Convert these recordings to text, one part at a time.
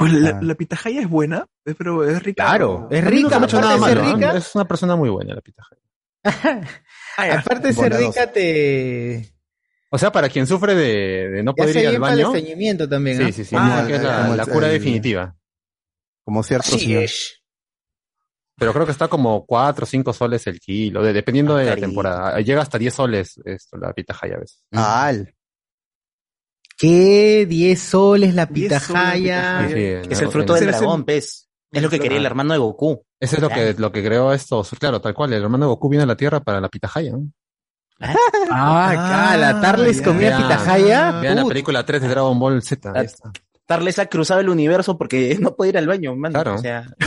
Oye, la, la pitahaya es buena, pero es rica. Claro, es rica, hecho aparte nada de ser malo. ¿ah? rica, Es una persona muy buena la pitaja. aparte de ser rica te, O sea, para quien sufre de, de no poder ir al bien para el baño. también, ¿no? Sí, sí, sí. Ah, es la, como la el- cura el- definitiva. Como cierto señor. es. Pero creo que está como 4 o 5 soles el kilo, de- dependiendo de la temporada. Llega hasta 10 soles esto, la pitahaya a veces. Al. ¿Qué? 10 soles la 10 soles la pitahaya. Sí, sí, Es el fruto en- del dragón, pez. Es lo que quería el hermano de Goku. Ese es lo que, lo que creó esto. Claro, tal cual. El hermano de Goku viene a la Tierra para la pitahaya. ¿no? Ah, acá, la Tarles comía pitahaya. Vean la película 3 de Dragon Ball Z. Tarles ha cruzado el universo porque no puede ir al baño, man. Claro. O sea,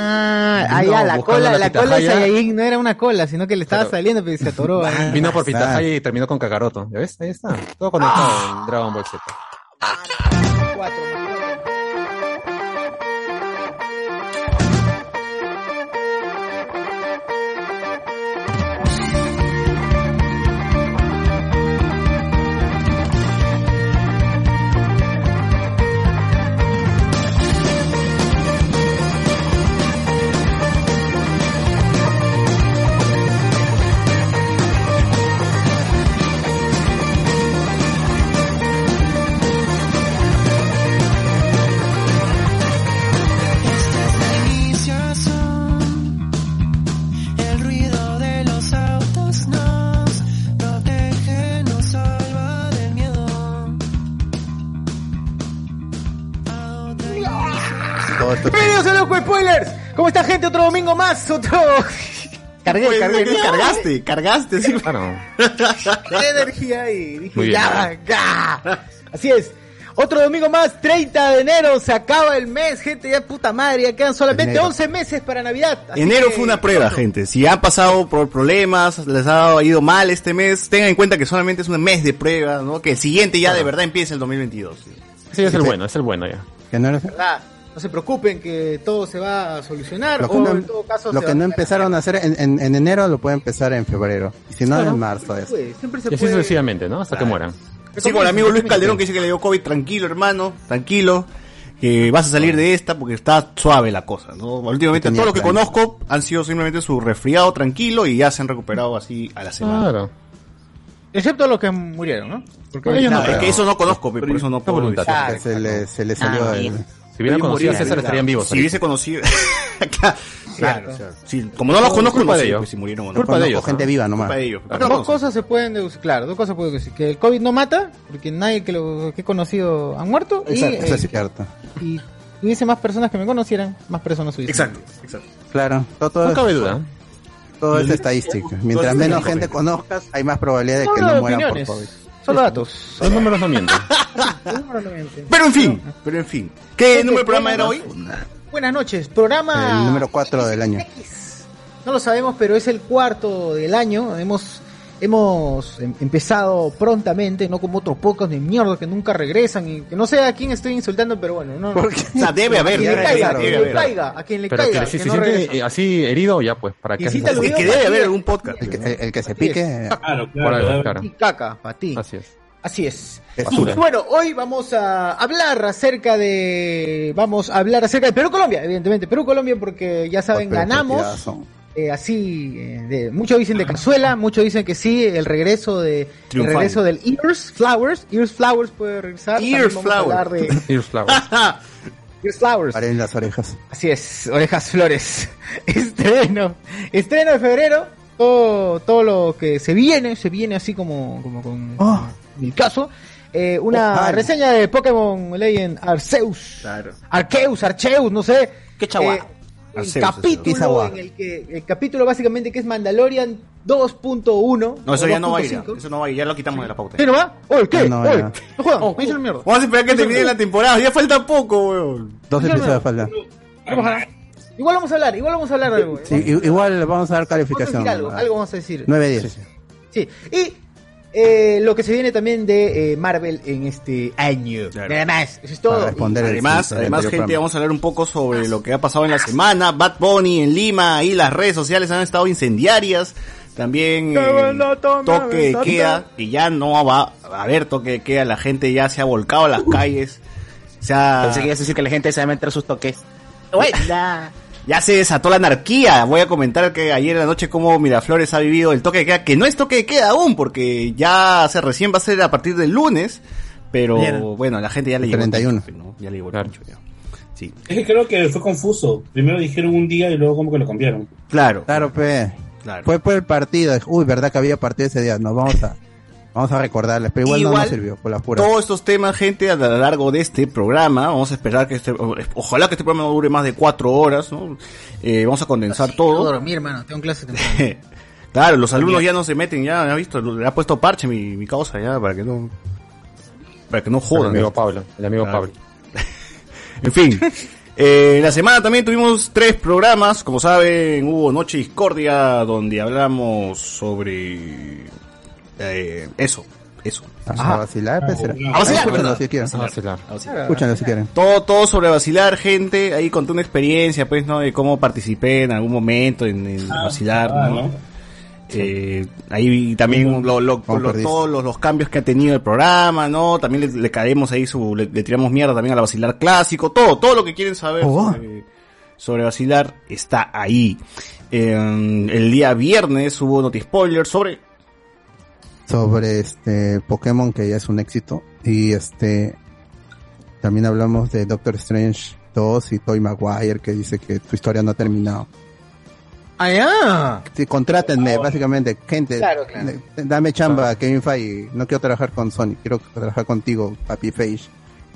Ah, ah, ya, la cola, la la cola de. Saiyajin no era una cola, sino que le estaba Pero- saliendo, pero se atoró. ahí. Vino por pitahaya y terminó con Kakaroto. ¿Ya ves? Ahí está. Todo conectado Ah. en Dragon Ball Z. Cuatro, Bienvenidos a Loco Spoilers. ¿Cómo está gente? Otro domingo más, otro... cargué, Pues, cargué. ¿qué cargaste, cargaste, sí. Claro. Qué energía y dije, Muy bien. ya, ya. Así es. Otro domingo más, 30 de enero, se acaba el mes, gente, ya puta madre, ya quedan solamente Enero. 11 meses para Navidad. Enero que- fue una prueba, gente. Si han pasado por problemas, les ha ido mal este mes, tengan en cuenta que solamente es un mes de prueba, ¿no? Que el siguiente ya de verdad empieza el 2022. sí. Sí, es el bueno, es el bueno ya. que no, lo ¿Verdad? No se preocupen que todo se va a solucionar que o no- en todo caso lo que no empezaron a hacer en, en- en enero lo pueden empezar en febrero. Y si no, Claro. en marzo. Pues, siempre se Y así puede. sucesivamente, ¿no? Hasta que mueran. Sí, con el amigo Luis Calderón que dice que le dio COVID, tranquilo hermano, tranquilo, que vas a salir de esta porque está suave la cosa, ¿no? Últimamente todos los que conozco han sido simplemente su resfriado tranquilo y ya se han recuperado así a la semana. Claro. Excepto los que murieron, ¿no? Porque Ellos no, No, es pero- que eso no conozco, por eso no puedo voluntad. decir. Que se le, se le salió Ah, el-. Si hubieran Ellos conocido a César claro. estarían vivos. Si hubiese conocido. claro, Claro. sí, como no los conozco, Culpa no de ellos. pues, si murieron o no. Culpa de ellos, gente ¿no? viva nomás. Culpa de ellos. Dos cosas se pueden deducir, claro, dos cosas pueden decir. Que el COVID no mata, porque nadie que lo que he conocido han muerto. Y, Exacto, eso eh, es cierto. y hubiese más personas que me conocieran, más personas hubiesen. Exacto, exacto. Claro, todo, todo, No cabe duda. todo es estadística. Mientras menos gente conozcas, hay más probabilidad de que no mueran por COVID. Solo datos. Los números no mienten. Pero en fin, pero en fin. ¿Qué número de programa era hoy? Buenas noches, programa El número 4 del año. No lo sabemos, pero es el cuarto del año. Hemos hemos em- empezado prontamente, no como otros pocos de mierda que nunca regresan y que no sé a quién estoy insultando, pero bueno, no. ¿Por qué? O sea, debe haber, debe caiga, a haber, debe caiga, a quien le Pero caiga, que si que se no siente eh, así herido, ya pues, ¿para si lo así? Es que debe haber algún podcast. El que, el- el que se Así es. pique, Claro. Y caca, para ti. Así es. Así es. Y basura. bueno, hoy vamos a hablar acerca de. Vamos a hablar acerca de Perú-Colombia, evidentemente. Perú-Colombia, porque ya saben, ganamos. Eh, así, eh, de, muchos dicen de cazuela, muchos dicen que sí, el regreso de el regreso del Ears Flowers. Ears Flowers puede regresar. Ears Flowers. de Ears Flowers. Ears Flowers. paren las orejas. Así es, Orejas Flores. Estreno. Estreno de febrero. Todo, todo lo que se viene, se viene así como, como con Oh. mi caso. Eh, una reseña de Pokémon Legend Arceus. Claro. Arceus, Arceus, no sé. Qué chagua. Eh, el Arceus, capítulo en el que el capítulo básicamente que es Mandalorian 2.1 No, eso ya no va a ir. ya. 2.5. Eso no va a ir, ya lo quitamos de la pauta. ¿Sí no va? Oye, ¿qué? No, Oye, no jodan, me hizo el mierda. Vamos a esperar que termine la temporada, ya falta poco, weón. Dos episodios faltan. Vamos a hablar. Igual vamos a hablar, igual vamos a hablar de algo. Sí, i- igual vamos a dar Vamos a decir calificación. algo, algo vamos a decir. 9-10. Sí, y eh, lo que se viene también de eh, Marvel en este año. Claro. Nada más, eso es todo. responder Además, además gente, programa. vamos a hablar un poco sobre lo que ha pasado en la semana. Bad Bunny en Lima y las redes sociales han estado incendiarias. También eh, toque de queda, y ya no va a haber toque de queda, la gente ya se ha volcado a las calles. O sea, Pensé que ibas a decir que la gente se va a meter sus toques. Buena. ya se desató la anarquía. Voy a comentar que ayer en la noche como Miraflores ha vivido el toque de queda, que no es toque de queda aún, porque ya se recién va a ser a partir del lunes. Pero bueno, la gente ya le llegó. el 31. pincho, ¿no? Ya le llegó el Claro. pincho, ya. Sí, Es que creo que fue confuso. Primero dijeron un día y luego como que lo cambiaron. claro. Claro, pe. claro. Fue por el partido. Uy, verdad que había partido ese día. Nos vamos a, vamos a recordarles. Pero igual, no nos sirvió, por la pura. Todos estos temas, gente, a lo largo de este programa, vamos a esperar que este, ojalá que este programa no dure más de cuatro horas, ¿no? Eh, vamos a condensar Quiero todo. dormir, hermano. Tengo clase temprano. claro, los alumnos ya no se meten, ya, ¿has visto? Le ha puesto parche mi, mi causa, ya, para que no, para que no El jodan. amigo Pablo, el amigo Claro. Pablo. En fin. Eh, la semana también tuvimos tres programas. Como saben, hubo Noche Discordia, donde hablamos sobre eh, eso. Eso. A vacilar, será. A vacilar, Escúchenlo ¿verdad? si quieren. A vacilar. Escúchenlo si quieren. Todo, todo sobre vacilar, gente. Ahí conté una experiencia, pues, ¿no? De cómo participé en algún momento en, en vacilar, Ah, ¿no? ¿no? Eh, ahí también lo, lo- ¿Cómo lo- perdiste? todos los, los cambios que ha tenido el programa, ¿no? También le, le caemos ahí su, le, le tiramos mierda también a la vacilar clásico, todo, todo lo que quieren saber Oh. sobre, sobre vacilar está ahí. Eh, el día viernes hubo noti spoiler sobre Sobre este Pokémon, que ya es un éxito. Y este. También hablamos de Doctor Strange 2 y Toy Maguire, que dice que tu historia no ha terminado. ¡Ah, ya! Sí, contrátenme, básicamente, gente. Claro, claro. Dame chamba, Kevin Feige. No quiero trabajar con Sony, quiero trabajar contigo, Papi Feige.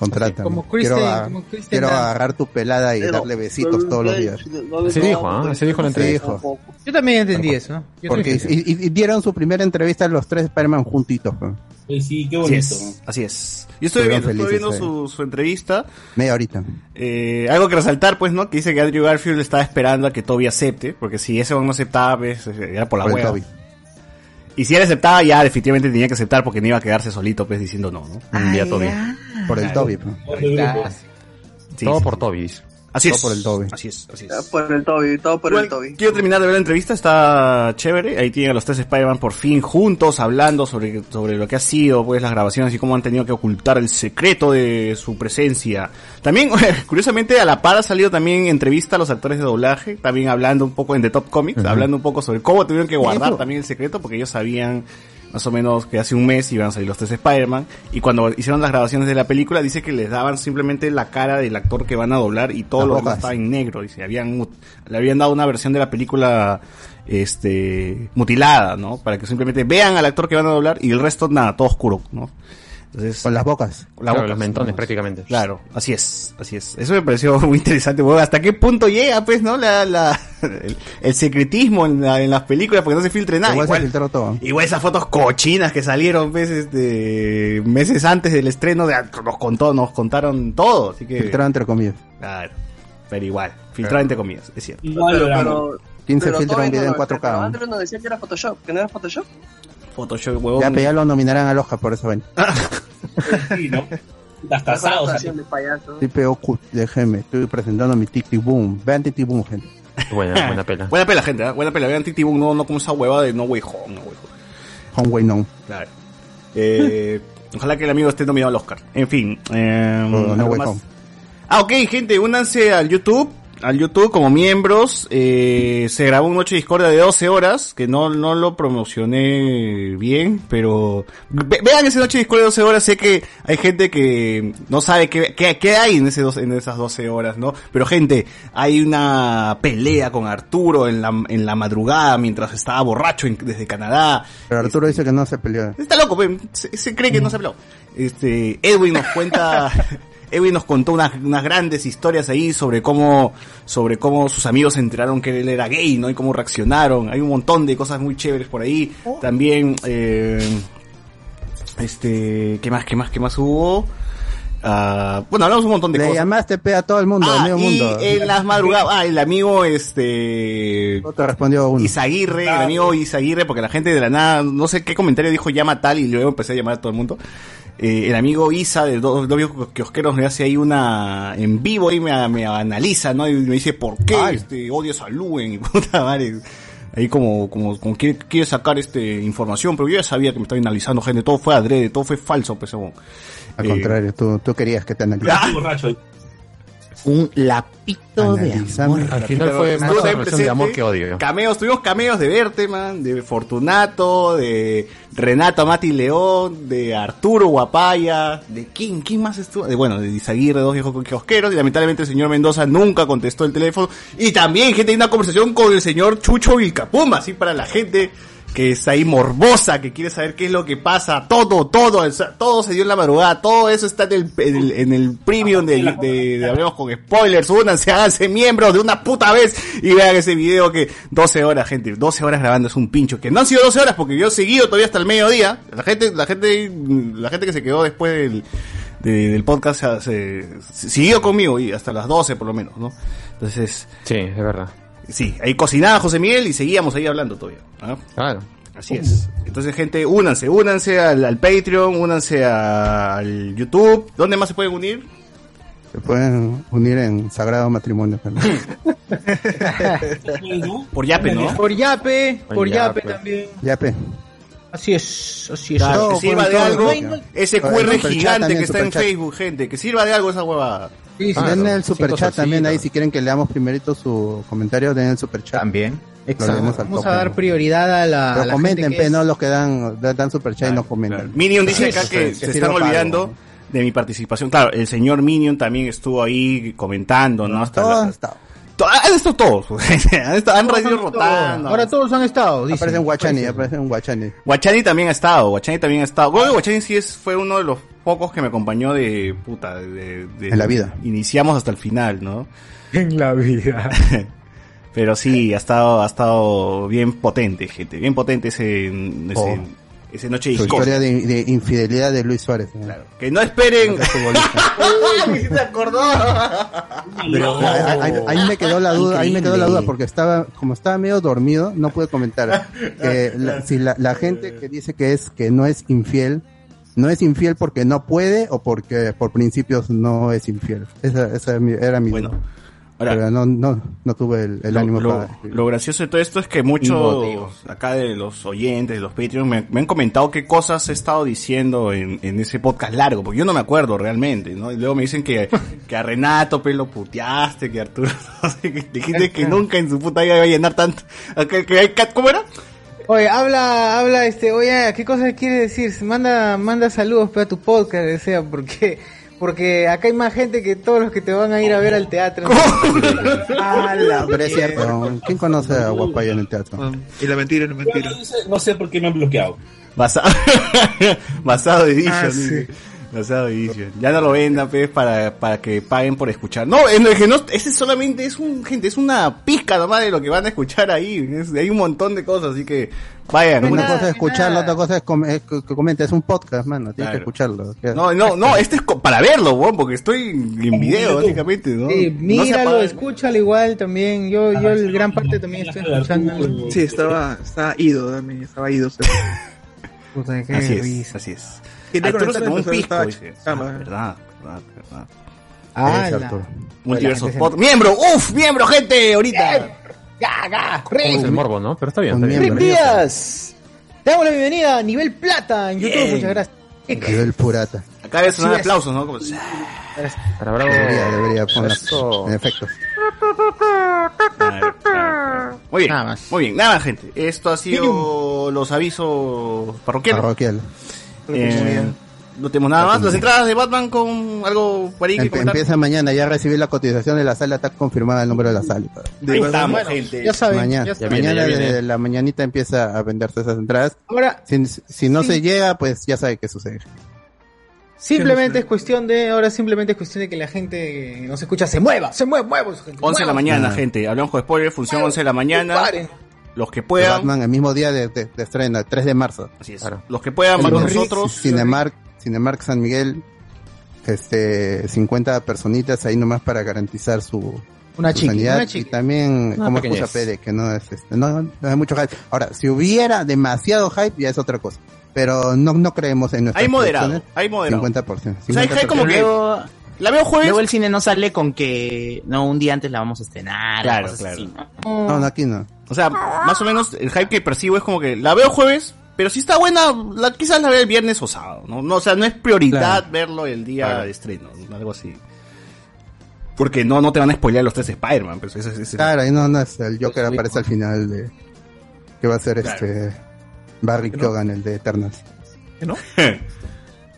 Contrátame. Como Kristen- quiero a- como Kristen quiero agarrar tu pelada y darle besitos todos los días. Así dijo, ¿ah? Así dijo en la entrevista. Yo también entendí eso. ¿no? Yo Porque y, y- y dieron su primera entrevista los tres Spider-Man juntitos. pues. Sí, sí, qué Así bonito. es, así es. Yo estoy viendo, estoy felices, viendo su, su entrevista. Media horita. Eh, algo que resaltar, pues, ¿no? Que dice que Andrew Garfield estaba esperando a que Toby acepte, porque si ese no aceptaba, pues, era por la Por hueva. Toby. Y si él aceptaba, ya definitivamente tenía que aceptar porque no iba a quedarse solito, pues, diciendo no, ¿no? Un día Toby. Por el Toby. Sí, Todo sí, por sí. Toby. dice. Así Todo es. por el Toby. Así es, así es. Por el Toby, todo por el Toby. Quiero terminar de ver la entrevista, está chévere. Ahí tienen a los tres Spider-Man por fin juntos, hablando sobre, sobre lo que ha sido, pues, las grabaciones y cómo han tenido que ocultar el secreto de su presencia. También, curiosamente, a la par ha salido también entrevista a los actores de doblaje, también hablando un poco en The Top Comics, hablando un poco sobre cómo tuvieron que guardar también el secreto, porque ellos sabían más o menos que hace un mes iban a salir los tres Spider-Man, y cuando hicieron las grabaciones de la película, dice que les daban simplemente la cara del actor que van a doblar y todo lo demás estaba en negro, dice, habían, mut- le habían dado una versión de la película, este, mutilada, ¿no? Para que simplemente vean al actor que van a doblar y el resto nada, todo oscuro, ¿no? Entonces, Con las bocas. la Claro, boca, los mentones prácticamente. Claro, así es, así es. Eso me pareció muy interesante. ¿Hasta qué punto llega, pues, no? La, la, el, el secretismo en, la- en las películas, porque no se filtre nada. Igual se Igual, filtró todo. igual esas fotos cochinas que salieron, pues, este, meses antes del estreno, de- nos contó, nos contaron todo, así que. Entre comillas. Claro, pero igual, filtrado entre comillas, es cierto. Igual Pero, amo. pero, 15 pero filtra un video en lo- 4K. Pero ¿no? Andrew nos decía que era Photoshop, que no era Photoshop. Photoshop, huevón. Ya, pero ya lo nominarán al Oscar por eso, ven. Sí, ¿no? De payaso. Sí, pero déjeme, estoy presentando mi Tic Tic Boom. Vean Tic Tic Boom, gente. Buena, buena pela. Buena pela, gente, ¿eh? buena pela. Vean Titi Boom, no, no como esa hueva de No Way Home, No Way Home. Homeway no. Claro. Eh, ojalá que el amigo esté nominado al Oscar. En fin. Eh, Oh, no ¿algo way más? home. Ah, ok, gente, únanse al YouTube. Al YouTube como miembros. Eh, se grabó un Noche Discordia de 12 horas. Que no, no lo promocioné bien. Pero ve- vean ese Noche Discordia de 12 horas. Sé que hay gente que no sabe qué, qué, qué hay en, ese en esas 12 horas, ¿no? Pero gente, hay una pelea con Arturo en la, en la madrugada mientras estaba borracho en- desde Canadá. Pero Arturo dice que no se peleó. Está loco, se, se cree que no se habló. Este, Edwin nos cuenta, Edwin nos contó unas, unas grandes historias ahí sobre cómo, sobre cómo sus amigos se enteraron que él era gay, ¿no? Y cómo reaccionaron. Hay un montón de cosas muy chéveres por ahí. También, eh, este, ¿qué más, qué más, qué más hubo? Ah, bueno, hablamos un montón de Le cosas. llamaste pe a todo el mundo, Ah, medio y mundo. en las madrugadas, ah, el amigo, este, No te respondió uno. Isaguirre, el amigo Isaguirre, porque la gente de la nada, no sé qué comentario dijo llama tal y luego empecé a llamar a todo el mundo. Eh, el amigo Isa de dos novios kiosqueros me hace ahí una en vivo y me, me analiza, ¿no? Y me dice, ¿por qué Ay. este, odias a Luen? Y puta madre. ahí como, como, como quiere, quiere sacar este información, pero yo ya sabía que me estaba analizando gente, todo fue adrede, todo fue falso, pues según. Al Eh, contrario, tú, tú querías que te. Estoy borracho. Un lapito de amor. Al final fue más una relación de amor que odio. Cameos, tuvimos cameos de Berteman, de Fortunato, de Renato Amati León, de Arturo Guapaya, de quién, quién más estuvo, de, bueno, de Izaguirre, dos viejos kiosqueros, y lamentablemente el señor Mendoza nunca contestó el teléfono, y también gente hay una conversación con el señor Chucho Vilcapuma, así para la gente que está ahí morbosa, que quiere saber qué es lo que pasa, todo, todo, todo se dio en la madrugada, todo eso está en el, en el, en el premium de, de, de Hablemos con Spoilers, únanse, háganse miembros de una puta vez y vean ese video que 12 horas, gente, 12 horas grabando es un pincho, que no han sido 12 horas porque yo he seguido todavía hasta el mediodía, la gente, la gente, la gente que se quedó después del, de- del podcast se- siguió conmigo y hasta las 12 por lo menos, ¿no? Entonces, Sí, es verdad. Sí, ahí cocinaba José Miguel y seguíamos ahí hablando todavía, ¿ah? Claro. Así es. Entonces, gente, únanse, únanse al, al Patreon, únanse a- al YouTube. ¿Dónde más se pueden unir? Se pueden unir en sagrado matrimonio. también. Por Yape, ¿no? Por Yape, por Por Yape Yape. también. Ya, pe. Así es, así es. Claro, que sirva de algo ese QR gigante que está en. Facebook, gente. Que sirva de algo esa huevada. Sí, sí, Ah, Den el superchat también ahí si quieren que leamos primerito su comentario, den el superchat. También. Lo Exacto. Vamos a dar ¿no? prioridad a la, a Pero la comenten, gente que pe, es- no los que dan, dan superchat y no comentan. Claro. Minion dice acá que se están olvidando de mi participación. Claro, el señor Minion también estuvo ahí comentando, ¿no? Hasta han estado. To- Han estado todos. han estado- han Todos ido han estado. rotando. Ahora todos han estado. dice. Aparece un Guachani, aparece un Guachani. Guachani también ha estado, Guachani también ha estado. Guachani sí es, fue uno de los pocos que me acompañó de puta, de, de- En la vida. Iniciamos hasta el final, ¿no? En la vida. Pero sí, ha estado, ha estado bien potente, gente, bien potente ese, ese, Oh. Ese noche de historia de, de infidelidad de Luis Suárez. ¿no? Claro. Que no esperen. Uy, se acordó. Pero ahí, ahí- ahí me quedó la duda, ahí me quedó la duda porque estaba, como estaba medio dormido, no pude comentar. Que la- si la, la gente que dice que es, que no es infiel, no es infiel porque no puede o porque por principios no es infiel. Esa, esa era mi, era mi Bueno, duda. Ahora, Pero no, no, no tuve el, el lo, ánimo lo- para lo gracioso de todo esto es que muchos acá de los oyentes, de los Patreons, me, me han comentado qué cosas he estado diciendo en, en ese podcast largo, porque yo no me acuerdo realmente, ¿no? Y luego me dicen que, que a Renato pues, lo puteaste, que a Arturo, que dijiste que nunca en su puta vida iba a llenar tanto. que- que hay- ¿Cómo era? Oye, habla, habla, este, oye, ¿qué cosa quiere decir? Manda, manda saludos pe, a tu podcast, desea, porque, porque acá hay más gente que todos los que te van a ir a ver al teatro. Ah, la Pero es cierto, ¿quién conoce a Guapayo en el teatro? Y la mentira, la mentira. No sé, no sé por qué me han bloqueado. Basado, basado edition. Ah, Basado edition. Ya no lo vendan, pues, para, para que paguen por escuchar. No, es que no, ese solamente es un, gente, es una pizca nomás de lo que van a escuchar ahí. Es- hay un montón de cosas, así que vayan. Una cosa es escucharlo, otra cosa es, com- es que comente, es un podcast, mano, tienes Claro. que escucharlo. No, no, no, este es para verlo, weón, porque estoy en video, básicamente, ¿no? Sí, No míralo, apaga- escúchalo igual también. Yo, yo el gran parte también estoy escuchando. Sí, estaba, estaba ido también, estaba ido. Puta, qué Así es, risa. así es. Quería Arturo se tomó un pisco, dice. Ah, verdad, verdad, verdad. Ah, Arturo. Multiverso Pod- Miembro, uff, miembro, gente, ahorita. ¡Ga, ga! Es el morbo, ¿no? Pero está bien, está bien. miembro. ¡Rick Díaz! Te damos la bienvenida a Nivel Plata en YouTube, muchas gracias. Nivel purata. Acá debe sonar aplausos, ¿no? Como- Para bravo. Debería, debería poner en claro. Muy bien, Nada más. muy bien, nada más gente. Esto ha sido los avisos parroquiales. Parroquial. Eh, no tenemos nada más. Las entradas de Batman con algo por ahí que Em- comentar. empieza mañana, ya recibí la cotización de la sala, está confirmada el número de la sala. Ahí estamos, Bueno, gente. ya saben, mañana, ya saben. mañana ya viene. desde la mañanita empieza a venderse esas entradas. Ahora, Si, si no Sí. se llega, pues ya sabe qué sucede. simplemente es cuestión de, ahora simplemente es cuestión de que la gente que nos escucha se mueva, se mueva, mueva. gente, 11 de la mañana, Ah. gente. Hablamos con spoiler, función 11 de la mañana. Los que De puedan. Batman el mismo día de, de- de estreno, 3 de marzo. Así es. Claro. Los que puedan van nosotros. Cinemark, Cinemark San Miguel, este, 50 personitas ahí nomás para garantizar su, Una una y también, Una como excusa Pérez, que no es, este, no, no hay mucho hype. Ahora, si hubiera demasiado hype, ya es otra cosa. Pero no, no creemos en nuestras Hay moderado, hay moderado. 50%. O sea, hay- como 50%. que- Luego, La veo jueves. luego el cine no sale con que no un día antes la vamos a estrenar. Claro, claro. así, ¿no? No, no, aquí no. O sea, más o menos el hype que percibo es como que la veo jueves, pero si está buena, la, quizás la vea el viernes o sábado, ¿no? no o sea, no es prioridad Claro. verlo el día Claro. de estreno, algo así. Porque no, no te van a spoilear los tres Spider-Man, pues ese, ese- Claro, y no, no, es el Joker aparece al final de. Que va a ser Claro. este. Barry Keoghan, el de Eternas.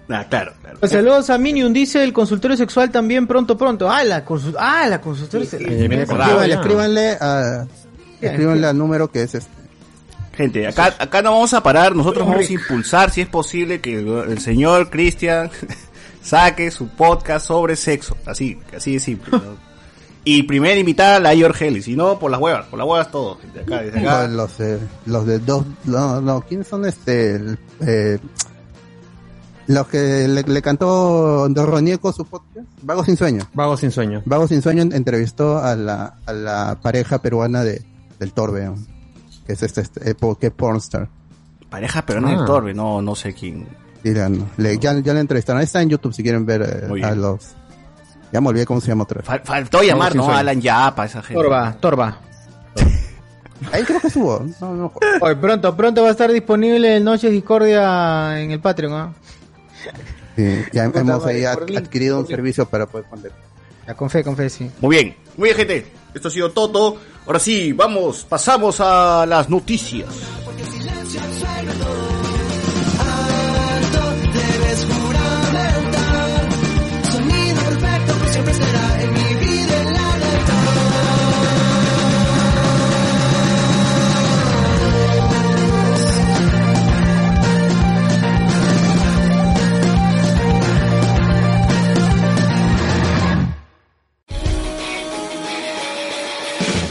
Ah, claro, claro. Pues saludos a Minion, dice el consultorio sexual también pronto, pronto. Ah, la, consul ah, la consultorio sexual. Escríbanle, escríbanle, a, escríbanle al número que es este. Gente, acá, acá no vamos a parar, nosotros vamos a impulsar, si es posible, que el, el señor Cristian saque su podcast sobre sexo, así, así de simple. ¿no? Y primero invitar a la Yorgeli, si no, por las huevas, por las huevas todo, gente, acá, desde acá. Los, eh, los de dos. No, no, ¿quiénes son este? el, eh, los que le, le cantó Don Ronieco su podcast. Vago sin sueño. Vago sin sueño. Vago sin sueño entrevistó a la, a la pareja peruana de, del Torbe, ¿no? que es este, este eh, que es pornstar. Pareja peruana del Torbe, no, no sé quién. Dirán, le, ya, ya le entrevistaron. Ahí está en YouTube si quieren ver eh, a los. Ya me olvidé cómo se llama otra vez. Fal- faltó llamar, ¿no? sueño. Alan Yapa, esa gente. Torba, Torba. Ahí creo que subo. No, no, Oye, pronto, pronto va a estar disponible el Noches Discordia en el Patreon, ¿ah? Sí, ya hemos ahí ad- por link, adquirido un servicio para poder poner. Con fe, con fe, sí. Muy bien, muy bien, gente. Esto ha sido todo. Ahora sí, vamos, pasamos a las noticias.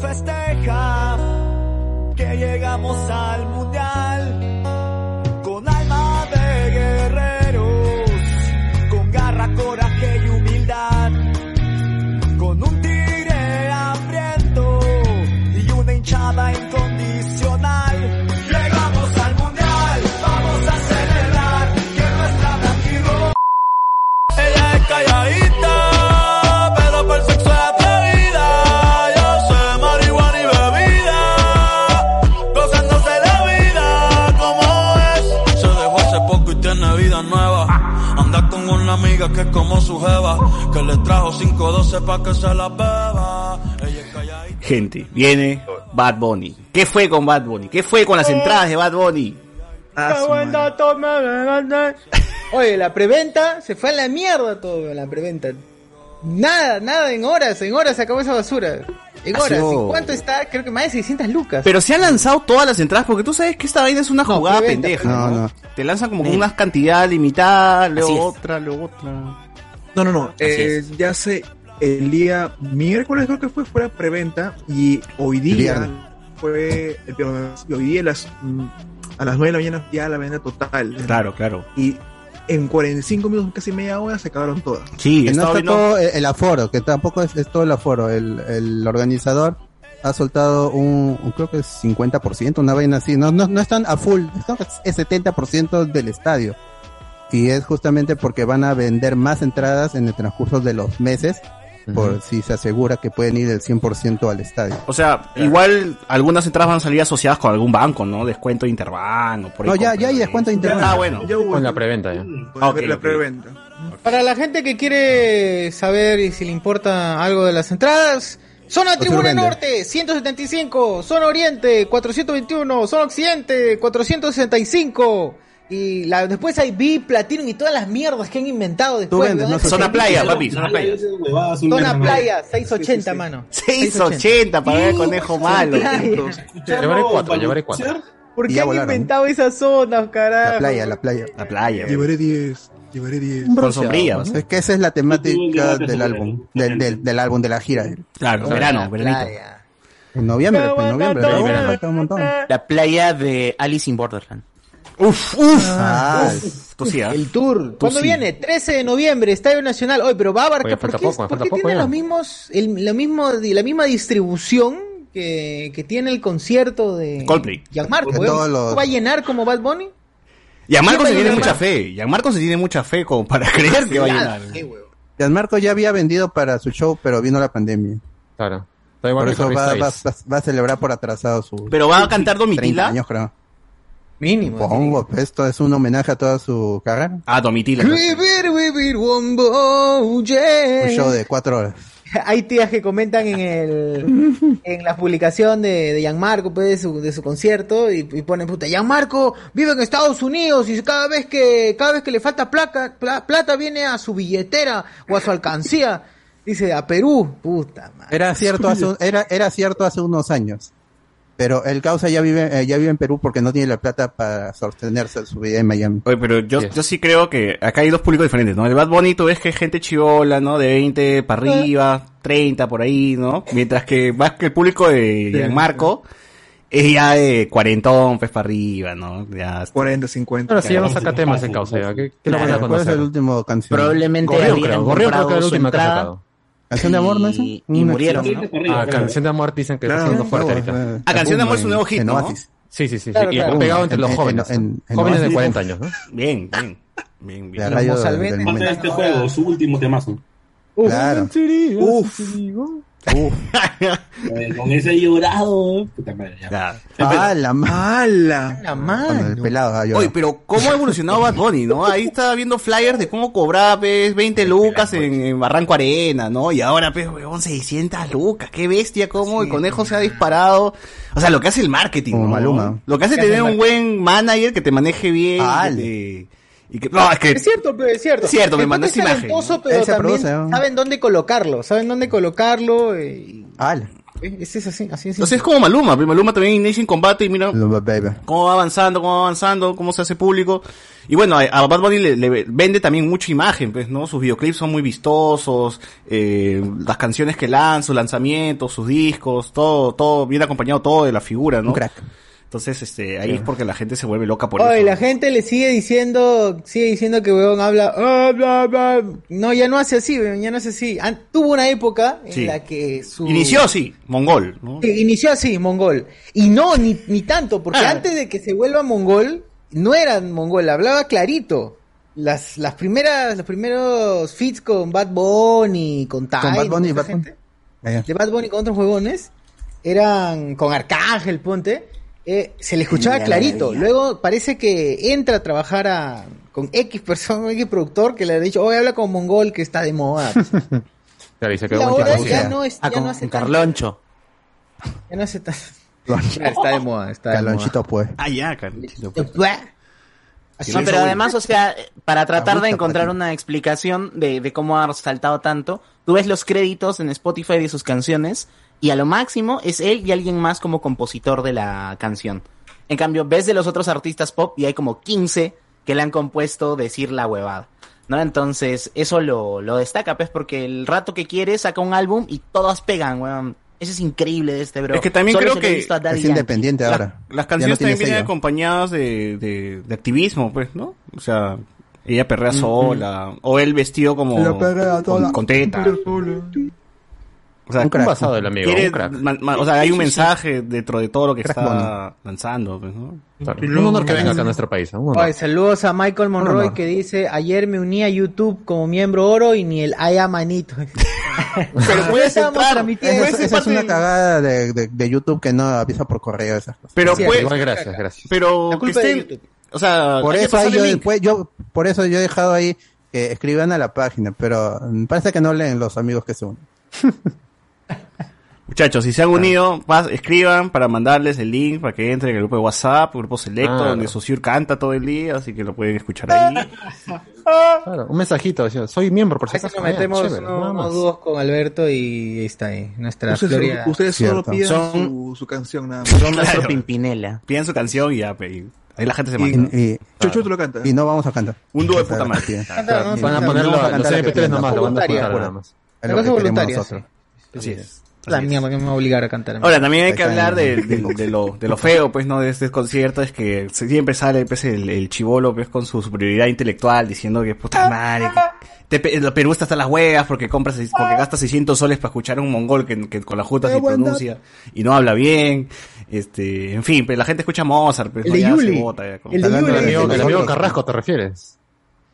Festeja que llegamos al mundial. Con alma de guerreros, con garra, coraje y humildad. Con un tigre hambriento y una hinchada que es como su jeva, que le trajo 512 pa' que se la beba. Ella es calladita. Gente, viene Bad Bunny. ¿Qué fue con Bad Bunny? ¿Qué fue con las entradas de Bad Bunny? Levanté. Oye, la preventa se fue a la mierda todo, la preventa. Nada, nada, en horas, en horas se acabó esa basura. En horas. ¿Y cuánto está? Creo que más de 600 lucas. Pero se han lanzado todas las entradas porque tú sabes que esta vaina es una No, jugada preventa, pendeja. No, ¿no? no. Te lanzan como con una cantidad limitada, luego Así es. otra, luego otra. No, no, no. eh, ya sé, el día miércoles creo que fue fuera preventa y hoy día Viernes. fue el viernes, y hoy día a las, mm, a las 9 de la mañana ya la venta total. Claro, claro. Y en 45 minutos, casi media hora, se acabaron todas. Sí, Que no está viendo- todo el, el aforo, que tampoco es, es todo el aforo. El, el organizador ha soltado un, un- creo que es 50%, una vaina así. No, no, no están a full, están- es 70% del estadio. Y es justamente porque van a vender más entradas en el transcurso de los meses, por si se asegura que pueden ir el 100% al estadio. O sea, igual algunas entradas van a salir asociadas con algún banco, ¿no? Descuento de Interbank o por ahí No, ya, ya hay descuento de internet. Ah, bueno. Ya hubo Con la preventa ya. Ah, la preventa. Para la gente que quiere saber y si le importa algo de las entradas, Zona Tribuna. Norte, 175. Zona Oriente, 421. Zona Occidente, 465. Y la, después hay VIP, Platinum y todas las mierdas que han inventado después. vendes, no Zona playa, papi, zona playa. Zona Playa, 680, mano. 680 para ver conejo malo. Llevaré cuatro, llevaré cuatro. ¿Por qué han volaron. inventado esas zonas, carajo? La playa, la playa. La playa. Llevaré 10. Llevaré 10. Con sombrilla. ¿no? Es que esa es la temática del álbum, del, del, del álbum de la gira. Claro, verano, playa. En noviembre, en noviembre. ¿no? verano. La playa de Alice in Borderland. Uf, uf. Ah, Tú sí. El tour. ¿Cuándo sí. viene? 13 de noviembre, Estadio Nacional. Oye, pero va a abarcar. Oye, ¿Por qué, poco, por falta qué poco tiene ya. los mismos, el, lo mismo, la misma distribución que, que tiene el concierto de Coldplay. Gianmarco? Todos los- ¿Va a llenar como Bad Bunny? Gianmarco se ¿Quién va a tiene mucha fe. Gianmarco se tiene mucha fe como para creer que va a llenar. Sí. Gianmarco ya había vendido para su show, pero vino la pandemia. Claro. Por eso va, va, Styles. va- va a celebrar por atrasado su Pero va a cantar 30 Domitila. años, creo. Mínimo. Pongo, pues, esto es un homenaje a toda su carrera. Ah, Domitila. Vivir, vivir, wombo, yeah. Un show de cuatro horas. Hay tías que comentan en el en la publicación de, de Gianmarco pues, de, su, de su concierto y, y ponen puta Gianmarco vive en Estados Unidos y cada vez que cada vez que le falta placa, pla- plata viene a su billetera o a su alcancía dice a Perú puta madre. Era cierto hace un- era era cierto hace unos años. Pero el causa ya vive eh, ya vive en Perú porque no tiene la plata para sostenerse su vida en Miami. Oye, pero yo, Yes. yo sí creo que acá hay dos públicos diferentes, ¿no? El Bad Bunny tú ves que es gente chivola, ¿no? De 20 para arriba, 30 por ahí, ¿no? Mientras que más que el público de Gianmarco es ya de cuarentón, pues para arriba, ¿no? Ya 40, 50. Ahora sí, ya no saca temas en causa. ¿Qué, qué lo van a ¿Cuál es conocer? el último canción? Probablemente Gorrión, creo. Gorrión creo que la su última que ha sacado. ¿Canción de amor, no es? y, y murieron. ¿no? Ah, Canción de Amor dicen que Claro. está sonando fuerte No, ahorita. eh, Ah, Canción de Amor es un nuevo hit, en ¿no? Oasis. Sí, sí, sí. Claro. Y claro. pegado entre En- los en- jóvenes. en- en jóvenes de Oasis. 40 años, ¿no? Bien, bien. Bien, bien. La radio momento. este juego, su último temazo. Claro. Uf. Eh, con ese llorado. Puta madre, ya. Ya. Ah, la ma- ¡Hala! la Con mano el pelado. ah, yo- Oye, pero ¿cómo ha evolucionado Bad Bunny, no? Ahí estaba viendo flyers de cómo cobraba, pues, 20 lucas en, en Barranco Arena, ¿no? Y ahora, pues, weón, 600 lucas. Qué bestia, cómo el conejo se ha disparado. O sea, lo que hace el marketing, Como ¿no? Maluma. Lo que hace tener un buen manager que te maneje bien. Ah, que te- y que, no, es que... es cierto pero es cierto Es cierto, me mandó esa es imagen, pero también produce, ¿no? saben dónde colocarlo saben dónde colocarlo eh, y- Ala. eh, es, es así así es Entonces es como Maluma, Maluma también inicia en combate y mira cómo va avanzando, cómo va avanzando, cómo se hace público. Y bueno, a, Bad Bunny le, le vende también mucha imagen, pues, ¿no? Sus videoclips son muy vistosos, eh, las canciones que lanza, sus lanzamientos, sus discos, todo, todo, bien acompañado todo de la figura, ¿no? Un crack. Entonces, este, ahí es porque la gente se vuelve loca por Oye, eso. la gente le sigue diciendo, sigue diciendo que weón habla, ah, bla, bla. no, ya no hace así, weón, ya no hace así. An- tuvo una época en Sí. la que su... Inició así, mongol, ¿no? Sí, inició así, mongol. Y no, ni, ni tanto, porque Ah. antes de que se vuelva mongol, no era mongol, hablaba clarito. Las, las primeras, los primeros feats con Bad Bunny, con Ty, Con Bad Bunny, Bad Bunny. ya. de Bad Bunny con otros huevones, eran con Arcángel, ponte, eh, se le escuchaba clarito. Luego parece que entra a trabajar a, con X persona, X productor, que le ha dicho, oye, habla con mongol, que está de moda. Claro, y se quedó ahora ya no, es, Ah, ya con, no hace con tanto. Carloncho. Ya no hace tan... Claro, está de moda, está de moda. Calonchito, pues. Ah, ya, Carlitos. Así No, es. pero además, o sea, para tratar de encontrar Pati. una explicación de, de cómo ha saltado tanto, tú ves los créditos en Spotify de sus canciones y a lo máximo es él y alguien más como compositor de la canción. En cambio, ves de los otros artistas pop y hay como 15 que le han compuesto decir la huevada. ¿No? Entonces, eso lo, lo destaca, pues, porque el rato que quiere saca un álbum y todos pegan, weón. Eso es increíble de este bro. Es que también Solo creo que Es Yankee. independiente La- ahora. las Ya canciones no también vienen acompañadas de, de, de activismo, pues, ¿no? O sea, ella perrea sola, o él vestido como con, sola. con teta. O sea, Un crack. Un basado del amigo, un crack. ma- ma- o sea, hay un mensaje dentro de todo lo que Crack está lanzando, pues, ¿no? Claro. Un honor que venga acá a nuestro país. Oye, saludos a Michael Monroy que dice, ayer me uní a YouTube como miembro oro y ni el Aya Manito. Pero puedes entrar, Esa, ser esa es una cagada de, de, de YouTube que no avisa por correo esas cosas. Pero Sí, puede- Igual, gracias, gracias. pero La culpa estén, o sea, Por eso, yo, después- yo, por eso yo he dejado ahí que escriban a la página, pero mm, parece que no leen los amigos que se unen. Muchachos, si se han unido, pas- escriban para mandarles el link para que entren en el grupo de WhatsApp, grupo selecto, Claro. donde Sosur canta todo el día, así que lo pueden escuchar ahí. Claro, un mensajito, decía, soy miembro por si acaso. nos Ya, metemos chévere, dúos con Alberto y ahí está ahí, nuestra Ustedes, Gloria. ustedes solo Son- su, su canción nada más. Son nuestro Claro. Pimpinela. Piden su canción y ya, ahí la gente se manda. Y, y- Chuchu, tú lo cantas. y no vamos a cantar. Un dúo de puta madre. Van a Canta. poner No los, vamos a los cantar la MP3 canción, nomás, lo van a juntar nada más. Es La cosa voluntaria. Así es. La mierda que me va a obligar a cantar. Ahora, también hay que hablar de, en- de- de lo, de lo feo, pues, ¿no? De este concierto, es que siempre sale pues, el, el chivolo, pues, con su superioridad intelectual, diciendo que, puta madre, que te, Perú está hasta las huevas porque compras, seis- porque gasta 600 soles para escuchar a un mongol que, que con la justa se pronuncia y no habla bien, este, en fin, pero la gente escucha Mozart, pues, El ¿no? de Ya se bota, ya, como- El El amigo, el amigo. Carrasco, ¿te refieres?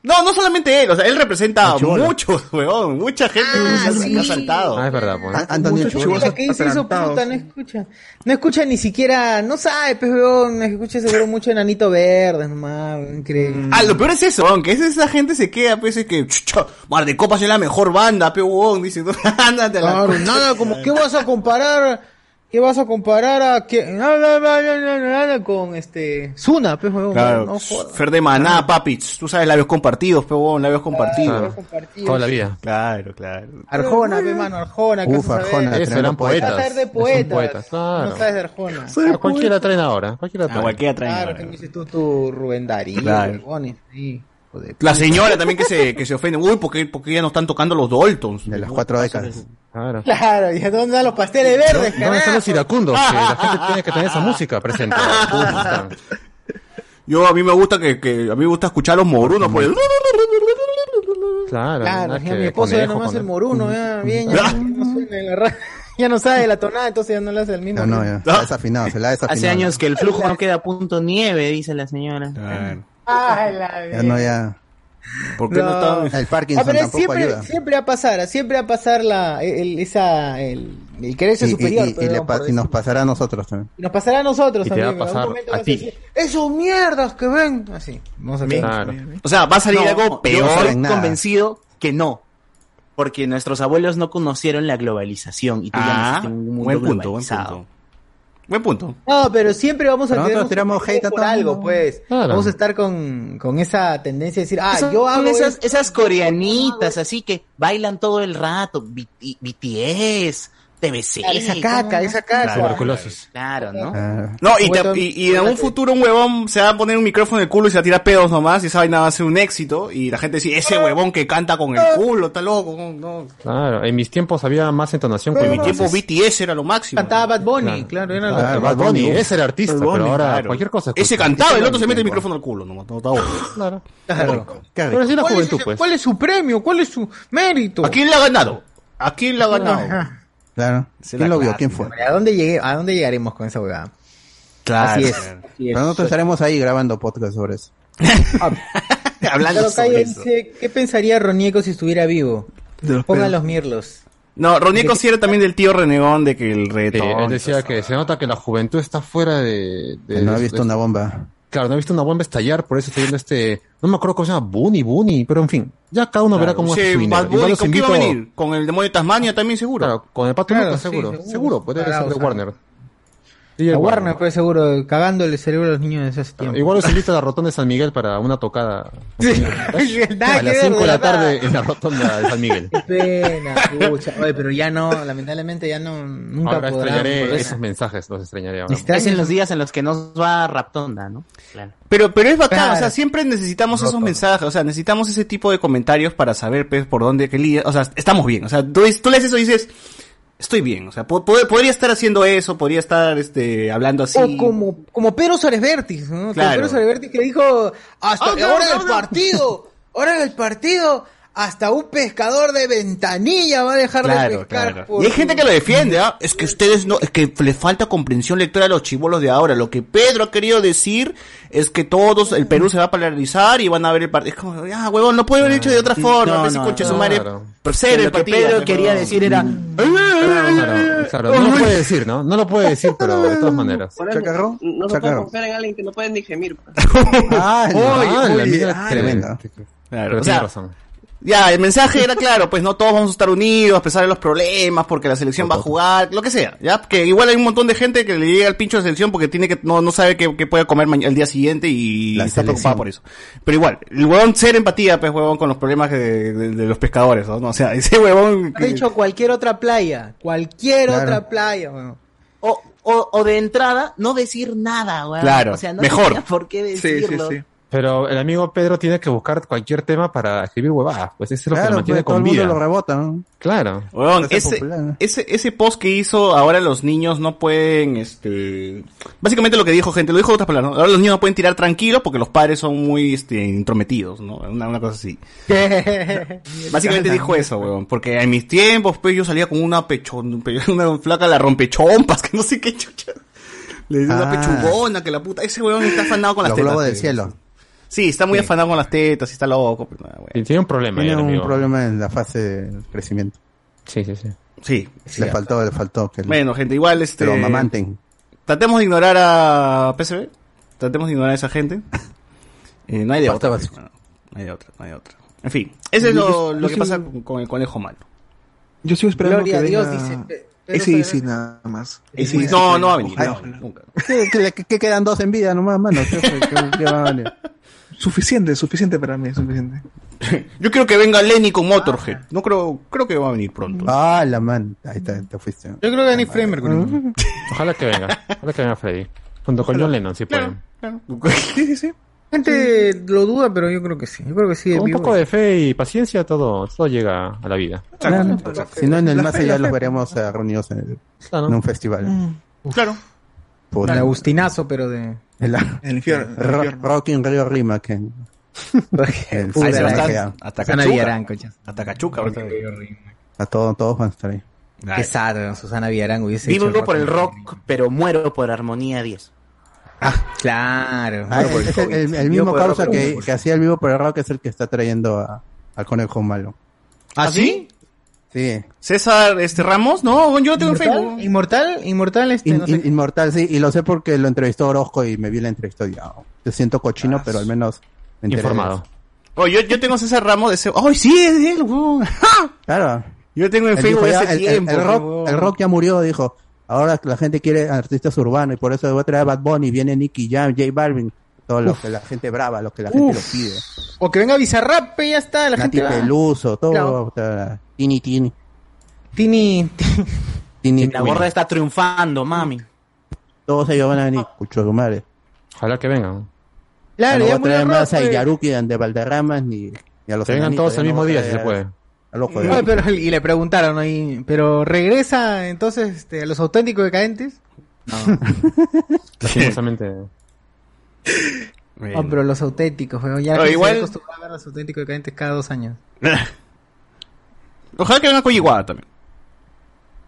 No, no solamente él, o sea, él representa a muchos, weón, mucha gente Ah, que se sí. ha saltado. Ah, es verdad, pues. Ah, chivos Mira, ¿qué dice eso, puta? No escucha. No escucha ni siquiera, no sabe, pues, weón. Escucha seguro mucho enanito verde, nomás, increíble. Ah, lo peor es eso, aunque es esa gente se queda, pues, es que, chucha, Mar de Copas es la mejor banda, pe, huevón, dice, ándate a la Claro, nada, como, ¿qué vas a comparar? ¿Qué vas a comparar a nada, con este, Zuna, pues, weón. Claro, no. Fer de Maná, papi, tú sabes, labios compartidos, pe, huevón, labios compartidos. Claro. Toda la vida. Claro, claro. Arjona, pe, mano, Arjona, ¿qué Uf, a? Arjona. Eso, eran poeta. poetas. A ser de poetas. poetas, claro. No sabes de Arjona. A cualquiera traen ahora, cualquiera A trae. cualquiera traen. Claro, ahora. que me dices tú tu Rubén Darío, Claro. sí, joder. La señora también que se, que se ofende, uy, porque, porque ya no están tocando los Daltons. De las cuatro décadas. Claro. Claro, ¿y a dónde están los pasteles verdes, ¿Dónde están los iracundos? Que la gente tiene que tener esa música presente. Yo, a mí me gusta que, que, a mí me gusta escuchar los morunos por el... Claro, Claro, ya mi esposo ya nomás el moruno, ya, bien, ya, no suena en la ra- ya no sabe la tonada, entonces ya no le hace el mismo. No, no, ya. Se la ha desafinado, se la ha desafinado. Hace años que el flujo no queda a punto nieve, dice la señora. Claro. La Ya no, ya. ¿Por qué no, No. El Parkinson Ah, pero tampoco siempre, ayuda. siempre va a pasar, siempre va a pasar la, el, esa, el, el quererse Y, superior. y- y pero le por pa- y decir. nos pasará a nosotros también. Y nos pasará a nosotros Y te va a también. en algún a vas ti. decir, Esos mierdas que ven. Así. Vamos a. Claro. O sea, va a salir No, algo peor. no convencido que no. Porque nuestros abuelos no conocieron la globalización y tú ya Ah, en un mundo buen punto, buen punto. Buen punto. No, pero siempre vamos a tener un tiramos sentimiento hate a por todo algo, pues. Claro. Vamos a estar con, con esa tendencia de decir, ah, yo hago esas, esas coreanitas así que bailan todo el rato, BTS, TBC. Claro, esa caca, esa caca. Tuberculosis. Claro, ¿no? Ah, No, y, te- y, y en algún futuro un huevón se va a poner un micrófono en el culo y se va a tirar pedos nomás y esa vaina va a ser un éxito y la gente dice, ese huevón que canta con el culo, está loco. No, no. Claro, en mis tiempos había más entonación En con mi tiempo BTS era lo máximo. Cantaba Bad Bunny, Claro. claro, era lo- Ah, Bad Bunny, ese era artista, Bad pero ahora claro. cualquier cosa. Ese cantaba, el otro se mete el micrófono al culo nomás. No, bueno. Claro. Claro. Pero así la ¿Cuál, juventud, es, pues. ¿Cuál es su premio? ¿Cuál es su mérito? ¿A quién le ha ganado? ¿A quién le ha ganado? Claro. ¿Quién lo vio? ¿Quién fue? ¿A dónde, llegué, ¿A dónde llegaremos con esa huevada? Claro. Así es. claro. así es. Pero nosotros estaremos ahí grabando podcast sobre eso. Hablando Claro, sobre eso. dice, ¿qué pensaría Ronieco si estuviera vivo? Los Pongan pedos. los mirlos. No, Ronieco sí era también del tío renegón de que el Sí, reggaetón. él decía que se nota que la juventud está fuera de... de- no ha visto de- una bomba. Claro, no ha visto una bomba estallar, por eso está viendo este... No me acuerdo cómo se llama, Bunny, Bunny, pero en fin, ya cada uno verá cómo sí, hace su dinero. Bunny, los ¿con qué iba a venir? ¿Con el demonio de Tasmania también seguro? Claro, con el Pato Claro, Lucas, sí, seguro. seguro. Seguro, puede ser de o sea. Warner. Sí, el Warner, pues seguro, cagándole el cerebro a los niños desde hace tiempo. Igual los invito a la rotonda de San Miguel para una tocada. Nada a las ver, 5 de la tarde en la rotonda de San Miguel. Qué pena, pucha. Oye, pero ya no, lamentablemente ya no, nunca Ahora podrán extrañaré esos mensajes, los extrañaré ahora. Es en los días en los que nos va Raptonda, ¿no? Claro. Pero, pero es bacán, Claro. o sea, siempre necesitamos esos mensajes, o sea, necesitamos ese tipo de comentarios para saber, pues, por dónde, qué línea, o sea, estamos bien, o sea, tú, tú lees eso y dices, estoy bien, o sea, po- pod- podría estar haciendo eso, podría estar, este, hablando así. O como, como Pedro Suárez Vértiz, ¿no? Como Claro. Pedro Suárez Vértiz que dijo, hasta Ah, no, ahora no, el no. partido, ahora en el partido, hasta un pescador de ventanilla va a dejar de pescar. claro. por Y hay gente que lo defiende, ¿ah? Es que ustedes no, es que le falta comprensión lectora a los chivolos de ahora. Lo que Pedro ha querido decir es que todos, el Perú se va a polarizar y van a ver el partido. Es como, ya, huevón, no puede haber hecho de otra forma. No, pues, no, conche su madre, claro. procede el Lo que. Pedro quería no. decir era, Claro, claro, no lo puede decir, ¿no? No lo puede decir, pero de todas maneras. Por eso, ¿Chacarrón? no se puede confiar en alguien que no puede ni gemir. pues. Ah, Ah, la ah, tremenda. Claro, Pero o tiene sea, razón. Ya, el mensaje era claro, pues no todos vamos a estar unidos a pesar de los problemas, porque la selección va a jugar, lo que sea, ya, que igual hay un montón de gente que le llega al pincho de selección porque tiene que, no, no sabe qué, qué puede comer mañana, el día siguiente y La está selección. preocupado por eso. Pero igual, el huevón ser empatía, pues huevón, con los problemas de, de- de los pescadores, ¿no? O sea, ese huevón... Ha dicho cualquier otra playa. Cualquier Claro. otra playa, weón. O, o, o de entrada, no decir nada, weón. Claro, o sea, no mejor. tenía por qué decirlo. Pero el amigo Pedro tiene que buscar cualquier tema para escribir huevadas. Pues eso es lo que lo mantiene pues, todo con el mundo vida. lo rebota, ¿no? Claro. Hace ese, ese, ese post que hizo ahora los niños no pueden, este, básicamente lo que dijo gente, lo dijo de otras palabras, ¿no? ahora los niños no pueden tirar tranquilos porque los padres son muy, este, intrometidos, ¿no? Una, una cosa así. Básicamente dijo eso, weón, porque en mis tiempos, pues yo salía con una pechón, pe- una flaca la rompechompas, que no sé qué chucha. Le decía una Ah. pechugona, que la puta, ese weón está afanado con las Los tetas. globos del cielo. Sí, está muy afanado con las tetas, y está loco. pues, nada. Y tiene un problema. Tiene el un amigo. problema en la fase de crecimiento. Sí, sí, sí. Sí. Le faltó, le faltó que Bueno, gente, igual este. que lo amamanten. Tratemos de ignorar a PSV. Tratemos de ignorar a esa gente. Eh, no hay de Basta, otra. No hay de otra, no hay de otra. En fin, eso es Yo- lo, que sigo- pasa con, el conejo malo. Yo sigo esperando Gloria que a Dios, venga dice ese Ferrer. sí nada más. Ese Ese no, sí, no va a venir, no, nunca. ¿Qué, qué- qué- qué quedan dos en vida nomás, mano? ¿Qué, qué- qué- qué va a valer? Suficiente, suficiente para mí, suficiente. Yo quiero que venga Lenny con Motorhead. No creo, creo que va a venir pronto. Ah, la man. Ahí está, te fuiste. Yo creo que Danny Framer con Ojalá que venga. Ojalá que venga Freddy. Junto con John Lennon, si pueden. Sí, sí, sí. Gente lo duda, pero yo creo que sí. Yo creo que sí. Con un vivo. poco de fe y paciencia, todo, todo llega a la vida. Claro. Si no, en el La más fe, allá los veremos eh, reunidos en, el- Claro. en un festival. Claro. Puta. El Agustinazo, pero de. El, el infierno. el Ro- infierno. Rock in Rio a estar hasta Cachuca. Hasta Cachuca. A todos, todos van a estar ahí. Ay, Qué sad, weón, Susana Villarán hubiese hecho Vivo por el rock, pero muero por Armonía 10. Claro. Ah, es el, el- el Vivo mismo causa rock, que, que hacía el vivo por el rock es el que está trayendo a, al conejo malo. ¿Ah, sí? Sí. César este Ramos, no, yo lo tengo en ¿Inmortal? Facebook. Inmortal, inmortal, este, In- no sé. in- inmortal, sí, y lo sé porque lo entrevistó Orozco y me vi la entrevista y ya, te siento cochino, Ah, pero al menos me Informado. Oh, yo, yo tengo César Ramos de ese. ¡Ay, sí, es él! Claro. Yo tengo en Facebook ya, hace el, el- tiempo. el rock, weón. el rock ya murió, dijo. Ahora la gente quiere artistas urbanos y por eso voy a traer a Bad Bunny, viene Nicky Jam, J Balvin, todo lo que la gente brava, lo que la gente lo Uf. pide. O que venga Bizarrap, ya está, la Nati gente. Peluso, todo, Claro. Tini Tini. Tini, Tini La gorda está triunfando, mami. Todos ellos van a venir, cucho madre. Ojalá que vengan. claro, no a traer más rock, a. Yaruki de Valderramas ni, ni a los Que vengan enanitos, todos el no mismo día, si se puede. Oye, pero, y le preguntaron ahí, pero regresa entonces este, a los auténticos decadentes. Lastimosamente. Bueno. Pero los auténticos, weón, ya Pero que igual- se acostumbrado a ver a los auténticos decadentes cada dos años. Ojalá que venga Coyihuada también.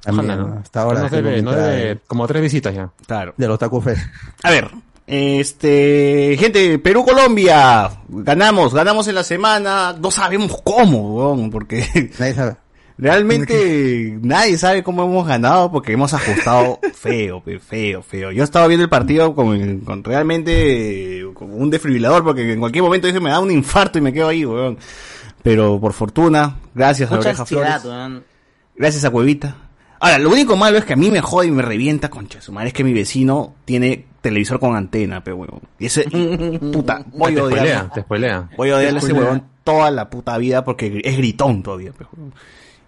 También, Ojalá, ¿no? ¿no? Hasta ahora. No tengo debe, mi no debe, como tres visitas ya. Claro. De los Taku Fest. A ver, este, gente, Perú-Colombia, ganamos, ganamos en la semana, no sabemos cómo, weón, porque Nadie sabe. realmente nadie sabe cómo hemos ganado porque hemos ajustado feo, feo, feo. Yo estaba viendo el partido con, con realmente como un desfibrilador porque en cualquier momento dije me da un infarto y me quedo ahí, weón. Pero por fortuna, gracias a Oreja ansiedad, Flores, weón. gracias a Cuevita. Ahora, lo único malo es que a mí me jode y me revienta, concha su madre, es que mi vecino tiene televisor con antena, pe huevón. Y ese, puta, voy te a odiarlo. spoilea, te spoilea. Voy a odiarle a ese huevón toda la puta vida porque es gritón todavía, pe huevón.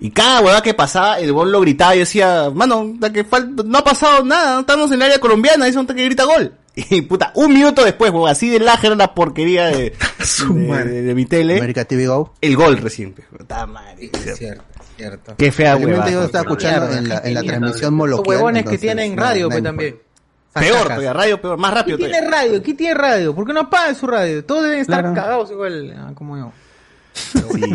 Y cada huevada que pasaba, el gol lo gritaba y decía, mano, da que falta, no ha pasado nada, no estamos en el área colombiana, dice un que grita gol. Y puta, un minuto después, huevón, así de laja era la porquería de, Su de, madre. de- de mi tele, América TV Go. el gol recién, puta madre. Cierto, cierto. Qué fea huevada. yo estaba escuchando Claro, en la, en la mierda. transmisión Los moloquial. huevones que entonces, tienen no, radio, pues también. Peor todavía, radio peor, más rápido ¿Quién tiene radio? ¿Quién tiene radio? ¿Por qué no apagan su radio? Todos deben estar Claro. cagados igual ah, como yo. Sí.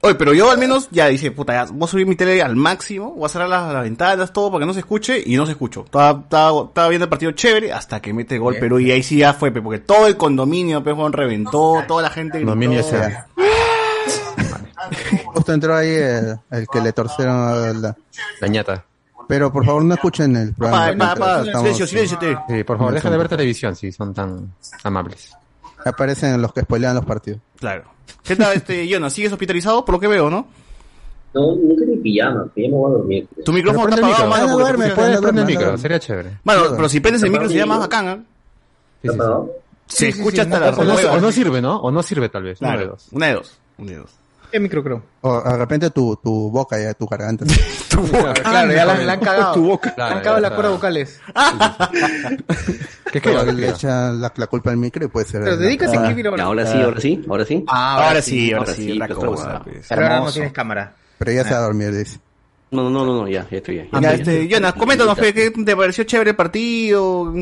Oye, pero yo al menos ya dice, puta, ya, voy a subir mi tele al máximo, voy a cerrar las, las ventanas, todo para que no se escuche, y no se escuchó. Estaba, estaba, estaba viendo el partido chévere hasta que mete gol Bien. Perú, y ahí sí ya fue, pe, porque todo el condominio, pues, weón, reventó, toda la gente gritó. Dominio ese. Justo entró ahí el, el que le torcieron a la... La ñata. Pero por favor no escuchen el programa. Pa, pa, pa, estamos- silencio, silencio, te. Sí, por favor, deja de ver televisión si son tan amables. Aparecen los que spoilean los partidos. Claro. ¿Qué tal, este, Jonas? ¿Sigues hospitalizado? Por lo que veo, ¿no? No, no tengo pijama, pijama voy a dormir. Tu micrófono está apagado, mano. Ah, porque duerme, puedes prender el micro, sería chévere. Mano, pero si prendes el micro sería más bacán, ¿ah? Sí, sí, sí. Se escucha hasta la O no, o no sirve, ¿no? O no sirve tal vez. Una de dos. una de dos. Una de dos. ¿Qué micro creo? O de repente tu, tu boca ya, tu garganta. Claro, ya la, la han cagado. Tu boca. Le han cagado las cuerdas vocales. ¿Qué queda? le echa la, la culpa al micro y puede ser. Pero dedícase a escribir ahora. Ahora sí, ahora sí, ahora sí. Ah, Ahora sí, ahora sí, otra pues, cosa. huevada. pues. Pero ahora no tienes cámara. Pero ya se va a dormir, dice. No, no, no, no, ya, ya estoy bien. Ya, este, Jonas, coméntanos, fe, ¿qué te pareció chévere el partido?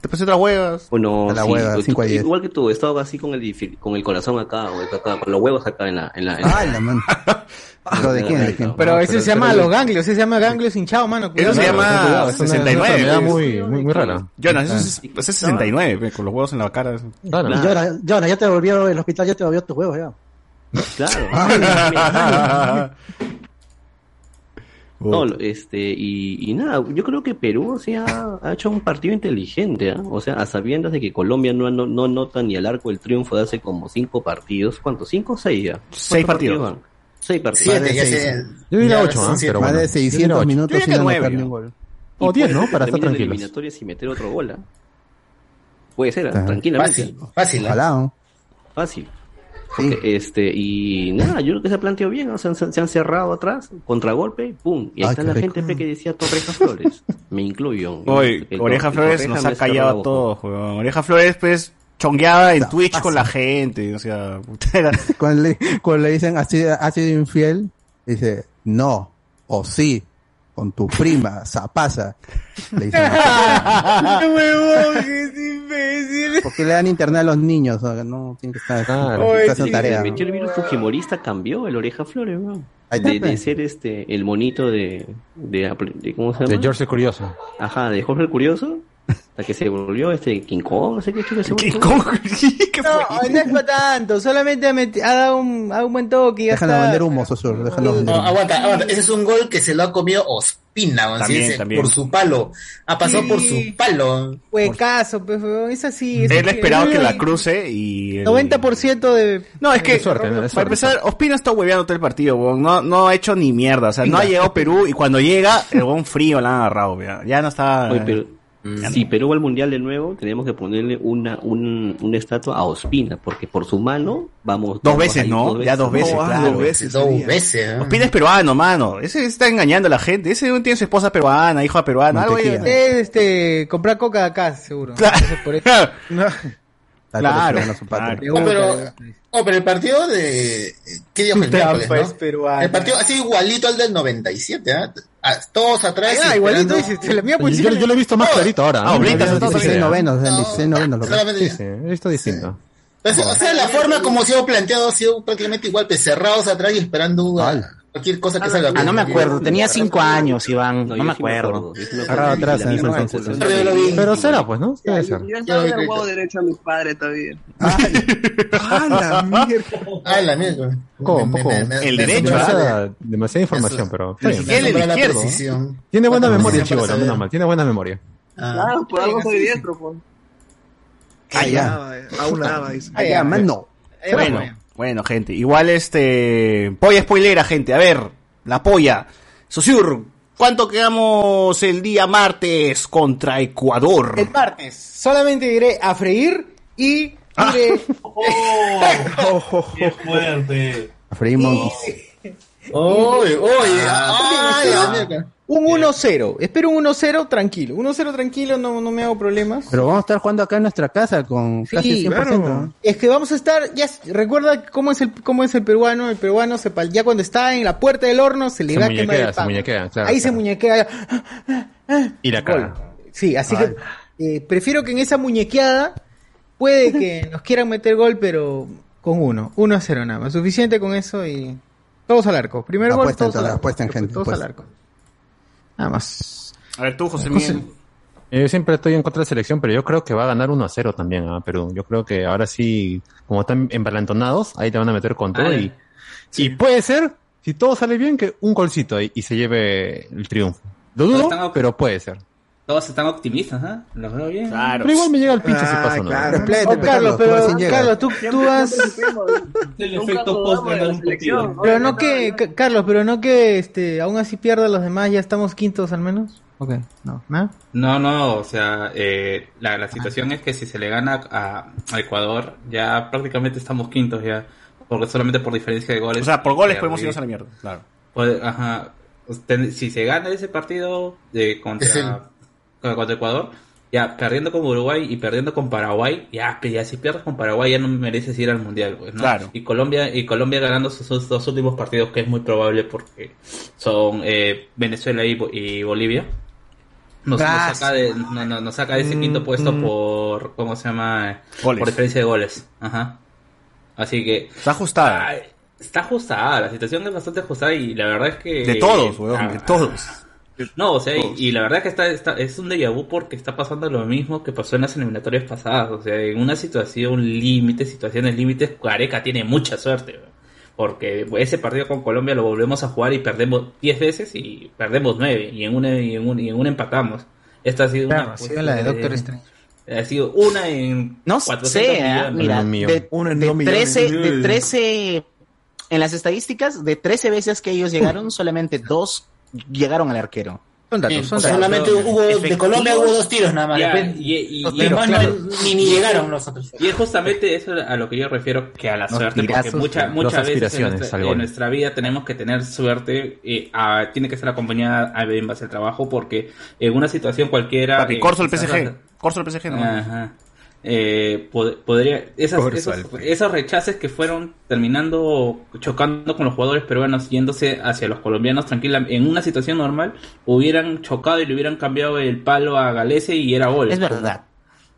¿Te pareció otras huevas? Bueno, A la sí, hueva, tú- cinco tú- igual que tú, he estado así con el, con el corazón acá, o acá, con los huevos acá en la... En la, en la- ¡Ay, la mano! ¿Pero de quién? ¿De quién? Pero ese pero- se llama pero- los ganglios, ese se llama ganglios hinchados, mano. Eso se llama Cuidado, es una- es una 69. enfermedad pues. muy, muy, muy rara. Jonas, eso es, ese es 69, pe, con los huevos en la cara. Claro. Claro. Jonah, Jonah, ya te volvió el hospital, ya te volvió tus huevos ya. Claro. No, este, y, y nada, yo creo que Perú o sea, ha hecho un partido inteligente, ¿ah? o sea, a sabiendas de que Colombia no, no, no nota ni el arco del triunfo de hace como cinco partidos, ¿cuántos? ¿Cinco o seis ya? Seis ¿Cuántos partidos. van? Seis partidos. Siete, ya seis, sé. Yo diría Ya 8, son ¿ah? siete. Pero Más bueno. de Yo diría 600 ocho. minutos sin anotar nueve, ni un gol. O 10, ¿no? Para estar tranquilos. eliminatorias y meter otro gol, ¿ah? Puede ser, tranquilamente. Fácil, fácil. ¿eh? Ojalá, ¿no? Fácil. Sí. Este, y nada, yo creo que se ha planteado bien, ¿no? se, han, se han cerrado atrás, contragolpe, pum, y ahí Ay, está la rico. gente pe, que decía Torreja Flores, me incluyo. Oye, El- Oreja el Flores nos ha callado a boca. todos, weón. Oreja Flores, pues, chongueaba en Twitch con la gente, o sea, puta, era- Cuando le, cuando le dicen, ¿has sido, has sido infiel? Dice, no, o sí, con tu prima, Zapasa. Le dicen, ¡Qué huevón, que es imbécil! ¿por qué le dan internet a los niños? O sea, no, tienen que estar, Claro. está haciendo sí, tarea. Metió el virus fujimorista, cambió el Oreja Flores, está, De, de ser este, el monito de, de, de- ¿cómo se llama? De George el Curioso. Ajá, de Jorge el Curioso, hasta que se volvió este King Kong, no sé qué chulo se ¿Qué, volvió. cómo? ¿Qué No, fue? no es para tanto, solamente ha, dado un, ha dado un buen toque y ya Déjalo está. vender humo, Sosur, déjalo vender No, humo. aguanta, aguanta. Ese es un gol que se lo ha comido Ospina, weón. También, Sí, por su palo. Ha pasado Sí. por su palo. Huecazo, pues, es así. Es Él esperaba que la cruce y... el- 90% de... No, es que, De suerte, ¿no? De para empezar, Ospina está hueveando todo el partido, weón. No, no ha hecho ni mierda, o sea, no ha llegado a Perú y cuando llega, el weón frío la han agarrado, weón. Ya no está... Pero si Perú va al mundial de nuevo, tenemos que ponerle una, un, una estatua a Ospina, porque por su mano vamos. Dos veces, ahí, ¿no? Ya dos veces, No, ah, claro. dos veces. Dos veces. ¿eh? Ospina es peruano, mano. Ese está engañando a la gente. Ese tiene su esposa peruana, hija peruana, algo ahí. Mantequilla. Es, este, comprar coca acá, seguro. Claro. Entonces, por eso. Claro. Oh, pero, oh, pero el partido de... ¿Qué día fue el miércoles, no? El partido ha sido igualito al del 97, ¿ah? Ah, Todos atrás. Ah, igualito, esperando- dice, la mía Yo, pues yo lo he visto más clarito ahora. Ah, ahorita se está 16 todavía. novenos, eran 16 novenos. lo que- Solamente- Sí, sí, he visto distinto. O sea, la forma como ha sido planteado ha sido prácticamente igual, pues cerrados atrás y esperando a- cualquier cosa que salga. Ah, no me acuerdo. Tenía cinco años, Iván. No, yo me acuerdo. acuerdo. atrás en ese entonces. Pero será, pues, ¿no? Debe ser. Yo estaba en el huevo derecho a mi padre todavía. ¡Ah, la mierda! Ah, la mierda. ¿Cómo? Me- ¿Poco? me- me- El me derecho, asombra- Demasiada, información, pero precisión. Tiene buena memoria, parece- menos mal. Tiene buena memoria. Ah. Claro, por algo soy diestro, pues. Ah, ya. Eh, Aún nada, dice. Ah, ya, mano. Eh, Bueno, bueno, gente. Igual este... Polla spoilera, gente. A ver, la polla. Sosur, ¿cuánto quedamos el día martes contra Ecuador? El martes, solamente diré a freír y Ah. diré... ¡Qué fuerte! A freír monkeys. Oye, oye, Ay. Un 1-0. Espero un 1-0 tranquilo. 1-0 tranquilo, no, no me hago problemas. Pero vamos a estar jugando acá en nuestra casa con casi 100%. ¿no? Es que vamos a estar, ya recuerda cómo es el cómo es el peruano, el peruano se pal- ya cuando está en la puerta del horno se le Se va a quemar el se pan. muñequea, claro, Ahí se claro. muñequea. Y la cara. Sí, así que eh, prefiero que en esa muñequeada puede que nos quieran meter gol, pero con uno, 1 a 0 nada más, suficiente con eso y todos al arco. Primer gol, todos al todos, arco. apuesten, gente, Todos al arco. Nada más. A ver, tú, José Miguel. Eh, Yo siempre estoy en contra de la selección, pero yo creo que va a ganar 1 a 0 también a Perú. Yo creo que ahora sí, como están embalantonados, ahí te van a meter con todo. Y, y puede ser, si todo sale bien, que un golcito y, y se lleve el triunfo. Lo dudo, Pero están- pero puede ser. Todos están optimistas, ¿ah? Los veo bien. Claro. Pero igual me llega el pinche si Ah, pasa, ¿no? claro. Oh, Carlos, pero Carlos, tú, tú has... El efecto post un partido. Pero no que, Ca- Carlos, pero no que este, aún así pierdan los demás, ya estamos quintos al menos. Ok, no, ¿no? No, no, o sea, eh, la, la situación es que si se le gana a, a Ecuador, ya prácticamente estamos quintos ya, porque solamente por diferencia de goles. O sea, por goles Eh, podemos irnos a la mierda, claro. Pues, ajá, si se gana ese partido de contra, contra Ecuador, ya perdiendo con Uruguay y perdiendo con Paraguay, ya, ya si pierdes con Paraguay ya no mereces ir al mundial, pues, ¿no? Claro. Y Colombia y Colombia ganando sus, sus dos últimos partidos, que es muy probable porque son eh, Venezuela y, Bo- y Bolivia. Nos, nos Gracias. saca de, no- no- nos saca de ese quinto puesto por, ¿cómo se llama? Goles. Por diferencia de goles. Ajá. Así que... Está ajustada. Está ajustada, la situación es bastante ajustada y la verdad es que... De todos, weón, Ah, de todos. No, o sea, y, y la verdad es que está, está- es un déjà vu porque está pasando lo mismo que pasó en las eliminatorias pasadas. O sea, en una situación límite, situaciones límites, Careca tiene mucha suerte. Porque ese partido con Colombia lo volvemos a jugar y perdemos 10 veces y perdemos 9 y en una, y en un, y en una empatamos. Esta ha sido Claro, una... ha sido la de Doctor Strange. Ha sido una en No 400 sé, millones. mira, de, Uno en de dos millones. 13, de 13, en las estadísticas, de 13 veces que ellos llegaron, solamente dos llegaron al arquero. Son o sea, solamente hubo, de Colombia hubo dos tiros nada más. Ya, y, y- Los y- tiros, bueno, claro. ni, ni llegaron los otros. Y es justamente eso a lo que yo refiero que a la Los suerte, porque mucha, muchas veces en nuestra, en vida tenemos que tener suerte, eh, a- tiene que estar acompañada a- en base al trabajo, porque en una situación cualquiera... Papi, eh, corso el quizás- PSG. Corso el PSG, no. Ajá. Eh, pod- podría esas, esos, esos rechaces que fueron terminando chocando con los jugadores peruanos yéndose hacia los colombianos tranquila en una situación normal hubieran chocado y le hubieran cambiado el palo a Galese y era gol. Es verdad.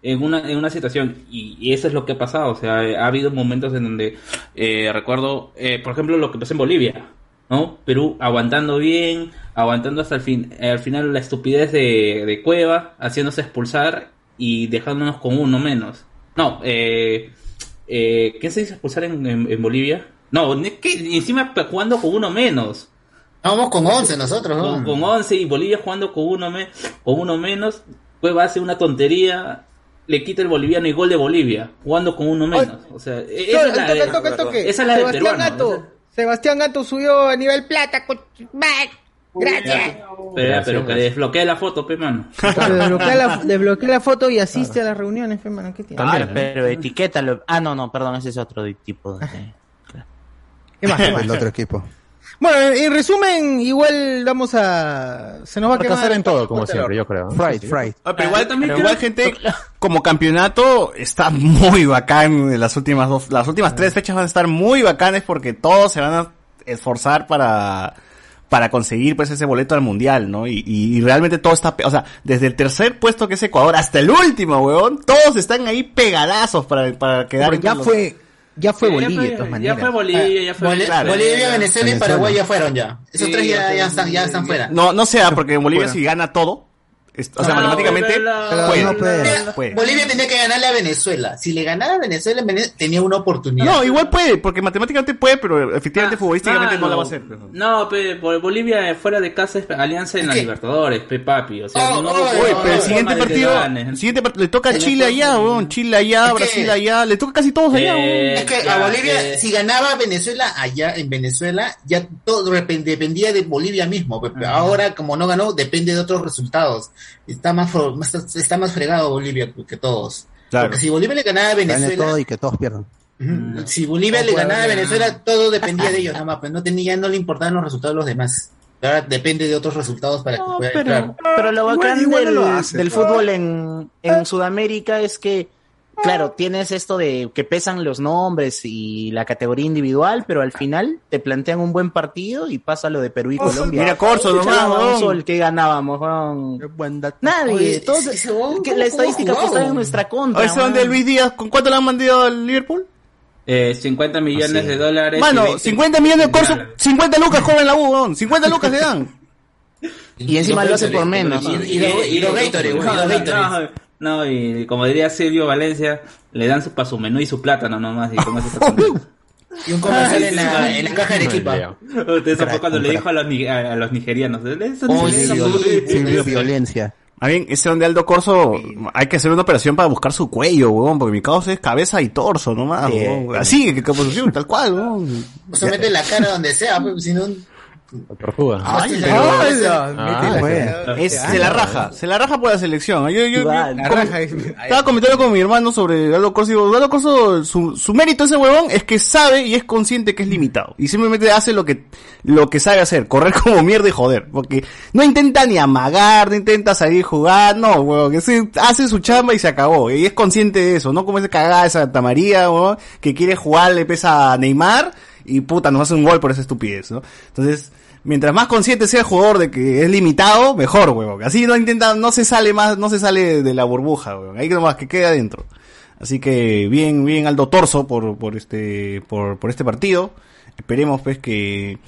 en una, en una situación y, y eso es lo que ha pasado o sea ha habido momentos en donde eh, recuerdo eh, por ejemplo lo que pasó en Bolivia no Perú aguantando bien aguantando hasta el fin al final la estupidez de, de Cueva haciéndose expulsar y dejándonos con uno menos no eh, eh, ¿quién se hizo expulsar en, en- en Bolivia? no ¿qué? encima jugando con uno menos Vamos con 11 nosotros, ¿no? con, con 11 y Bolivia jugando con uno, me- con uno menos, Cueva hace una tontería, le quita el boliviano y gol de Bolivia, jugando con uno menos. O sea, e- esa es la, toque, toque, toque. esa es la del Sebastián peruano. Gato. Sebastián Gato subió a nivel plata. co- Gracias. Pero, pero que desbloquee la foto, pe mano. Desbloquea la, desbloquea la foto y asiste a las reuniones, fe, mano, ¿qué tiene? Ah, pero etiquétalo. Ah, no, no, perdón, ese es otro tipo de... ¿Qué más? ¿Qué más? El otro equipo. Bueno, en resumen, igual vamos a... Se nos va a Fracasar en todo, como siempre, yo creo. Fried, fried. Ah, pero igual, también pero creo- igual, gente, como campeonato está muy bacán. Las últimas dos, las últimas tres fechas van a estar muy bacanes porque todos se van a esforzar para para conseguir pues ese boleto al mundial, ¿no? Y, y, y realmente todo está, o sea, desde el tercer puesto que es Ecuador hasta el último, weón, todos están ahí pegadazos para, para quedar. Pero ya los- fue, ya fue Sí, ya Bolivia, fue- de todas ya maneras. fue Bolivia, ya fue Boli- Venezuela. Bolivia, Venezuela y. Paraguay ya fueron ya. Esos Sí, tres ya, ya ya están, ya están fuera. No, no sea, porque en Bolivia si gana todo, o sea, No, matemáticamente pero la- puede. no puede. Bolivia- puede. Bolivia tenía que ganarle a Venezuela. Si le ganara a Venezuela, Vene- tenía una oportunidad. No, igual puede, porque matemáticamente puede, pero efectivamente Ah, futbolísticamente no la va a hacer. No, pe, Bol- Bolivia fuera de casa es alianza en la Libertadores, pe papi. O sea, Oh, no, oh, Oye, pero el siguiente partido, el siguiente part- le toca a Chile allá, weón, Chile allá, Es que- Brasil allá, le toca casi todos allá, Eh. Es que Ya, a Bolivia, eh. si ganaba Venezuela allá en Venezuela, ya todo depend- dependía de Bolivia mismo. Ahora, como no ganó, depende de otros resultados. Está más, está más fregado Bolivia que todos. Claro. Porque si Bolivia le ganaba a Gane Venezuela, todo y que todos pierdan. ujú, si Bolivia No le ganaba a Venezuela, todo dependía de ellos nada más. Pues no tenía, no le importaban los resultados de los demás. Ahora depende de otros resultados para que pueda pero, entrar. pero lo bacán del, lo hace. del fútbol en, en Sudamérica es que, claro, tienes esto de que pesan los nombres y la categoría individual, pero al final te plantean un buen partido y pasa lo de Perú y Colombia. Mira, Corso nomás, sol, ¿qué ganábamos? weón? Buen dato. Nadie, Oye, todos- que ¿cómo- la estadística está en nuestra contra. Ese donde. Luis Díaz, ¿con cuánto le han mandado al Liverpool? Eh, 50 millones de dólares. Mano, 20 50 millones de Corso, 50 lucas joven la U, weón, 50 lucas le dan. Y encima lo hace por menos. Y los Gatorade, No, y como diría Silvio Valencia, le dan su, para su menú y su plátano nomás. Y con eso está contento. Y un comercial en la, en la caja de equipa. Ustedes fue cuando le dijo a los, a, a los nigerianos. Sirvió violencia. A bien, ese donde Aldo Corso, hay que hacer una operación para buscar su cuello, weón, porque mi causa es cabeza y torso nomás, Sí. weón. Así, que composición, tal cual, weón. Se mete la cara donde sea, pues, si no... Ay, Ah, bueno. Es- se la raja, se la raja por la selección. Yo, yo- yo- La raja es- estaba comentando con mi hermano sobre Aldo Corso y digo, Aldo Corso, su, su mérito ese huevón es que sabe y es consciente que es limitado. Y simplemente hace lo que, lo que sabe hacer, correr como mierda y joder. Porque no intenta ni amagar, no intenta salir a jugar, no, huevón, que se- hace su chamba y se acabó. Y es consciente de eso, no como ese cagada de Santa María, huevón, que quiere jugar, le pesa a Neymar y puta, nos hace un gol por esa estupidez, ¿no? Entonces, mientras más consciente sea el jugador de que es limitado, mejor, huevón. Así no intenta, no se sale más, no se sale de la burbuja, huevón. Ahí nomás que quede adentro. Así que bien, bien Aldo Torso por, por este, por, por este partido. Esperemos pues que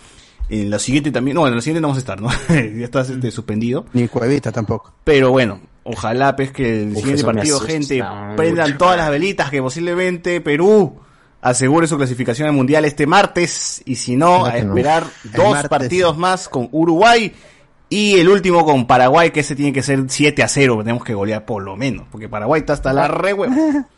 en la siguiente también, no, en la siguiente no vamos a estar, ¿no? ya estás este, suspendido. Ni Cuevita tampoco. Pero bueno, ojalá pues que el Uf, siguiente partido, gente, mucho. prendan todas las velitas que posiblemente Perú asegure su clasificación al mundial este martes y si no, a no. esperar dos martes. partidos más con Uruguay y el último con Paraguay que ese tiene que ser 7 a 0, que tenemos que golear por lo menos, porque Paraguay está hasta la re huevo.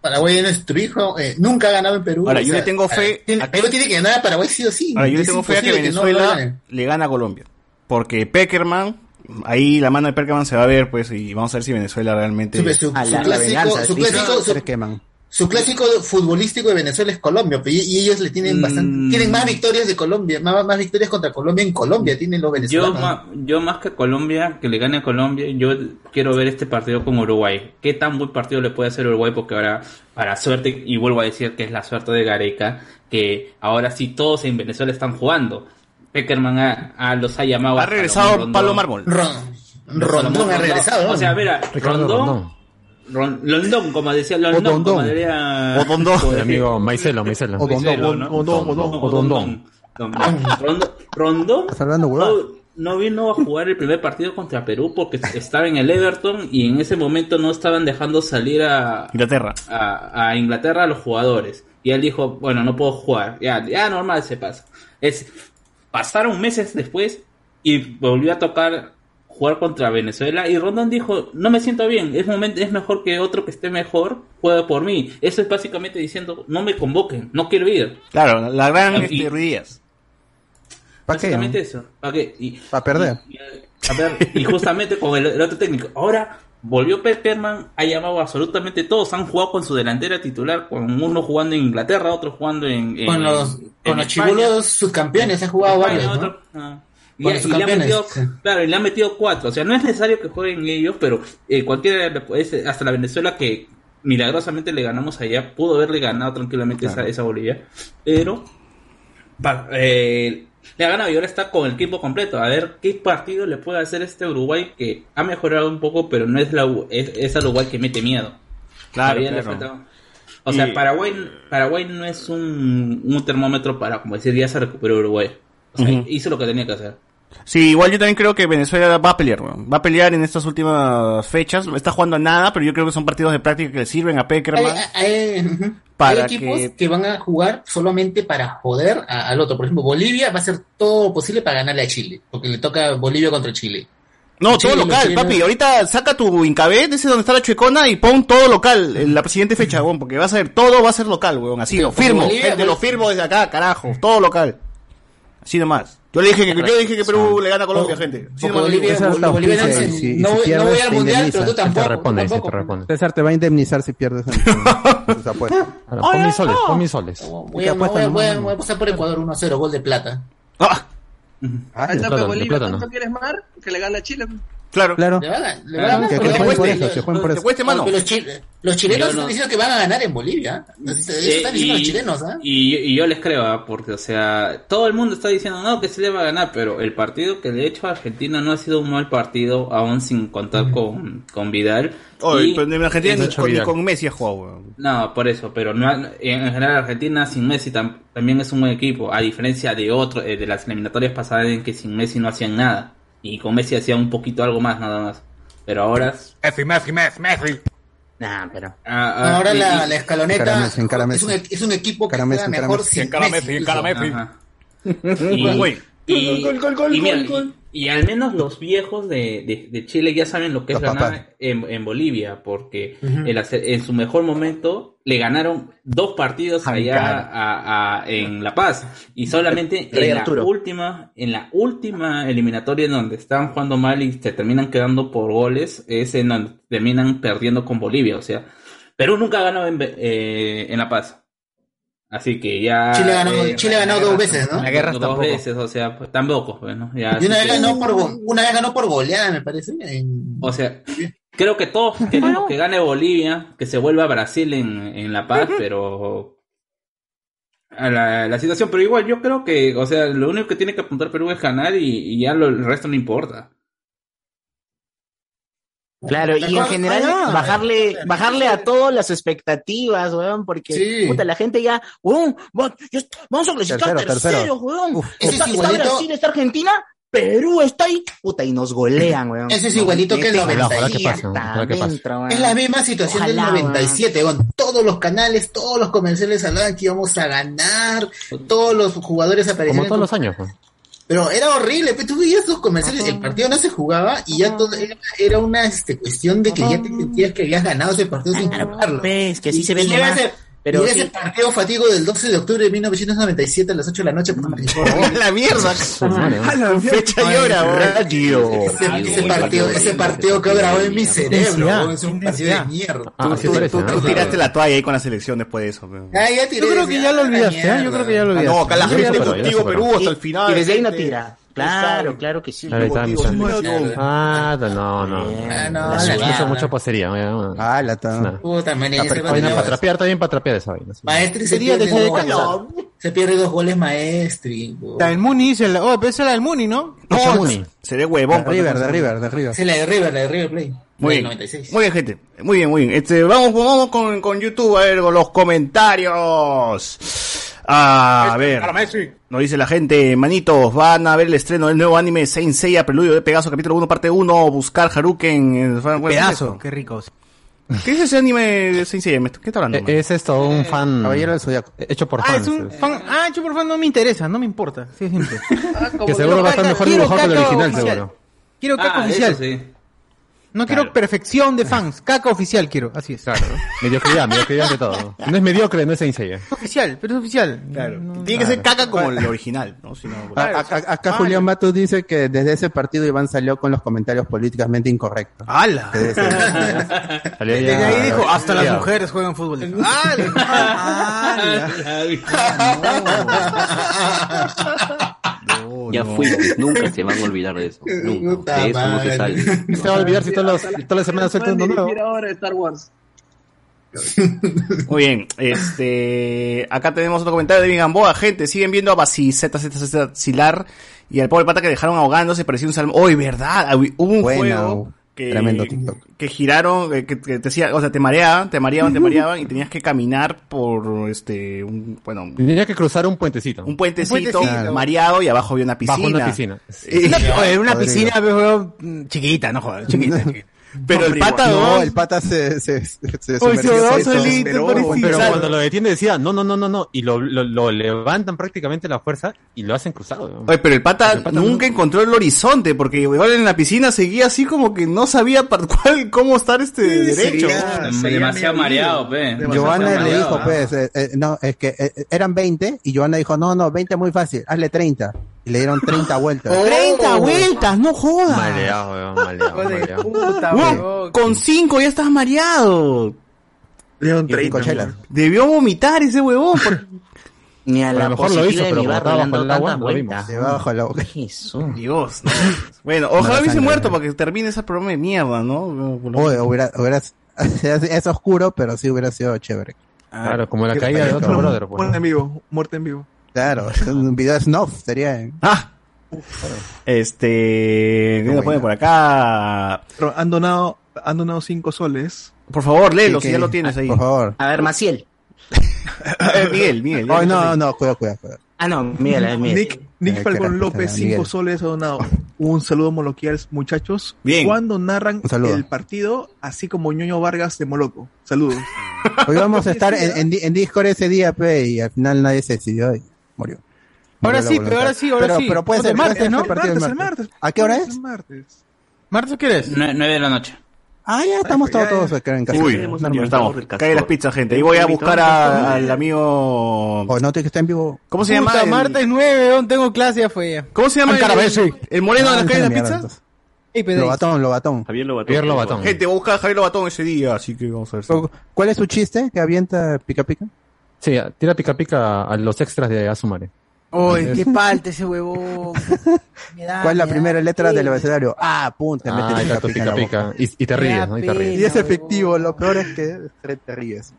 Paraguay es nuestro hijo, eh, nunca ha ganado en Perú. Ahora, yo sea, le tengo fe tiene- a- Perú tiene que ganar a Paraguay sí o sí. Ahora, yo le tengo fe a que no Venezuela le gana a Colombia. Porque Peckerman, ahí la mano de Peckerman se va a ver, pues, y vamos a ver si Venezuela realmente... Su, su- su clásico, su clásico, su- clásico futbolístico de Venezuela es Colombia, y, y ellos le tienen Mm. bastante, tienen más victorias de Colombia, más, más victorias contra Colombia en Colombia tienen los Yo, venezolanos. ma- yo más que Colombia, que le gane a Colombia, yo quiero ver este partido con Uruguay. ¿Qué tan buen partido le puede hacer Uruguay? Porque ahora, para suerte, y vuelvo a decir que es la suerte de Gareca, que ahora sí todos en Venezuela están jugando. Peckerman ha- los ha llamado. Ha a regresado. Pablo Mármol. Rondón ha regresado. O sea, mira, Ricardo Rondón, Rondón. Londón, como decía Londón, como Odondón. diría... El amigo Maicelo, Maicelo. Maicelo, ¿no? Odondón. Rondón, Rondón Estás hablando, huevón. no vino a jugar el primer partido contra Perú porque estaba en el Everton y en ese momento no estaban dejando salir a Inglaterra. a, a Inglaterra a los jugadores. Y él dijo, bueno, no puedo jugar. Ya, ya normal se pasa. Es, pasaron meses después y volvió a tocar jugar contra Venezuela y Rondón dijo, no me siento bien, es momento, es mejor que otro que esté mejor juegue por mí. Eso es básicamente diciendo, no me convoquen, no quiero ir. Claro, la gran Y- este, Ruiz. ¿Para qué? Básicamente eso. ¿Para qué? Y, Para perder. y- a ver, y justamente con el, el otro técnico. Ahora volvió Pepperman, ha llamado absolutamente todos. Han jugado con su delantera titular, con uno jugando en Inglaterra, otro jugando en. en- con los, en con los chibulos subcampeones ha jugado España, varios, ¿no? otro- ah. Y, le han metido, sí. claro, y le han metido cuatro. O sea, no es necesario que jueguen ellos, pero eh, cualquiera, hasta la Venezuela que milagrosamente le ganamos allá, pudo haberle ganado tranquilamente esa, esa Bolivia. Pero pa- eh, le ha ganado y ahora está con el equipo completo. A ver qué partido le puede hacer este Uruguay que ha mejorado un poco, pero no es la es, es el Uruguay que mete miedo. Claro, O sea, Y- Paraguay, Paraguay no es un, un termómetro para, como decir, ya se recuperó Uruguay. O sea, Ujú. hizo lo que tenía que hacer. Sí, igual yo también creo que Venezuela va a pelear, weón. Va a pelear en estas últimas fechas. Está jugando a nada, pero yo creo que son partidos de práctica que le sirven a Peckerman. Hay, hay- ujú. Para Hay equipos que- que... van a jugar solamente para joder a- al otro. Por ejemplo, Bolivia va a hacer todo lo posible para ganarle a Chile, porque le toca Bolivia contra Chile. No, Chile, todo local, papi. Ahorita saca tu Incabé, de ese donde está la chuecona, y pon todo local en la siguiente fecha, weón, porque va a ser, todo va a ser local, weón. Así, lo firmo, Bolivia, gente, lo firmo desde acá, carajo, todo local. Así nomás. Yo le dije que, yo dije que Perú le gana a Colombia, gente. Nomás Bolivia, te no, si- no voy- no al te mundial, indemniza. pero tú Te tampoco. responde, tú sí, te tampoco. responde. César te va a indemnizar si pierdes. Ahora, pon mis soles, pon mis soles. Voy a, pasar por Ecuador 1-0, gol de plata. Ah, Ah, Bolivia. ¿cuánto quieres más? Que le gane a Chile. Claro. Claro. Le van a- le van a- que- que jueguen por cueste, eso, que jueguen por eso. cueste, mano. los, chi- los chilenos no- están diciendo que van a ganar en Bolivia. Eso Eh, están diciendo los chilenos, ¿ah? y, y yo les creo, ¿ah? porque, o sea, todo el mundo está diciendo, no, que se le va a ganar, pero el partido que le he hecho a Argentina no ha sido un mal partido, aún sin contar con, con Vidal. Oye, Y- pero en Argentina ni con, con Messi ha jugado, weón. No, por eso, pero no, ha- en general Argentina sin Messi tam- también es un buen equipo, a diferencia de otro, eh, de las eliminatorias pasadas en que sin Messi no hacían nada, y con Messi hacían un poquito algo más nada más. Pero ahora... Messi, Messi, Messi, Messi. Nah, pero... ah, ah, Ahora y- la, y- la escaloneta Encara Messi, encara es, Messi. un, e- es un equipo que Encara Messi, mejor Messi. sin Encara Messi. Messi. Messi. Y, y- y mira, Y al menos los viejos de, de, de Chile ya saben lo que Los es ganar en, en Bolivia, porque el hacer- en su mejor momento le ganaron dos partidos allá a- a- en La Paz. Y solamente en la última, en la última eliminatoria en donde estaban jugando mal y se terminan quedando por goles, es en donde terminan perdiendo con Bolivia. O sea, Perú nunca ganó en, Be- eh, en La Paz. Así que ya. Chile ganó, eh, Chile ganó dos veces, ¿no? dos dos veces, o sea, pues, tampoco, bueno, ya. Y una vez que- ganó por go- una vez ganó por goleada, me parece. en- O sea, creo que todos queremos que gane Bolivia, que se vuelva Brasil en, en La Paz, pero a la, la situación, pero igual yo creo que, o sea, lo único que tiene que apuntar Perú es ganar y, y ya lo- el resto no importa. Claro, y en general bajarle, bajarle a todas las expectativas, weón, porque Sí. puta, la gente ya, weón, vamos a clasificar Tercero, tercero, tercero. weón. Ese está, es está Brasil, está Argentina, Perú está ahí, puta, y nos golean, weón. Ese es igualito que el Nos meten 90. hasta que pase, ojalá que pase. adentro, weón. Es la misma situación Ojalá, del 97, con todos los canales, todos los comerciales hablaban que íbamos a ganar, todos los jugadores aparecían. Como todos los años. pues. Pero era horrible, pues tú veías esos comerciales, el partido no se jugaba y ya todo era, era una este, cuestión de que ya te sentías que habías ganado ese partido sin jugarlo. Ves, que así Y- se vende más. Pero sí. ese partido fatigo del 12 de octubre de 1997 a las 8 de la noche. madre. la mierda. Fecha y hora, radio. Ese, ese partido, ese partido que grabó en mi cerebro, es un partido de mierda. Ah, Tú, tiraste la toalla ahí con la selección después de eso. Ah, Yo creo que ya lo olvidaste, ¿eh? Yo creo que ya lo Ah, olvidaste. no, acá la gente. Perú, hasta el final. Y desde ahí no tira. Claro, claro que sí. Motivos. chavo. Ah, no, no. Ah, no, La. Mucho, mucha posería. Ah, la ta- Nah. Puta, man, Está ese pre- Vaina para trapear, está bien para trapear esa vaina. Maestri se Sería pierde, de descansar. se pierde dos goles Maestri. La del Muni, dice la- oh, pero esa es la del Muni, ¿no? No, Muni. seré huevón. River, de. River, de River. Sí, la de River, la de River Play. Muy bien. 96. Muy bien, gente. Muy bien, muy bien. Este, vamos, vamos con, con YouTube a ver con los comentarios. A ver. Nos dice la gente, manitos, van a ver el estreno del nuevo anime Saint Seiya, Preludio de Pegaso, capítulo 1, parte 1, buscar Haruken. eh, bueno, ¿qué es Pedazo, esto? qué rico. ¿Qué es ese anime de Saint Seiya? ¿Qué está hablando? Eh, man? Es esto, un fan Caballero del Zodiaco. hecho por Ah, fans. es un fan. Ah, hecho por fan no me interesa, no me importa. Sí, es simple. Que seguro va a estar mejor dibujado que el original, oficial. seguro. Quiero caca Ah, oficial. eso sí. No quiero perfección de fans. Caca oficial quiero, así es. Claro. Mediocridad, mediocridad de todo. No es mediocre, no es Seiya. Oficial, pero es oficial. Claro. No- Tiene que ser caca como el original, ¿no? Si no- A- a- a- acá Julián Matos dice que desde ese partido Iván salió con los comentarios políticamente incorrectos. ¡Hala! Desde ahí dijo, hasta las mujeres juegan fútbol. ¡Ah! Ya fui, nunca se van a olvidar de eso. Nunca. De eso no se sale. Se va a olvidar si todas, las- todas las semanas sueltan uno nuevo. ahora Star Wars. Muy bien, este, acá tenemos otro comentario de Gamboa, gente, siguen viendo a Basi Z Silar y al pobre pata que dejaron ahogándose, parecía un salmo. Hoy, verdad, Hab- hubo un Buena, juego que, tremendo TikTok. que giraron, eh, que, que te decía, o sea, te mareaban, te mareaban, te mareaban y tenías que caminar por este, un, bueno, Tenía que cruzar un puentecito. un puentecito, puentecito. mareado y abajo había una piscina. Bajo una piscina. Y- Una, oye, una Podrido. piscina, pero, mm, chiquita, no jodas, chiquita. chiquita. Pero el pata, No, ¿no? el pata se, se, se, pero- cuando lo detiene decía, no, no, no, no, no. Y lo, lo, lo levantan prácticamente la fuerza y lo hacen cruzado. ¿no? Oye, pero el pata, El pata nunca encontró el horizonte, porque igual en la piscina seguía así como que no sabía para cuál, cómo estar este derecho. seguía- Mm, Demasiado mareado, pe. Joana le dijo, pues, eh, eh, no, es que eh, eran 20 y Joana dijo, no, no, 20 es muy fácil, hazle 30. Y le dieron 30 vueltas. 30 vueltas, no jodas. Maleado, weón, maleado, maleado. Puta, Weón, con cinco ya estás mareado. Y cinco 30. chelas. Debió vomitar ese huevón. por- Ni a A lo la mejor lo hizo, de pero le bajo el agua, lo vimos. Debajo de la boca. Jesús. Dios, no. Bueno, ojalá hubiese muerto para que termine ese programa de mierda, ¿no? Oye, hubiera, hubiera, es oscuro, pero sí hubiera sido chévere. Claro, como la caída de otro brother. pues. Muerte en vivo, muerte en vivo. Claro, un video de snuff sería. Ah. Este, ¿qué nos ponen por acá? Pero han donado, han donado 5 soles. Por favor, léelo, Sí, si que- ya lo tienes ahí. Por favor. A ver, Maciel. Eh, Miguel, Miguel. lo no, no, cuidado, cuidado, cuidado. Ah, no, Miguel, es Miguel. Nick, Nick Eh, Falcón López, Miguel. 5 soles ha donado. Un saludo moloquial, muchachos. Bien. Cuando narran el partido, así como Ñoño Vargas de Moloco. Saludos. Hoy vamos a estar en, en, Di- en Discord ese día, pe, y al final nadie se decidió y murió. Ahora la sí, pero ahora sí, ahora pero, sí. Pero puede Este ser martes, puede ser ¿no? Martes, del el martes. ¿A qué hora Martes, es? el martes. ¿Martes qué? Nue- Nueve de la noche. Ah, ya estamos pues, todos, ya, todos acá en casa. Uy, invitado estamos. Cae las pizzas, gente. Ahí voy a buscar a- al amigo... O no, tiene que estar en vivo. ¿Cómo se Puta, llama? el- martes 9, weón, tengo clase, ya fue ya. ¿Cómo se llama? El, el moreno de Ah, las calles de las pizzas? Lobatón, Lobatón. Javier Lobatón. Javier Lobatón. Gente, voy a buscar a Javier Lobatón ese día, así que vamos a ver. si- ¿Cuál es su chiste que avienta pica pica? Sí, tira pica pica a los extras de Asumare. Uy, qué palta ese huevón. Me da- ¿Cuál es la primera letra pena. del abecedario? Ah, punta, Ah, mete pica pica pica. Y, y te ríes, ¿no? Y te pena. ríes. Y es efectivo, lo peor es que te, te ríes.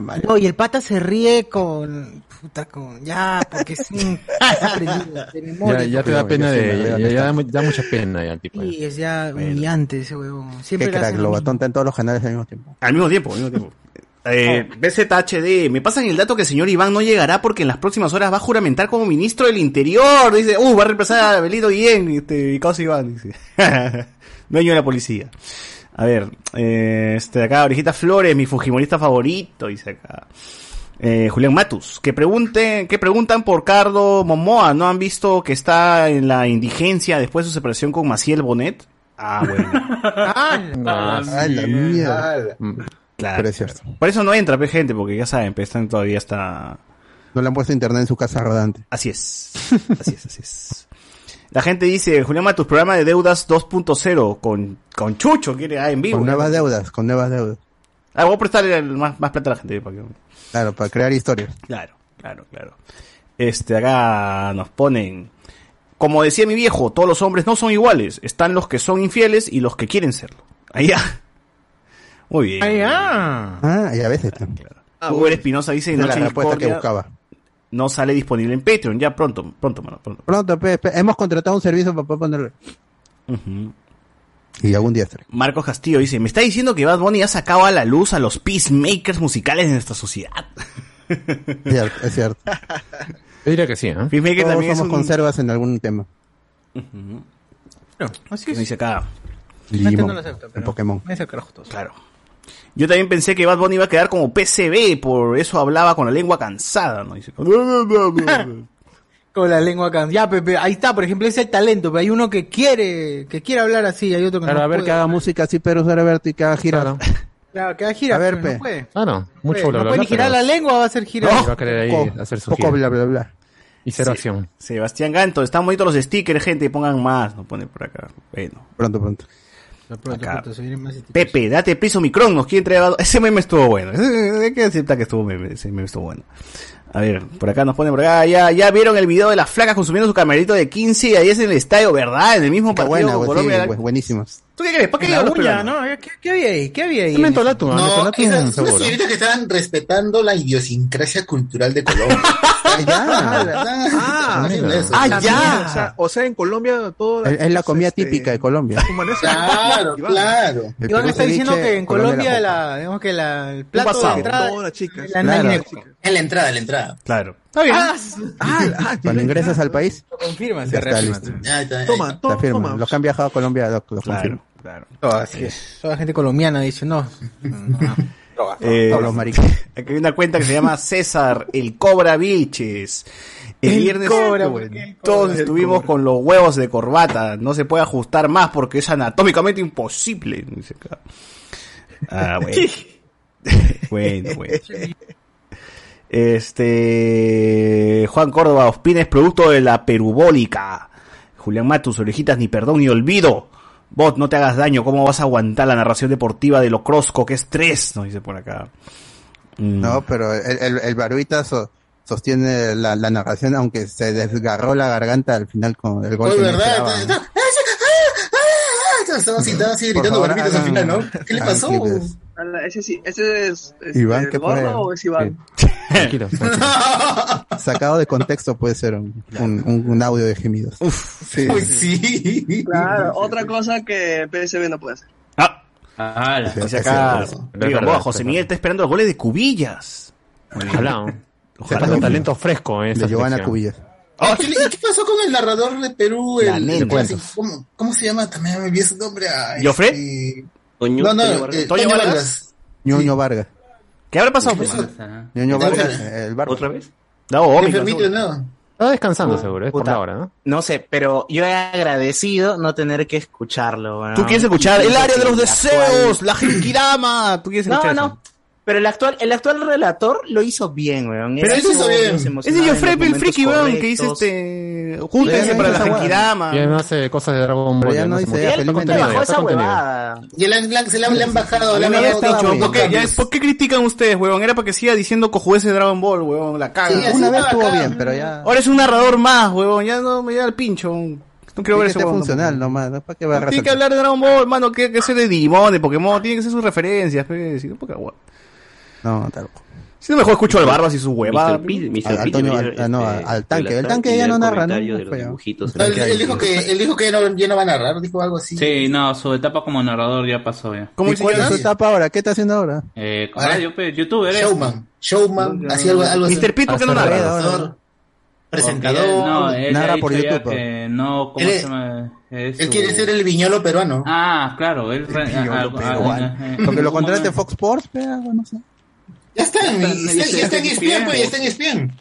Madre. No, y el pata se ríe con. Puta, con. Ya, porque es un. está aprendido de memoria. Ya, ya te da pena sí de. Ya, da, da mucha pena ya el tipo. Sí, es ya humillante ese huevón. Qué Siempre le crack, lo Lobatón está en todos los canales al mismo tiempo. Al mismo tiempo, al mismo tiempo. Eh, BZHD, me pasan el dato que el señor Iván no llegará porque en las próximas horas va a juramentar como ministro del Interior. Dice, uh, va a reemplazar a Belito Guillén, este, y causa Iván, dice. Dueño de la policía. A ver, eh, este de acá, Orejita Flores, mi fujimorista favorito, dice acá. Eh, Julián Matus, que pregunten, que preguntan por Cardo Momoa, ¿no han visto que está en la indigencia después de su separación con Maciel Bonet? Ah, bueno. Ah, Ah, la mierda. Claro. Por eso no entra, pe, gente, porque ya saben, pe, están todavía está... No le han puesto internet en su casa rodante. Así es. Así es, así es. La gente dice, Julián Matus, programa de deudas 2.0 con, con Chucho, quiere, ah, en vivo. Con ya. nuevas deudas, con nuevas deudas. Ah, voy a prestarle más, más plata a la gente. Para que... Claro, para crear historias. Claro, claro, claro. Este, acá nos ponen, como decía mi viejo, todos los hombres no son iguales. Están los que son infieles y los que quieren serlo. Allá. Muy bien. Ay, ah. Ah, y a veces. ¿no? Hugo Espinosa dice, es Noche la respuesta que buscaba. no sale disponible en Patreon. Ya pronto, pronto, mano, pronto. Pronto, pe, pe, hemos contratado un servicio para poder ponerlo. Ujú. Y algún día estaré. Marcos Castillo dice, me está diciendo que Bad Bunny ha sacado a la luz a los peacemakers musicales de nuestra sociedad. Es cierto, es cierto. Yo diría que sí, ¿eh? Peacemaker Todos también es somos un... conservas en algún tema. Así que es. dice acá. Limón, no lo acepta, en pero- Pokémon. Me hace carajo. Claro. Yo también pensé que Bad Bunny iba a quedar como PCB, por eso hablaba con la lengua cansada, ¿no? Dice, Con la lengua acá. Ya, Pepe, ahí está, por ejemplo, ese es el talento, pero hay uno que quiere, que quiere hablar así, hay otro que Claro, no a ver puede. que haga música así, pero Alberto y que haga gira. Claro, que haga gira, A ver, pe. no puede. Claro, mucho bla, no bla, puede ni girar pero- la lengua, va a hacer girar. No, va a querer ahí Poco- hacer su poco gira. bla bla bla. Y cero acción. Sebastián Ganto, están bonitos los stickers, gente, pongan más, no pone por acá. Bueno. Pronto, pronto. Pronto, Acá. pronto, se viene más Pepe, date piso Micron, nos quiere entregar... Bad- Ese meme estuvo bueno, hay que aceptar que estuvo meme, ese meme estuvo bueno. A ver, por acá nos pone por acá, ya, ya vieron el video de las flacas consumiendo su camerito de 15 y ahí es en el estadio, ¿verdad? En el mismo partido buena, con güey, Colombia. sí, güey, buenísimas. ¿Tú qué crees? ¿Para qué la los uña? ¿no? ¿Qué, qué había ahí? ¿Qué había ahí? Mentolatum, ¿ah? No, Mentolatum, esas unas seguro. señoritas que estaban respetando la idiosincrasia cultural de Colombia. Ah, eso. ah, También, ya. O sea, o sea, en Colombia todo. Es, es la comida este, típica de Colombia. Claro, claro. Iván está diciendo que en Colombia la la, digamos que la, el plato de entrada la nani- En la entrada, en la entrada. Claro. Está bien. Ah, Ah, ah, Cuando ingresas al país, confirma, ya se está reafirma. listo. Ya está. Toma, toma, toma. Los que han viajado a Colombia lo, lo Claro, confirman. claro. Todo así es. Toda la gente colombiana dice, no. Eh, Todos los maricones. Aquí hay una cuenta que se llama César, el Cobra Biches. El, El viernes Cobra, bueno, ¿por qué el todos Cobra? estuvimos con los huevos de corbata. No se puede ajustar más porque es anatómicamente imposible. dice. Ah, bueno. bueno, bueno. Este. Juan Córdoba, Ospina es producto de la perubólica. Julián Matus, orejitas, ni perdón ni olvido. Bot, no te hagas daño, ¿cómo vas a aguantar la narración deportiva de lo crosco que es tres? Nos dice por acá. Mm. No, pero el, el, so- sostiene la, la narración, aunque se desgarró la garganta al final con el gol ¿no? Estaba así, estaba así gritando favor, barbitos al final, ¿no? ¿Qué le pasó? Ese sí, ese es. este, Iván, ¿qué o es Iván? Tranquilo. Sacado de contexto puede ser un, un, un- un audio de gemidos. Sí. Uy, sí. Claro, otra cosa que PSB no puede hacer. Ah, Ah, la- Sí. dice acá. Viva verdad, es José. Miguel está esperando los goles de cubillas. Ojalá. Ojalá. Sacando talento fresco esta De Giovanna. Cubillas. Oh, ¿qué, qué pasó con el narrador de Perú? La El, nena. el clásico? ¿Cómo, ¿Cómo se llama? También me olvidé su nombre. Ay, ¿Joffre? este- Toño, No, no, Toño Vargas. eh, ¿Toño Vargas? Vargas. Ñoño Vargas. ¿Qué habrá pasado? pues? Eso. Ah, Ñoño Otra Vargas, vez. eh, el barco. ¿Otra vez? No, seguro. no. Está descansando seguro, es por Puta. la hora, ¿no? No sé, pero yo he agradecido no tener que escucharlo. weón. Tú quieres escuchar el área de los deseos, la Genkidama. Tú quieres No, escuchar no. eso? Pero el actual, el actual relator lo hizo bien, weón. Pero eso hizo bien. Ese Joffrey, el friki, weón, que dice este. Júntense para la Genkidama. Ya no hace cosas de Dragon Ball. Pero ya no dice. Y le han, bajado, le han Ya bajado está, mucho, weón, ¿por, qué, cambios. ya es- ¿Por qué critican ustedes, weón? Era para que siga diciendo cojudeces de Dragon Ball, weón. La caga. Una vez estuvo bien, pero ya. Ahora es un narrador más, weón. Ya no me llega el pincho. No quiero ver que weón. funcional nomás, ¿no? ¿Para qué va a tiene que hablar de Dragon Ball, mano. Tiene que ser de Digimon, de Pokémon. Tiene que ser sus referencias, pues. No, tal. Si no, mejor escucho al Barbas y su Mr. Al- tanque. El tanque ya no narra, ¿no? comentarios de los Feo. dibujitos. No, él, él dijo que, él dijo que ya no, ya no va a narrar, dijo algo así. Sí, no, su etapa como narrador ya pasó ya. ¿Cómo ¿Y cuál es su etapa ahora? ¿Qué está haciendo ahora? Eh, con Ahora, radio, pues, youtuber. Showman, showman, así algo, algo así. Mr. P, ¿por qué no narra? Presentador, él- No, él Narra ha por YouTube, que no, ¿cómo Él se llama? Es Él su- quiere ser el viñolo peruano. Ah, claro, él... re- Yo algo- lo peruano. algo- eh, Porque lo contrate Fox Sports, pero no sé. Ya está, en- Ya ya está, está, está en está ESPN, pues, ya está en ESPN.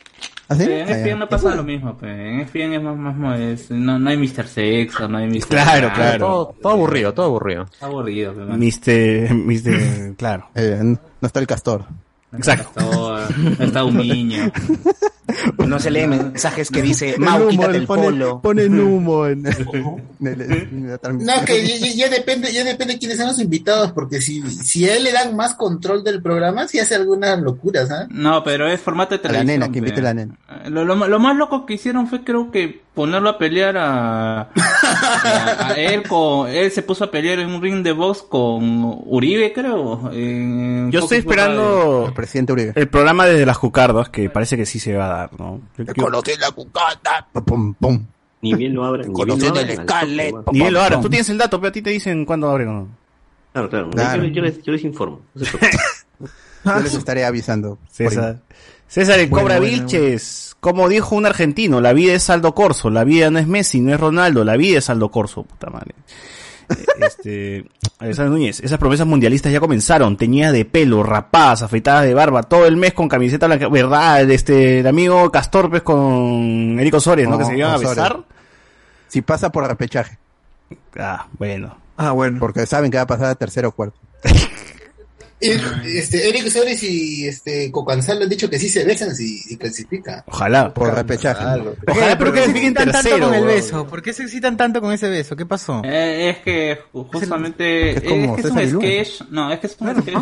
¿Así? Sí, en Ah. ESPN no pasa lo mismo, pues. En ESPN es más, más, es- no, no hay Mr. Sexo, no hay Mr. Claro, Ah, claro. Todo, todo aburrido, todo aburrido. Está aburrido, pues. Mr. Mr. Claro. Eh, no está el castor. Exacto. Todo, está un niño. No se leen mensajes que dice, Mau, quítate el pone, polo. Ponen humo en, en el- en la transmisión. No, que ya, depende, ya depende de quiénes son los invitados, porque si, si a él le dan más control del programa, si hace algunas locuras, ¿ah? No, pero es formato de A la televisión. nena, que invite la nena. Eh, Lo, lo, lo más loco que hicieron fue creo que ponerlo a pelear a, a, a él con él se puso a pelear en un ring de box con Uribe creo en Yo estoy esperando El presidente Uribe. el programa desde las cucardas, que parece que sí se va a dar, ¿no? Yo- yo- Conocí la cucata. Pum, pum. Ni bien lo abran. Ni bien lo Conociendo el man. Ni bien lo hará. Tú tienes el dato, pero a ti te dicen cuándo abren o no. Claro, claro. Claro. Yo, yo les, yo les informo. No se. Yo les estaré avisando. César. César el Bueno, Cobra bueno, Vilches. Como dijo un argentino, la vida es Aldo Corso, la vida no es Messi, no es Ronaldo, la vida es Aldo Corso, puta madre. Este, Alexander Núñez, esas promesas mundialistas ya comenzaron, teñidas de pelo, rapadas, afeitadas de barba, todo el mes con camiseta blanca, verdad, este, el amigo Castor, pues, con Eric Osores, ¿no? No, que se iban a besar. Si pasa por repechaje. Ah, bueno. Ah, bueno. Porque saben que va a pasar a tercero o cuarto. Este, Eric Sores y este, Cocanzalo han dicho que sí se besan si, si clasifica. Ojalá. Por repechaje. Ojalá, pero que excitan tanto con el beso? ¿Por qué se excitan tanto con ese beso? ¿Qué pasó? Eh, es que ju- justamente es es, como que es un sketch no es que es un sketch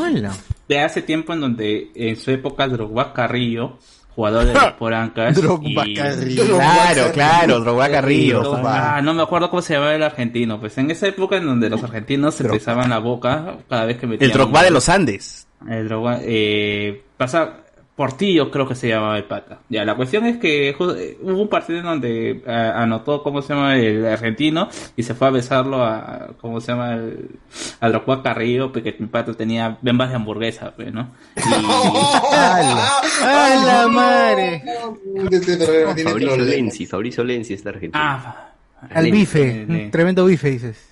de hace tiempo en donde en su época Drogba Carrillo jugador de los Porancas Drogba y- Carrillo. Claro, claro, Drogba Carrillo. Drogba, ah, no me acuerdo cómo se llamaba el argentino. Pues en esa época en donde los argentinos se besaban la boca cada vez que metían. El Drogba de los Andes. El Drogba, eh, pasa Portillo creo que se llamaba el pata. Ya, la cuestión es que hubo un partido en donde eh, anotó cómo se llama el argentino y se fue a besarlo a, cómo se llama el, a Drogba Carrillo porque mi pata tenía bembas de hamburguesa, pues, ¿no? Y, ¡A la madre! Fabricio. Lenzi, Fabricio Lenzi argentina. ah, Al bife. tremendo bife, dices.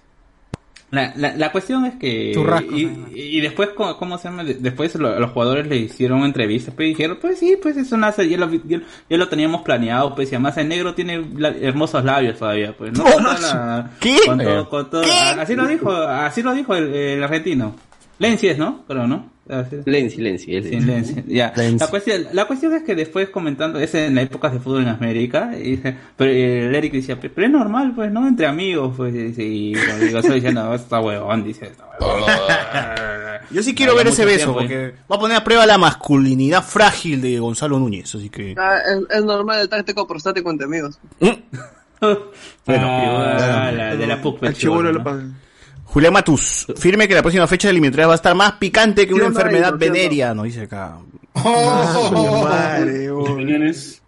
La, la, la cuestión es que Churrasco, y, y después ¿cómo, cómo se llama? De- después lo- los jugadores le hicieron entrevistas pues y dijeron pues sí pues eso nace ya lo, ya, ya lo teníamos planeado pues y además el negro tiene la- hermosos labios todavía pues no ¿Qué? con todo- con todo- así lo dijo así lo dijo el, el argentino. Lenzi es no creo no Así- Lenzi, Lenzi. él- Sí, Lenzi, ya. Lenzi. La cuestión, la cuestión es que después comentando, es en la época de fútbol en América, y dice, pero el Eric decía, pero es normal, pues, ¿no? Entre amigos, pues, y, y bueno, digo, estoy diciendo, está huevón, dice, está huevón. Yo sí quiero ver ese beso, tiempo, porque va a poner a prueba la masculinidad frágil de Gonzalo Núñez, así que... Ah, es, es normal el táctico prostático entre amigos. Bueno, Ah, la, de la PUC, El chivolo ¿no? lo Julián Matus, firme que la próxima fecha de eliminatoria va a estar más picante que una no, enfermedad no, sí, no. dice acá. Ah, madre. Opiniones.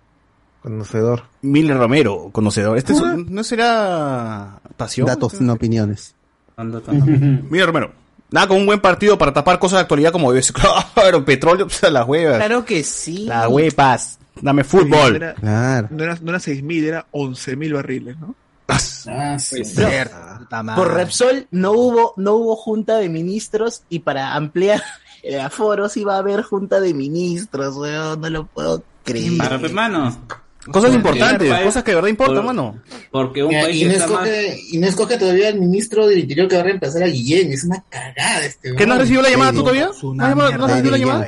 Conocedor. Miller Romero, conocedor. Este es no será pasión. Datos, no opiniones. Miller Romero. Nada con un buen partido para tapar cosas de actualidad como debe ser. Claro, petróleo, pues, las huevas. Claro que sí. Las huevas. Dame fútbol. era, Claro. no era, no era 6.000, era 11.000 barriles, ¿no? Ah, sí. Puta. Por Repsol no hubo, no hubo junta de ministros y para ampliar el aforo sí va a haber junta de ministros, weón, no lo puedo creer. Para, pues, mano. Cosas importantes, país- cosas que de verdad importan, por- mano. Porque un país y, no está más... no escoge todavía el ministro del Interior que va a reemplazar a Guillén. Es una cagada este. ¿Qué no has recibido la llamada tú todavía? ¿No has llamado- no has recibido la llamada?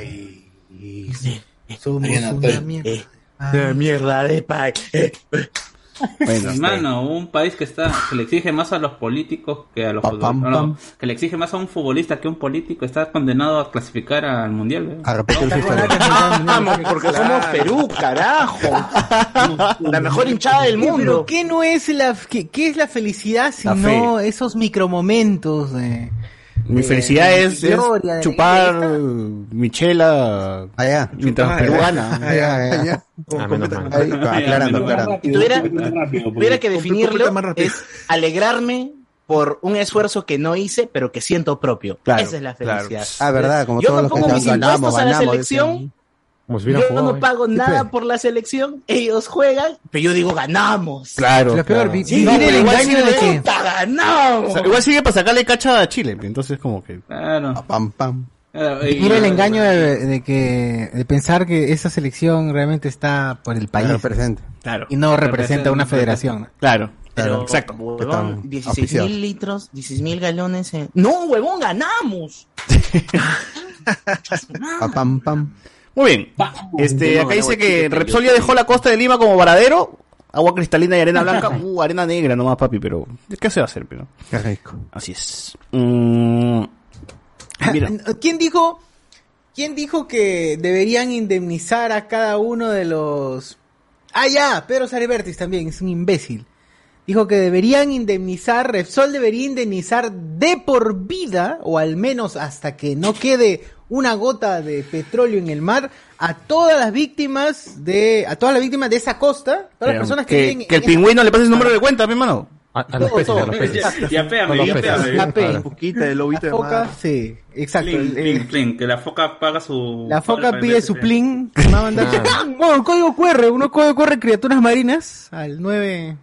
Somos una mierda. De mierda de país. Bueno, Mano, un país que está que le exige más a los políticos que a los Pa, pam, futbolistas. pam. que le exige más a un futbolista que a un político está condenado a clasificar al mundial. ¿eh? A repetir su historia. Vamos, porque somos Perú, carajo. La mejor hinchada del ¿Qué, pero mundo. qué no es la qué, qué es la felicidad si La no esos micromomentos de Mi felicidad de es, es gloria, chupar michela Allá. mientras Perú gana. Allá, allá. Ah, aclarando, aclarando. Si tuviera, tuviera que definirlo, es alegrarme por un esfuerzo que no hice, pero que siento propio. Claro, Esa es la claro. felicidad. Ah, verdad, como Yo todos los que ganamos, impuestos a la ganamos. selección. decían. Como si hubieran Yo jugado, no ¿eh? pago nada por la selección, ellos juegan, pero yo digo ganamos. Claro. Peor, Sí, no, el engaño de que gusta, O ganamos. sea, igual sigue para sacarle cacha a Chile, entonces como que... Claro. Pam, pam. Claro, y- vivir el engaño de, de que de pensar que esa selección realmente está por el país Represente. Claro. y no representa una federación. Claro. Pero, Exacto. huevón, Están 16 auspiciados. mil litros, 16 mil galones. en- No, huevón, ganamos. Pa, pam, pam. Muy bien. Este, acá dice que Repsol ya dejó la costa de Lima como varadero. Agua cristalina y arena blanca. Uh, arena negra nomás, papi, pero... ¿Qué se va a hacer, pero? Qué rico. Así es. Mm, mira. ¿Quién dijo quién dijo que deberían indemnizar a cada uno de los Ah, ya, Pedro Sarebertis también es un imbécil. Dijo que deberían indemnizar, Repsol debería indemnizar de por vida, o al menos hasta que no quede una gota de petróleo en el mar, a todas las víctimas de, a todas las víctimas de esa costa, todas las personas que, que, viven que el esa- pingüino le pase el número de cuenta, mi hermano. A, a los Todo, peces, a los peces. Ya, ya péame, ya péame. La. Poquita lobito de Foca, mar. sí, exacto. Plin, el- plin, el- plin, que la foca paga su... La foca pide su plin. Me va a mandar. Claro. Bueno, código QR, uno código QR criaturas marinas al 9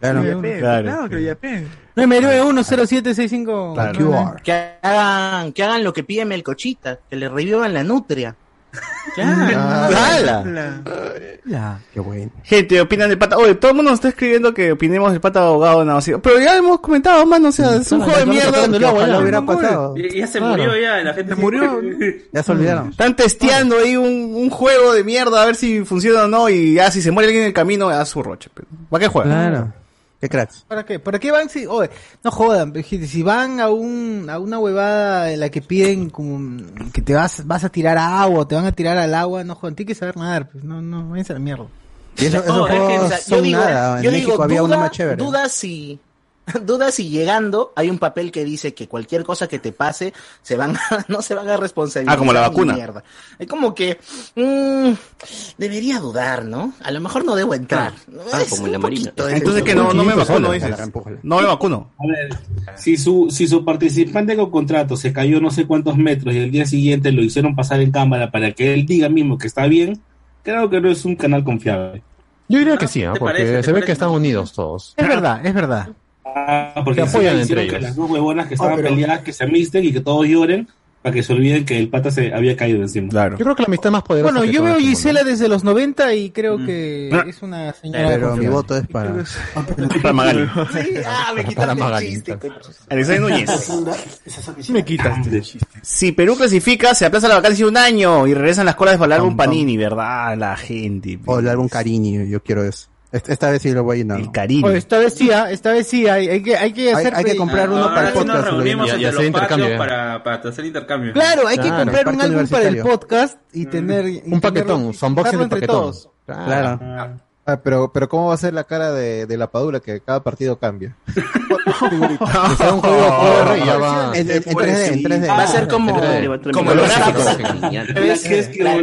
Claro. Nueve- Pe, Claro. Claro, que ya pe. 9910765. Claro. Que hagan, que hagan lo que pide Melcochita, que le revivan la nutria. Ah, ¡Hala! Ya. Qué bueno. Gente, opinan del pata. Oye, todo el mundo nos está escribiendo que opinemos del pata abogado nada más. Pero ya hemos comentado, mano. O sea, es un No, juego de mierda. que ojalá ya. hubiera No, pasado. Ya, ya se Claro. murió ya, la gente Se murió. Ya se olvidaron. Están testeando ahí un, un juego de mierda a ver si funciona o no. Y ya si se muere alguien en el camino, a su roche. ¿Para qué juega? Claro. Qué cracks. ¿Para qué? ¿Para qué van si, oye, no jodan, si van a un a una huevada en la que piden como que te vas vas a tirar a agua, o te van a tirar al agua, no jodan, tienes que saber nadar, pues no no váyanse a la mierda. Y eso, esos No, es que, o sea, son nada. En yo México digo, había duda, uno más chévere. Duda si, duda si llegando hay un papel que dice que cualquier cosa que te pase se van a- no se van a responsabilizar. Ah, como la vacuna. mierda. Es como que mm, debería dudar, ¿no? A lo mejor no debo entrar. Ah, Es como la marina. Entonces que no, no me vacuno, dices. No me vacuno. A ver, si su, si su participante con contrato se cayó no sé cuántos metros y el día siguiente lo hicieron pasar en cámara para que él diga mismo que está bien, creo que no es un canal confiable. Yo diría que sí, ¿ah? ¿Te porque se ve parece? que están unidos todos. Es verdad, es verdad. Ah, porque Se apoyan entre que ellos. las dos huevonas que estaban pero- peleadas que se amisten y que todos lloren para que se olviden que el pata se había caído encima. Claro. Yo creo que la amistad más poderosa. Bueno, que yo veo. Gisela desde los 90 y creo que Ah. es una señora Pero mi voto es para. Para Magali. Sí, ah, me Para quitaste el Magali, chiste, coño. Alexander Núñez. Me quitaste. Si Perú clasifica, se aplaza la vacancia un año y regresan las colas para el álbum. Panini, ¿verdad? La gente. O el álbum Carini, yo quiero eso. Esta, vez sí lo voy a llenar. El cariño. Oye, esta vez sí, ah, esta vez sí, hay, hay que hay que Hay- hacer hay que comprar uno Ahora para el sí nos podcast, reunimos entre los sea intercambio, ya. para, para hacer intercambio. Claro, hay que comprar un álbum para el podcast y tener y Un paquetón, tenerlo- su unboxing de usarlo entre paquetón. todos. Claro. Ah, pero, pero ¿cómo va a ser la cara de, de la Padula que cada partido cambia? Y va. En, en- en 3D, en 3D. Va a ser como, como el gráfico.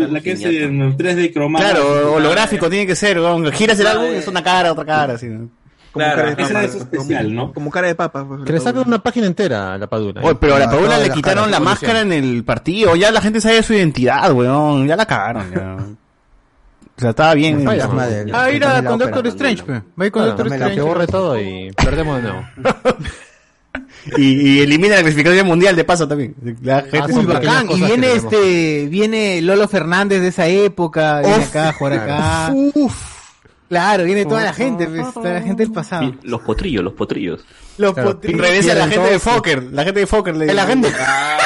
La que es, en 3D cromada. Claro, holográfico tiene que ser. weón. Giras el álbum, es una cara, otra cara. Así, ¿no? Claro, cara de Esa papa, es especial, ¿no? Como cara de papa. pues, Que le saquen una página entera a la Padula. Oye, pero a la No, todas le quitaron la máscara en el partido. Ya la gente sabe su identidad, weón. Ya la cagaron. Ya. O sea, estaba bien. Falla, ¿no? madre. Ah, ir a la con ópera, Doctor Strange, pe. Va a ir con Claro, Doctor la que Strange. borre todo y perdemos de nuevo. Y, y elimina la clasificación mundial de paso también. La gente Ah, bacán. Y viene este, viene Lolo Fernández de esa época, viene acá a jugar acá. Uf. Claro, viene toda la gente, pues, toda la gente del pasado. Y Los potrillos, los potrillos. Los Claro, potrillos. regresa la gente de Fokker, la gente de Fokker le La gente Ah,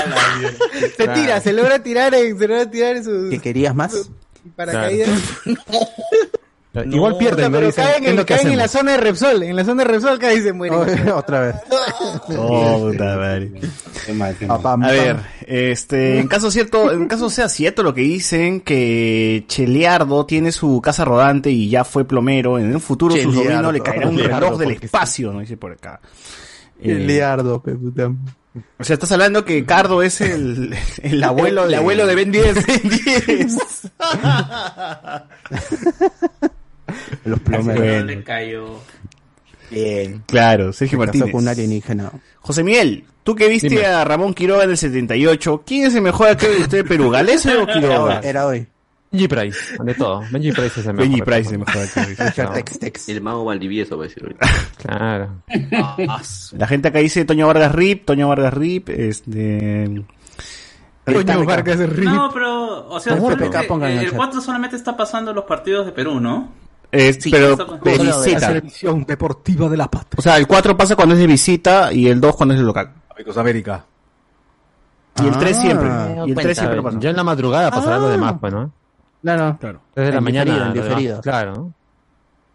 se tira, se logra tirar en, se logra tirar en sus ¿Que querías más? Paracaídas. Igual pierden, ¿no? pero Dicen, caen, ¿qué es en, caen en la zona de Repsol, en la zona de Repsol caen y se mueren. Otra vez. Oh, puta madre. Qué mal, qué mal. Pa, pam, A ver, este, en caso cierto, en caso sea cierto lo que dicen que Cheliardo tiene su casa rodante y ya fue plomero, en un futuro su sobrino le caerá un reloj del espacio, ¿no? Dice por acá. Eh, El o sea, estás hablando que Cardo es el, el abuelo El de... abuelo de Ben 10. Los No plomeros. le cayó. Bien. Claro, Sergio Se casó Martínez. con un alienígena. José Miguel, tú que viste Dime. a Ramón Quiroga en el 78, ¿quién es el mejor actor de usted de Perú? ¿Galese o Quiroga? Era hoy. Benji Price, de todo. Benji Price es el mejor. Benji Price es el mejor actor. Richard No. Tex Tex. El mago Valdivieso va a decir ahorita. Claro. La gente acá dice Toño Vargas Rip, Toño Vargas Rip, este... Toño Vargas Río. No, pero, o sea, el el chat. 4 solamente está pasando los partidos de Perú, ¿no? Sí, pero de visita. selección deportiva de la pata. O sea, el 4 pasa cuando es de visita y el 2 cuando es de local. Amigos América. Y el 3 Ah. siempre. Me Y el doy 3 siempre lo pasa. Ya en la madrugada pasará lo demás, pues, ¿no? Claro. Claro. Desde la mañana. diferido. Claro,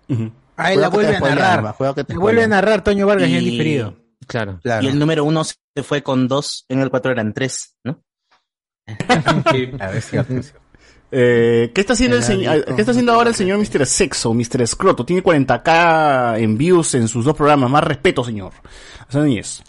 ¿no? Ah, él la vuelve a narrar. te vuelve a narrar Toño Vargas y en diferido. Claro. Claro. Y el número uno se fue con dos, en el cuatro eran tres, ¿no? Sí. A ver, cierto, es cierto. Eh, ¿qué está haciendo el señor, qué está haciendo ahora el señor Mr. Sexo, Mr. Scroto? Tiene 40k en views en sus dos programas. Más respeto, señor. O sea, ni es.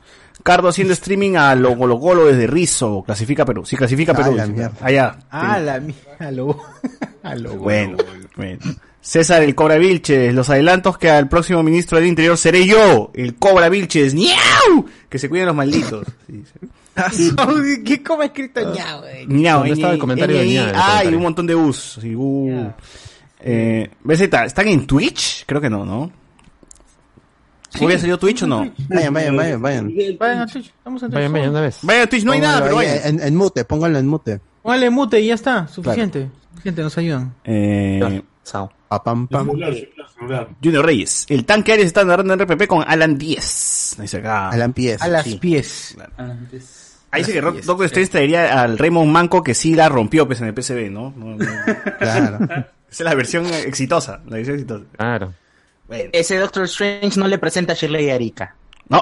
Cardo haciendo streaming a lo Golo Golo desde Rizo. Clasifica Perú. Sí, clasifica Ah, Perú. mierda. Allá. Ah, la mía. A lo, a lo Bueno, bueno. César el Cobra Vilches, los adelantos que al próximo ministro del Interior seré yo, el Cobra Vilches, ¡Niau! Que se cuiden los malditos. Sí, sí. ¿Qué cómo ha escrito ñao, güey? Miau, ¿Dónde estaba el comentario de Ñao, Ah, y un montón de us. Sí, uh. Eh, BZ, ¿están en Twitch? Creo que no, ¿no? ¿Hubiera salido Twitch o no? Vayan, vayan, vayan, vayan. Vayan a Twitch. Vamos a Twitch. Vayan, vayan una vez. Vaya a Twitch, no hay nada, pero Pónganlo vayan. en, en mute, pónganlo en mute. Póngale mute y ya está. Suficiente. Suficiente, nos ayudan. Eh, Sao. Pa, pam, pam. Junior Reyes, el tanque Aries está narrando en RPP con Alan 10. Dice acá. Alan Pies. A las Sí. pies. Ahí dice que Rock- Doctor Strange traería al Raymond Manco que sí la rompió pues en el PCB, ¿no? No, no. Claro. Esa es la versión exitosa, la versión exitosa. Claro. Bueno. Ese Doctor Strange no le presenta a Shirley Arica. No.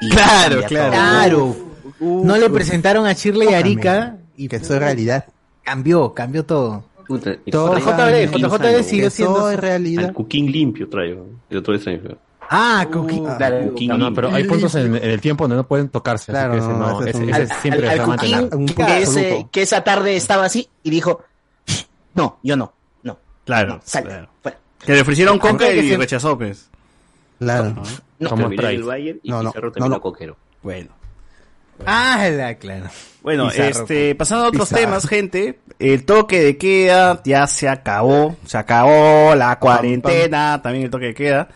Y Claro, cambia claro. todo. Claro. No le presentaron a Shirley Arica y Que soy realidad. cambió, cambió todo. Puta, y Todo JB, JB Que siendo- realidad. Cooking limpio traigo. El extraño. Ah, Coqui- Claro. Cooking No, no, pero hay puntos en, en el tiempo donde no pueden tocarse. Claro, así que ese, no, no, ese es ese, un- ese Al- siempre al- se va a al. Cooking, que, ese- absoluto. que esa tarde estaba así y dijo, no, yo no, no, Claro. sal, claro. fuera. Que le ofrecieron coca Antes de que y rechazó, pues. Claro. No, Como el Bayern y No, no, Pizarro no, terminó no. coquero. Bueno. Ah, la, claro. Bueno, Pizarro, este, pasando a otros Pizarro. temas, gente. El toque de queda ya se acabó. Se acabó la cuarentena, también el toque de queda.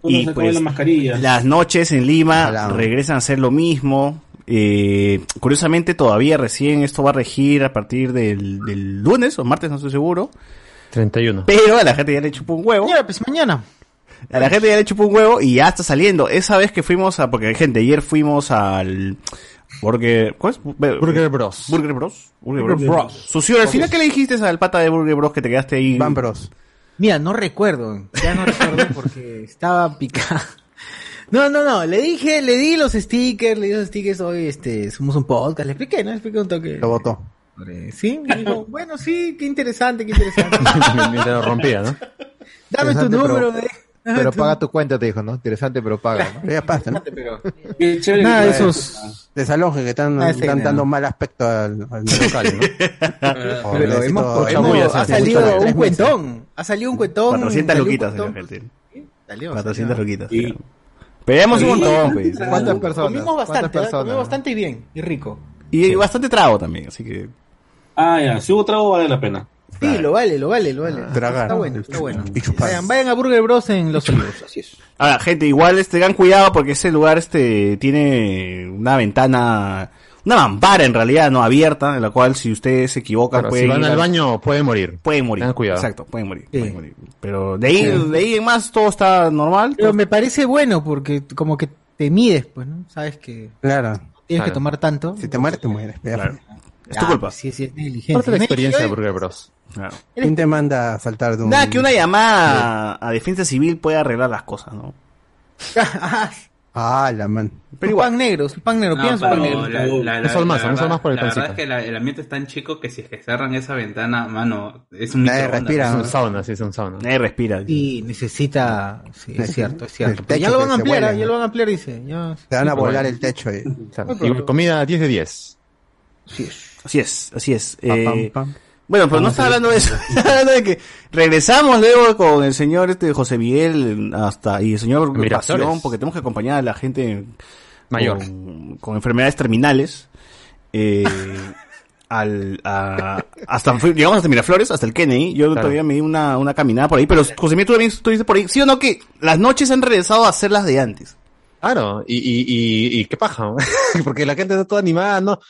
Uno Y pues, la mascarilla. las noches en Lima Ojalá. regresan a ser lo mismo. Eh, curiosamente, todavía recién esto va a regir a partir del, del lunes o martes, no estoy seguro. 31. Pero a la gente ya le chupó un huevo. Mañana, pues mañana. A la gente ya le chupó un huevo y ya está saliendo. Esa vez que fuimos a, porque gente, ayer fuimos al Burger, ¿cuál es? Burger Bros. Burger Bros. Burger Burger Bros. Bros. Sucio, al final, ¿qué le dijiste al pata de Burger Bros que te quedaste ahí? Van Bros. Mira, no recuerdo. Ya no recuerdo porque estaba picado. No, no, no. Le dije, le di los stickers, le di los stickers. Hoy, este, somos un podcast. Le expliqué, ¿no? Le expliqué un toque. Lo votó. Sobre- Sí, me dijo, bueno, sí, qué interesante, qué interesante. Mientras lo rompía, ¿no? Dame tu número, pero- de... Pero paga tu cuenta, te dijo, ¿no? Interesante, pero paga, ¿no? Ya pasa, ¿no? Nada de esos. Desaloje que están, Ah, sí, están no. dando mal aspecto al, al local, ¿no? Oh, Pero hemos, hemos- ha salido un cuentón. Ha salido un cuentón. 400 salió un luquitas, cuentón. señor, gente. Salió, 400 salió. luquitas. Y- hemos un montón, pues. ¿Cuántas personas? Comimos bastante, ¿Cuántas ¿eh? personas? comimos bastante y bien, y rico. Y bastante trago también, así que. Ah, ya. Si hubo trago, vale la pena. Sí, lo vale, lo vale, lo vale. Tragar. Está bueno, está bueno. Y chupar. Vayan, vayan a Burger Bros en Los Olivos, así es. Ahora, gente, igual este, tengan cuidado porque ese lugar este tiene una ventana, una mampara en realidad, no abierta, en la cual si ustedes se equivocan Claro, pueden si van ir al baño, pueden morir. Pueden morir. Tengan cuidado. Exacto, pueden morir, pueden morir. Pero de ahí, de ahí en más todo está normal. Pero me parece bueno porque como que te mides, pues, ¿no? Sabes que Claro. tienes que tomar tanto. Si te mueres, te mueres. Claro. Es tu culpa. Sí, sí, es negligencia. Parte de la experiencia de Burger Bros. ¿Quién te manda a saltar de un... Nada, que una llamada a defensa civil puede arreglar las cosas, ¿no? Ah, la man. Pero pan negro, pan negro, No, piensa pero pan negro. la- la- la- Un más, un más por el La verdad es que la- el ambiente es tan chico que si es que cerran esa ventana, mano, es un Nadie respira, Es un sauna, sí, es un sauna. Nadie respira. Y necesita, sí, es cierto, es cierto. Pero ya lo van a ampliar, vuela, ¿eh? ya lo van a ampliar, dice. Ya. Te van a Sí, volar el techo ahí. Claro. Y comida 10 de 10. Así es, así es. Pa, Eh, pam, pam. Bueno, pero no está hablando de eso. Está hablando de que regresamos luego con el señor este José Miguel hasta y el señor Miraflores. Pasión, porque tenemos que acompañar a la gente Mayor. con, con enfermedades terminales. Eh, al, a- hasta llegamos hasta Miraflores, hasta el Kennedy. Yo Claro. todavía me di una, una caminada por ahí, pero José Miguel, tú también estuviste por ahí. ¿Sí o no que las noches han regresado a ser las de antes? Claro, y, y, y, y qué paja, porque la gente está toda animada, no.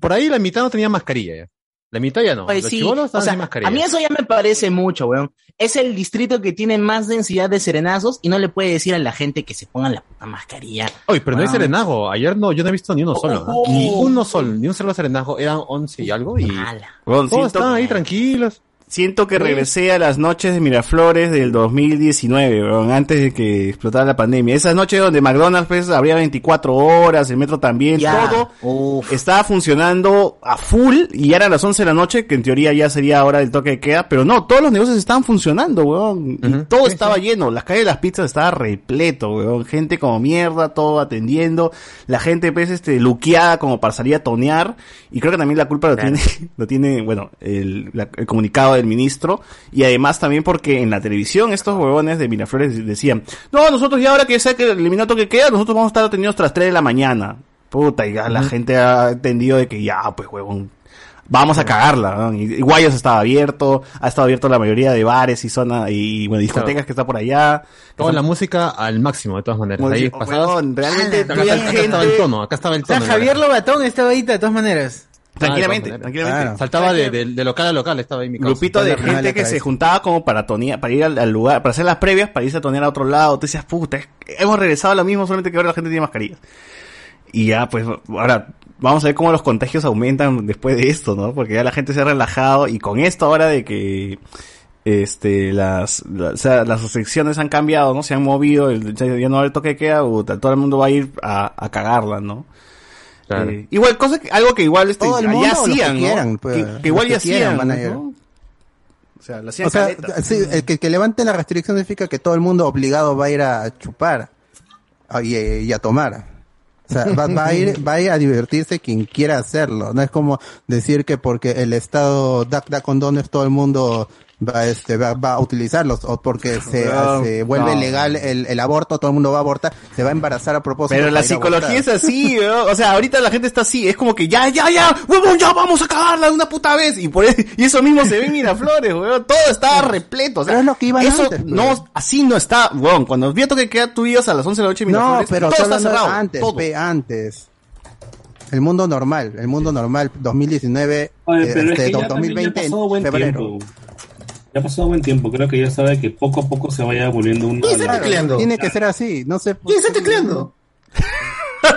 Por ahí la mitad no tenía mascarilla ya. La mitad ya no. Pues Los sí, chibolos o estaban sea, sin mascarilla. a mí eso ya me parece mucho, weón. Es el distrito que tiene más densidad de serenazos y no le puede decir a la gente que se pongan la puta mascarilla. Oye, pero no hay Weón. serenago. Ayer no, yo no he visto ni uno solo. Oh. Ni uno solo, ni un solo serenago. Eran 11 y algo y Weón, todos estaban ahí tranquilos. Siento que regresé a las noches de Miraflores del 2019, weón, antes de que explotara la pandemia. Esas noches donde McDonald's pues, abría 24 horas, el metro también, Ya. todo estaba funcionando a full y ya eran las 11 de la noche, que en teoría ya sería hora del toque de queda, pero no, todos los negocios estaban funcionando, weón. Y todo estaba lleno, las calles de las pizzas estaba repleto, weón. Gente como mierda, todo atendiendo, la gente pues este luqueada como para salir a tonear y creo que también la culpa lo tiene, lo tiene, bueno, el, la- el comunicado del ministro y además también porque en la televisión estos huevones de Miraflores decían, no, nosotros ya ahora que sea que eliminó toque de queda, nosotros vamos a estar atendidos las 3 de la mañana. Puta, y ya la gente ha entendido de que ya, pues huevón, vamos a cagarla. ¿no? Y, y Guayas estaba abierto, ha estado abierto la mayoría de bares y zona y bueno, discotecas Claro. que está por allá. Toda la música al máximo, de todas maneras. Ahí realmente acá, acá gente- estaba el tono, acá estaba el O sea, tono. Javier Lobatón estaba ahí de todas maneras. Tranquilamente, Ah, tranquilamente. maneras. Saltaba de, de- de local a local, estaba ahí mi causa. grupito de gente que se juntaba como para tonear, para ir al, al lugar, para hacer las previas, para irse a tonear a otro lado. Tú decías, puta, es hemos regresado a lo mismo, solamente que ahora la gente tiene mascarillas. Y ya, pues, ahora vamos a ver cómo los contagios aumentan después de esto, ¿no? Porque ya la gente se ha relajado y con esto ahora de que este las la- o sea, las restricciones han cambiado, ¿no? Se han movido, el, ya ya no va a haber toque de queda, puta, todo el mundo va a ir a, a cagarla, ¿no? Claro. Eh, igual, cosa que, algo que igual este, Todo el ya mundo los que hacían, ¿no? quieran, pues, que, que igual ya hacían. O sea, la hacían O sea, sí, el que, que levante la restricción significa que todo el mundo obligado va a ir a chupar a- y, y a tomar. O sea, va, va a ir, va a ir a divertirse quien quiera hacerlo. No es como decir que porque el Estado da, da condones todo el mundo va, este, va, va a utilizarlos o porque se, No, se vuelve no. legal el, el aborto, todo el mundo va a abortar, se va a embarazar a propósito. Pero la psicología es así, weón. O sea, ahorita la gente está así. Es como que ya, ya, ya, huevón, ya vamos a cagarla de una puta vez. Y por e- y eso mismo se ve en Miraflores, weón. Todo estaba repleto. O sea, Pero es lo que iban eso antes, pues. no, así no está, weón. Cuando vi que queda tú ibas a las 11 de la noche en No, Miraflores, pero todo está no es cerrado. antes, todo. pe, antes. El mundo normal, el mundo normal, 2019, Oye, eh, pero es este, que ya también 2020, ya pasó buen febrero. tiempo. Ya pasó buen tiempo, creo que ya sabe que poco a poco se vaya volviendo un... Claro, Tiene que ser así, no sé. ¿Quién está tecleando?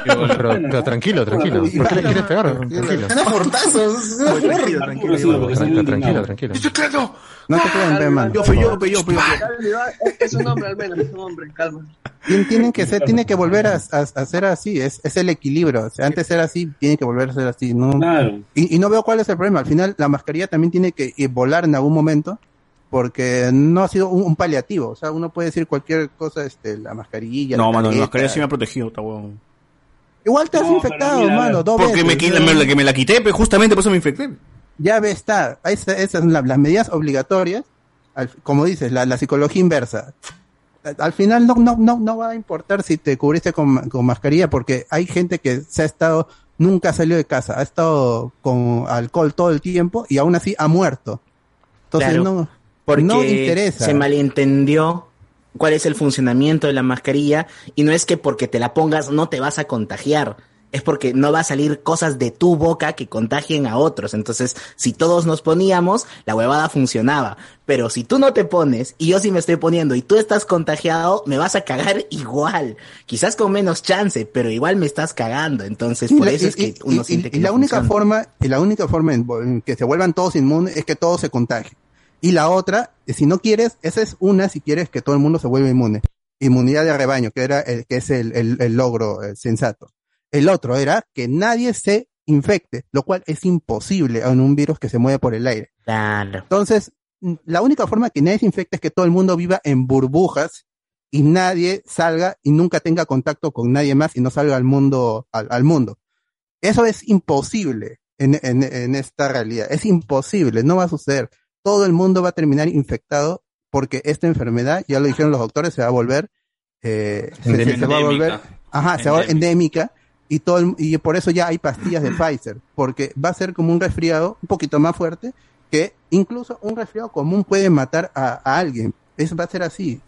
Pero, pero tranquilo, tranquilo. ¿Por qué le quieres pegar? Tranquilo. Están a portazos. Tranquilo, tranquilo, Tranquilo, tranquilo, tranquilo. No te crean, pe, mano. Yo, yo, yo, yo. Es un hombre al menos, es un hombre, calma. Tien- Tienen que ser, tiene que volver a, a- a ser así, es, es el equilibrio. O sea, antes era así, tiene que volver a ser así, ¿no? Y, y no veo cuál es el problema. Al final, la mascarilla también tiene que eh, volar en algún momento, porque no ha sido un, un paliativo. O sea, uno puede decir cualquier cosa, este, la mascarilla. No, la mano, la mascarilla sí me ha protegido, está weón. Igual te has infectado, mano, dos Porque me, veces. qui- me, la- que me la quité, pues justamente por eso me infecté. Ya ve, está. Esa- Esas son la- las medidas obligatorias. al- como dices, la, la psicología inversa. Al- Al final no, no, no, no va a importar si te cubriste con, con mascarilla porque hay gente que se ha estado, nunca salió de casa, ha estado con alcohol todo el tiempo y aún así ha muerto. Entonces Claro, no, porque no interesa. se malentendió cuál es el funcionamiento de la mascarilla y no es que porque te la pongas no te vas a contagiar. es porque no va a salir cosas de tu boca que contagien a otros. Entonces, si todos nos poníamos, la huevada funcionaba. Pero si tú no te pones y yo sí me estoy poniendo y tú estás contagiado, me vas a cagar igual. Quizás con menos chance, pero igual me estás cagando. Entonces, por Y la- eso es y- que uno y- siente y que la no única funciona. forma y la única forma en, en que se vuelvan todos inmunes es que todos se contagien y la otra si no quieres esa es una si quieres que todo el mundo se vuelva inmune inmunidad de rebaño que era el, que es el, el- el logro eh, sensato el otro era que nadie se infecte lo cual es imposible en un virus que se mueve por el aire Claro. entonces la única forma que nadie se infecte es que todo el mundo viva en burbujas y nadie salga y nunca tenga contacto con nadie más y no salga al mundo al, al mundo eso es imposible en, en, en esta realidad. Es imposible, no va a suceder. Todo el mundo va a terminar infectado porque esta enfermedad, ya lo dijeron los doctores, se va a volver, eh, se- se, se va a volver, Endémica. ajá, se va endémica y todo, el- y por eso ya hay pastillas de Pfizer, porque va a ser como un resfriado un poquito más fuerte que incluso un resfriado común puede matar a, a alguien. Eso va a ser así.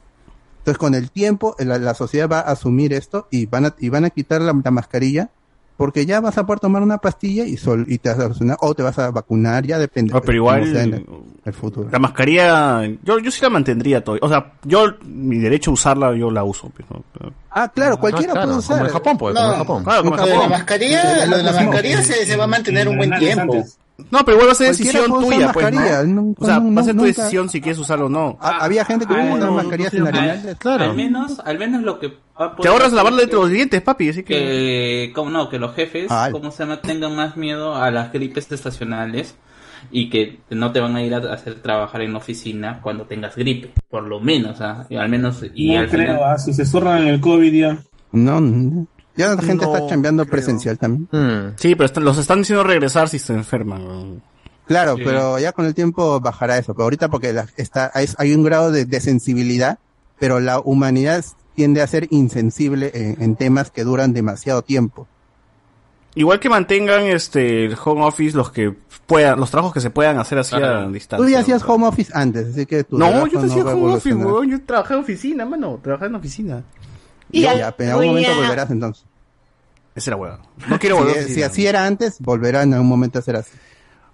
Entonces, con el tiempo, la, la sociedad va a asumir esto y van a, y van a quitar la, la mascarilla porque ya vas a poder tomar una pastilla y, sol, y te vas a vacunar, o te vas a vacunar, ya depende. No, pero igual- sea en el, el futuro. La mascarilla, yo, yo sí la mantendría todo. O sea, yo, mi derecho a usarla, yo la uso. pues, ¿no? Ah, claro, cualquiera claro, puede como usar. en Japón, pues, como en Japón. Claro, como en Japón. la mascarilla- lo de la mascarilla se- se va a mantener un buen tiempo. No, pero igual va a ser decisión tuya, pues, ¿no? nunca- O sea, va a ser tu nunca- decisión si quieres usarlo o no. Ah, había gente que Ah, usaba no, mascarillas no, sin no, arenales. Al menos, al menos lo que va a Te ahorras dentro de los dientes, papi, así que... que como no que los jefes Ay. como se llama tengan más miedo a las gripes estacionales y que no te van a ir a hacer trabajar en la oficina cuando tengas gripe por lo menos ah, y al menos y no al creo, final ah, si se zurran en el COVID ya. No, no. Ya la gente No está chambeando presencial también. Sí, pero están- los están diciendo regresar si se enferman. Claro, Sí. pero ya con el tiempo bajará eso. Pero ahorita porque la- está, hay, hay un grado de, de sensibilidad, pero la humanidad tiende a ser insensible en, en temas que duran demasiado tiempo. Igual que mantengan este el home office los que puedan, los trabajos que se puedan hacer así a distancia. Tú ya hacías home office antes, así que tu No, yo te hacía home office, weón. Yo trabajé en oficina, mano. Trabajé en oficina. Ya, ya, pero en algún momento volverás entonces. Esa era. No quiero volver a Si, así era antes, volverá en algún momento a ser así.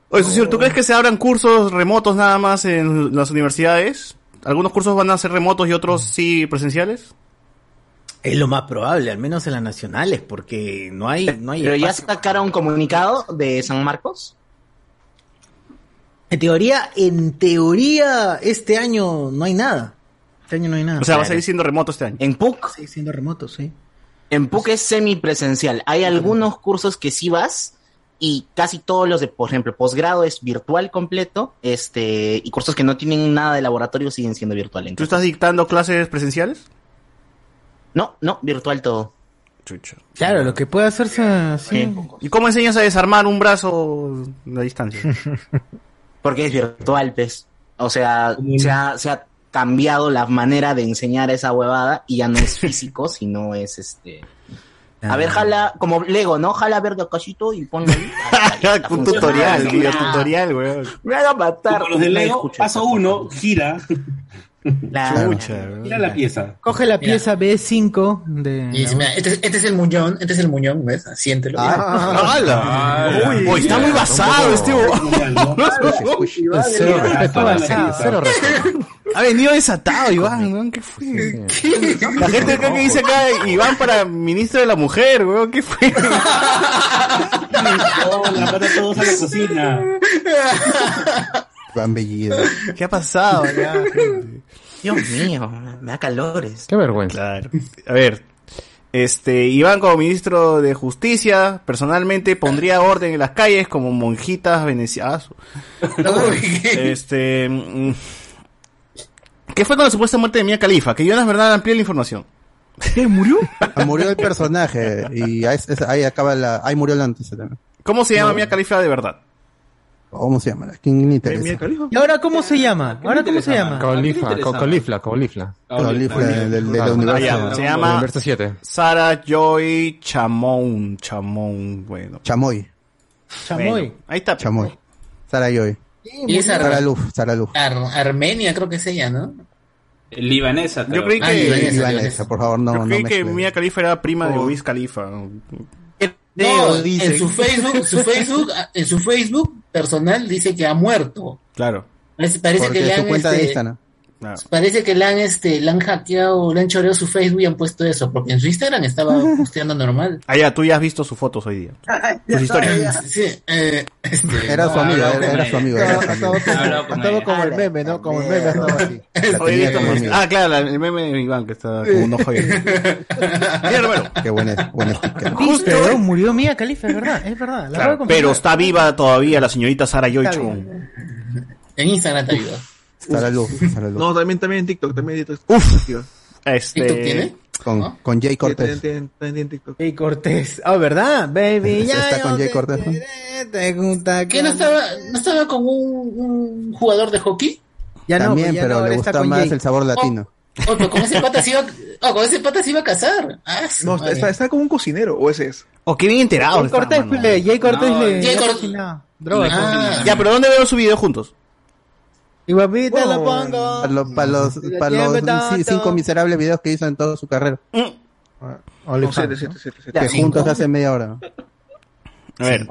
Oye, ¿tú crees que se abran cursos remotos nada más en las universidades? ¿Algunos cursos van a ser remotos y otros sí presenciales? Es lo más probable, al menos en las nacionales, porque no hay, no hay Pero ya sacaron un comunicado de San Marcos. En teoría, en teoría, este año no hay nada. Este año no hay nada. O sea, va a seguir siendo remoto este año. En PUC. Sigue siendo remoto, sí. En PUC es semipresencial. Hay algunos cursos que sí vas y casi todos los de, por ejemplo, posgrado es virtual completo, este, y cursos que no tienen nada de laboratorio siguen siendo virtual. ¿Tú estás dictando clases presenciales? No, no, virtual todo. Claro, lo que puede hacerse así. ¿Y cómo enseñas a desarmar un brazo a distancia? Porque es virtual, pues. O sea, se ha, se ha cambiado la manera de enseñar esa huevada y ya no es físico, sino es este. A ver, jala, como Lego, ¿no? Jala verde cachito y ponlo ahí. Un tutorial, video tutorial, weón. Me van a matar. Como los de Lego, paso uno, gira. Claro. Gira la pieza. Coge la pieza B5 de. Y dice, mira, este, es- este es el muñón, este es el muñón, ¿ves? Siéntelo. Ah, ¡Hala! Uy, uy, está muy basado este Cero. Ha venido desatado, Iván, weón, ¿qué fue? La gente acá que dice acá, Iván para ministro de la mujer, weón, ¿qué fue? Para todos a la cocina. Van Bellido. ¿Qué ha pasado gente? Dios mío, me da calores. Qué vergüenza. Claro. A ver, este, Iván como ministro de Justicia, personalmente pondría orden en las calles como monjitas venecianas. este, mm, ¿qué fue con la supuesta muerte de Mia Califa? Que Jonas Bernal amplió la información. ¿Qué murió? Ah, Murió el personaje y ahí, acaba la, ahí murió la noticia también. ¿Cómo se llama Mia Khalifa de verdad? ¿Cómo se llama? ¿Quién le interesa? ¿Y ahora cómo se llama? ¿Ahora cómo se llama? Colifla, co- colifla, colifla. Colifla del, universo. se llama universo 7. Sara Joy Chamón. Chamón, bueno. Chamoy. Chamoy. Ahí está. Chamoy. Sara Yoy. Y esa Sara Luz, Sara Luz. Armenia creo que es ella, ¿no? Libanesa. Yo creí Ah, que, libanesa. Libanesa, por favor, no, yo no creí que. Mia Khalifa era prima de Oh. Wiz Khalifa. No, dicen. en su Facebook, su Facebook, en su Facebook personal dice que ha muerto. Claro. Parece, parece Porque que le su han, cuenta de este, Instagram. Parece que le han, este, le han hackeado, le han choreado su Facebook y han puesto eso, porque en su Instagram estaba posteando normal. Ah, ya, tú ya has visto sus fotos hoy día. Sus historias. Sí, eh, este, Era su amigo, era, era su amigo. Era su amigo. Estaba como el meme, ¿no? Como el meme estaba así. Como. Ah, claro, la- el meme de Iván que está con un ojo abierto. Mira, hermano. Qué buen, buen sticker. Justo. Pero murió Mía Califa, es verdad, es verdad. Pero está viva todavía la señorita Sara Joycho. En Instagram. Está la No, también, también en TikTok, también en TikTok. Uf. Tío. Este... ¿TikTok tiene? Con, con Jay Cortés. también- en TikTok. Jay Cortés. Ah, ¿verdad? Baby, ya está yo con Jay Cortés, ¿no? te ¿Qué no estaba, no estaba con un, un jugador de hockey? Ya no, También, pues ya pero no, le gusta más Jay. el sabor latino. Oh, pero con ese pata se iba, oh, con ese pata se iba a casar. Ah, No, está, está como un cocinero, o ese es. Oh, qué bien enterado. Jay Cortés, Jay Cortés No, le. Jay le Cor- cocinaba. Droga. Ah. Ya, pero ¿dónde veo su video juntos? Y guapita lo pongo. Para los, para los, para cinco miserables videos que hizo en toda su carrera. No, siete, siete, siete, siete. Que juntos hace media hora. A ver.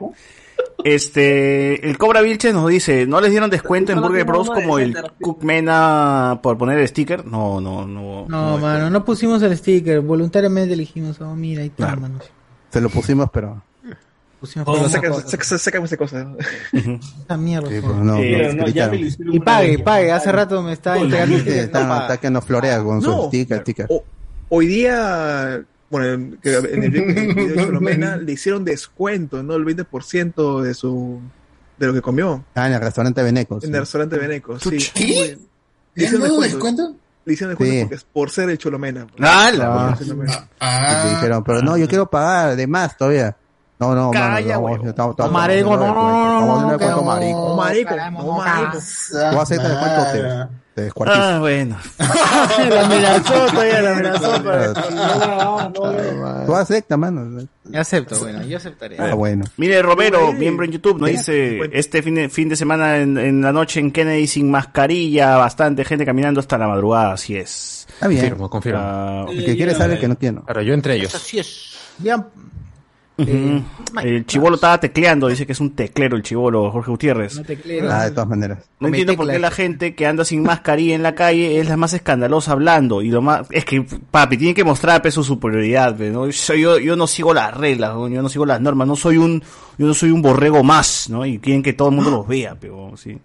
Este, el Cobra Vilches nos dice, ¿no les dieron descuento en Burger Bros como el Cookmena por poner el sticker? No, no, no. No, mano, no pusimos el sticker. Voluntariamente elegimos, oh, mira, ahí está, Claro. mano. Se lo pusimos, pero. Pusimos Oh, saca- esa cosa. saca- Sácame esa cosa. Esa mierda. Sí, pues no, Eh, nos no, ya me gritaron. lo hicieron Y pague, pague. Hace rato me está entregando está, está que nos florea con su sticker. O- hoy día, bueno, en, el video de Filomena le hicieron descuento, ¿no? El 20% de su de lo que comió Ah, en el restaurante Beneco. sí. en el restaurante Beneco. Sí. ¿Qué? Le ¿Le han hicieron descuento. descuento? Le hicieron descuento Sí. porque es por ser el Cholomena. Ah, la- Ah, Cholomena. Ah, dijeron, pero no, yo quiero pagar de más todavía. No, no, Calla, mano, no, estamos- estamos- Marico, no, no, no, no, no, marico. No, marico, Queremos no, marico. Tú aceptas el descuento, te, te descuartizo. Ah, bueno. la amenazó, todavía la amenazó. Tú aceptas, mano. Yo acepto, bueno, yo aceptaré. Ah, bueno. Mire, Romero, miembro en YouTube, nos dice, este fin de, fin de semana en, en la noche en Kennedy sin mascarilla, bastante gente caminando hasta la madrugada, así es. Está bien. Confirmo, confirmo. Ah, El que quiere sabe el que no quiere. no. Claro, yo entre ellos. Así es. Bien. Ujú. El chivolo estaba tecleando, dice que es un teclero el chivolo, Jorge Gutiérrez. No. Ah, de todas maneras. No entiendo por qué la gente que anda sin mascarilla en la calle es la más escandalosa hablando. Y lo más, es que, papi, tiene que mostrar pe, su superioridad, pe, ¿no? Yo, yo, yo no sigo las reglas, ¿no? yo no sigo las normas, no soy un, yo no soy un borrego más, ¿no? Y quieren que todo el mundo los vea, pero sí.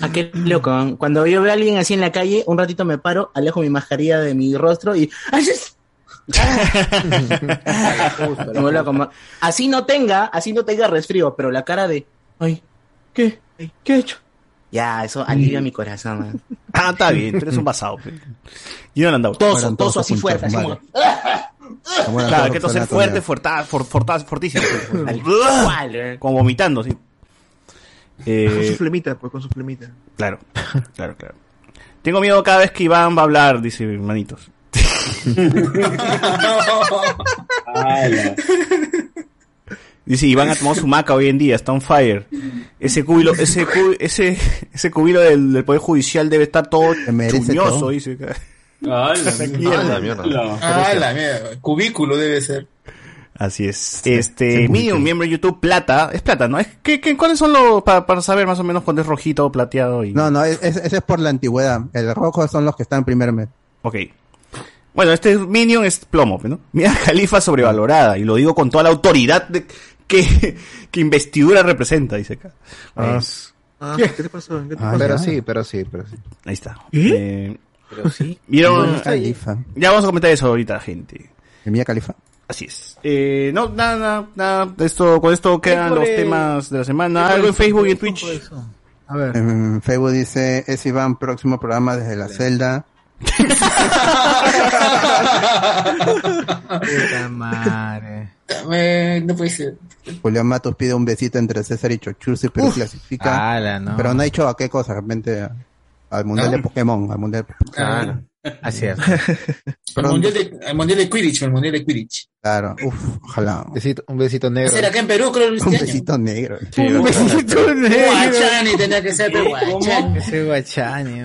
Ah, qué loco. ¿eh? Cuando yo veo a alguien así en la calle, un ratito me paro, alejo mi mascarilla de mi rostro y. ¡Ay, es- Me vuelvo a como- Así no tenga, así no tenga resfrío, pero la cara de. Ay, ¿qué? ¿Qué he hecho? Ya, eso alivia mi corazón. man. Ah, está bien, pero es un pasado. pe. Yo no andaba. Toso, toso todos así fuerte, así como. Bueno, Claro, todos hay que toser fuerte, fortísimo. Eh. Como vomitando, sí. Con Eh, su flemita, pues, con su flemita. claro, claro, claro. Tengo miedo cada vez que Iván va a hablar, dice manitos. Dice Iván ha tomado su maca hoy en día, está on fire. Ese cubilo, ese cu- ese, ese cubilo del, del poder judicial debe estar todo chuñoso, todo. dice. Ala, Mierda, ah, la mierda. Cubículo debe ser. Así es. Este, Medium, miembro de YouTube, plata. Es plata, ¿no? Es, ¿qué, qué, ¿Cuáles son los, para, para saber más o menos cuándo es rojito o plateado? Y... No, no, es- es- ese es por la antigüedad. El rojo son los que están en primer mes. Ok. Bueno, este Minion es plomo, ¿no? Mira Califa sobrevalorada, y lo digo con toda la autoridad de, que, que investidura representa, dice acá. Ah. Ah, ¿Qué te pasó? ¿Qué te Ah, pasó? Pero ya. sí, pero sí, pero sí. ahí está. ¿Eh? Eh, Pero sí. ¿Vieron? Mia Khalifa. Ya vamos a comentar eso ahorita, gente. Mía Califa. Así es. Eh, no, nada, nada, nada. Esto, con esto quedan los École. temas de la semana. Algo en Facebook y en Twitch. A ver. En Facebook dice, es Iván, próximo programa desde la celda. Puta madre. Eh, no puede ser. Julián Matos pide un besito entre César y Chochursi, pero clasifica. Ala, no. Pero no ha dicho a qué cosa, de repente a- al mundial ¿No? de Pokémon, al mundial de Pokémon. Claro. Así es. El mundial, de, mundial de Quidditch, el mundial de Quidditch. Claro, uff, ojalá. Besito- un besito negro. Ese era acá en Perú, creo, este Un año. besito negro. Un besito negro. Guachani tenía que ser, pero Guachani. Ese guachani.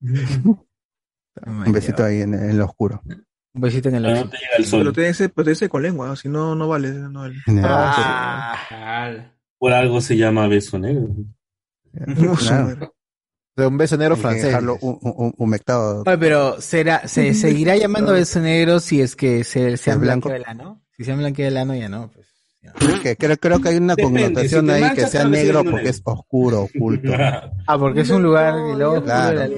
Un besito ahí en, en lo oscuro. Un besito en el No ojo. te llega el sol. Pero tiene que ser, con lengua, si no, no vale. No vale. Ah, por algo se llama beso negro. Claro. De un beso negro francés. dejarlo humectado. Pero será, se seguirá llamando beso negro si es que se, se han ¿Es blanco? blanqueado el ano. Si se han blanqueado el ano, ya no. Pues. Que creo, creo que hay una Depende, connotación si ahí que sea negro porque negro. es oscuro, oculto. Ah, porque es un lugar y luego Claro.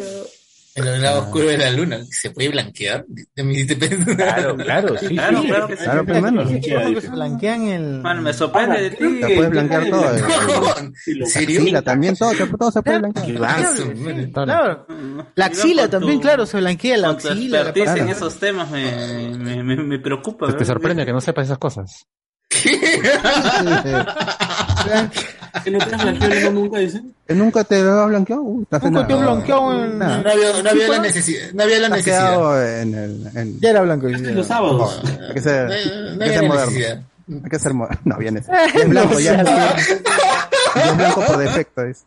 En el lado oscuro de la luna, ¿se puede blanquear? Claro, claro, sí, Claro, sí. claro que sí. Claro, mano. ¿Cómo que se blanquean el. Mano, me sorprende de ti. Se puede blanquear todo. ¿En serio? Axila también, todo, todo se puede blanquear. Claro. La axila también, tu- claro, se blanquea la axila. en esos temas me, me, me, me preocupa. Te sorprende que no sepas esas cosas. ¿Que no te has blanqueado nunca, dicen? ¿Que ¿Nunca te lo has blanqueado? Uh, estás en Nunca te nada. blanqueado en. No había, no había la necesidad. No había la Has necesidad. quedado en el... En... Ya era blanco. ya. Los sábados. Hay que ser, No, hay que ser moderno. Hay que ser moderno. No, bien es blanco, ya, No, ya es blanco por defecto. es.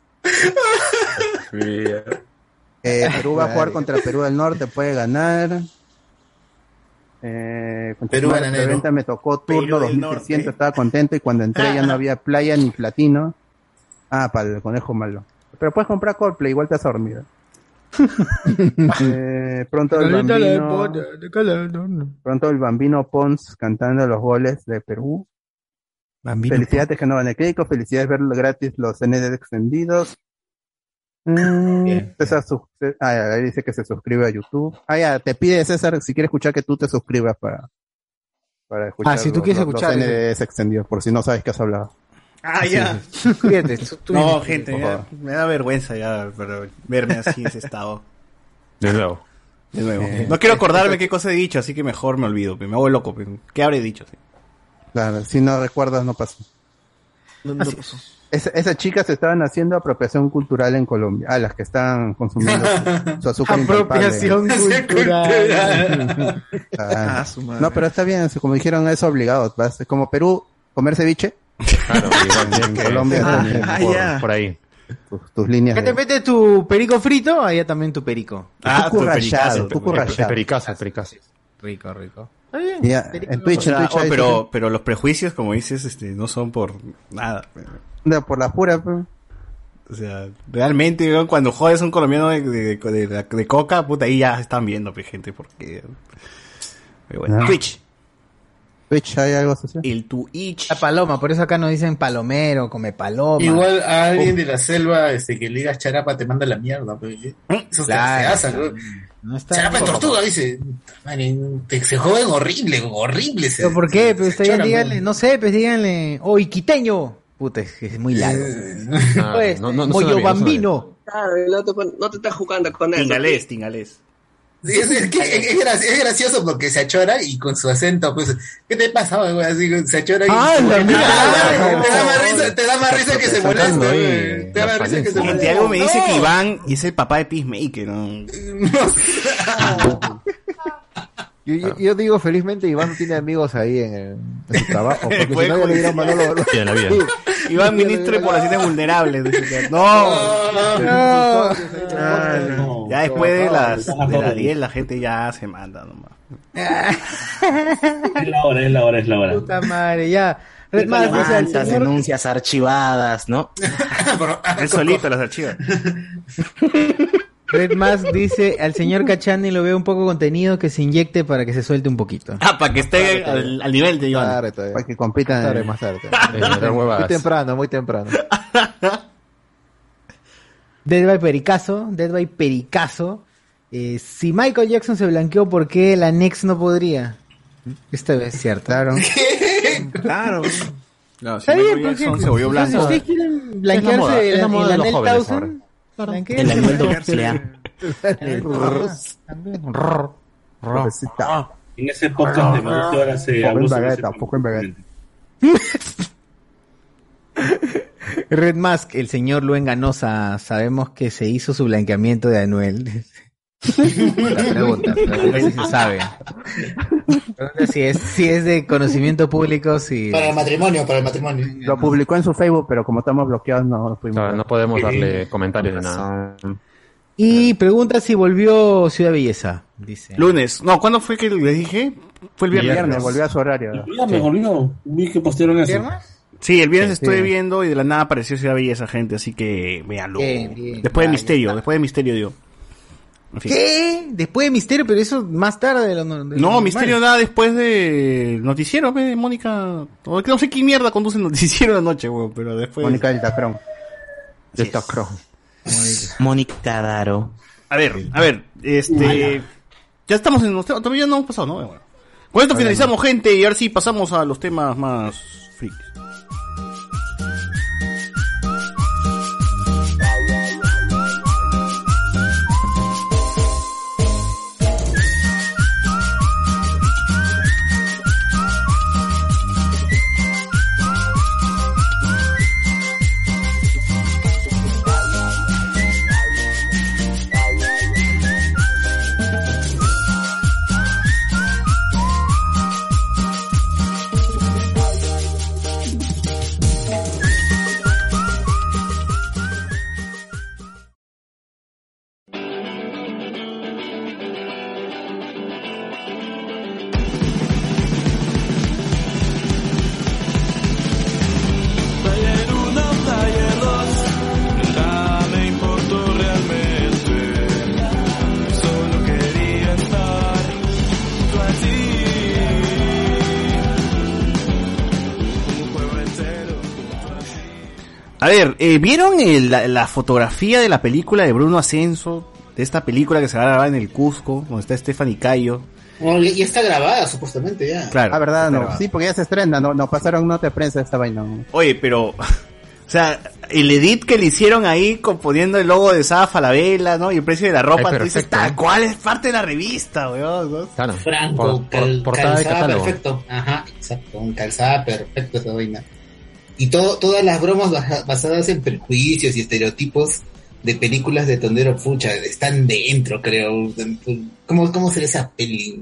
Eh, Perú va a jugar contra Perú del Norte, puede ganar. Eh, contra Perú bananero. Me tocó turno Perú del 2600, estaba contento y cuando entré ya no había playa ni platino. Ah, para el conejo malo. Pero puedes comprar Coldplay, igual te has dormido. eh, pronto el bambino, pronto el bambino Pons cantando los goles de Perú. Felicidades que no van a crédito, felicidades ver gratis los ND extendidos. Mm, César sus- ah, ahí dice que se suscribe a YouTube. Ah, ya, te pide César si quiere escuchar que tú te suscribas para, para escuchar Ah, si tú los- quieres los- escuchar, los NDs extendidos, por si no sabes qué has hablado. Ah, ya. Fíjate, tú- tú no, gente, ya, me da vergüenza ya pero verme así en ese estado. De nuevo. De nuevo. Eh, no quiero acordarme esto- qué cosa he dicho, así que mejor me olvido. Me hago loco. ¿Qué habré dicho? Sí. Claro, si no recuerdas no pasó. Así es. Esa- esas chicas estaban haciendo apropiación cultural en Colombia. Ah, las que están consumiendo su, azúcar Apropiación cultural. Ah, Ah, su madre. no, pero está bien, como dijeron, es obligado. ¿vas? Como Perú, comer ceviche. Claro, igual en que- Colombia Ah, también, ah, por. Por ahí. tus, tus líneas. ¿Qué te metes tu perico frito? Allá también tu perico. Ah, tu pericazo, rallado. pericazo, pericazo. Rico, rico. Está bien. Perico. en Twitch, O sea, en Twitch oh, pero, pero los prejuicios, como dices, este, no son por nada. No, por la pura. pues. O sea, realmente, cuando jodes a un colombiano de, de, de- de- de coca, puta, ahí ya están viendo, gente, porque... Pero bueno, Ah. Twitch. Twitch hay algo asociado. El Twitch. La paloma, por eso acá nos dicen palomero, come paloma. Igual a alguien de la selva este, que le digas charapa te manda la mierda. Pues. Eso Claro. se hace, ¿no? No está en bien. tortuga, dice. Man, te- se joden horrible, horrible. se- ¿Pero por qué? se- Pues se díganle, no sé, pues díganle, oh, iquiteño. Puta, es, que es muy largo. Ah, Pues, no, no, Moyo bien, no suena bambino. Claro, no te, pon- no te estás jugando con eso. Tingalés, tingalés. Es, es que es, es graci- es gracioso porque se achora y con su acento, pues, ¿qué te pasa, güey? Así, se achora y... Ah, la mierda. te, da más risa, te da más risa que se ahí güey. Te da más risa que se moleste. algo me dice No. que Iván es el papá de Peacemaker, ¿no? Yo, yo- yo digo felizmente Iván no tiene amigos ahí en, el- en su trabajo, porque si no ya le dirán coincidir. Manolo. Sí, la vida. Iván, ministro de poblaciones vulnerables. dice que- No, No, ya después de las, de las 10 la gente ya se manda nomás. Es la hora, es la hora, es la hora. Puta madre, ya. Red más, al Tantas señor, denuncias archivadas, ¿no? Él solito las archivas. Red más dice al señor Cachani lo veo un poco contenido que se inyecte para que se suelte un poquito. Ah, para que esté al, al nivel de Iván. Tarde. Para que compitan. Tarde, eh, más tarde. Eh, Muy temprano, muy temprano. Dead by Pericazo, Dead by Pericazo. Eh, si Michael Jackson se blanqueó, ¿por qué la Nex no podría? Esta vez es cierto. Claro. Claro. No, si Está bien, Michael ¿por qué? Jackson se volvió O sea, Si blanco. ustedes quieren Es la blanquearse es el, la moda blanqueen. El Anuel doble A. Pobrecita. En ese podcast de 12 horas se Poco habló en sobre bagueta, ese poco en bagueta. Red Mask, el señor Luen Ganosa, sabemos que se hizo su blanqueamiento de Anuel. La pregunta, pregunta si se sabe. Pregunta si es, si es de conocimiento público, si... Para el matrimonio, para el matrimonio. Lo publicó en su Facebook, pero como estamos bloqueados no fuimos. No, no podemos darle comentarios de nada. Y pregunta si volvió Ciudad Belleza. Dice. Lunes. No, ¿cuándo fue que le dije? Fue el viernes. Viernes, volvió a su horario. Ya me volvió. Vi que postearon eso. Sí, el viernes Sí, estuve sí. viendo y de la nada apareció Ciudad Belleza, gente, así que véanlo. Bien, bien. después de Misterio, después de Misterio dio. En fin. ¿Qué? Después de Misterio, pero eso más tarde de lo, de lo No. Misterio da después de noticiero, ve, Mónica. o que No sé qué mierda conduce el noticiero de noche, weón, pero después. Mónica del Tacrón. Del Tacrón. Mónica Daro. A ver, a ver, este. Ya estamos en los temas. Todavía no hemos pasado, ¿no? Bueno. Con esto finalizamos, gente, y ahora sí pasamos a los temas más frikis. Eh, ¿vieron el- la, la fotografía de la película de Bruno Ascenso? De esta película que se va a grabar en el Cusco, donde está Stephanie Cayo. Bueno, ya está grabada, supuestamente, ya. Claro. Ah, verdad, no. Sí, porque ya se estrena, no, nos pasaron nota de prensa de esta vaina. Oye, pero. O sea, el edit que le hicieron ahí componiendo el logo de Saba Falabella, ¿no? Y el precio de la ropa, Ay, tú dices, perfecto, tal ¿eh? cual es parte de la revista, weón. ¿no? Claro. Franco, Por- por- cal- portada de calzada perfecto. Ajá, exacto, un calzada perfecto esa vaina. Y todo, todas las bromas basadas en prejuicios y estereotipos de películas de Tondero Pucha están dentro, creo. ¿Cómo, cómo será esa peli?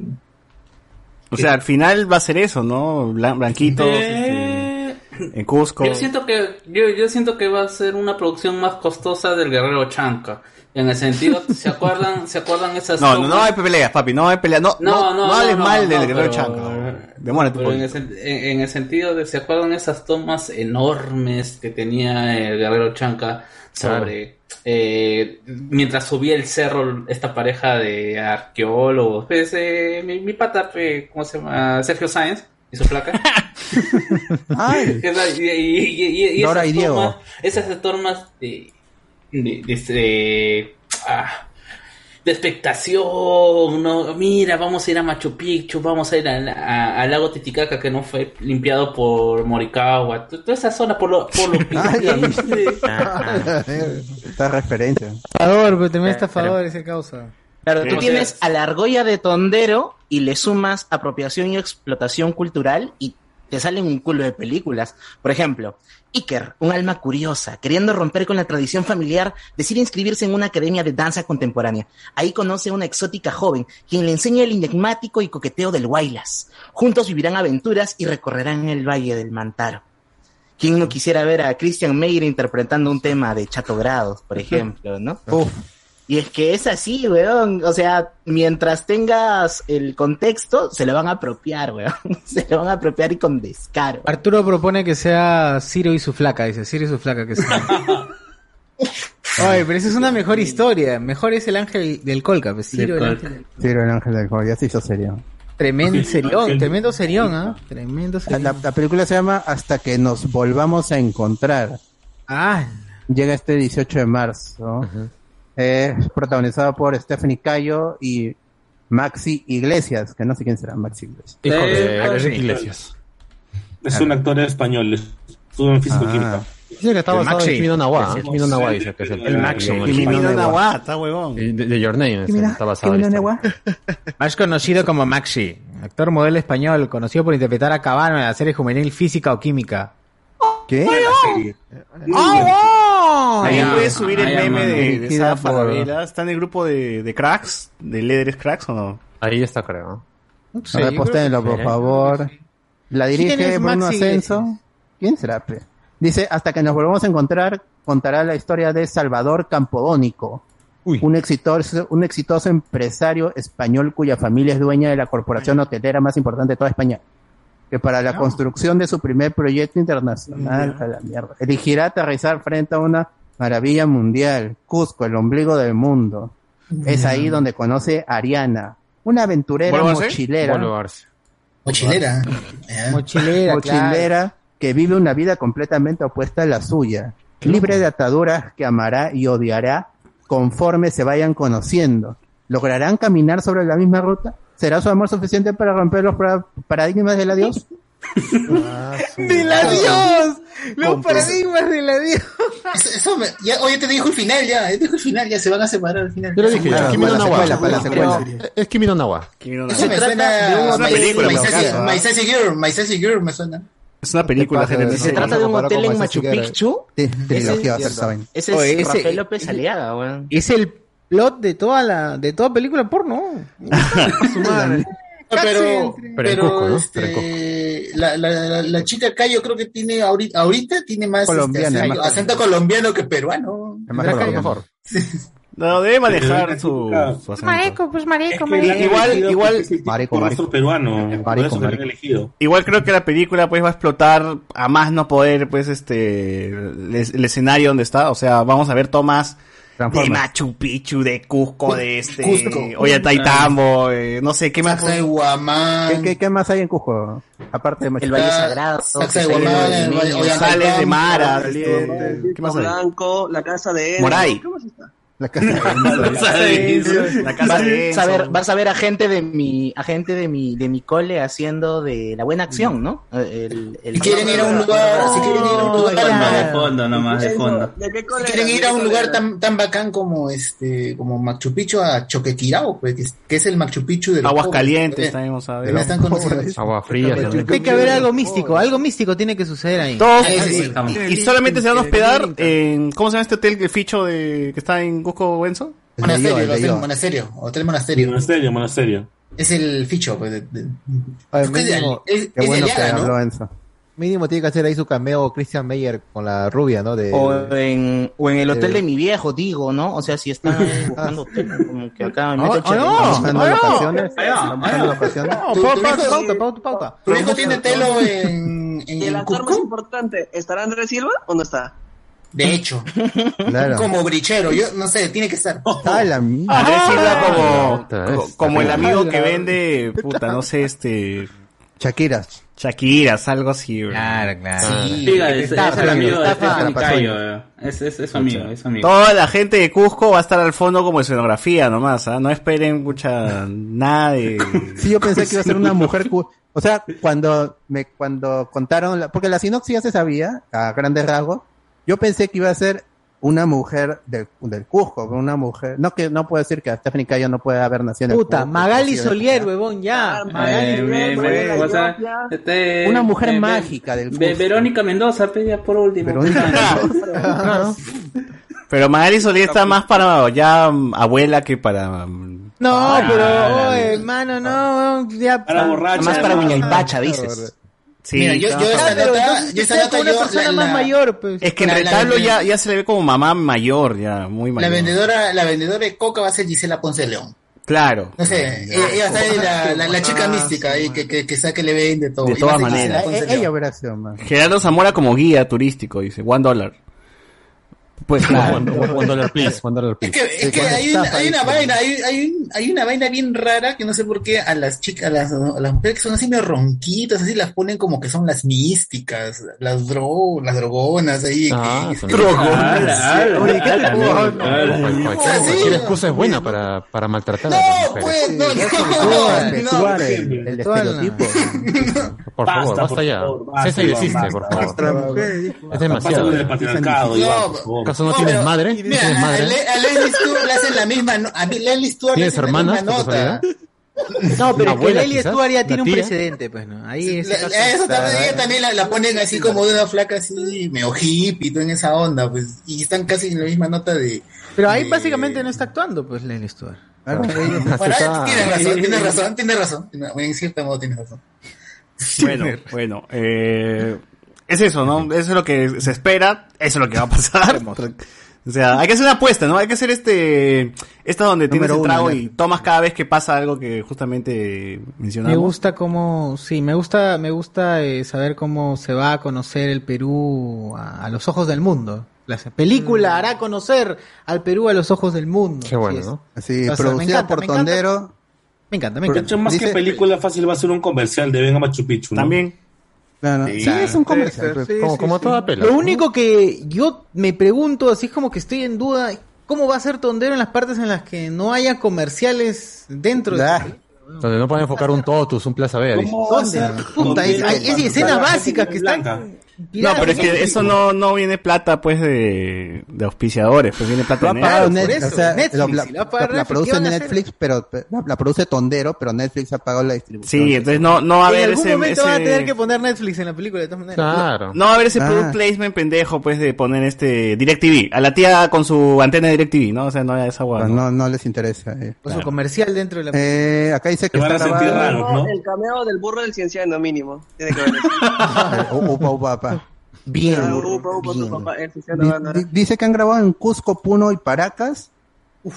O sea, al final va a ser eso, ¿no? Blan- Blanquitos, Eh, este, en Cusco. Yo siento que yo, yo siento que va a ser una producción más costosa del Guerrero Chanca. En el sentido, ¿se acuerdan, se acuerdan esas No, no, no hay peleas, papi, no hay peleas. No, no, no, hables mal del Guerrero Chanca. Demórate en, en- el sentido de, ¿se acuerdan esas tomas enormes que tenía el Guerrero Chanca sobre eh, mientras subía el cerro esta pareja de arqueólogos? Pues, eh, mi, mi pata, eh, ¿cómo se llama? Sergio Sáenz y su placa. Ay. Y, y- y- y Dora esas y Diego. tomas- esas tomas de, de, de- de- ah, de expectación, ¿no? Mira, vamos a ir a Machu Picchu, vamos a ir al, a- lago Titicaca que no fue limpiado por Morikawa, to- toda esa zona por lo, por lo que Esta referencia. Estafador, pero también estafador ese causa. Claro, tú tienes a la argolla de Tondero y le sumas apropiación y explotación cultural y te salen un culo de películas. Por ejemplo, Iker, un alma curiosa, queriendo romper con la tradición familiar, decide inscribirse en una academia de danza contemporánea. Ahí conoce a una exótica joven, quien le enseña el enigmático y coqueteo del Huaylas. Juntos vivirán aventuras y recorrerán el Valle del Mantaro. ¿Quién no quisiera ver a Christian Meyer interpretando un tema de Chato Grados, por ejemplo, no? Y es que es así, weón. O sea, mientras tengas el contexto, se lo van a apropiar, weón. Se lo van a apropiar y con descaro. Arturo propone que sea Ciro y su flaca, dice Ciro y su flaca que sea. Oye, pero esa es una mejor historia. Mejor es el ángel del Colca, pues Ciro, el ángel del- Sí, el ángel del Gol, ya se hizo serio. Tremendo serión, tremendo serión, ¿ah? Tremendo serión. La, la película se llama Hasta que nos volvamos a encontrar. Ah. Llega este 18 de marzo. Es protagonizado por Stephanie Cayo y Maxi Iglesias, que no sé quién será Maxi Iglesias. Hijo de Enrique Iglesias. Es un actor español, estuvo en físico Ah. química. Dice que está El basado Maxi. en Kimi no Nawa, Kimi no Nawa dice que es el, El Maxi. el- Kimi no Nawa, está huevón. De, de Your Name, está basado en. Más conocido como Maxi, actor modelo español, conocido por interpretar a Cabano en la serie juvenil Física o Química. ¿Qué? Ahí Ah, puedes subir el meme de, de Falabella. ¿Está en el grupo de, de cracks? ¿De Leathers Cracks o no? Ahí está, creo. Sí, A ver, yo creo postéenlo, que por sí. favor. La ¿Quién dirige Bruno Ascenso. ¿Quién será? pe? Dice, hasta que nos volvamos a encontrar, contará la historia de Salvador Campodónico, un exitoso, un exitoso empresario español cuya familia es dueña de la corporación hotelera más importante de toda España, que para la construcción de su primer proyecto internacional, a la mierda, elegirá aterrizar frente a una maravilla mundial, Cusco, el ombligo del mundo. Es ahí donde conoce a Ariana, una aventurera. Mochilera. Mochilera, mochilera que vive una vida completamente opuesta a la suya, libre de ataduras que amará y odiará conforme se vayan conociendo. ¿Lograrán caminar sobre la misma ruta? ¿Será su amor suficiente para romper los para- paradigmas del adiós? ¡Del adiós! Los paradigmas del adiós. Eso, eso me- ya, oye, te dijo el final ya, te dijo el final, ya se van a separar al final. Yo lo dije, Ya, es Kimi no para la Nawa. secuela, para la secuela. Pero, Es Kimi no Nawa. Eso me suena a una película, My Sassy- ¿ah? Girl, My Sassy Girl me suena. Es una película, gente. Se trata de un hotel en Machu Picchu. Sí, trilogía va a ser esa vaina. Ese es Rafael López Aliaga, weón. Es el plot de toda la, de toda película porno. Su madre. No, pero, pero, entre- ¿no? este, la, la, la, la chica acá yo creo que tiene ahorita, ahorita tiene más Colombiana, este, acento, más acento colombiano que peruano. Es más colombiano. No, debe manejar su, su acento. Marico, pues marico, Es que Igual- igual- Marico, marico. peruano. Marico, marico. elegido. Igual creo que la película pues va a explotar a más no poder pues este el, el escenario donde está, o sea, vamos a ver tomas de. Machu Picchu, de Cusco, de este Cusco. Ollantaytambo, eh, no sé qué más. Saxa de Guamán. ¿Qué, qué, qué más hay en Cusco? Aparte de El Machu Valle Ah, Sagrado. Saxa de Guamán, el de Valle-. Sales de Mara, este, ¿qué más hay? Blanco, la casa de él. Moray. ¿Cómo se está? La casa de La casa Vas de a ver, Enzo. vas a ver a gente de mi, a gente de mi, de mi cole haciendo de la buena acción, ¿no? El, el- Si quieren ir a un lugar, si quieren ir a un lugar de fondo, nomás de fondo. ¿De qué si quieren ir a ¿De un lugar tan, tan bacán como este, como Machu Picchu a Choquequirao, pues, que es, que es el Machu Picchu de Aguas calientes Eh, también vamos a ver. están conociendo. Agua fría también. Tiene que haber algo místico, algo místico tiene que suceder ahí. Todos, Sí, sí, y, y solamente se van a hospiedar en ¿cómo se llama este hotel el ficho de que está en Cusco Benzo? Monasterio, el de hotel monasterio, hotel monasterio. Monasterio, monasterio. Es el ficho, pues, de, de- Ay, es de- mínimo, es- Qué es de bueno que Aliaga, ¿no? habló Enzo. mínimo tiene que hacer ahí su cameo Christian Meyer con la rubia, ¿no? De, o en, o en el hotel de mi viejo, digo, ¿no? O sea, si están buscando hotel, como que acá me Ah, meto ah, no. Buscando no. Ah, Buscando locaciones. No, pauta, pauta, pauta. ¿Tu hijo tiene telo en, en Y el actor más importante, ¿estará Andrés Silva o no está? De hecho, Claro. como brichero, yo no sé, tiene que estar. Ah, la mierda. Andrés Silva como, co- como el amigo que vende, puta, no sé, este Shakira. Shakiras, algo así. bro. Claro, claro. Sí, es, el amigo de Cayo. eh. Es, es, es su amigo, es su amigo. Toda la gente de Cusco va a estar al fondo como escenografía nomás, ¿ah? No esperen mucha nada de... Sí, yo pensé que iba a ser una mujer. O sea, cuando me cuando contaron, la- porque la sinopsis ya se sabía, a grandes rasgos, yo pensé que iba a ser una mujer del, del Cusco, una mujer. No que no puedo decir que a Stephanie Cayo no puede haber nacido en el Puta, Cusco, Magali Solier, huevón, ya. Magali Eh, Solier, huevón. me- o sea, este, Una mujer eh, mágica del Cusco. Verónica Mendoza, pedía por último. Pero Magali Solía está más para ya mm, abuela que para... mm, No, Ah, pero, la- oye, mano, no, ya. Para borracha. Más para ¿no? Huñaypacha, dices. Sí, Mira, yo, está- yo esa Ah, pero nota, entonces yo esa sea nota con una yo, persona la, más la- mayor, pues. Es que en La- la retablo ya, ya se le ve como mamá mayor, ya, muy la mayor. vendedora, la vendedora de coca va a ser Gisela Ponce de León. Claro. No sé, ella, ella va a ser la, la, la chica mística ahí que, que, que sabe que le vende todo. De va a todas maneras. De Ella más. Gerardo Zamora como guía turístico, dice, one dollar. Pues claro. One, one dollar please, one dollar Es que, es que hay, una, hay una vaina, hay, hay, un- hay una vaina bien rara que no sé por qué a las chicas, a las, a las mujeres que son así medio ronquitas, así las ponen como que son las místicas, las dro, las drogonas ahí. Ah, que- Drogonas. Oye, ¿qué te puedo- Cual- cual- cualquier- excusa es buena para, para maltratar a las no, mujeres. pues, no, no, no. el, el estereotipo. Por favor, Basta, ya. basta. por favor. Es demasiado. ¿Acaso no No, tienes pero, madre? ¿No Mira, tienes a, madre? Le- a Leslie Stewart le hacen la misma, no- a Leslie Stewart le ¿Tienes hacen la hermanas, misma nota. No, pero que quizás, Stuart ya tiene un precedente, pues, ¿no? Ahí es. La- la- eso también, ella también la, la ponen así como de una flaca así, medio hippie, todo en esa onda, pues, y están casi en la misma nota de... Pero ahí de- básicamente no está actuando, pues. Claro, ella- Bueno, Está- tienes razón, tienes razón, tienes razón, en cierto modo tienes razón. Bueno, bueno, eh, es eso, ¿no? Eso es lo que se espera, eso es lo que va a pasar. O sea, hay que hacer una apuesta, ¿no? Hay que hacer este, esta donde tienes el trago uno, y tomas cada vez que pasa algo que justamente mencionamos. Me gusta cómo, sí, me gusta, me gusta eh, saber cómo se va a conocer el Perú a, a los ojos del mundo. La película hará conocer al Perú a los ojos del mundo. Qué bueno, Así. ¿no? Así, O sea, me producida encanta, por me encanta. Tondero. Me encanta, me De encanta. hecho, más que película fácil va a ser un comercial de Venga Machu Picchu, ¿no? También. Claro, Sí. sí, es un comercial. pues, como, como toda pela. Lo único que yo me pregunto, así es como que estoy en duda, ¿cómo va a ser Tondero en las partes en las que no haya comerciales dentro de Donde no pueden enfocar un Totus, un Plaza hay- hay escenas básicas que están... No, pero es que eso no, no viene plata, pues, de, de auspiciadores, pues viene plata de Netflix. Net- o sea, Netflix, lo- la, si lo va a pagar la- la Netflix, produce. Netflix, pero la, la produce Tondero, pero Netflix ha pagado la distribución. Sí, entonces no, no va a en haber algún ese, momento van a ese- tener que poner Netflix en la película de todas maneras. No va a haber ese Ah. product placement pendejo, pues, de poner este DirecTV. A la tía con su antena de DirecTV, ¿no? O sea, no esa guada. Pues no, no les interesa. eh. O su comercial dentro de la Eh, acá dice que está grabado. raros, ¿no? El cameo del burro del cienciano mínimo. Tiene que ver eso. Eh, Upa, upa, upa. Bien. Dice que han grabado en Cusco, Puno y Paracas.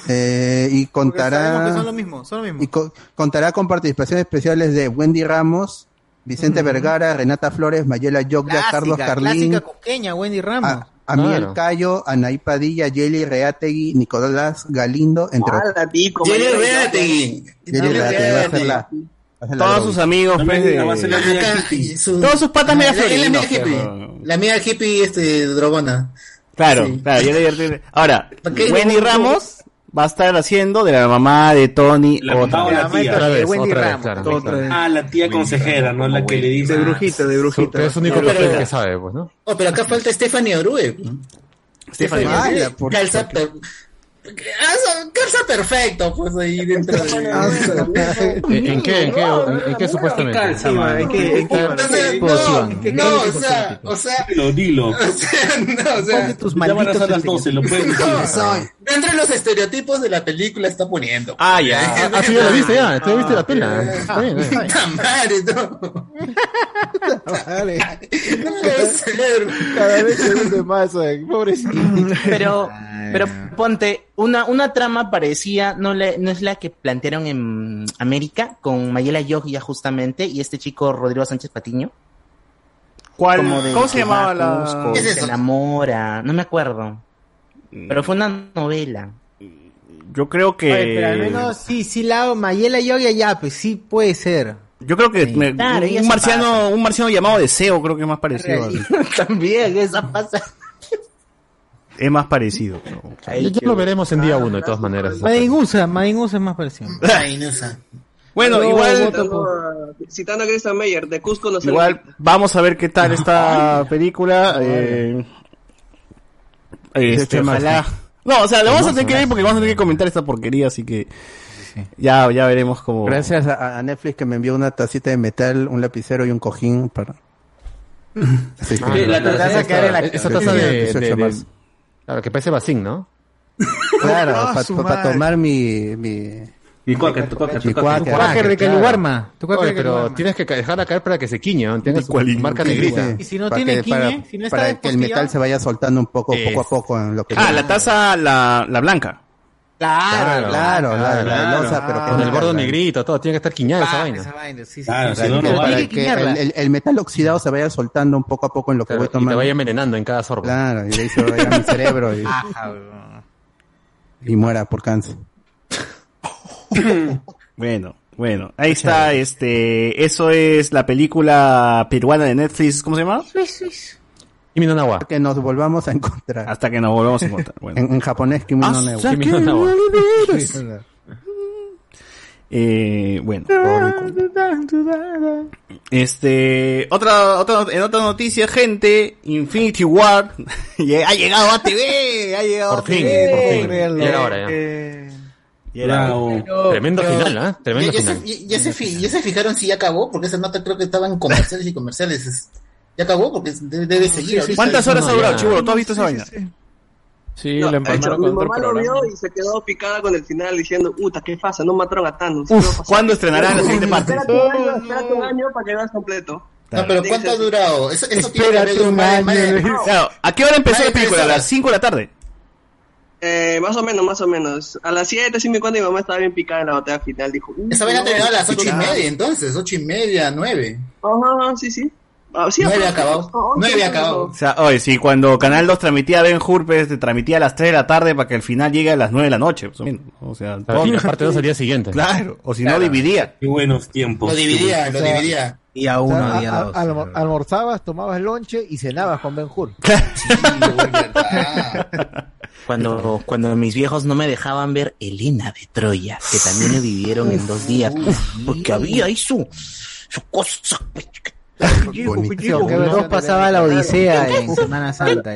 eh, y contará son lo mismo, son lo mismo. y co- contará con participaciones especiales de Wendy Ramos, Vicente Vergara, Renata Flores, Mayela Yoglia, Carlos Carlín, clásica coqueña, Wendy Ramos. a, Amiel Claro. Cayo, Anaí Padilla, Yeli Reategui, Nicolás Galindo, entre otros. Reategui. Yeli Jelly Reategui va a ser la- Todos sus amigos, pues, Todos sus patas media La- la- amiga hippie. pero- La amiga hippie, este, drogona. Claro, Sí. claro, ya le. Ahora. Wendy No, no, Ramos va a estar haciendo de la mamá de Tony La otra mamá vez. la tía. Otra vez, Wendy otra vez, Ramos, claro. Otra vez. Ah, la tía consejera, ¿no? La que le dice. De brujita, de brujita. que es único No, pero- que sabe, pues, ¿no? Oh, pero acá falta Stephanie Orue. Stephanie Orue Orue. ¿por calza, Ah, calza perfecto, pues ahí dentro de... ¿En, en qué? ¿En qué, en, qué supuestamente? ¿En qué? ¿En qué? No, o sea, o sea, Dilo, dilo. o sea, no, o sea, Ponte tus Ya van a malditos las 12, lo pueden decir. No, de los estereotipos de la película está poniendo. Ah, ya. Ah, sí, ya lo viste, ya. Tú ya viste la pela. Está bien, está bien. Puta madre, no. No puede ser. Cada vez se hunde más, eh, pobrecito. Pero, pero ponte, una, una trama parecía, no, le, no es la que plantearon en América, con Mayela Yogia justamente, y este chico Rodrigo Sánchez Patiño. ¿Cuál? ¿Cómo se llamaba la...? Cusco, ¿Qué es Se enamora, no me acuerdo. Pero fue una novela. Yo creo que... Oye, pero al menos sí, sí la hago. Mayela Yogia ya, pues sí puede ser. Yo creo que me- Claro, y un marciano, un marciano llamado Deseo creo que es más parecido. También, esa pasa. Es más parecido. Ay, Ya lo veremos en día uno, de todas maneras. Madingusa, Madingusa es más parecido. No. Bueno, igual, voto Citando a- Citando a Christian Meyer, de Cusco no sale igual vamos a ver qué tal esta película. Eh, este, ojalá. No, o sea, lo vamos a tener que ver porque vamos a tener que comentar esta porquería, así que ya, ya veremos cómo. Gracias a, a Netflix que me envió una tacita de metal, un lapicero y un cojín para. Así que- Ah, la la taza taza- esta- esa- Esa taza de, de- sí, de- más. Claro, que parece vacín, ¿no? Claro, Ah, para su madre. tomar mi. mi Y cuáquer, tu cuáquer, cuáquer. cuáquer. Quaker de claro. Caliwarma. Pero tienes que dejarla caer para que se quiñe, ¿no? Tenga su marca negrita. Y si no tiene quiñe, si no está para que el metal se vaya soltando un poco, Es- poco a poco en lo que. Ah, la taza, la, la blanca. Claro, Claro, la, la claro. losa, pero Con el gordo negrito, todo, tiene que estar quiñada esa Ah, vaina. esa vaina, sí, sí, el, metal oxidado se vaya soltando un poco a poco en lo que voy y te tomando. vaya envenenando en cada sorbo. Claro, y de ahí se vaya a mi cerebro y, Ajá, weón. y muera por cáncer. Bueno, bueno, ahí está, este, eso es la película peruana de Netflix, ¿cómo se llama? Kimi no Nawa. Que nos volvamos a encontrar. Hasta que nos volvamos a encontrar. Bueno. En, en japonés, Kimi no Newa. Hasta Kimi que no Nawa. volvieras. Eh, bueno. Este, otra, otra, en otra noticia, gente, Infinity War ha llegado a TV, ha llegado Por a fin, TV. por fin. era hora, ya. Eh, Y era- Bravo. Tremendo pero- final, ¿ah? Tremendo ¿Ya, ya final. se, ya, se fi- ya se fijaron si ya acabó? Porque esa nota creo que estaba en comerciales y comerciales. Es- ¿Ya acabó? Porque debe, debe seguir. ahorita. ¿Cuántas horas no, ha durado, ya. chivolo? ¿Tú has visto esa vaina? Sí, No, la empalmaron mi con otro mamá lo vio y se quedó picada con el final diciendo, puta, ¿qué pasa? No mataron a Thanos. Uf, ¿cuándo estrenarán la siguiente parte? Espérate un año, espérate un año para que veas completo. No, pero ¿cuánto ha durado? Eso, eso tiene que Espérate haber un año. Claro, ¿a qué hora empezó la película? ¿A las horas. 5 de la tarde? Eh, más o menos, más o menos. A las 7, sí me cuenta, mi mamá estaba bien picada en la batalla final. Dijo, "Uh, Esa vaina no, terminó a las ocho y claro". media, entonces, ocho y media, nueve. Ajá, sí, sí. Ah, sí, Nueve ajá. acabado. Ah, Nueve sí, acabado. O sea, oye, sí, cuando Canal 2 transmitía Ben Hur, pues, te transmitía a las 3 de la tarde para que el final llegue a las 9 de la noche. pues, O sea, Claro, y la parte dos al día siguiente. Claro, o si no, dividía. Qué buenos tiempos. Lo dividía, lo O dividía. Y a O uno, sea, día a- dos. almo- almorzabas, tomabas lonche y cenabas con Ben Hur. Cuando, cuando mis viejos no me dejaban ver Elena de Troya, que también lo dividieron en dos días, porque había ahí su, su cosa. Dos pasaba la Odisea en Semana Santa.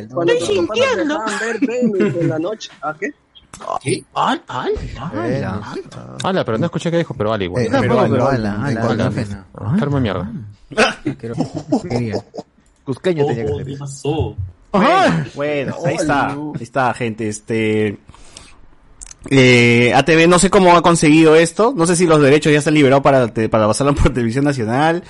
ver Venus en la noche. ¿Ah, qué? ¿Qué? Al, al, Eh, Ala, pero no escuché que dijo, pero ala igual. Eh, pero en- ala, ala, ala, mierda. Quiero- quería. Cusqueño tenía que Oh, ser. ¿qué pasó? Bueno, bueno, ahí está, ahí está, gente, este... Eh, ATV no sé cómo ha conseguido esto, no sé si los derechos ya están liberados para, te- para pasarlo por televisión nacional,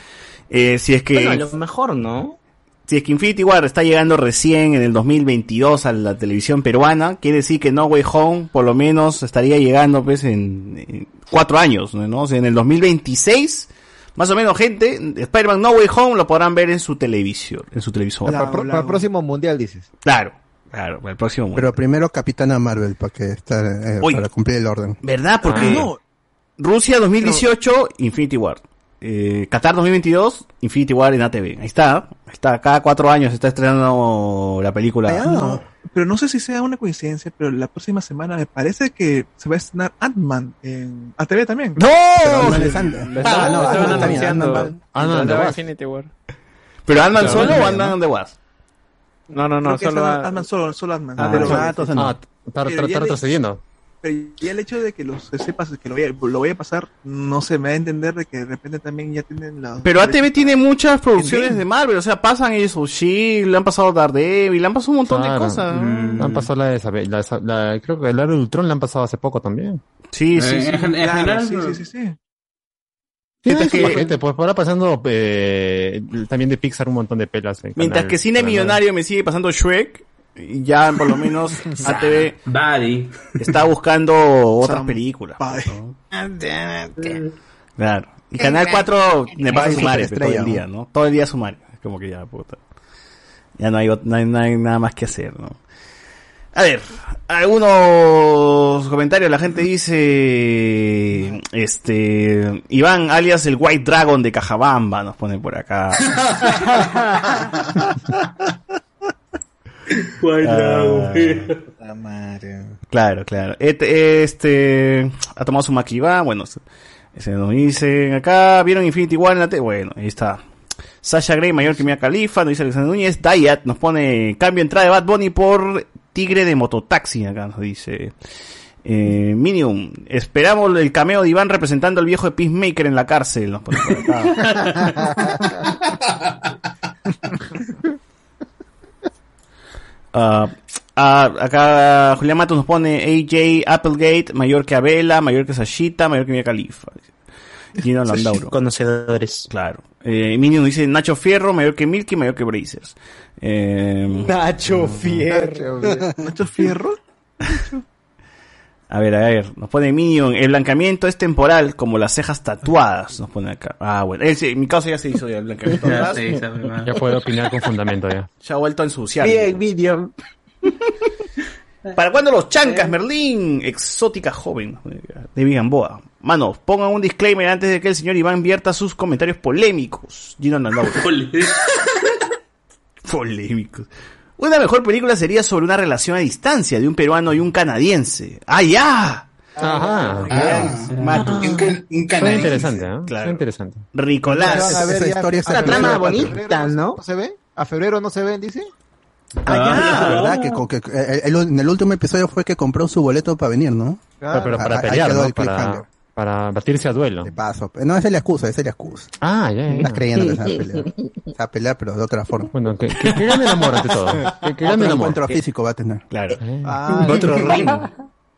eh, si es que... Bueno, a lo mejor, ¿no? Si es que Infinity War está llegando recién en el 2022 a la televisión peruana, quiere decir que No Way Home por lo menos estaría llegando pues en, en cuatro años, ¿no? O sea, en el 2026, más o menos gente, Spider-Man No Way Home lo podrán ver en su televisión, en su televisor. Para, para- para el próximo mundial, dices. Claro, claro, para el próximo mundial. Pero primero Capitana Marvel para que está, eh, Uy. para cumplir el orden. ¿Verdad? Porque Ah. Rusia 2018, Infinity War. Eh, Qatar 2022, Infinity War en ATV. Ahí está, ahí está, cada cuatro años se está estrenando la película. No, pero no sé si sea una coincidencia, pero la próxima semana me parece que se va a estrenar Ant-Man en ATV también. ¡No! Ah, no. Infinity War. ¿Pero Ant-Man Claro, solo o Ant-Man, Ant-Man de Wasp? No, no, no, Creo solo Ant-Man solo, solo Ant-Man. Ah, Pero- ah, no. Ah, está, retrocediendo. Pero ya el hecho de que los sepas que lo voy, a, lo voy a pasar, no sé, me da a entender de que de repente también ya tienen la... Pero ATV tiene muchas producciones de Marvel, o sea, pasan ellos Shield, le han pasado Daredevil, le han pasado un montón de Claro. cosas. Mm. Han pasado la de la, la- creo que el Aro de Ultron la han pasado hace poco también. Sí, sí, sí. en Claro, general, sí, sí, sí, sí. Mientras que- que, gente, pues ahora pasando eh, también de Pixar un montón de pelas. en Mientras canal- que Cine. Millonario me sigue pasando Shrek, ya por lo menos ATV Buddy. está buscando otras películas. ¿no? Claro. Y Canal 4 le pasa Bye, sumario todo el día, ¿no? Todo el día sumario. Es como que ya, puta. Ya no hay, no hay, no hay nada más que hacer, ¿no? A ver, algunos comentarios. La gente dice, este, Iván, alias el White Dragon de Cajabamba, nos pone por acá. Ah, madre. Claro, claro. Este, este ha tomado su maquiva, bueno, se, nos dicen acá, ¿vieron Infinity War en la tele? Bueno, ahí está. Sasha Grey, mayor que Mia Khalifa, nos dice Alexander Núñez. Dayat nos pone cambio entrada de Bad Bunny por Tigre de Mototaxi, acá nos dice. Eh, Minium, esperamos el cameo de Iván representando al viejo de Peacemaker en la cárcel. Nos pone por acá. Ah, ah, acá Julián Matos nos pone AJ Applegate, mayor que Abela, mayor que Sashita, mayor que Mia Khalifa. Gino Landauro. Conocedores. Claro. Eh, Minion dice Nacho Fierro, mayor que Milky, mayor que Brazers. Eh, Nacho Fierro. ¿Nacho Fierro? A ver, a ver, nos pone Minion, el blancamiento es temporal, como las cejas tatuadas, nos pone acá. Ah, bueno, en mi caso ya se hizo ya el blancamiento. Ya se hizo. Ya puedo opinar con fundamento ya. Ya ha vuelto a ensuciar. Bien, Minion. ¿Para cuándo los chancas, Merlín? Exótica joven. De Gamboa. Mano, pongan un disclaimer antes de que el señor Iván vierta sus comentarios polémicos. Gino. Polémicos. Una mejor película sería sobre una relación a distancia de un peruano y un canadiense. ¡Ah, ya! Ajá. Mato. Un, can- un canadiense. interesante, ¿eh? Claro. Suena interesante. Ricolás. A ver Esa ya- historia a está febrero, trama bonita, ¿no? ¿No se ve? ¿A febrero no se ven, dice? Ah, ¿verdad? Que, eh, el- en el último episodio fue que compró su boleto para venir, ¿no? Pero, pero para Ah, pelear, Para. Para batirse a duelo. De paso. No, esa es la excusa, esa es la excusa. Ah, ya, ya. Estás creyendo que se va a pelear. Se va a pelear, pero de otra forma. Bueno, que, que, que gane el amor ante todo. Que, que gane Otro el amor. encuentro físico va a tener. Claro. Ah, Otro ritmo.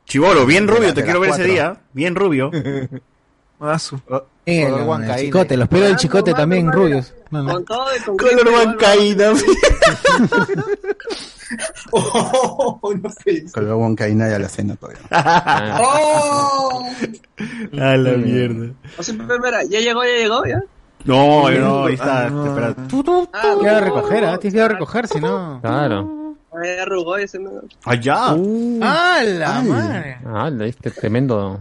Chivolo, bien rubio, la- te quiero ver ese cuatro. día. Bien rubio. Su- Eh, Color el, huancaína. chicote, los pelos del chicote también rubios. Color gripe, bancaína. Con luego en Caína y a la cena todavía. ¡Oh! A la mierda. O sea, espera, ya llegó, ya llegó, ya. No, no, ahí está. no. espera. Tienes que recoger, ¿ah? Tienes que ir a recoger, si no. Claro. Arrugó ese no. Allá. ¡Ah, la madre! Ah, este tremendo.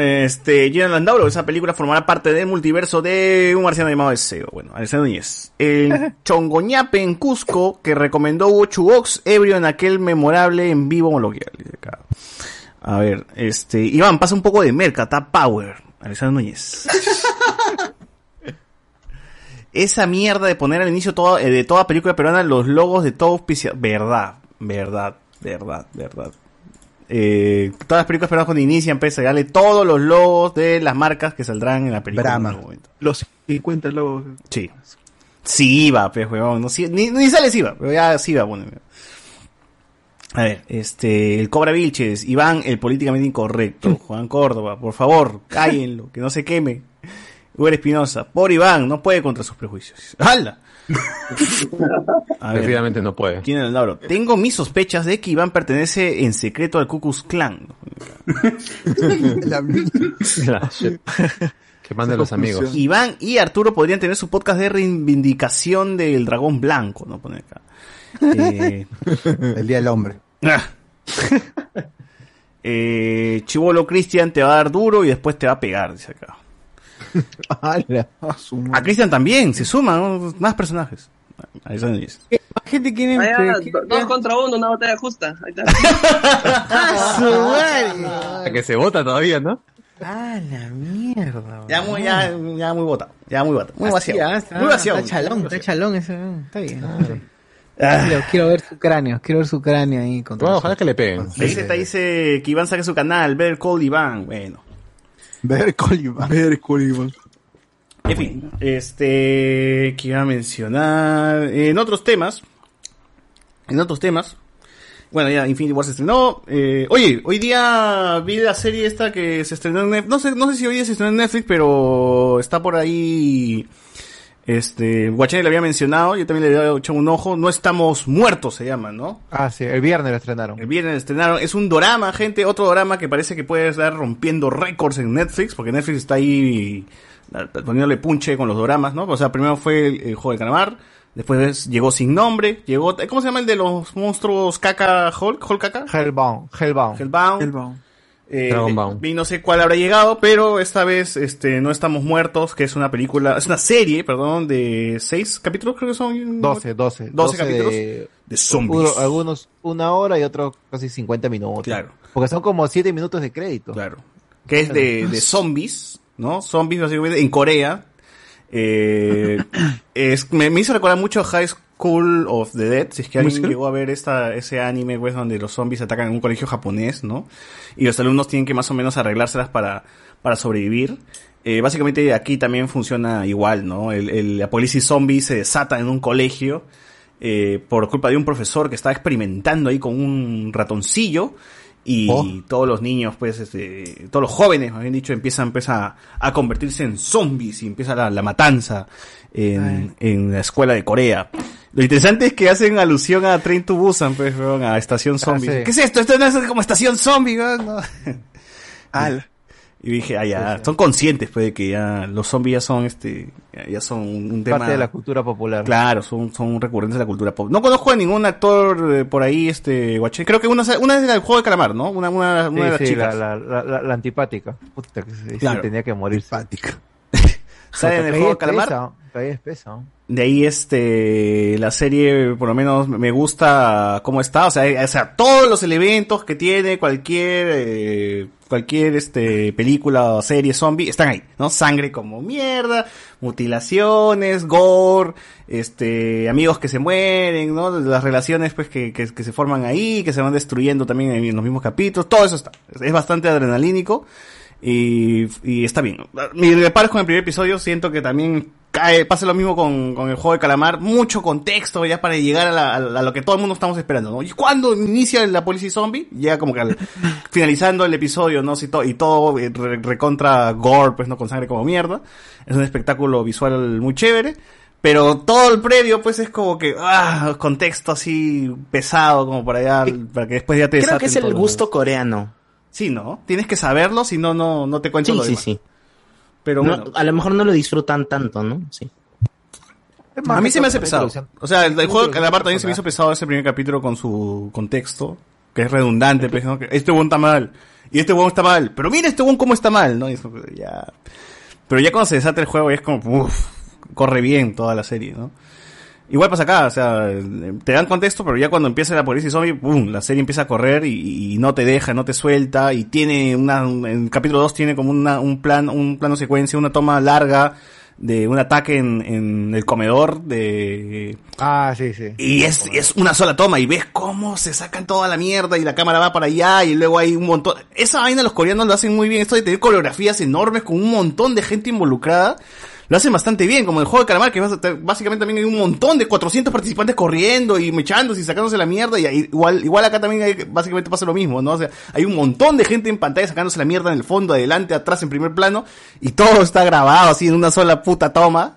Este, Gina Landauro, esa película formará parte del multiverso de un marciano llamado Deseo. Bueno, Alessandro Núñez. El chongoñape en Cusco que recomendó Hugo Chubox, ebrio en aquel memorable en vivo acá. A ver, este, Iván, pasa un poco de merca, está power. Alessandro Núñez. Esa mierda de poner al inicio todo- eh, de toda película peruana los logos de todo Verdad, verdad, verdad, verdad. Eh, todas las películas peruanas cuando inician, pues, darle todos los logos de las marcas que saldrán en la película. Brahma. en algún momento. Los 50 logos. Sí. Siva, pues, huevón. No, sí- ni, ni sale Siva, pero ya Siva pone. A ver, este, el Cobra Vilches, Iván, el políticamente incorrecto, Juan Córdoba, por favor, cállenlo, que no se queme. Uber Espinosa, por Iván, no puede contra sus prejuicios. ¡Hala! Efectivamente no puede. ¿Quién es el Lauro? Tengo mis sospechas de que Iván pertenece en secreto al. La- La shit. que mande los amigos. Iván y Arturo podrían tener su podcast de reivindicación del dragón blanco, ¿no? Pone acá. Eh, El Día del Hombre. Eh, Chivolo Cristian te va a dar duro y después te va a pegar, dice acá. A Cristian también, se suman ¿no? más personajes. Ahí está, dice. Más gente quiere... Dos contra uno, una botella justa. Ahí está. ¡Ah, su! Que se vota todavía, ¿no? ¡Ah, la mierda! Ya muy, ya, ya muy botado, ya muy botado, muy está- muy vaciado. Está chalón, está chalón ese. Está bien. Ah. Quiero, quiero ver su cráneo, quiero ver su cráneo ahí. Con Bueno, ojalá que le peguen. Dice, dice que Iván saque su canal, ver Call Iván. Bueno. Ver Colibán. Ver Colibán. En fin, este, que iba a mencionar, en otros temas, en otros temas, bueno, ya Infinity War se estrenó, eh, oye, hoy día vi la serie esta que se estrenó en Netflix, no sé, no sé si hoy día se estrenó en Netflix, pero está por ahí, este, Guachani le había mencionado, yo también le había echado un ojo, No estamos muertos se llama, ¿no? Ah, sí, el viernes lo estrenaron. El viernes estrenaron. Es un dorama, gente. Otro dorama que parece que puede estar rompiendo récords en Netflix. Porque Netflix está ahí eh, poniéndole punche con los doramas, ¿no? O sea, primero fue el, el juego de calamar. Después llegó sin nombre. Llegó. ¿Cómo se llama el de los monstruos caca Hulk? ¿Hulk caca? Hellbound, Hellbound. Hellbound. Eh, Dragonbound. y no sé cuál habrá llegado, pero esta vez este no estamos muertos, que es una película, es una serie, perdón, de seis capítulos, creo que son. 12, 12. 12 capítulos de, de zombies. Uno- algunos una hora y otros casi 50 minutos. Claro. Porque son como 7 minutos de crédito. Claro. que es de, de zombies, ¿no? Zombies básicamente en Corea. Eh, es, me, me hizo recordar mucho High School of the Dead, si es que alguien llegó a ver esta, ese anime, pues, donde los zombies atacan en un colegio japonés, ¿no? Y los alumnos tienen que más o menos arreglárselas para, para sobrevivir. Eh, básicamente aquí también funciona igual, ¿no? El, el apocalipsis zombie se desata en un colegio eh, por culpa de un profesor que está experimentando ahí con un ratoncillo y todos los niños, pues, este, todos los jóvenes, más bien dicho, empiezan pues, a, convertirse en zombies y empieza la, la matanza en, en la escuela de Corea. Lo interesante es que hacen alusión a Train to Busan, pues, a Estación Zombie. sí. ¿Qué es esto? Esto no es como Estación Zombie, no. Y dije, ah, ya, son conscientes, pues, de que ya los zombies ya son, este, ya, son un, tema... Parte de la cultura popular. Claro, son, son recurrentes de la cultura pop. No conozco a ningún actor eh, por ahí, este, guache. Creo que una, una es del juego de calamar, ¿no? Una, una, una Sí, de las chicas. La, la, la, la antipática. Puta, que Claro. tenía que morir. Antipática. Sale en el juego de calamar. Espesa. De ahí, este, la serie, por lo menos, me gusta cómo está. O sea, o sea todos los elementos que tiene cualquier, eh, cualquier, este, película o serie zombie están ahí, ¿no? Sangre como mierda, mutilaciones, gore, este, amigos que se mueren, ¿no? Las relaciones, pues, que, que, que se forman ahí, que se van destruyendo también en los mismos capítulos. Todo eso está. Es bastante adrenalínico. Y, y está bien. Mi reparo con el primer episodio, siento que también cae, pasa lo mismo con, con el juego de calamar, mucho contexto ya para llegar a, la- a la- a lo que todo el mundo estamos esperando, ¿no? Y cuando inicia la policía zombie, llega como que al- finalizando el episodio, ¿no? Si to- y todo eh, re- recontra gore, pues no con sangre como mierda. Es un espectáculo visual muy chévere. Pero todo el previo, pues es como que, ah, contexto así pesado, como para allá, para que después ya te Creo que es el gusto coreano. Sí, ¿no? Tienes que saberlo, si no, no, no te cuento Sí, lo sí, demás. sí. Pero No, bueno. A lo mejor no lo disfrutan tanto, ¿no? Sí. A mí se me hace pesado. O sea, el, juego de Calamar también se me hizo pesado ese primer capítulo con su contexto, que es redundante, pues, ¿no? Que este huevón está mal, y este huevón está mal, pero mira este huevón cómo está mal, ¿no? Y eso, ya. Pero ya cuando se desata el juego es como, uff, corre bien toda la serie, ¿no? Igual pasa acá, o sea, te dan contexto, pero ya cuando empieza la policía zombie, ¡pum! la serie empieza a correr y, y no te deja, no te suelta, y tiene una, en el capítulo 2 tiene como una, un plan, un plano secuencia, una toma larga de un ataque en, en el comedor de, Ah, sí, sí. y es, es una sola toma y ves cómo se sacan toda la mierda y la cámara va para allá y luego hay un montón. Esa vaina los coreanos lo hacen muy bien. Esto de tener coreografías enormes con un montón de gente involucrada. Lo hacen bastante bien, como el juego de calamar, que básicamente también hay un montón de 400 participantes corriendo y mechándose y sacándose la mierda. Y ahí- igual, igual acá también hay- básicamente pasa lo mismo, ¿no? O sea, hay un montón de gente en pantalla sacándose la mierda en el fondo, adelante, atrás, en primer plano. Y todo está grabado así en una sola puta toma.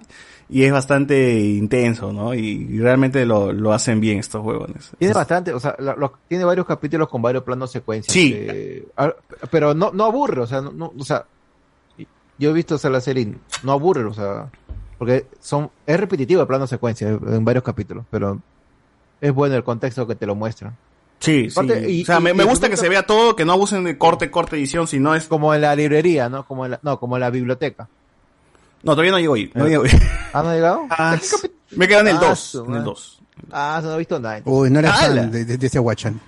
Y es bastante intenso, ¿no? Y, y realmente lo, lo hacen bien estos huevones. Tiene bastante, o sea, lo- lo- tiene varios capítulos con varios planos secuencias. Sí. que- ah, pero no, no aburre, o sea, no, no- o sea, yo he visto o sea, la serie, y no aburre, o sea, porque son, es repetitivo el plano secuencia en varios capítulos, pero es bueno el contexto que te lo muestran. Sí, sí. Y- o sea, y- me, y me gusta que se vea todo, que no abusen de corte, corte, edición, sino es... Como en la librería, ¿no? Como en la, no, como en la biblioteca. No, todavía no llego ahí. No llego ahí. ¿Ah, no ha llegado? Ah, me quedan en el Ah, 2. su En el madre. 2. Ah, no he visto nada. Uy, no eres fan de, de- de ese guachán.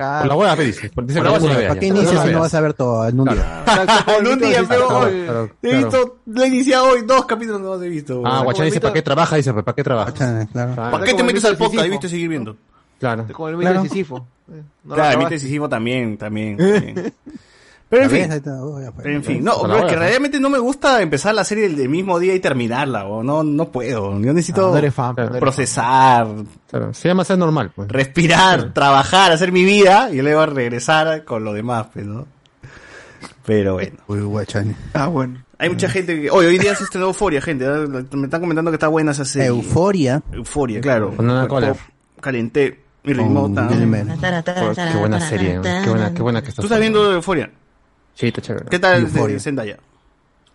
Ah, Por la hueá, dice. Por, dice Por la hueá, ¿Para qué inicias si no vas a ver todo en un día? en un día, pero he visto, lo he iniciado hoy, dos capítulos no los he visto. Ah, Guachán dice, ¿para qué trabaja? Dice, ¿para qué trabaja? ¿Para qué te metes al podcast? Debiste seguir viendo. Claro. Como el mito Claro. de Sísifo. Eh, no claro, el mito decisivo también, también. también. Pero en fin. Está. Ya. Pero en fin, no, pero es que realmente no me gusta empezar la serie del mismo día y terminarla, o no, no puedo. Yo necesito Ah, no fan, procesar, Claro, Se llama ser normal, pues. respirar, trabajar, hacer mi vida y luego regresar con lo demás, pues, ¿no? Pero bueno. Uy, guachán. Ah, bueno. Hay mucha gente que... Hoy, hoy día se estrenó Euforia, gente. ¿eh? Me están comentando que está buena esa serie. Euforia. Euforia, claro. Con Ana Coller. Calenté. Mi ritmo. Joder, Qué buena serie, qué buena, qué buena que está. ¿Tú estás viendo Euforia? Sí, está chévere. ¿Qué tal Euforia. de Zendaya?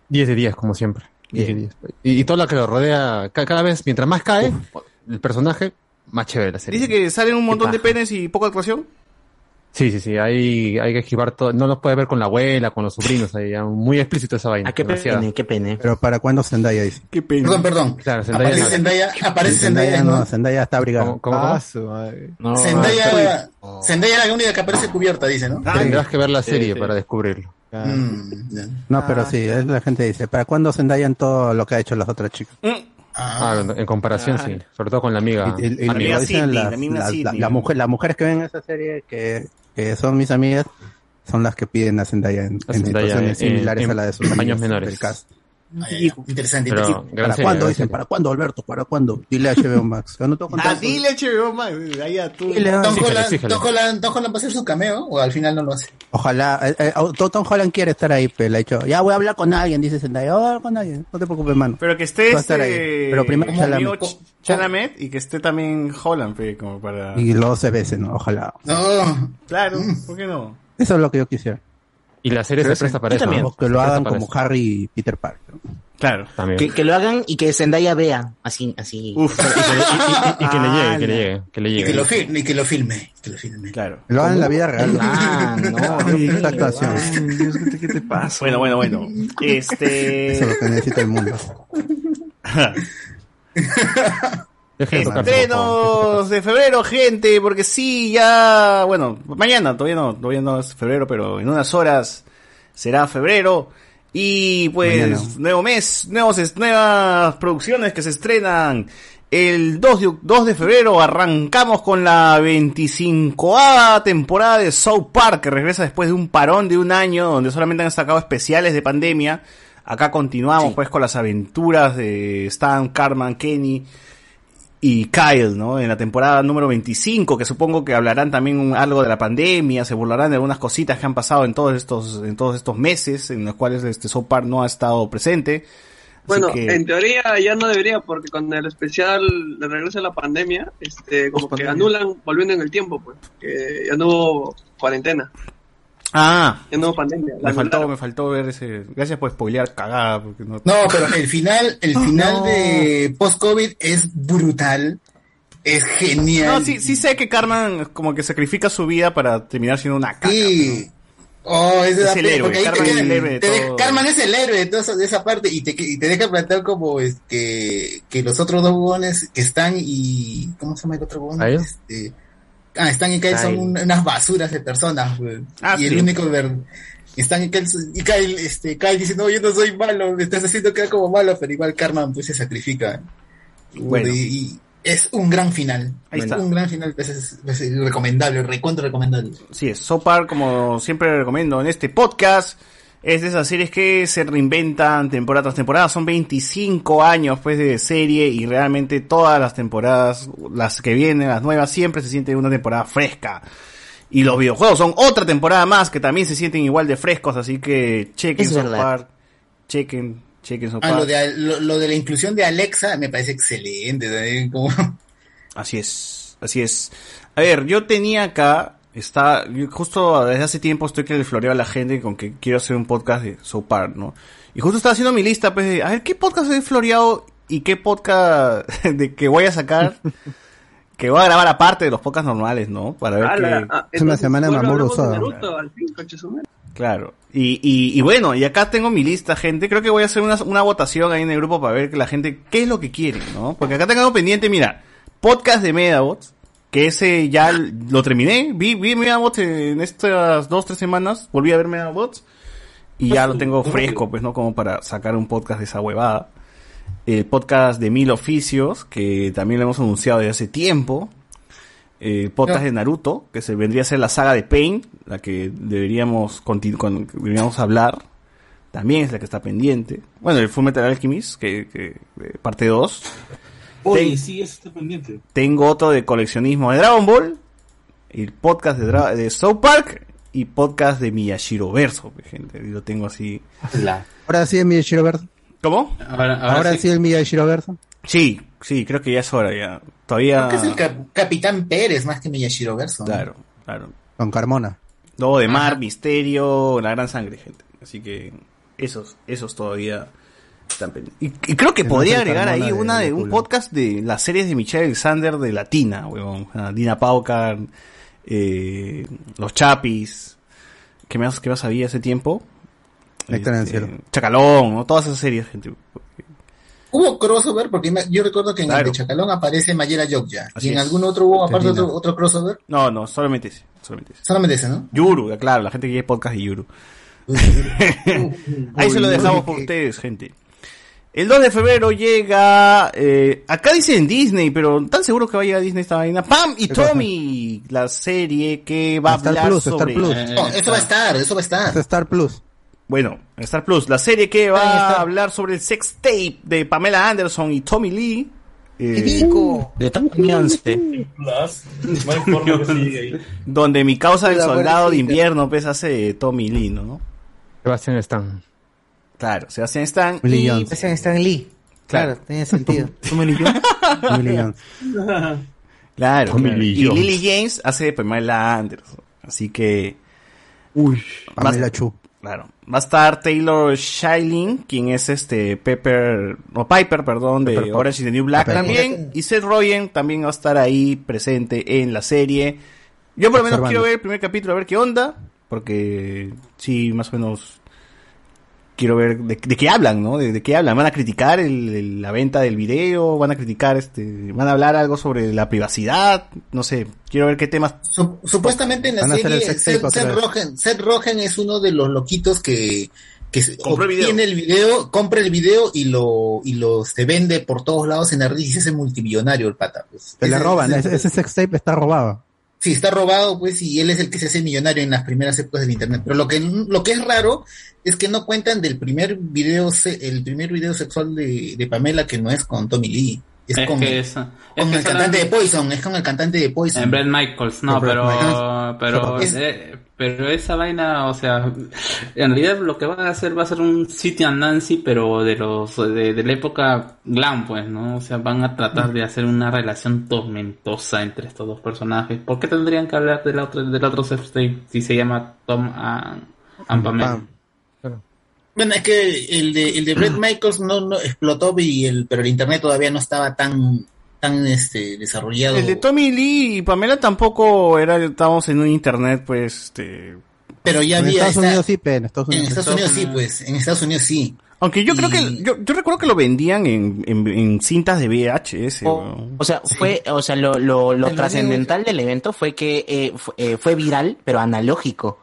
10 de 10, como siempre. 10 de 10. Y, y todo lo que lo rodea, ca- cada vez, mientras más cae el personaje, más chévere la serie. Dice que salen un montón de paja. penes y poca actuación. Sí, sí, sí, hay, hay que esquivar todo. No los puede ver con la abuela, con los sobrinos, ahí, muy explícito esa vaina. Ah, qué demasiado. pene, qué pene. Pero ¿para cuándo Zendaya dice? Qué pena. Perdón, perdón. Claro, Zendaya Aparece no. Zendaya, aparece Zendaya, Zendaya no, ¿no? Zendaya está abrigada. ¿Cómo, cómo, Ah. No, Zendaya, Zendaya es la única que aparece cubierta, dice, ¿no? Tendrás que ver la serie sí. para descubrirlo. Mm, ya. No, pero sí, es la gente dice, ¿para cuándo Zendaya en todo lo que ha hecho las otras chicas? Ah, en en comparación, sí. Sobre todo con la amiga. Y- y- y amiga. dicen Sidney, las, la misma las- Sidney. la- la mujer- las mujeres que ven esa serie, que, que son mis amigas, son las que piden a Zendaya en, situaciones eh, similares en a la de sus amigas menores. del cast. Ah, ya, ya. Interesante, Pero, interesante. ¿Para cuándo? Dicen, serie. ¿para cuándo, Alberto? ¿Para cuándo? Dile a HBO Max. No tengo Ah, dile HBO Max. Ahí a tú. Dile a- Tom Holland, exígele. Tom Holland, Tom Holland va a hacer su cameo o al final no lo hace. Ojalá, eh, eh, Tom Holland quiere estar ahí, pero le ha dicho, ya voy a hablar con alguien, dice Zendaya, voy a hablar con alguien, no te preocupes, mano. Pero que esté a este... ahí. Pero primero Chalamet. Ch- Chalamet y que esté también Holland, pe, como para... Y luego se besen, ¿no? ojalá. No, Claro, ¿por qué no? Eso es lo que yo quisiera. Y la serie se presta para Yo eso. también. que lo hagan como eso. Harry y Peter Parker. Claro. También. Que, que lo hagan y que Zendaya vea. Así, así. Uf. Y, y- y que le llegue, que le llegue, que le y que llegue. lo filme, y que lo filme, que lo filme. Claro. Lo hagan en la vida real. Ah, no. Esta actuación. ¿qué te pasa? Bueno, bueno, bueno. Este... Eso es lo que necesita el mundo. Deje de tocar su Estrenos de febrero, gente, porque sí, ya, bueno, mañana, todavía no, todavía no es febrero, pero en unas horas será febrero. Y pues, Mañana. nuevo mes, nuevos, nuevas producciones que se estrenan. El 2 de, 2 de febrero arrancamos con la 25 temporada de South Park, que regresa después de un parón de un año, donde solamente han sacado especiales de pandemia. Acá continuamos Sí. pues con las aventuras de Stan, Carman, Kenny y Kyle, ¿no? En la temporada número 25, que supongo que hablarán también un- algo de la pandemia, se burlarán de algunas cositas que han pasado en todos estos, en todos estos meses, en los cuales este South Park no ha estado presente. Bueno, que- en teoría ya no debería, porque con el especial de regreso a la pandemia, este, como que anulan volviendo en el tiempo, pues, que ya no hubo cuarentena, Ah, ya no hubo pandemia. me faltó, me faltó ver ese. Gracias por spoilear cagada. Porque no... No, pero el final, el final de post-COVID es brutal. Es genial. No, sí, sí sé que Carmen como que sacrifica su vida para terminar siendo una caca. Sí. Oh, es, de Es el héroe, te Carmen es el héroe de. Carmen es el héroe de, de esa parte y te, y te deja plantear como este que los otros dos que están y ¿cómo se llama el otro? ¿Kyle? Este, ah, están y Kyle son un- unas basuras de personas. Ah, y el único ver están y Kyle, y Kyle, este, Kyle dice, no, yo no soy malo, me estás haciendo quedar como malo, pero igual Carmen pues se sacrifica. Bueno. Y, y es un gran final. Ahí es está. un gran final, pues, es, es recomendable, recontra recomendable. Sí, es. So Park, como siempre recomiendo en este podcast, es de esas series que se reinventan temporada tras temporada. Son 25 años pues de serie y realmente todas las temporadas, las que vienen, las nuevas, siempre se siente una temporada fresca. Y los videojuegos son otra temporada más que también se sienten igual de frescos, así que chequen verdad. Park, chequen, chequen So Ah, lo de, lo, lo de la inclusión de Alexa me parece excelente. ¿sabes? Como- Así es, así es. A ver, yo tenía acá, está, yo justo desde hace tiempo estoy que le floreo a la gente con que quiero hacer un podcast de So Park, ¿no? Y justo estaba haciendo mi lista, pues, de, a ver, ¿qué podcast he floreado y qué podcast de que voy a sacar? que voy a grabar aparte de los podcasts normales, ¿no? Para ver qué... ah, Es una semana Mamoru madre. Claro. Y, y, y bueno, y acá tengo mi lista, gente. Creo que voy a hacer una, una votación ahí en el grupo para ver que la gente qué es lo que quiere, ¿no? Porque acá tengo algo pendiente, mira, podcast de Medabots, que ese ya lo terminé. Vi, vi Medabots en estas dos, tres semanas. Volví a ver Medabots. Y ya lo tengo fresco, pues, ¿no? Como para sacar un podcast de esa huevada. El podcast de Mil Oficios, que también lo hemos anunciado desde hace tiempo. El podcast No. de Naruto, que se vendría a ser la saga de Pain, la que deberíamos, con- deberíamos hablar. También es la que está pendiente. Bueno, el Full Metal Alchemist, que, que eh, parte 2. Oye, Ten- sí, eso está pendiente. Tengo otro de coleccionismo de Dragon Ball. El podcast de, Dra- de South Park. Y podcast de Miyashiro Verso, gente. Y lo tengo así. Ahora sí el Miyashiro Verso. ¿Cómo? Ahora, Ahora, sí. el Miyashiro Verso. Sí, sí, creo que ya es hora ya. Todavía. Creo que es el cap- Capitán Pérez más que Miyashiro Verso. ¿no? Claro, claro. Con Carmona. Lobo de Mar, Misterio, La Gran Sangre, gente. Así que esos, esos todavía. Y, y creo que Que podría agregar ahí de- una de de un podcast de las series de Michelle Alexander de Latina, weón. Dina Paucar, eh, Los Chapis. ¿Qué más, qué más había ese tiempo? Héctor en el Este, cielo. Chacalón, ¿no? Todas esas series, gente. Hubo crossover porque yo recuerdo que en Claro. el de Chacalón aparece Mayera Yokya. Así ¿Y en es. algún otro hubo aparte otro, otro crossover? No, no, solamente ese. Solamente ese. Solamente ese, ¿no? Yuru, claro, la gente que quiere podcast de Yuru. Ahí se lo dejamos por ustedes, gente. El 2 de febrero llega. eh, acá dice en Disney, pero tan seguro que va a llegar a Disney esta vaina. Pam y. Tommy, la serie que va a Star hablar Plus, Star sobre. Plus. No, eso va a estar, eso va a estar. Es Star Plus. Bueno, Star Plus, la serie que va a hablar sobre el sex tape de Pamela Anderson y Tommy Lee. eh, De Tommy 11. No hay forma que siga ahí. donde mi causa del soldado de invierno pues hace Tommy Lee, ¿no? Sebastián Stan. Claro, Sebastián Stan Willie y Jones. Stan Lee. Claro, Claro. tiene sentido. Willie Jones. Claro, Tommy claro. Lee y. Lily James hace de Pamela Anderson. Así que, Uy, Pamela Chu. claro. Va a estar Taylor Shilling, quien es este Pepper, o Piper, perdón, de Pepper Pot- Orange is the New Black Pepper también. Y Seth Rogen también va a estar ahí presente en la serie. Yo por lo menos quiero ver el primer capítulo, a ver qué onda. Porque sí, más o menos quiero ver de, de qué hablan, ¿no? De, de qué hablan. ¿Van a criticar el- el- la venta del video? ¿Van a criticar, este, van a hablar algo sobre la privacidad? No sé, quiero ver qué temas. Sup- supuestamente en la serie Seth. Rogen, Seth Rogen es uno de los loquitos que, que Compró el video, compra el video y lo y lo se vende por todos lados en la red y se hace multimillonario el pata. Pues. Se le Ese- roban. ese- Ese, ese sex tape está robado. Sí, está robado, pues, y él es el que se hace millonario en las primeras épocas del internet. Pero lo que lo que es raro es que no cuentan del primer video, se- el primer video sexual de, de Pamela que no es con Tommy Lee. Es, Es con, que es- con es que el cantante de Poison, es con el cantante de Poison. En Brett Michaels, no, pero, Michaels. pero Es- eh, Pero esa vaina, o sea, en realidad lo que van a hacer va a ser un City and Nancy, pero de los de, de la época glam, pues, ¿no? O sea, van a tratar de hacer una relación tormentosa entre estos dos personajes. ¿Por qué tendrían que hablar del otro del otro State si se llama Tom and, and Pamela? Bueno, es que el de, el de Brett Michaels no, no explotó y el, pero el internet todavía no estaba tan, tan este, desarrollado. El de Tommy Lee y Pamela tampoco era, estábamos en un internet, pues, este... Pero ya en había Estados esta- Unidos sí, pe, en Estados En Unidos. Estados Unidos sí, pues, en Estados Unidos sí. Aunque yo creo que, yo, yo recuerdo que lo vendían en, en, en cintas de VHS. weón. O sea, fue, o sea, lo, lo, lo trascendental del evento fue que eh, fu- eh, fue viral, pero analógico.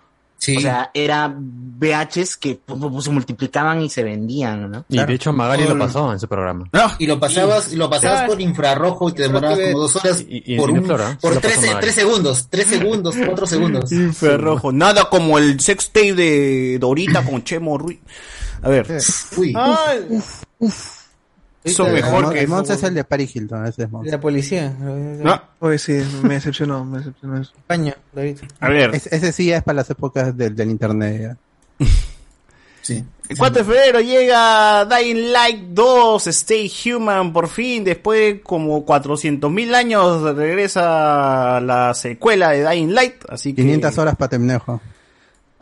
O sea, era VHs que se multiplicaban y se vendían, ¿no? Y de hecho Magali lo pasó en su programa. Y lo pasabas, y lo pasabas por infrarrojo y te demorabas como dos horas y- por, un- Flora, por tres, tres segundos, tres segundos, cuatro segundos. Infrarrojo. Nada como el sex tape de Dorita con Chemo Ruiz. A ver. Uy. Ay. Son El mejor Mon- que el Monza es el de Paris Hilton, ese es Monza. La policía. No. Oye, sí, me decepcionó, me decepcionó eso. España, David. A ver. Es- ese sí ya es para las épocas del, del internet. ya. Sí. El 4 de febrero llega Dying Light 2, Stay Human, por fin, después de como 400 mil años regresa la secuela de Dying Light, así que... 500 horas para terminar el juego.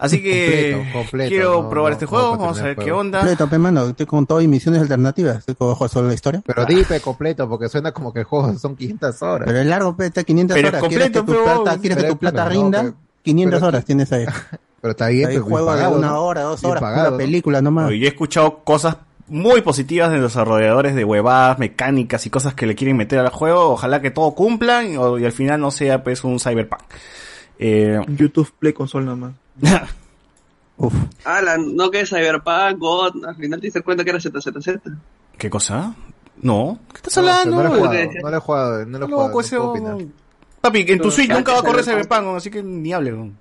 Así que Completo, completo, quiero no, probar no, este no, juego, vamos a ver qué onda. Completo, pe, mano, estoy con todo y misiones alternativas. Estoy con ojo solo la historia. Pero dipe completo, porque suena como que el juego son 500 horas. Pero es largo, pe, está 500 Pero horas. ¿Quieres que completo, tu pero- plata, quieres que pero- tu plata pero no, rinda? pero- 500 pero- horas tienes ahí. Pero está bien, pero juego de pagado, una hora, dos horas, pagado, una ¿no? película nomás. Yo he escuchado cosas muy positivas de los desarrolladores de huevadas, mecánicas y cosas que le quieren meter al juego. Ojalá que todo cumplan o- y al final no sea pues un cyberpunk. Eh, YouTube Play Console nomás. Ah, la, no que Cyberpunk, God, al final te diste cuenta que era ZZZ. ¿Qué cosa? No, ¿qué estás No, hablando? no lo he jugado, no lo he jugado, no lo he Loco, jugado, ese- no puedo opinar. Papi, en tu Pero Switch nunca va a correr Cyberpunk. Así que ni hable. güey.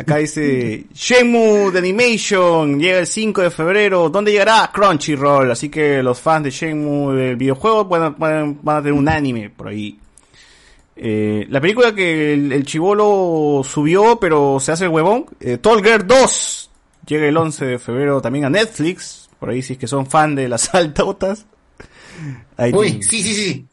Acá dice Shenmue The Animation llega el 5 de febrero. ¿Dónde llegará? Crunchyroll. Así que los fans de Shenmue del videojuego pueden- pueden- van a tener un anime por ahí. Eh, la película que el, el chivolo subió, pero se hace el huevón. Eh, Tall Girl 2 llega el 11 de febrero también a Netflix. Por ahí si es que son fan de las altotas. Ahí Uy, tienen. sí, sí, sí.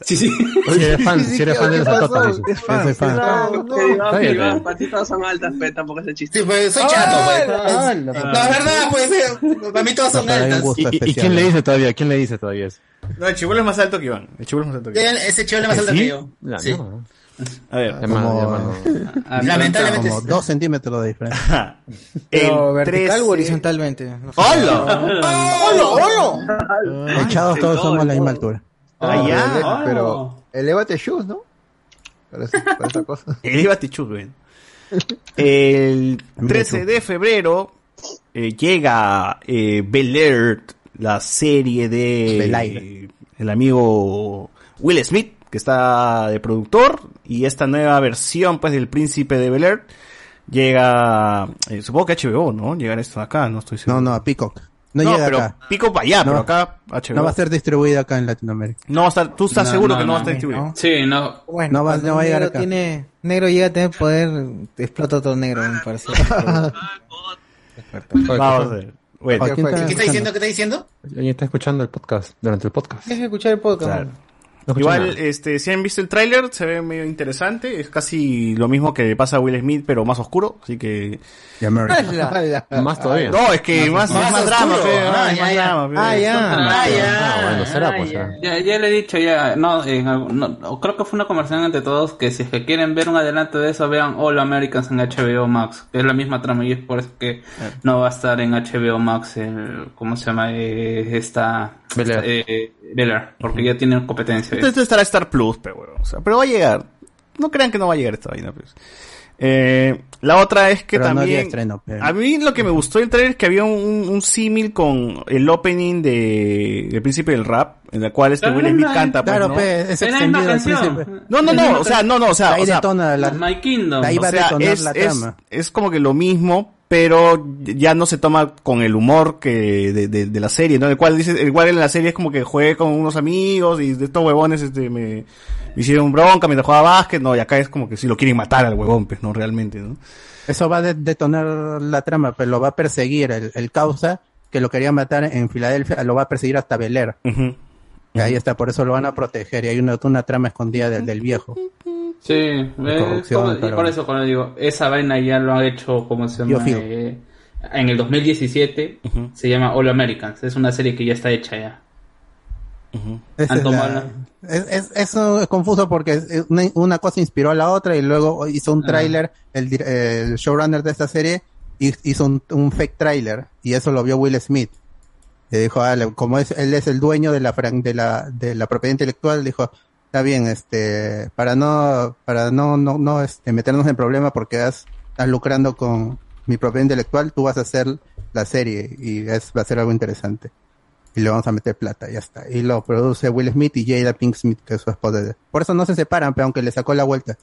Sí, sí. Si eres fan, si eres fan de las altotas. dice. Es fan. Soy fan. No, que está bien. para ti todas son altas, pero tampoco es el chiste. Sí, pues soy chato, pues. No, es verdad, pues. Para mí todas son altas. ¿Y, quién le ¿no? dice todavía? ¿Quién le dice todavía eso? No, el chivolo es más alto que Iván. El chivolo es más alto que Iván. Ese chivo es más alto que yo. Sí. no. A ver. Como-. Lamentablemente. Como dos centímetros de diferencia. Pero vertical 13 o horizontalmente. No sé. ¡Hola! ¡Hola, hola! Echados todos somos a la misma altura. Ah, pero ya. Pero elévate shoes, ¿no? Para, esa- para esa cosa. Elívate chut, ven. El 13 de febrero eh, llega eh, Bel Air, la serie de Air. el amigo Will Smith, que está de productor, y esta nueva versión pues del Príncipe de Bel Air llega, eh, supongo que HBO, ¿no? Llegar esto acá, no estoy seguro. No, no, a Peacock. No, No, llega pero acá. pico para allá, No. pero acá HBO. No va a ser distribuida acá en Latinoamérica. No va a estar, tú estás No, seguro no, que no, va a estar distribuido. ¿no? Sí, no. Bueno, No va- no va a llegar negro acá. Tiene, negro llega a tener poder, explota otro negro, me parece. Vamos a ver. Bueno, ¿A quién fue? está ¿Qué está diciendo? ¿Qué está diciendo? ¿Alguien está escuchando el podcast? Durante el podcast. Deja de escuchar el podcast. Claro. No Igual, nada. este, si han visto el tráiler, se ve medio interesante. Es casi lo mismo que pasa a Will Smith, pero más oscuro. Así que. Más todavía. No, es que más, más más drama, Ah, es ya, más ya. drama. Ah, ya. Ah, ya. Ah, bueno, será Ah, pues. ya. ya. Ya, ya le he dicho ya, no, en algún- no, creo que fue una conversación entre todos que si es que quieren ver un adelanto de eso, vean All Americans en HBO Max, que es la misma trama y es por eso que no va a estar en HBO Max el, ¿cómo se llama? Eh, esta, Bel Air. eh, porque ya tienen competencia. Entonces estará Star Plus, pe, huevón. O sea, pero va a llegar. No crean que no va a llegar esta vaina, pues. Eh, la otra es que Pero no también. estreno, pero- A mí lo que me gustó del trailer es que había un, un símil con el opening de El Príncipe del Rap, en la cual este Will Smith no, canta, pues, Claro, ¿no? pe, es Es extendido príncipe. No, no, no, o sea, no, no, o sea, Ahí o sea, detona la... My Kingdom. Ahí va o a sea, detonar es, la es- trama. es como que lo mismo, pero ya no se toma con el humor que de, de, de la serie, ¿no? El cual dice, el cual en la serie es como que juegue con unos amigos y de estos huevones este me, me hicieron bronca mientras jugaba básquet, no, y acá es como que si lo quieren matar al huevón, pues, no realmente, ¿no? Eso va a de- detonar la trama, pero lo va a perseguir el, el causa que lo quería matar en Filadelfia, lo va a perseguir hasta Bel Air. Y ahí está, por eso lo van a proteger. Y hay una, una trama escondida del, del viejo. Sí, eh, como- y por eso cuando digo, esa vaina ya lo han hecho, como se llama? Yo Eh, en el 2017, se llama All Americans, es una serie que ya está hecha ya. Es la- es- es- eso es confuso porque una, una cosa inspiró a la otra y luego hizo un Ah. tráiler, el, showrunner de esta serie hi- hizo un, un fake tráiler y eso lo vio Will Smith. Le dijo, ah, como es, él es el dueño de la, fran- de la, de la propiedad intelectual, dijo, está bien, este, para no, para no, no, no, este, meternos en problemas porque estás, estás lucrando con mi propiedad intelectual, tú vas a hacer la serie y es, va a ser algo interesante y le vamos a meter plata, ya está. Y lo produce Will Smith y Jada Pink Smith, que es su esposa. Por eso no se separan, pero aunque le sacó la vuelta.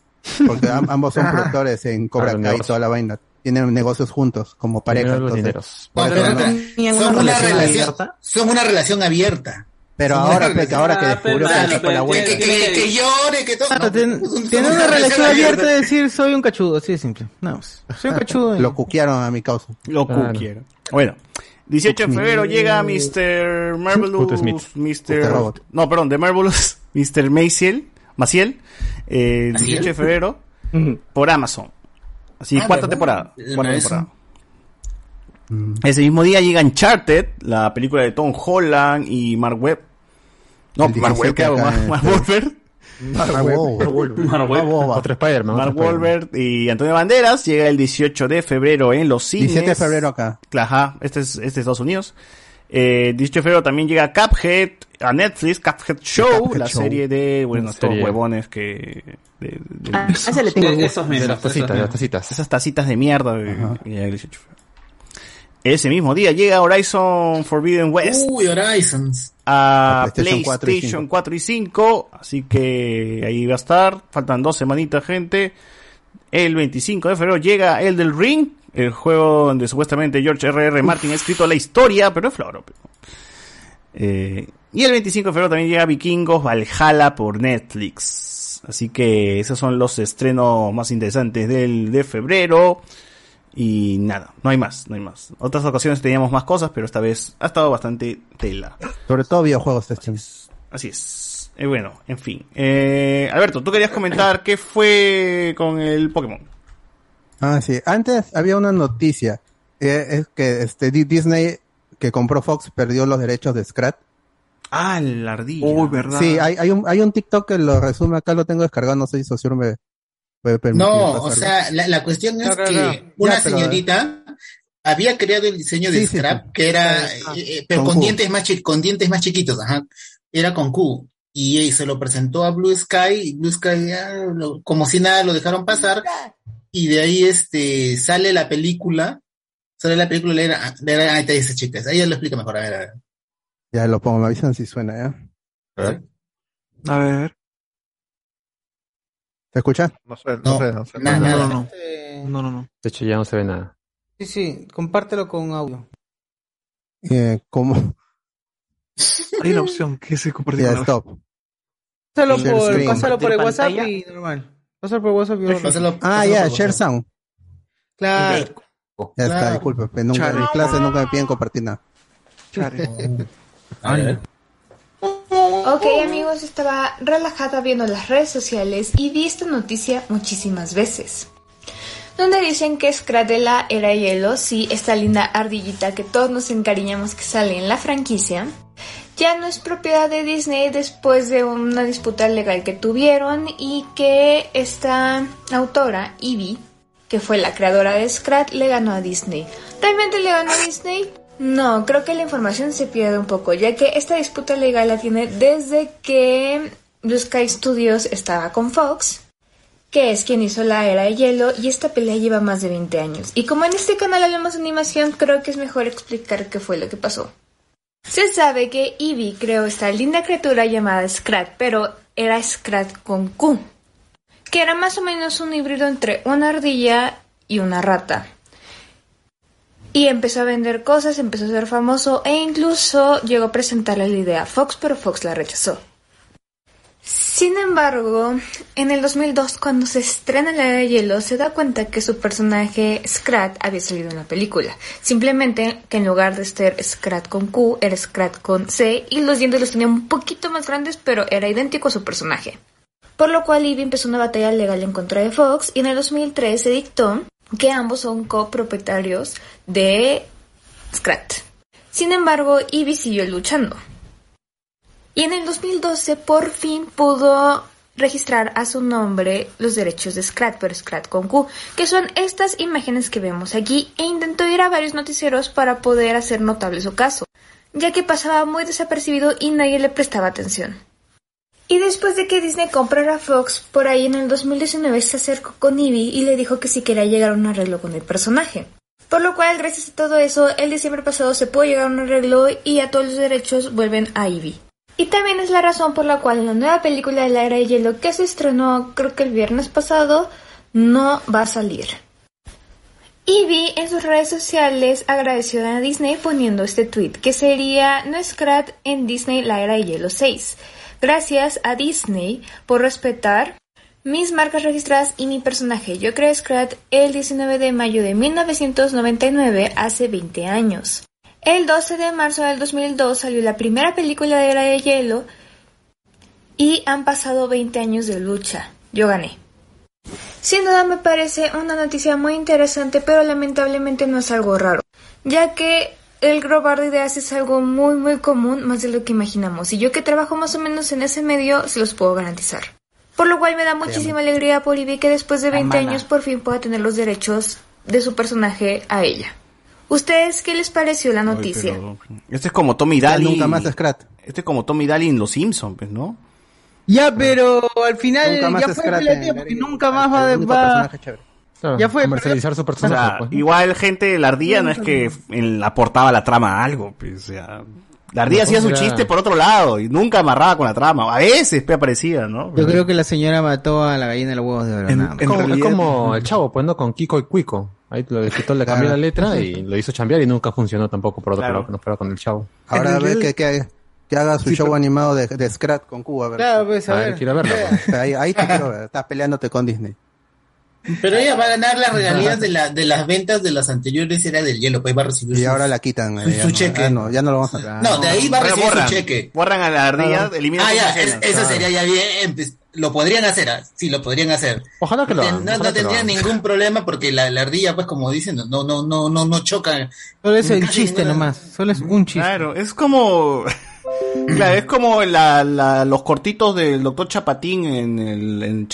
Porque am- ambos son productores en Cobra Ah, Kai y toda la vaina. Tienen negocios juntos, como pareja. Los entonces- No, pero no- tenían son una relación, son una relación abierta. Pero Son ahora, una pe, que relación- ahora que descubrió que le la vuelta. que, que- que llore, que todo. Claro, no, ten- tiene son una relación abierta abierta. de decir soy un cachudo, así de simple. No, pues, soy un cachudo. y- Lo cuquearon a mi causa. Lo cuquieron. Bueno, 18 de febrero llega Mr. Marvelous. Mr. No, perdón, de Marvelous, Mr. Maciel, Maciel, eh, el 18 de febrero, por Amazon. Así, Ah, cuarta ¿verdad? temporada. Cuarta temporada. Ese mismo día llega Uncharted, la película de Tom Holland y Mark Webb. No, Mark Webb, 17 ¿qué hago? acá Mark, Mark. Wahlberg. Mark Webb. Mark Webb. Otro Spider-Man. Mark. Wahlberg y Antonio Banderas llega el 18 de febrero en los cines. 17 de febrero acá. Ajá, este es, este es Estados Unidos. Eh, 18 de febrero también llega Cuphead a Netflix, Cuphead Show, Cuphead la Show. serie de, bueno, estos huevones que... De, de- Ah, ese le tengo De- gusto. esos De mismos, las tacitas, de las tacitas. esas tacitas de mierda. que llega el 18 de febrero. Ese mismo día llega Horizon Forbidden West Uy, Horizons. a A PlayStation PlayStation 4 4 y y 5. Así que ahí va a estar. Faltan dos semanitas, gente. El 25 de febrero llega el del Ring, el juego donde supuestamente George R.R. Martin ha escrito la historia, pero es floro. pero. Eh, y el 25 de febrero también llega Vikingos Valhalla por Netflix. Así que esos son los estrenos más interesantes del de febrero. Y nada, no hay más, no hay más. Otras ocasiones teníamos más cosas, pero esta vez ha estado bastante tela. Sobre todo videojuegos este. Así es. Eh, bueno, en fin. Eh, Alberto, tú querías comentar qué fue con el Pokémon. Ah, sí. Antes había una noticia. eh, es que este Di- Disney, que compró Fox, perdió los derechos de Scrat. Ah, la ardilla. Uy, verdad. Sí, hay, hay, un, hay un TikTok que lo resume acá, lo tengo descargado, no sé si Socio me puede permitir. No, o sea, la, la cuestión es No, no, que no. una Ya, pero- señorita había creado el diseño de Sí, Scrap, sí. que era, Ah, eh, eh, pero con dientes más con dientes más chiquitos, ajá. Era con Q. Y, eh, se lo presentó a Blue Sky, y Blue Sky, ya, lo- como si nada, lo dejaron pasar. Y de ahí, este, sale la película, sale la película, le era, le era- ahí está esa chica, ahí ya lo explica mejor, a ver, a ver. Ya lo pongo, me avisan si suena, ¿ya? A ver. ¿Se escucha? No sé, no, No, sé, no sé. nada, No, no, no. Eh, No, no, no. De hecho, ya no se ve nada. Sí, sí, compártelo con audio. Eh, ¿Cómo? Hay una opción que se compartir Ya, con la- stop. Pásalo Share por, pásalo por el WhatsApp y normal. Pásalo por WhatsApp y normal. Pásalo- Ah, ya, por Share. Sound. Claro. Ya está, Claro. disculpe, pero nunca, en clase nunca me piden compartir nada. Chale. Ok amigos, estaba relajada viendo las redes sociales y vi esta noticia muchísimas veces. Donde dicen que Scradella era hielo, sí, esta linda ardillita que todos nos encariñamos que sale en la franquicia, ya no es propiedad de Disney después de una disputa legal que tuvieron y que esta autora, Ivy, que fue la creadora de Scrat, le ganó a Disney. ¿Realmente le ganó a Disney? No, creo que la información se pierde un poco, ya que esta disputa legal la tiene desde que Blue Sky Studios estaba con Fox, que es quien hizo la era de hielo, y esta pelea lleva más de 20 años. Y como en este canal hablamos de animación, creo que es mejor explicar qué fue lo que pasó. Se sabe que Eevee creó esta linda criatura llamada Scrat, pero era Scrat con Q, que era más o menos un híbrido entre una ardilla y una rata. Y empezó a vender cosas, empezó a ser famoso e incluso llegó a presentarle la idea a Fox, pero Fox la rechazó. Sin embargo, en el 2002, cuando se estrena La Era de Hielo, se da cuenta que su personaje Scrat había salido en la película. Simplemente que en lugar de ser Scrat con Q, era Scrat con C y los dientes los tenía un poquito más grandes, pero era idéntico a su personaje. Por lo cual Ivy empezó una batalla legal en contra de Fox y en el 2003 se dictó que ambos son copropietarios de Scrat. Sin embargo, Ivy siguió luchando. Y en el 2012 por fin pudo registrar a su nombre los derechos de Scrat, pero Scrat con Q, que son estas imágenes que vemos aquí, e intentó ir a varios noticieros para poder hacer notable su caso, ya que pasaba muy desapercibido y nadie le prestaba atención. Y después de que Disney comprara Fox, por ahí en el 2019 se acercó con Ivy y le dijo que si quería llegar a un arreglo con el personaje. Por lo cual, gracias a todo eso, el diciembre pasado se pudo llegar a un arreglo y a todos los derechos vuelven a Ivy. Y también es la razón por la cual la nueva película de la era de hielo que se estrenó creo que el viernes pasado no va a salir. Ivy en sus redes sociales agradeció a Disney poniendo este tweet que sería No Scrat en Disney la era de hielo 6. Gracias a Disney por respetar mis marcas registradas y mi personaje. Yo creé Scrat el 19 de mayo de 1999, hace 20 años. El 12 de marzo del 2002 salió la primera película de Era de Hielo y han pasado 20 años de lucha. Yo gané. Sin duda me parece una noticia muy interesante, pero lamentablemente no es algo raro, ya que el robar de ideas es algo muy muy común, más de lo que imaginamos, y yo que trabajo más o menos en ese medio se los puedo garantizar. Por lo cual me da muchísima alegría por Ivy que después de 20 Amana. años por fin pueda tener los derechos de su personaje a ella. ¿Ustedes qué les pareció la noticia? Pero Este es como Tommy Daly. nunca más Scrat. Este es como Tommy Daly en Los Simpsons, pues, ¿no? Ya, pero al final Nunca más ya fue porque nunca más va, va- Ya fue, comercializar su O personaje. sea, pues. igual gente de la ardilla no es que en- aportaba la trama a algo, pues, o sea, la ardilla hacía su era- chiste por otro lado y nunca amarraba con la trama. A veces pues, aparecía, ¿no? Yo creo que la señora mató a la gallina de los huevos de oro. nada. Es como, es como el chavo, pues, ¿no? Con Kiko y Cuico. Ahí lo quitó, le cambió la letra y lo hizo chambear y nunca funcionó tampoco por otro Claro. lado que no fuera con el chavo. Ahora a ver que, haga su Sí, show pero- animado de, de Scrat con Cuba. A ver. Claro, pues, a A ver, ver. quiero verlo. Ahí, ahí te quiero ver. Estás peleándote con Disney. Pero ella va a ganar las regalías de, la, de las ventas de las anteriores era del hielo, pues va a recibir Y ahora la quitan. su, eh, ya su no, cheque. ah, no, ya no lo vamos a No, de ahí va a recibir borran, su cheque. Borran a la ardilla, Claro. eliminan Ah, ya, es- eso Claro. sería ya bien. pues, lo podrían hacer, ah, sí, lo podrían hacer. Ojalá que lo No, hagan, no, no que lo tendría hagan. ningún problema porque la, la ardilla, pues como dicen, no, no, no, no, no choca. Solo es el chiste ninguna- nomás. Solo es un chiste. Claro, es como... Claro, es como la, la- los cortitos del doctor Chapatín en el, en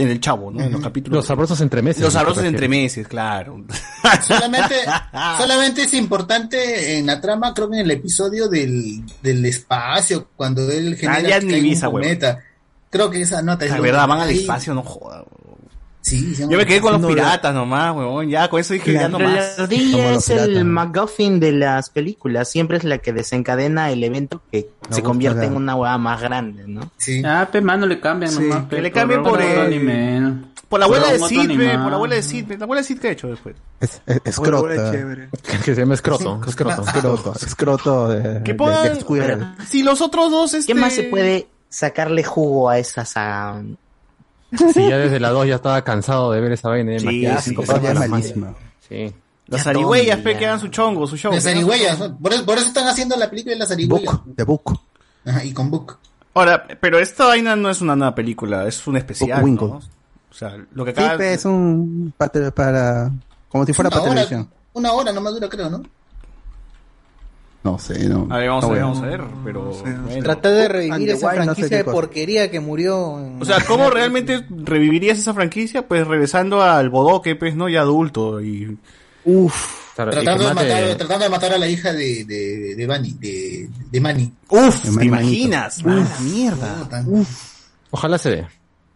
en el Chavo, ¿no? En los capítulos. Los sabrosos entremeses. Los sabrosos entremeses, claro. Solamente, solamente es importante en la trama, creo que en el episodio del, del espacio, cuando él genera Ah, ya ni. Creo que esa nota es La verdad, van al espacio, no joda. Sí, Yo me quedé con los piratas nomás, huevón. Ya, con eso dije ya no Pero más. La ardilla es el MacGuffin de las películas. Siempre es la que desencadena el evento que se convierte en una hueá más grande, ¿no? Sí. Ah, pe, mano, le cambian Sí, nomás. que le cambien por el-. Por la abuela Por de otro Sid, pe, por la abuela de Sid. La abuela de Sid que ha hecho después. Es, es, escroto. Que se llama escroto. Escroto. Escroto. Escroto de, Que Squirrel. Si los otros dos, este... ¿Qué más se puede sacarle jugo a esa saga? Sí, ya desde la 2 ya estaba cansado de ver esa vaina. de Sí, sí. Sí. Las Ya zarigüeyas, pe, que hagan su chongo, su show. Las zarigüeyas, por, por eso están haciendo la película de las zarigüeyas. De Book. Ajá, y con Book. Ahora, pero esta vaina no es una nueva película, es un especial. ¿no? O sea, lo que Sí, acaba... pe, es un para, para como si fuera una para hora, televisión. una hora nomás dura, creo, ¿no? No sé, no. A ver, vamos no a ver, vamos a ver, pero... bueno. Tratar de revivir esa Wild, no sé franquicia de porquería que murió. en- O sea, ¿cómo realmente revivirías esa franquicia? Pues regresando al bodoque, pues, ¿no? Ya adulto y... Uf. Y que Tratando de, matar, tratando de matar a la hija de, de, de Bunny, de, de Manny. Uf, De ¿te Manny imaginas? Mala mierda. Ojalá se dé.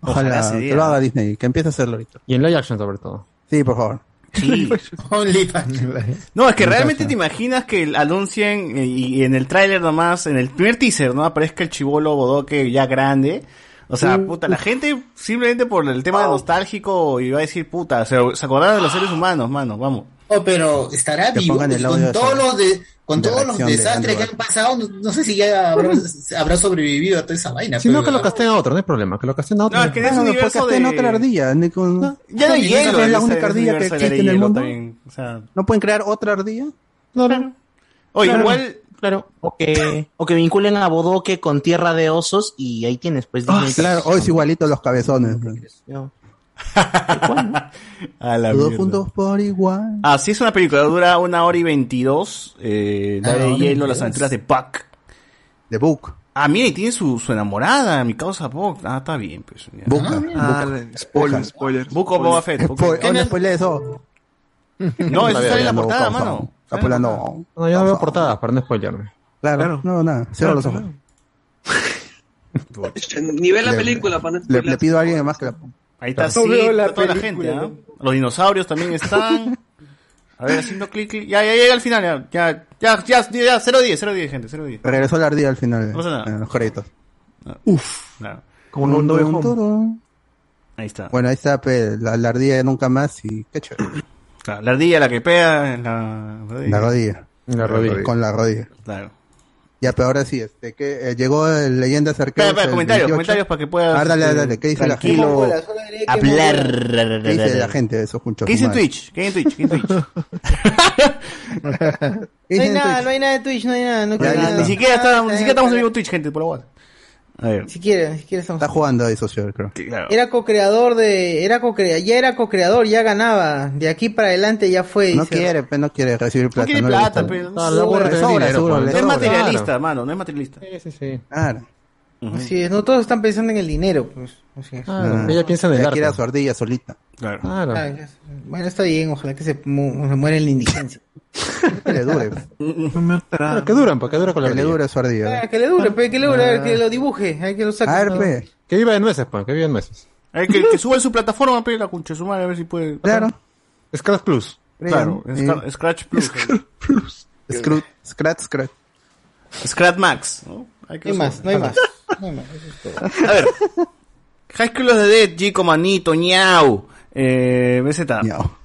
Ojalá Ojalá se que diera. lo haga Disney, que empiece a hacerlo ahorita. Y en live action sobre todo. Sí, por favor. Sí. OnlyFans. No, es que realmente te imaginas que anuncien eh, y en el tráiler nomás, en el primer teaser, ¿no? Aparezca el chivolo bodoque ya grande. O sea, puta, la gente simplemente por el tema de nostálgico iba a decir, puta, se, se acordaron de los seres humanos, mano, vamos. Oh, pero estará vivo pues, con todos los de, con todos los de desastres que han pasado. No, no sé si ya habrá, habrá sobrevivido a toda esa vaina. Si no, que lo casteen a otro, no hay problema. Que lo casteen a otro. No, es que es Bueno, un universo de... otra ardilla. ni con- Ya no hielo. es la ese- única ardilla que existe en el mundo. también, o sea... ¿No pueden crear otra ardilla? Claro. Oye, Claro. igual... Claro. O que, o que vinculen a Bodoque con Tierra de Osos y ahí tienes, pues. Disney. Claro, hoy es igualito los cabezones. A la Todos mierda. juntos por igual. Ah, sí, es una película, dura una hora y veintidós. Eh, la Ah, de hora y hielo, las 22. aventuras de Buck. De Book. Ah, mira, y tiene su, su enamorada, mi causa Buck. Ah, está bien, pues. ya. Book. Ah, Book. spoiler, spoiler. Buck o Boba Fett. Book. Spoil- oh, no spoilé eso. No, eso sale en la portada, mano. Está polando. No, yo no veo portadas para no spoilearme. Claro, no, nada. Cierra los ojos. Nivel la Le- película para no Le, spoiler. le pido a alguien más que la ponga. Ahí está, sí, veo la está toda la gente, ¿ah? ¿no? Los dinosaurios también están. A ver, haciendo clic, clic. Ya, ya llega al final, ya. Ya, ya, ya, ya, 010, 010, gente, 010. Regresó la ardilla al final. No pasa nada. En los créditos. Uf. Claro. Como un no turun. Ahí está. Bueno, ahí está pe, la, la ardilla nunca más y qué chévere. Claro, la ardilla, la que pega en la rodilla. La rodilla. La rodilla. Con la rodilla. Claro. Ya, pero ahora sí, este, que eh, llegó el Leyenda Espera, comentarios, 28. comentarios para que puedas. Ah, dale, dale, ¿qué dice la gente? tranquilo, Hablar. ¿Qué dice la gente de esos junchos? ¿Qué dice en? Twitch? ¿Qué hay en Twitch? ¿Qué hay en Twitch? ¿Qué No hay nada, Twitch? no hay nada de Twitch, no hay nada. No Ya, nada. ni siquiera está- ni siquiera estamos en vivo Twitch, gente, por la guarda. Siquiera, ni siquiera estamos. Está jugando ahí, socio, creo. Era co-creador de, era co-crea, ya era co-creador, ya ganaba. De aquí para adelante ya fue. No dice. quiere, pe, no quiere recibir plata. quiere plata, No, pues, No le es materialista, mano, no es materialista. Sí, sí, sí. Claro. Así es, no todos están pensando en el dinero, pues. Así es. Ah, ella piensa en el ella arte. quiere a su ardilla solita. Claro. Claro. Ah. Bueno, está bien, ojalá que se, mu- se muera en la indigencia. Que le dure. Pero que duran, porque dura con la Que le ardilla. dure su ardilla. Ah, que le dure, pe, que le dure, a ver, que lo dibuje, hay que lo saque. A ver, pe. Que viva en nueces, pues, que viva en nueces. A ver, que, que suba en su plataforma, pe, la concha de su madre, a ver si puede. Claro. Scratch Plus. Claro, Eh, Scra- Scratch Plus. Scru- Scratch, scratch. Scratch Max, ¿no? Hay que No hay más, no hay más. No hay más, eso es todo. A ver. High School of the Dead, Chico, Manito, ñau. Eh, BZ.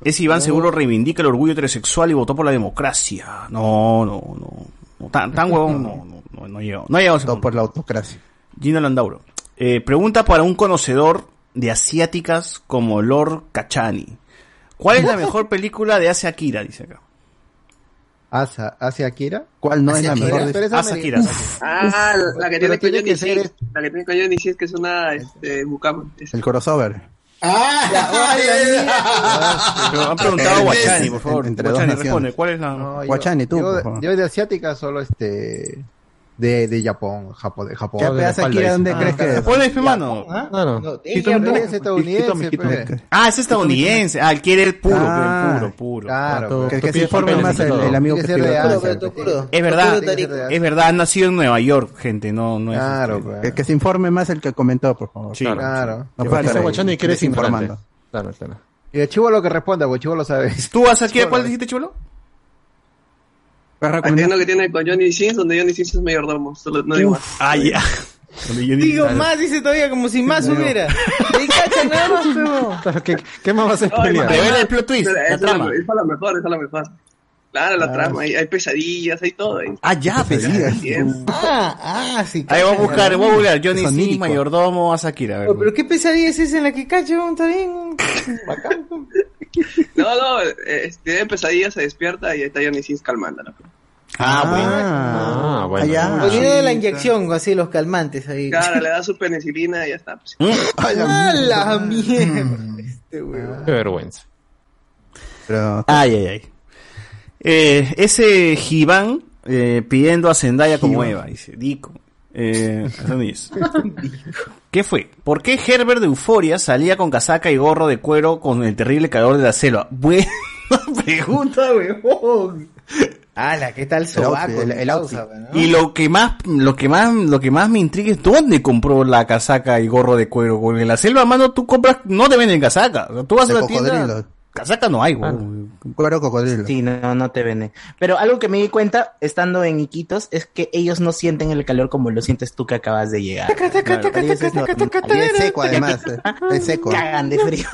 Es Iván seguro reivindica el orgullo heterosexual y votó por la democracia. No, no, no. no tan, tan huevón no, no, no, no llegó. No ese Todo punto. por la autocracia. Gino Landauro. Eh, pregunta para un conocedor de asiáticas como Lord Kachani. ¿Cuál es la mejor película de Asia Akira? Dice acá. ¿Hacia, hacia Akira? ¿Cuál no es la Akira, mejor? Asa Akira. Ah, la que tiene que ser. La que tiene con Johnny Sins, que es una este, Bukama. El crossover. Ah, Pero han preguntado a Guachani, por favor. Entre Guachani, responde. ¿Cuál es la...? No, Guachani, tú, Yo, por favor. yo de asiática solo este. De, de Japón, Japón, de Japón. ¿Qué Akira? ¿Dónde crees que es? ¿Cuál es, pe, mano? ¿Ah? Claro. No, es estadounidense, pe. Ah, es estadounidense. Ah, él quiere el puro, Ah, el puro, puro. Claro. Que, se informe más y el, amigo que puro. Es verdad, es verdad, ha nacido en Nueva York, gente, no, no es. Claro, este, pe. Que, se informe más el que comentó, por favor. Sí, Claro. No Que puede dice estar ahí Guachani que eres ignorante. desinformando. Claro, claro. Y el chivo lo que responda, porque chivo lo sabe. ¿Tú vas aquí a cuál dijiste, chulo? ¿Puedes Hay uno que tiene con Johnny Sins, donde Johnny Sins es mayordomo. Solo, no digo más. Ah, ya. Yo Digo dije- más, dice todavía, como si más hubiera. Y cacha nada más, pero. Claro, ¿qué, ¿Qué más vas a spoilear? hay. Revela el plot twist, es trama. Esa es la mejor, esa es la mejor. Claro, la trama. Hay, hay pesadillas, hay todo. ahí. Ah, ya, pesadillas. Ah, ah, sí. Ahí voy a buscar, voy a buscar. Johnny líricos. mayordomo, Asakira. A ver. Pero qué pesadilla es esa en la que cacho, está bien. Bacán. No, no, eh, tiene pesadillas, se despierta y ahí está Johnny Sins calmándola. Ah, bueno. Ah, bueno. Allá. Poniendo de la inyección, así los calmantes ahí. Claro, le da su penicilina y ya está. pues. ¡A la mierda! Este huevón. Qué vergüenza. Pero, Ay, ay, ay. Eh, ese Giván eh, pidiendo a Zendaya como Eva, dice Dico. Eh. ¿Qué fue? ¿Por qué Herbert de Euforia salía con casaca y gorro de cuero con el terrible calor de la selva? Buena pregunta, weón. ¡Hala! ¿Qué tal El sobaco? outfit, el- el Causa. ¿no? Y lo que más, lo que más, lo que más me intriga es dónde compró la casaca y gorro de cuero. Porque en la selva, mano, tú compras, no te venden casaca. O sea, tú vas de a la tienda, cocodrilo. casaca no hay, weón. Cuero cocodrilo. Sí, no, no te venden. Pero algo que me di cuenta estando en Iquitos es que ellos no sienten el calor como lo sientes tú que acabas de llegar. Es seco, además. Es seco. Cagan de frío.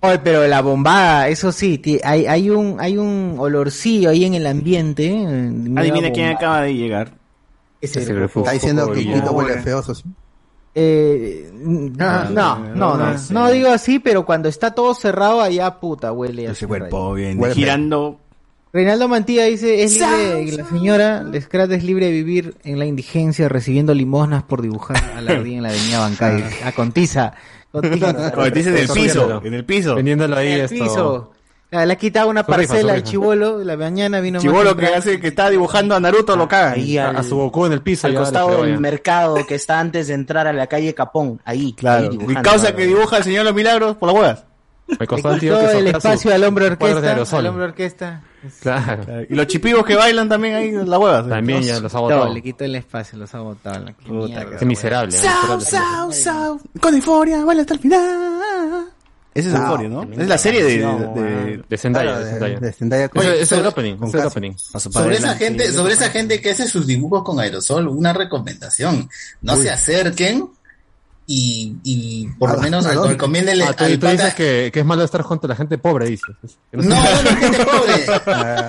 Oye, pero la bombada, eso sí, hay, hay un hay un olorcillo ahí en el ambiente. eh, Adivina quién acaba de llegar. Ese. Está diciendo que Quito huele feo. Eh, no, Ah, no, no, no, no digo así, pero cuando está todo cerrado allá, puta, huele así. Ese cuerpo bien Huele girando. Reinaldo Mantilla dice, es libre, la señora Lescrat es libre de vivir en la indigencia recibiendo limosnas por dibujar a la ardilla en la avenida Bancay. A Contiza. Dice en el piso, en el piso. Vendiéndolo ahí En el esto. piso. Ah, Le ha quitado una parcela al chivolo, la mañana vino Chivolo que hace que está dibujando a Naruto lo caga. Ahí al- A su Goku en el piso. al costado del mercado que está antes de entrar a la calle Capón, ahí. Claro. ahí causa que dibuja el señor los milagros por las huevas. Me costó al tío que el espacio al de orquesta, al hombre orquesta. Claro. Y los chipivos que bailan también ahí en las huevas. También ya los ha botado. le quitó el espacio, los ha botado. la- qué miserable. Sao, sao, sao. Con euforia, baila hasta el final. Ese es No, euforia, ¿no? Es la serie de, de, de- Zendaya, de es el opening. Sobre esa gente, sobre esa gente que hace sus dibujos con aerosol, una recomendación. No se acerquen y, y por lo ¿A- menos a dónde? recomiéndenle Ah, tú, al tú pata- dices que, que es malo estar junto a la gente pobre, dices. Que No, no, la gente pobre.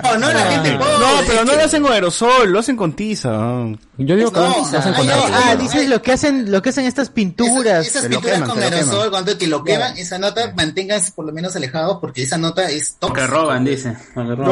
No, no la gente pobre. No, pero no que- lo hacen con aerosol, lo hacen con tiza. Yo digo que No, lo hacen con no, arte. Ah, dices lo que hacen, lo que hacen estas pinturas. Esas Te lo pinturas queman, con aerosol, queman. cuando te lo queman, esa nota manténganse por lo menos alejados porque esa nota es Porque tóxica. roban, dice. Porque roban.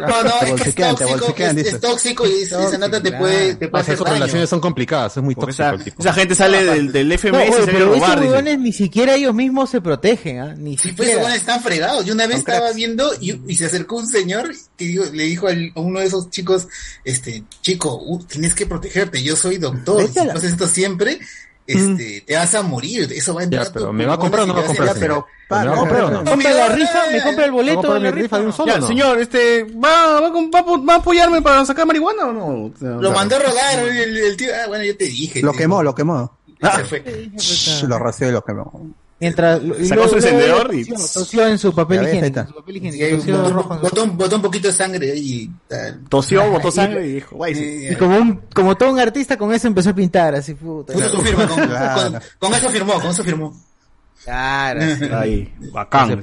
No, no, Te es que es tóxico, es, tóxico y esa esa nota te puede, te Ah, puede esas hacer daño. relaciones son complicadas, es muy Porque tóxico esa, esa gente sale del, del No, FMS oye, pero robar, esos huevones ni siquiera ellos mismos se protegen, ¿ah? Ni Sí, pues siquiera. están fregados. Yo una vez Son estaba cracks. viendo y, y se acercó un señor que dijo- le dijo al- a uno de esos chicos, este, chico, uh, tienes que protegerte, yo soy doctor, si haces esto siempre, este, te vas a morir, eso va a entrar Ya, pero ¿me va a comprar o no y me va a te vas comprar? Pero, ¿Me va a comprar o no? ¿Me compra la rifa? ¿Me compra el ¿Va a boleto de la rifa de un solo Ya, o no? señor, este, ¿va, va, va, va a apoyarme para sacar marihuana o no? O sea, Lo mandó a rodar el, el tío, ah, bueno, yo te dije. Lo quemó, lo quemó. Se fue. Shh, Lo roció y lo quemó. Mientras lo- Sacó su encendedor y- tosió- en su papel higiénico. su papel botó, rojo un- botó un poquito de sangre y tal. Tosió, botó sangre y dijo, guay, sí. Y como un, como todo un artista con eso empezó a pintar, así puta. Puso su firma, con, Claro. con- con eso firmó, con eso firmó. Claro, sí. Ahí, bacán.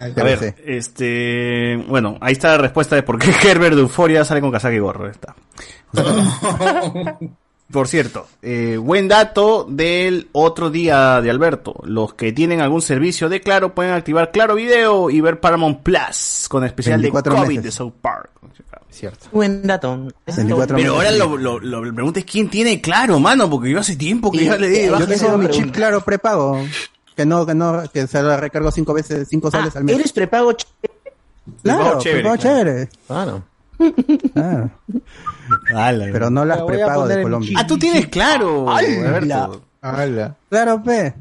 A ver, este, bueno, ahí está la respuesta de por qué Herbert de Euforia sale con casaca y gorro. Está. Por cierto, eh, buen dato del otro día de Alberto. Los que tienen algún servicio de Claro pueden activar Claro Video y ver Paramount Plus con especial de 24 COVID meses. de South Park. Cierto. Buen dato. 24 Pero ahora lo, lo, lo, la pregunta es quién tiene Claro, mano, porque yo hace tiempo que Sí, ya le di de yo tengo mi chip claro prepago. Que no, que no, que se lo recargo cinco veces, cinco soles Ah, al mes. eres prepago. ch- Claro, prepago chévere, prepago claro. chévere. Claro. Ala, Pero no las Lo voy a prepago de en Colombia. Ah, tú tienes Claro, Alberto. Claro, pe.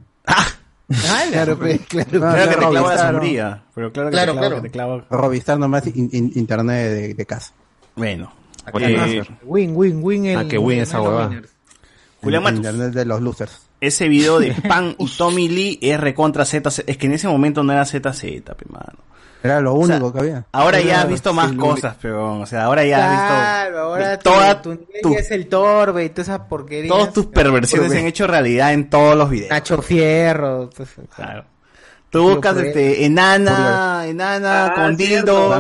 Claro, pe, claro. No, Claro que te clava la sombría. Pero claro que Claro, te clava, claro. que te clava. Robistar nomás in- in- internet de, de casa. Bueno. Eh. Win, win, win. El, Ah, qué win esa huevada. Julián Matus. Internet de los losers. ese video de Pan y Tommy Lee es recontra ZZ. Es que en ese momento no era ZZ, pe mano. Era lo único que había. Ahora ya has visto más sí, cosas, pero, o sea, ahora ya has visto. Claro, ahora toda tu tu- es el torbe y toda esa porquería. todas tus perversiones se han hecho realidad en todos los videos. Nacho Fierro. pues, Claro. Tú buscas este, enana, enana Ah, con dildo.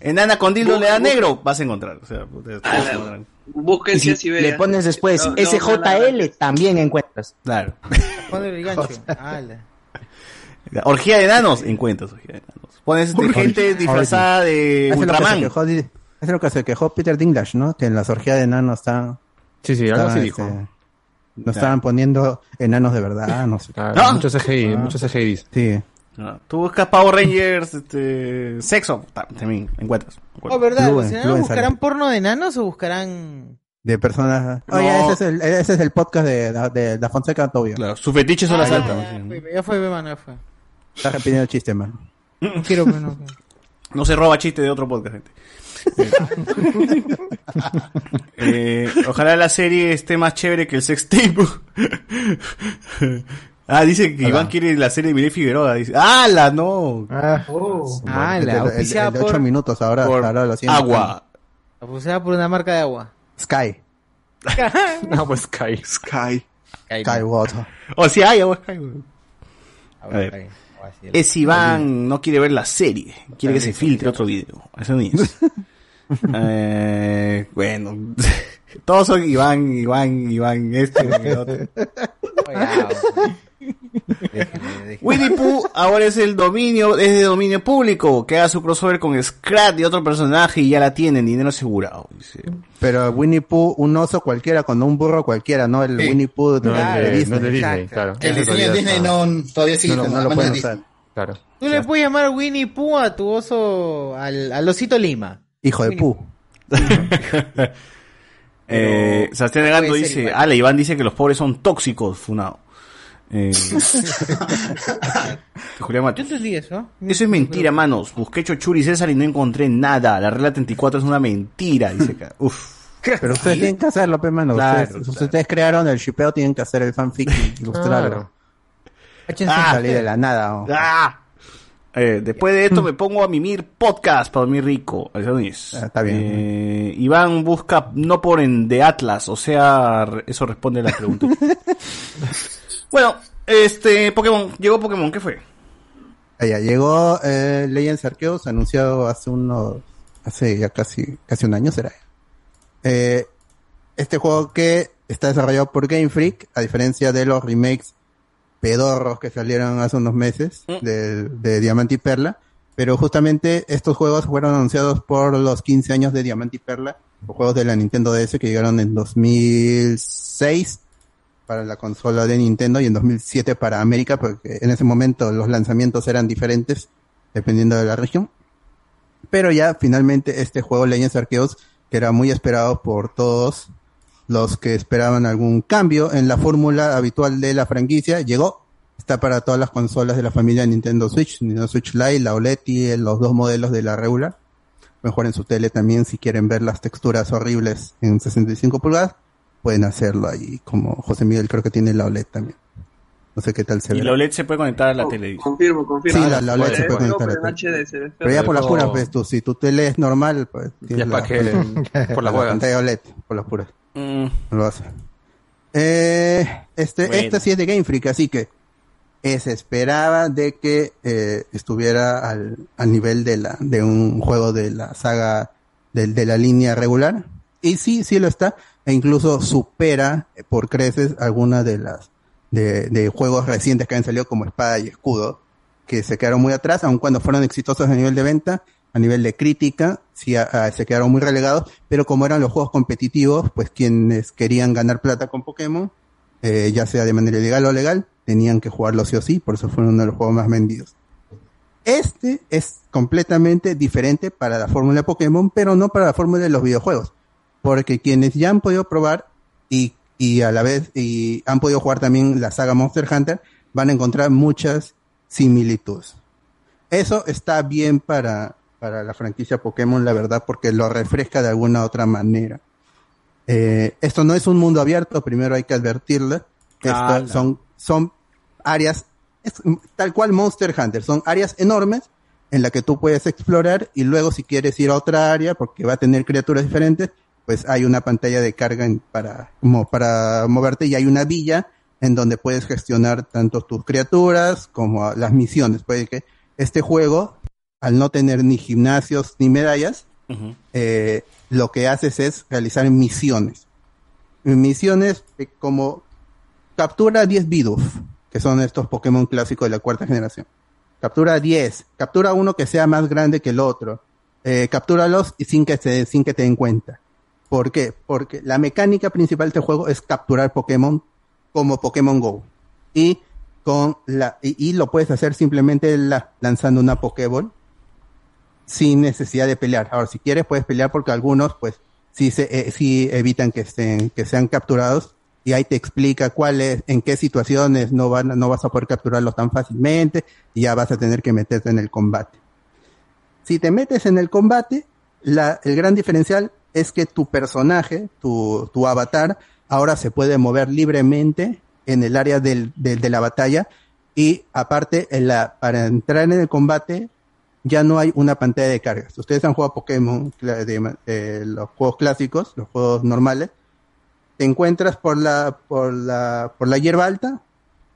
Enana con dildo le da negro, vas a encontrar. O sea, Ah. Busquen Y si si Siberia. le pones después No, no, SJL, también encuentras. Claro. Ponle el gancho. Ala. La Orgía de enanos, encuentras orgía de enanos. Pones este, gente disfrazada de Ultraman. eso es lo que se quejó Peter Dinklage, ¿no? Que en las orgías de enanos están... Sí, sí, algo así dijo. este, No estaban poniendo enanos de verdad, no sé. Claro, ¿No? Muchos CGI, Ah. muchos CGI. Sí. No, Tú buscas Power Rangers, este, sexo, ta- también encuentras. Oh, ¿verdad? Luen, ¿Los Luen buscarán sale. porno de enanos o buscarán...? De personas... No. Oye, ese es el, ese es el podcast de, de, de Da Fonseca Tobio. Claro, su fetiche son Ah, las ya, altas. ya, fue, ya fue, ya fue. Está repitiendo el chiste, man. No quiero, pero no. No se roba chiste de otro podcast, gente. Eh, ojalá la serie esté más chévere que el sex tape. ah, dice que Iván quiere la serie de Miguel Figueroa. Dice, ¡Hala, no! Ah, Ah, el, la el- el- auspiciada el de 8 por... minutos ahora, Por ahora lo agua. Auspiciada por una marca de agua. Sky. No, pues Sky. Sky. Sky Water. O sea, hay agua. Sky, güey. A ver. Es Iván no quiere ver la serie, quiere que se filtre otro video. Eso es. Eh, bueno, todos son Iván, Iván, Iván, este, el otro. Winnie Pooh ahora es el dominio, es de dominio público, que haga su crossover con Scrat y otro personaje y ya la tienen, dinero asegurado. dice. Pero Winnie Pooh, un oso cualquiera, con un burro cualquiera, no el Sí. Winnie Pooh de, No, de Disney. no de Disney, claro. El diseño de Disney no, todavía sigue No, lo pueden de usar. Claro. Tú le puedes llamar Winnie Pooh a tu oso, al, al osito Lima. Hijo de Pooh. Eh, Sebastián Negando dice. Ale, Iván dice que los pobres son tóxicos, funado. Eh, Julián Matos. Yo entendí eso. Eso es mentira, manos. Busqué Chochuri y César y no encontré nada. La regla 34 es una mentira, dice acá. Uf. Pero ustedes tienen que hacerlo, pe, mano. Claro, ustedes, ustedes crearon el shipeo, tienen que hacer el fanfic y ilustrarlo. Ah. Salí de la nada. oh. ¡Ah! Eh, después de esto me pongo a mimir podcast para dormir rico. Es. Ah, está bien. Eh, Iván busca no por en de Atlas, o sea, re- eso responde a la pregunta. bueno, este, Pokémon, llegó Pokémon, ¿qué fue? Ah, ya, llegó eh, Legends Arceus, anunciado hace unos, hace ya casi, casi un año será. Eh, este juego que está desarrollado por Game Freak, a diferencia de los remakes pedorros que salieron hace unos meses de, de Diamante y Perla, pero justamente estos juegos fueron anunciados por los 15 años de Diamante y Perla, los juegos de la Nintendo DS que llegaron en 2006 para la consola de Nintendo y en 2007 para América, porque en ese momento los lanzamientos eran diferentes dependiendo de la región. Pero ya finalmente este juego Legends Arceus, que era muy esperado por todos los que esperaban algún cambio en la fórmula habitual de la franquicia, llegó. Está para todas las consolas de la familia Nintendo Switch, Nintendo Switch Lite, la OLED y los dos modelos de la regular. Mejor en su tele también si quieren ver las texturas horribles en 65 pulgadas, pueden hacerlo ahí, como José Miguel creo que tiene la OLED también. No sé qué tal se Y ve. la OLED se puede conectar a la tele. Confirmo, confirmo. Sí, la, la OLED se Se puede conectar a la tele. HD, Pero ya por las puras, pues tú, si tu tele es normal, pues tienes pa' que- por las la pantalla OLED, por las puras. Mm. No lo hace. Eh, este, Bueno. esta sí es de Game Freak, así que eh, se esperaba de que eh, estuviera al, al nivel de la, de un juego de la saga de, de la línea regular. Y sí, sí lo está. E incluso supera eh, por creces algunas de las, de, de juegos recientes que han salido como Espada y Escudo, que se quedaron muy atrás, aun cuando fueron exitosos a nivel de venta, a nivel de crítica, sí a- se quedaron muy relegados, pero como eran los juegos competitivos, pues quienes querían ganar plata con Pokémon, eh, ya sea de manera ilegal o legal, tenían que jugarlo sí o sí, por eso fueron uno de los juegos más vendidos. Este es completamente diferente para la fórmula de Pokémon, pero no para la fórmula de los videojuegos. Porque quienes ya han podido probar y, y a la vez y han podido jugar también la saga Monster Hunter, van a encontrar muchas similitudes. Eso está bien para, para la franquicia Pokémon, la verdad, porque lo refresca de alguna otra manera. Eh, esto no es un mundo abierto, primero hay que advertirle. Esto son, son áreas, es tal cual Monster Hunter, son áreas enormes en las que tú puedes explorar y luego si quieres ir a otra área, porque va a tener criaturas diferentes, pues hay una pantalla de carga en- para, como para moverte y hay una villa en donde puedes gestionar tanto tus criaturas como las misiones. Puede que este juego, al no tener ni gimnasios ni medallas, eh, lo que haces es realizar misiones. Misiones eh, como captura 10 Bidoof, que son estos Pokémon clásicos de la cuarta generación. Captura 10, captura uno que sea más grande que el otro. Eh, captúralos y sin que, se, sin que te den cuenta. ¿Por qué? Porque la mecánica principal de este juego es capturar Pokémon como Pokémon Go. Y con la, y, lo puedes hacer simplemente la- lanzando una Pokéball sin necesidad de pelear. Ahora, si quieres, puedes pelear porque algunos, pues, sí, se, eh, evitan que, estén, que sean capturados y ahí te explica cuáles, en qué situaciones no, van, no vas a poder capturarlos tan fácilmente y ya vas a tener que meterte en el combate. Si te metes en el combate, la, el gran diferencial es que tu personaje, tu, tu avatar, ahora se puede mover libremente en el área del, del- de la batalla y aparte en la, para entrar en el combate ya no hay una pantalla de cargas. Ustedes han jugado Pokémon, los juegos clásicos, los juegos normales. Te encuentras por la, por la, por la hierba alta,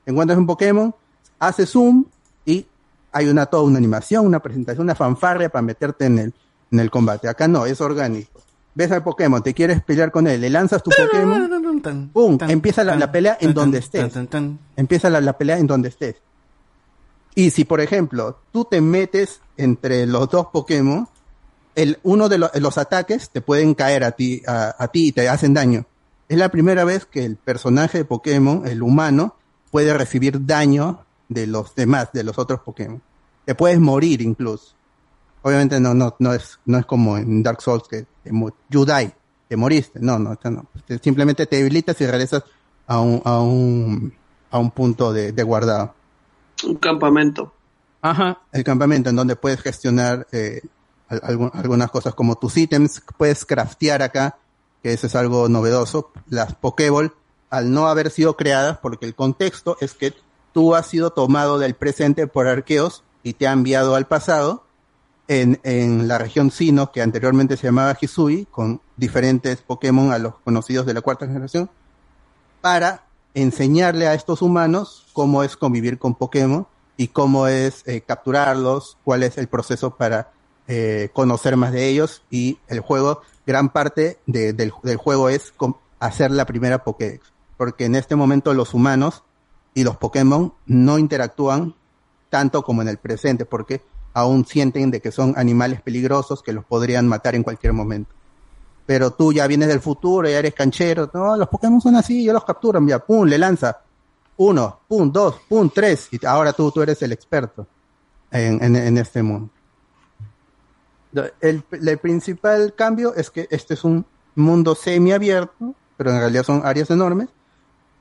te encuentras un Pokémon, hace zoom y hay una toda una animación, una presentación, una fanfarria para meterte en el, en el combate. Acá no, es orgánico. Ves al Pokémon, te quieres pelear con él, le lanzas tu Pokémon, ¡pum! Empieza la, pelea en donde estés. Empieza la, la pelea en donde estés. Y si, por ejemplo, tú te metes entre los dos Pokémon, el, uno de lo- los ataques te pueden caer a ti, a, a ti y te hacen daño. Es la primera vez que el personaje de Pokémon, el humano, puede recibir daño de los demás, de los otros Pokémon. Te puedes morir incluso. Obviamente no, no, no es, no es como en Dark Souls que te die, te moriste. No, no, esto no. Te- Simplemente te debilitas y regresas a un, a un, a un punto de, de guardado. Un campamento. Ajá. El campamento en donde puedes gestionar eh, al- algu- algunas cosas como tus ítems, puedes craftear acá, que eso es algo novedoso. Las Pokéball, al no haber sido creadas, porque el contexto es que tú has sido tomado del presente por arqueos y te ha enviado al pasado en, en la región Sino, que anteriormente se llamaba Hisui, con diferentes Pokémon a los conocidos de la cuarta generación, para enseñarle a estos humanos cómo es convivir con Pokémon y cómo es eh, capturarlos, cuál es el proceso para eh, conocer más de ellos. Y el juego, gran parte de- del, del juego es hacer la primera Pokédex, porque en este momento los humanos y los Pokémon no interactúan tanto como en el presente, porque aún sienten de que son animales peligrosos que los podrían matar en cualquier momento. Pero tú ya vienes del futuro, ya eres canchero, no, los Pokémon son así, ya los capturan, ya, pum, le lanza. Uno, pum, dos, pum, tres, y ahora tú, tú eres el experto en, en, este mundo. El, el principal cambio es que este es un mundo semiabierto, pero en realidad son áreas enormes.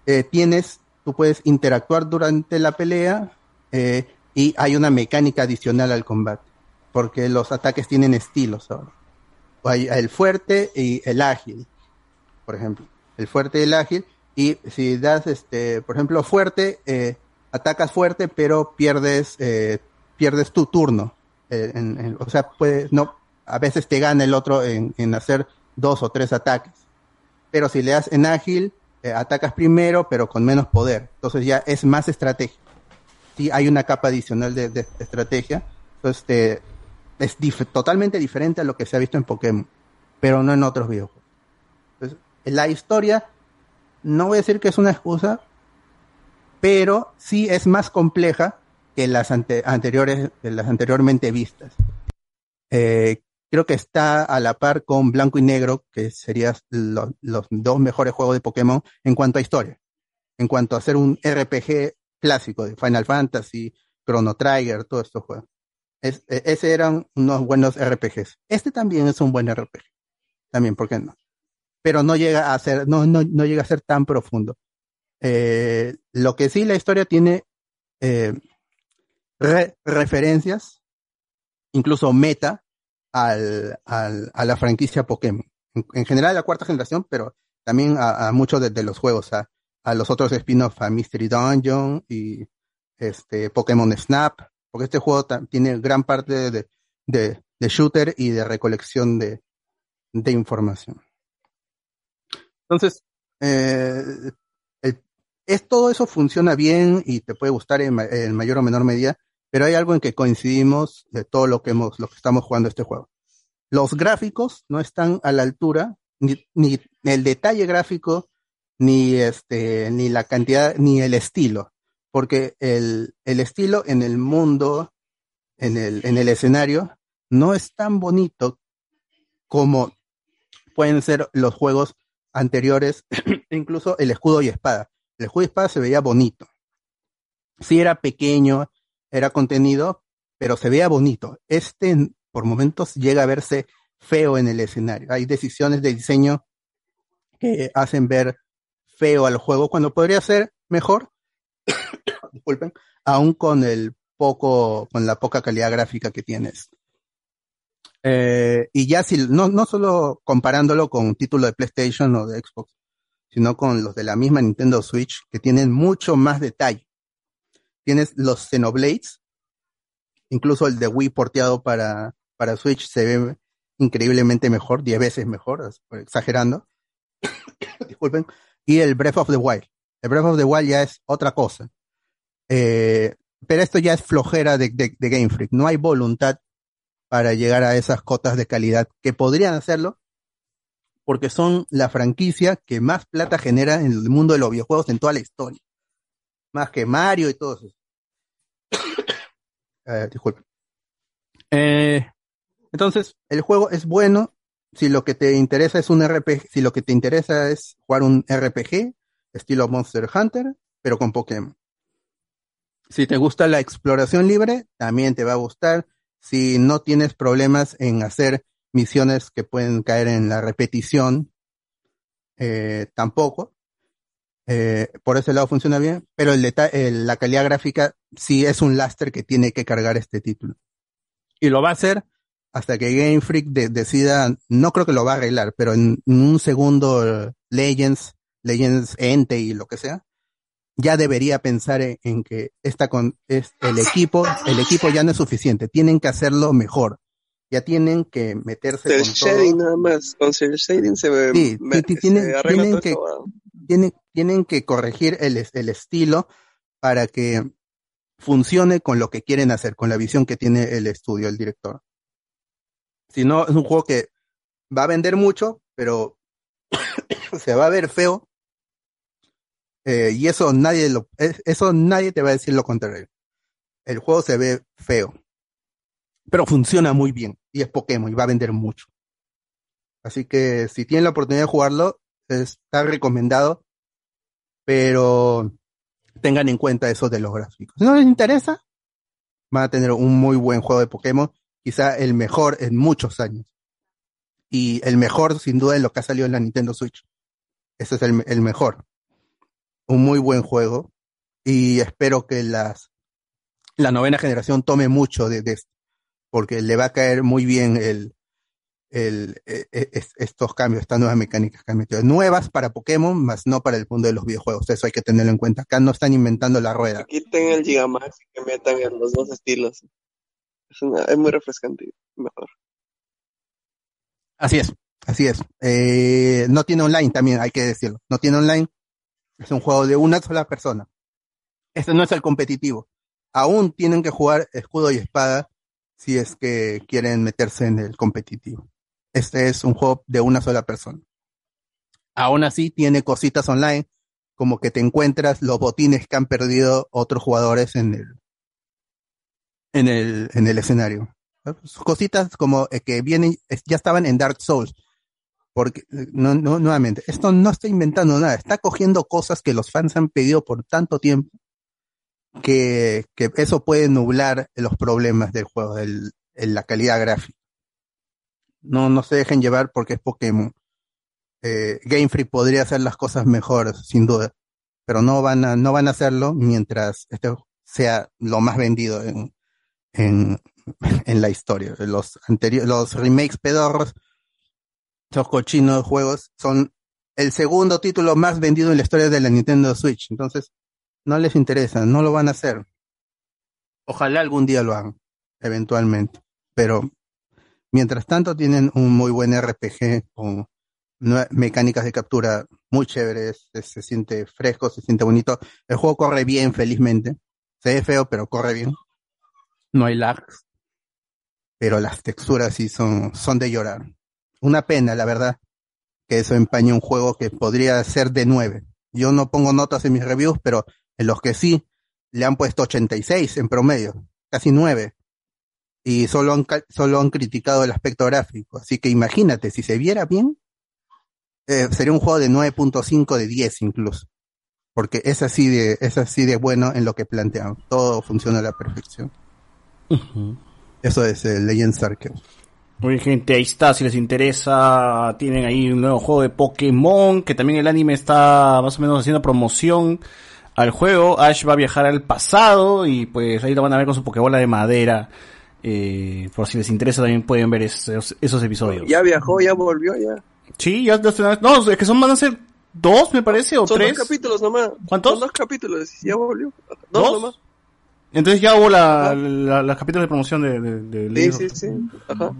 Eh, tienes, tú puedes interactuar durante la pelea eh, y hay una mecánica adicional al combate, porque los ataques tienen estilos ahora. Hay el fuerte y el ágil, por ejemplo. El fuerte y el ágil. Y si das, este, por ejemplo, fuerte, eh, atacas fuerte, pero pierdes, eh, pierdes tu turno. Eh, o sea, puedes, no, a veces te gana el otro en, en hacer dos o tres ataques. Pero si le das en ágil, atacas primero, pero con menos poder. Entonces ya es más estrategia. Sí, hay una capa adicional de, estrategia. Entonces, te- es totalmente diferente a lo que se ha visto en Pokémon, pero no en otros videojuegos. Entonces, la historia, no voy a decir que es una excusa, pero sí es más compleja que las ante- anteriores, las anteriormente vistas. Eh, creo que está a la par con Blanco y Negro, que serían lo- los dos mejores juegos de Pokémon en cuanto a historia. En cuanto a ser un RPG clásico de Final Fantasy, Chrono Trigger, todos estos juegos. Es, e- ese eran unos buenos RPGs. Este también es un buen RPG. También, ¿por qué no? Pero no llega a ser, no, no, no llega a ser tan profundo. Eh, lo que sí la historia tiene eh, re- referencias, incluso meta, al, al- a la franquicia Pokémon. En, en general a la cuarta generación, pero también a, a muchos de, de los juegos, a, a los otros spin-offs, a Mystery Dungeon y este Pokémon Snap, porque este juego tiene gran parte de, de, shooter y de recolección de, de información. Entonces, eh, es, todo eso funciona bien y te puede gustar en, en mayor o menor medida, pero hay algo en que coincidimos de todo lo que hemos, lo que estamos jugando este juego. Los gráficos no están a la altura, ni, ni el detalle gráfico, ni este, ni la cantidad, ni el estilo, porque el, el estilo en el mundo, en el, en el escenario, no es tan bonito como pueden ser los juegos anteriores, incluso el escudo y espada. El escudo y espada se veía bonito. Sí era pequeño, era contenido, pero se veía bonito. Este por momentos llega a verse feo en el escenario. Hay decisiones de diseño que hacen ver feo al juego cuando podría ser mejor, disculpen, aún con el poco, con la poca calidad gráfica que tienes. Eh, y ya si, no, no solo comparándolo con un título de PlayStation o de Xbox, sino con los de la misma Nintendo Switch, que tienen mucho más detalle. Tienes los Xenoblades, incluso el de Wii porteado para, para Switch se ve increíblemente mejor, 10 veces mejor, exagerando. Disculpen. Y el Breath of the Wild. El Breath of the Wild ya es otra cosa. Eh, pero esto ya es flojera de, de, de Game Freak. No hay voluntad para llegar a esas cotas de calidad que podrían hacerlo, porque son la franquicia que más plata genera en el mundo de los videojuegos en toda la historia. Más que Mario y todo eso. Eh, disculpe. Eh, entonces, el juego es bueno si lo que te interesa es un RPG, si lo que te interesa es jugar un RPG estilo Monster Hunter, pero con Pokémon. Si te gusta la exploración libre, también te va a gustar. Si no tienes problemas en hacer misiones que pueden caer en la repetición, eh, tampoco. Eh, por ese lado funciona bien, pero el el- la calidad gráfica sí es un lastre que tiene que cargar este título. Y lo va a hacer hasta que Game Freak de- decida, no creo que lo va a arreglar, pero en, en un segundo eh, Legends, Legends Ente y lo que sea, ya debería pensar en, en que esta con es el equipo, el equipo ya no es suficiente, tienen que hacerlo mejor. Ya tienen que meterse con todo. shading nada más. Con shading se ve. Sí, me- se tienen, arregla tienen todo que, tienen, tienen que corregir el, el estilo para que funcione con lo que quieren hacer, con la visión que tiene el estudio, el director. Si no, es un juego que va a vender mucho, pero se va a ver feo. Eh, y eso nadie lo, es- eso nadie te va a decir lo contrario. El juego se ve feo, pero funciona muy bien y es Pokémon y va a vender mucho. Así que si tienen la oportunidad de jugarlo, está recomendado, pero tengan en cuenta eso de los gráficos. Si no les interesa, van a tener un muy buen juego de Pokémon, quizá el mejor en muchos años. Y el mejor, sin duda, en lo que ha salido en la Nintendo Switch. Ese es el, el mejor. Un muy buen juego. Y espero que las, la novena generación tome mucho de, esto, porque le va a caer muy bien el, el, eh, es- estos cambios, estas nuevas mecánicas que han metido. Nuevas para Pokémon, más no para el mundo de los videojuegos. Eso hay que tenerlo en cuenta. Acá no están inventando la rueda. Quiten el Gigamax y que metan en los dos estilos. Es, muy refrescante. Mejor. Así es, así es. Eh, no tiene online también, hay que decirlo. No tiene online. Es un juego de una sola persona. Este no es el competitivo. Aún tienen que jugar escudo y espada si es que quieren meterse en el competitivo. Este es un juego de una sola persona. Aún así tiene cositas online, como que te encuentras los botines que han perdido otros jugadores en el, en el, en el escenario. Cositas como eh, que vienen, ya estaban en Dark Souls. Porque, no, no, nuevamente, esto no está inventando nada, está cogiendo cosas que los fans han pedido por tanto tiempo que, que eso puede nublar los problemas del juego, el, el- la calidad gráfica. No, no se dejen llevar porque es Pokémon. Eh, Game Freak podría hacer las cosas mejor, sin duda, pero no van a, no van a hacerlo mientras este sea lo más vendido en, en, en la historia. Los los remakes pedorros, esos cochinos juegos, son el segundo título más vendido en la historia de la Nintendo Switch. Entonces, no les interesa, no lo van a hacer. Ojalá algún día lo hagan, eventualmente. Pero mientras tanto tienen un muy buen RPG con mecánicas de captura muy chéveres, se siente fresco, se siente bonito. El juego corre bien, felizmente. Se ve feo, pero corre bien. No hay lags. Pero las texturas sí son, son de llorar. Una pena, la verdad, que eso empañe un juego que podría ser de 9. Yo no pongo notas en mis reviews, pero en los que sí, le han puesto 86 en promedio, casi 9. Y solo han, solo han criticado el aspecto gráfico. Así que imagínate, si se viera bien, eh, sería un juego de 9.5 de 10 incluso. Porque es así de, es así de bueno en lo que plantean. Todo funciona a la perfección. Eso es el Legends Arceus. Muy bien, gente, ahí está, si les interesa, tienen ahí un nuevo juego de Pokémon, que también el anime está más o menos haciendo promoción al juego. Ash va a viajar al pasado y pues ahí lo van a ver con su Pokébola de madera. Eh, por si les interesa también pueden ver esos, esos episodios. Ya viajó, ya volvió, ya. Sí, ya ya- no, es que son van a ser dos, me parece, o Son tres. dos capítulos nomás. ¿Cuántos? Son dos capítulos, ya volvió. Dos, ¿Dos? nomás. Entonces ya hubo la, la- los capítulos de promoción de, de, de Sí, sí, sí. Ajá.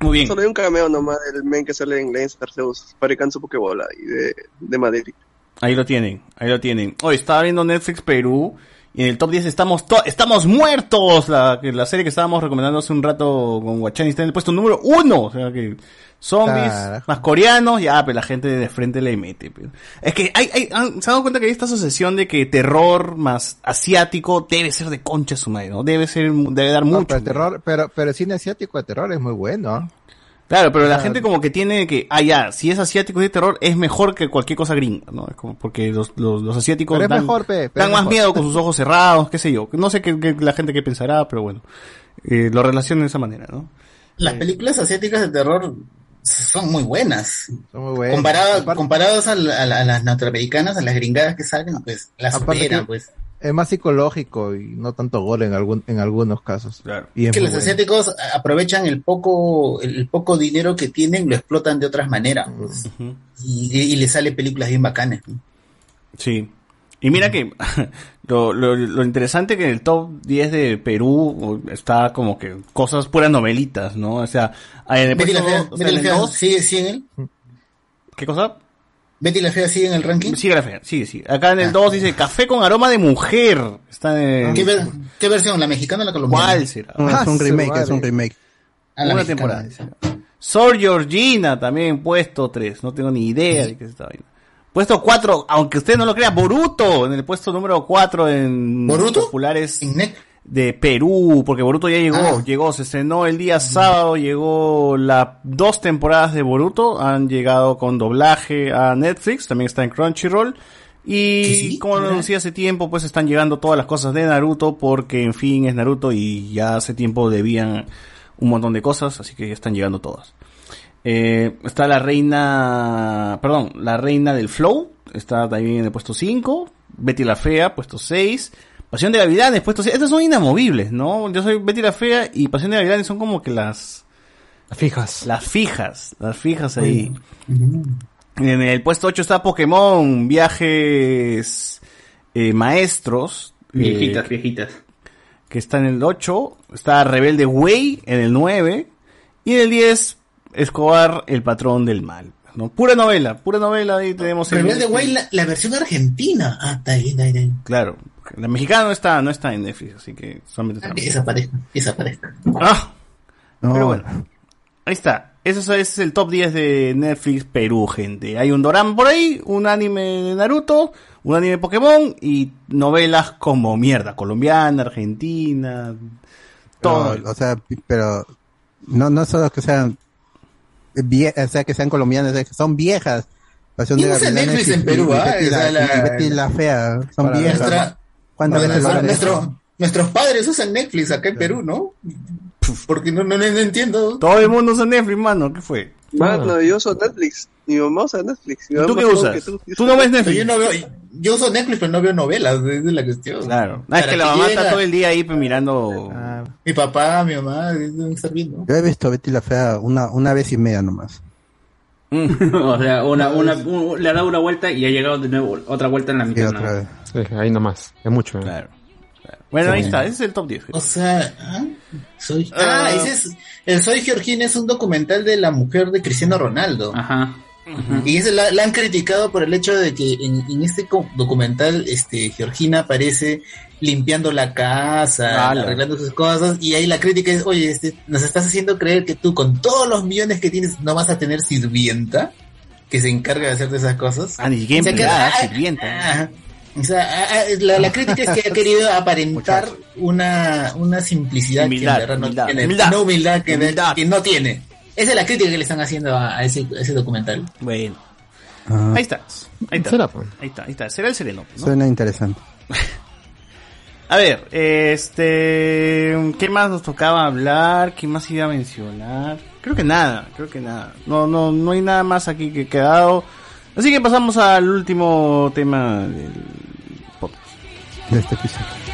Muy bien. Solo hay un cameo nomás del men que sale en Legends Arceus fabricando su Pokébola y de, de Madrid. Ahí lo tienen, ahí lo tienen. Hoy estaba viendo Netflix Perú Y en el top 10 estamos to- estamos muertos, la, la serie que estábamos recomendando hace un rato con Guachani está en el puesto número uno. O sea que zombies, más coreanos, ya, pero la gente de frente le mete. pero. Es que hay, se han dado cuenta que hay esta asociación de que terror más asiático debe ser de concha su madre, ¿no? Debe ser, debe dar No, mucho. pero, el terror, pero, pero el cine asiático de terror es muy bueno. ¿ah? Claro, pero la sea, gente como que tiene que, ah, ya, si es asiático y de terror, es mejor que cualquier cosa gringa, ¿no? Es como porque los, los, los asiáticos es dan, mejor, pe, pero dan es más mejor. miedo con sus ojos cerrados, qué sé yo. No sé qué, qué la gente que pensará, pero bueno, eh, lo relacionan de esa manera, ¿no? Las películas asiáticas de terror son muy buenas. Son muy buenas. Comparado- Aparte- comparados a, la- a la- a las norteamericanas, a las gringadas que salen, pues las superan, que pues. Es más psicológico y no tanto gol en algún, en algunos casos. Y es que los bueno. asiáticos aprovechan el poco el poco dinero que tienen, lo explotan de otras maneras. pues. y, y les sale películas bien bacanas. Sí. Y mira que lo, lo, lo interesante que en el top 10 de Perú está como que cosas puras novelitas, ¿no? O sea, en el Betty la Fea, o sea, Betty en la Fea dos- sigue, sigue en él. ¿Qué cosa? Betty la Fea sigue en el ranking. Sigue la fea, sigue, sigue. Acá en el 2 dice café con aroma de mujer. Está en ¿Qué, ver- qué versión? ¿La mexicana o la colombiana? ¿Cuál será? No, es un Ah, remake, su es un remake. Ah, la Una mexicana. temporada. Sor Georgina también puesto 3. No tengo ni idea de qué es esta vaina. Puesto 4, aunque usted no lo crea, Boruto en el puesto número 4 en ¿Boruto? populares de Perú, porque Boruto ya llegó, Ah. llegó, se estrenó el día sábado, llegó las dos temporadas de Boruto, han llegado con doblaje a Netflix, también está en Crunchyroll. Y como lo anuncié hace tiempo, pues están llegando todas las cosas de Naruto, porque en fin es Naruto y ya hace tiempo debían un montón de cosas, así que ya están llegando todas. Eh, está la reina, perdón, la reina del flow, está también en el puesto 5, Betty la Fea, puesto 6, Pasión de Gavilanes, puesto 6, estas son inamovibles, ¿no? Yo soy Betty la Fea y Pasión de Gavilanes son como que las... Las fijas. Las fijas, las fijas ahí. En el puesto 8 está Pokémon, viajes eh, maestros. eh, Viejitas, viejitas. que está en el 8, está Rebelde Way en el 9 y en el 10 Escobar, el patrón del mal. ¿no? Pura novela, pura novela ahí tenemos el- Rebelde Way, la, la versión argentina. Ah, está ahí, está ahí, está ahí. Claro, la mexicana no está, no está en Netflix, así que solamente está Que desaparezca, desaparezca. Ah, pero bueno, ahí está. Eso es- ese es el top 10 de Netflix Perú, gente. Hay un dorama por ahí, un anime de Naruto, un anime de Pokémon y novelas como mierda, colombiana, argentina, todo. Pero, o sea, pero no, no solo que sean vie- o sea, que sean colombianas, que son viejas. Pasión Y de Netflix y- en Perú, y ¿ah? Betty la, la- y Betty la fea, son viejas. nuestra- ¿Cuántas Bueno, veces lo nuestro- nuestros padres usan Netflix acá en Perú, ¿no? Porque no, no, no entiendo. Todo el mundo usa Netflix, mano, ¿qué fue? Mano, yo uso Netflix. Mi mamá usa Netflix. Mi ¿Y tú qué usas? que tú. Tú no ves Netflix. Yo, no veo, yo uso Netflix, pero no veo novelas, esa es la cuestión. Claro. No, es que la mamá está a- todo el día ahí pues, mirando. Mi papá, mi mamá, deben estar viendo. Yo he visto Betty la fea una, una vez y media nomás. o sea, una, una, un- le ha dado una vuelta y ha llegado de nuevo otra vuelta en la mitad. otra ¿no? vez. Sí, ahí nomás. Es mucho. ¿eh? Claro. Bueno, ahí Sí. está, ese es el top 10. O sea, ¿ah? Soy, ah, ese es, el Soy Georgina es un documental de la mujer de Cristiano Ronaldo. Ajá. Y ese la, la han criticado por el hecho de que en, en este documental, este, Georgina aparece limpiando la casa, arreglando sus cosas, y ahí la crítica es, oye, este, nos estás haciendo creer que tú con todos los millones que tienes no vas a tener sirvienta que se encarga de hacerte esas cosas. Ah, ni siquiera O sea, que- ah, sirvienta. Ajá. O sea, ah, ah, la, la crítica es que ha querido aparentar una, una simplicidad Humildad, que en verdad no humildad, tiene. humildad. Una humildad que, Humildad. que no tiene. Esa es la crítica que le están haciendo a, a ese, a ese documental. Bueno. Ah, Ahí está. Ahí está. Será, pues. Ahí está, ahí está. Será el sereno. ¿no? Suena interesante. A ver, este. ¿Qué más nos tocaba hablar? ¿Qué más iba a mencionar? Creo que nada, creo que nada. No, no, no hay nada más aquí que quedado. Así que pasamos al último tema del podcast. De este episodio.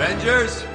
Avengers!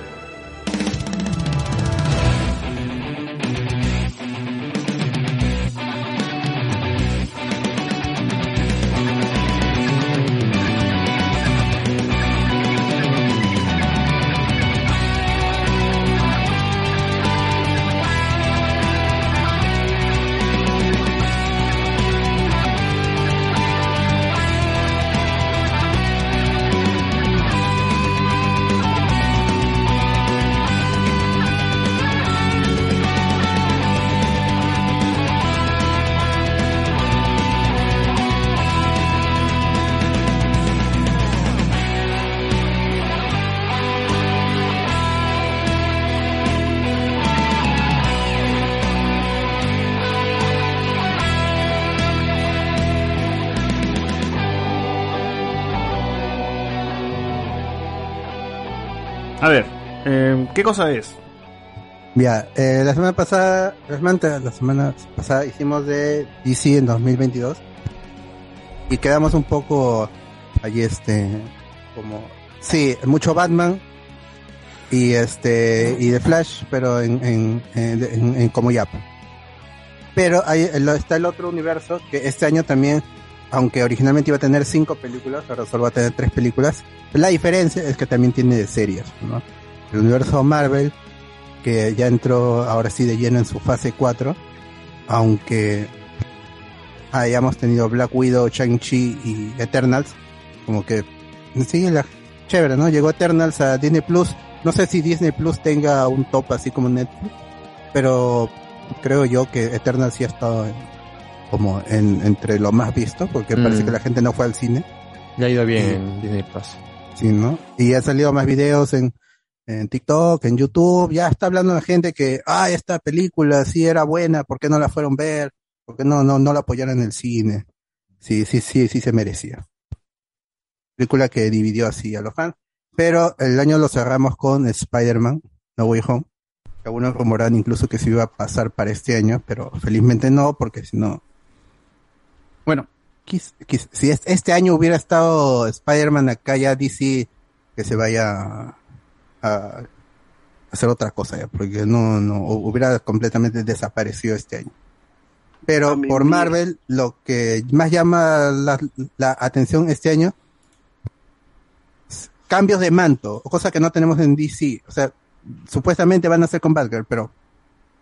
Eh, ¿qué cosa es? Ya, eh, la semana pasada, semana, la semana pasada hicimos de DC en 2022 y quedamos un poco allí este como sí, mucho Batman y este y de Flash, pero en en, en, como Yap. Pero hay, está el otro universo que este año también, aunque originalmente iba a tener cinco películas, ahora solo va a tener tres películas. La diferencia es que también tiene series, ¿no? El universo Marvel, que ya entró ahora sí de lleno en su fase 4, aunque hayamos tenido Black Widow, Shang-Chi y Eternals, como que sí, la, chévere, ¿no? Llegó Eternals a Disney Plus. No sé si Disney Plus tenga un top así como Netflix, pero creo yo que Eternals sí ha estado en- como en, entre lo más visto, porque Mm. parece que la gente no fue al cine. Le ha ido bien en Disney Plus. Sí, ¿no? Y ha salido más videos en, en TikTok, en YouTube, ya está hablando la gente que, ah, esta película sí era buena, ¿por qué no la fueron ver? ¿Por qué no, no, no la apoyaron en el cine? Sí, sí, sí, sí se merecía. Película que dividió así a los fans. Pero el año lo cerramos con Spider-Man, No Way Home. Algunos rumoran incluso que se iba a pasar para este año, pero felizmente no, porque si no, bueno, quis- quis- si es- este año hubiera estado Spider-Man acá ya DC que se vaya a, hacer otra cosa ya, porque no, no, hubiera completamente desaparecido este año. Pero por Marvel, lo que más llama la, la atención este año, cambios de manto, cosa que no tenemos en DC. O sea, supuestamente van a ser con Batgirl, pero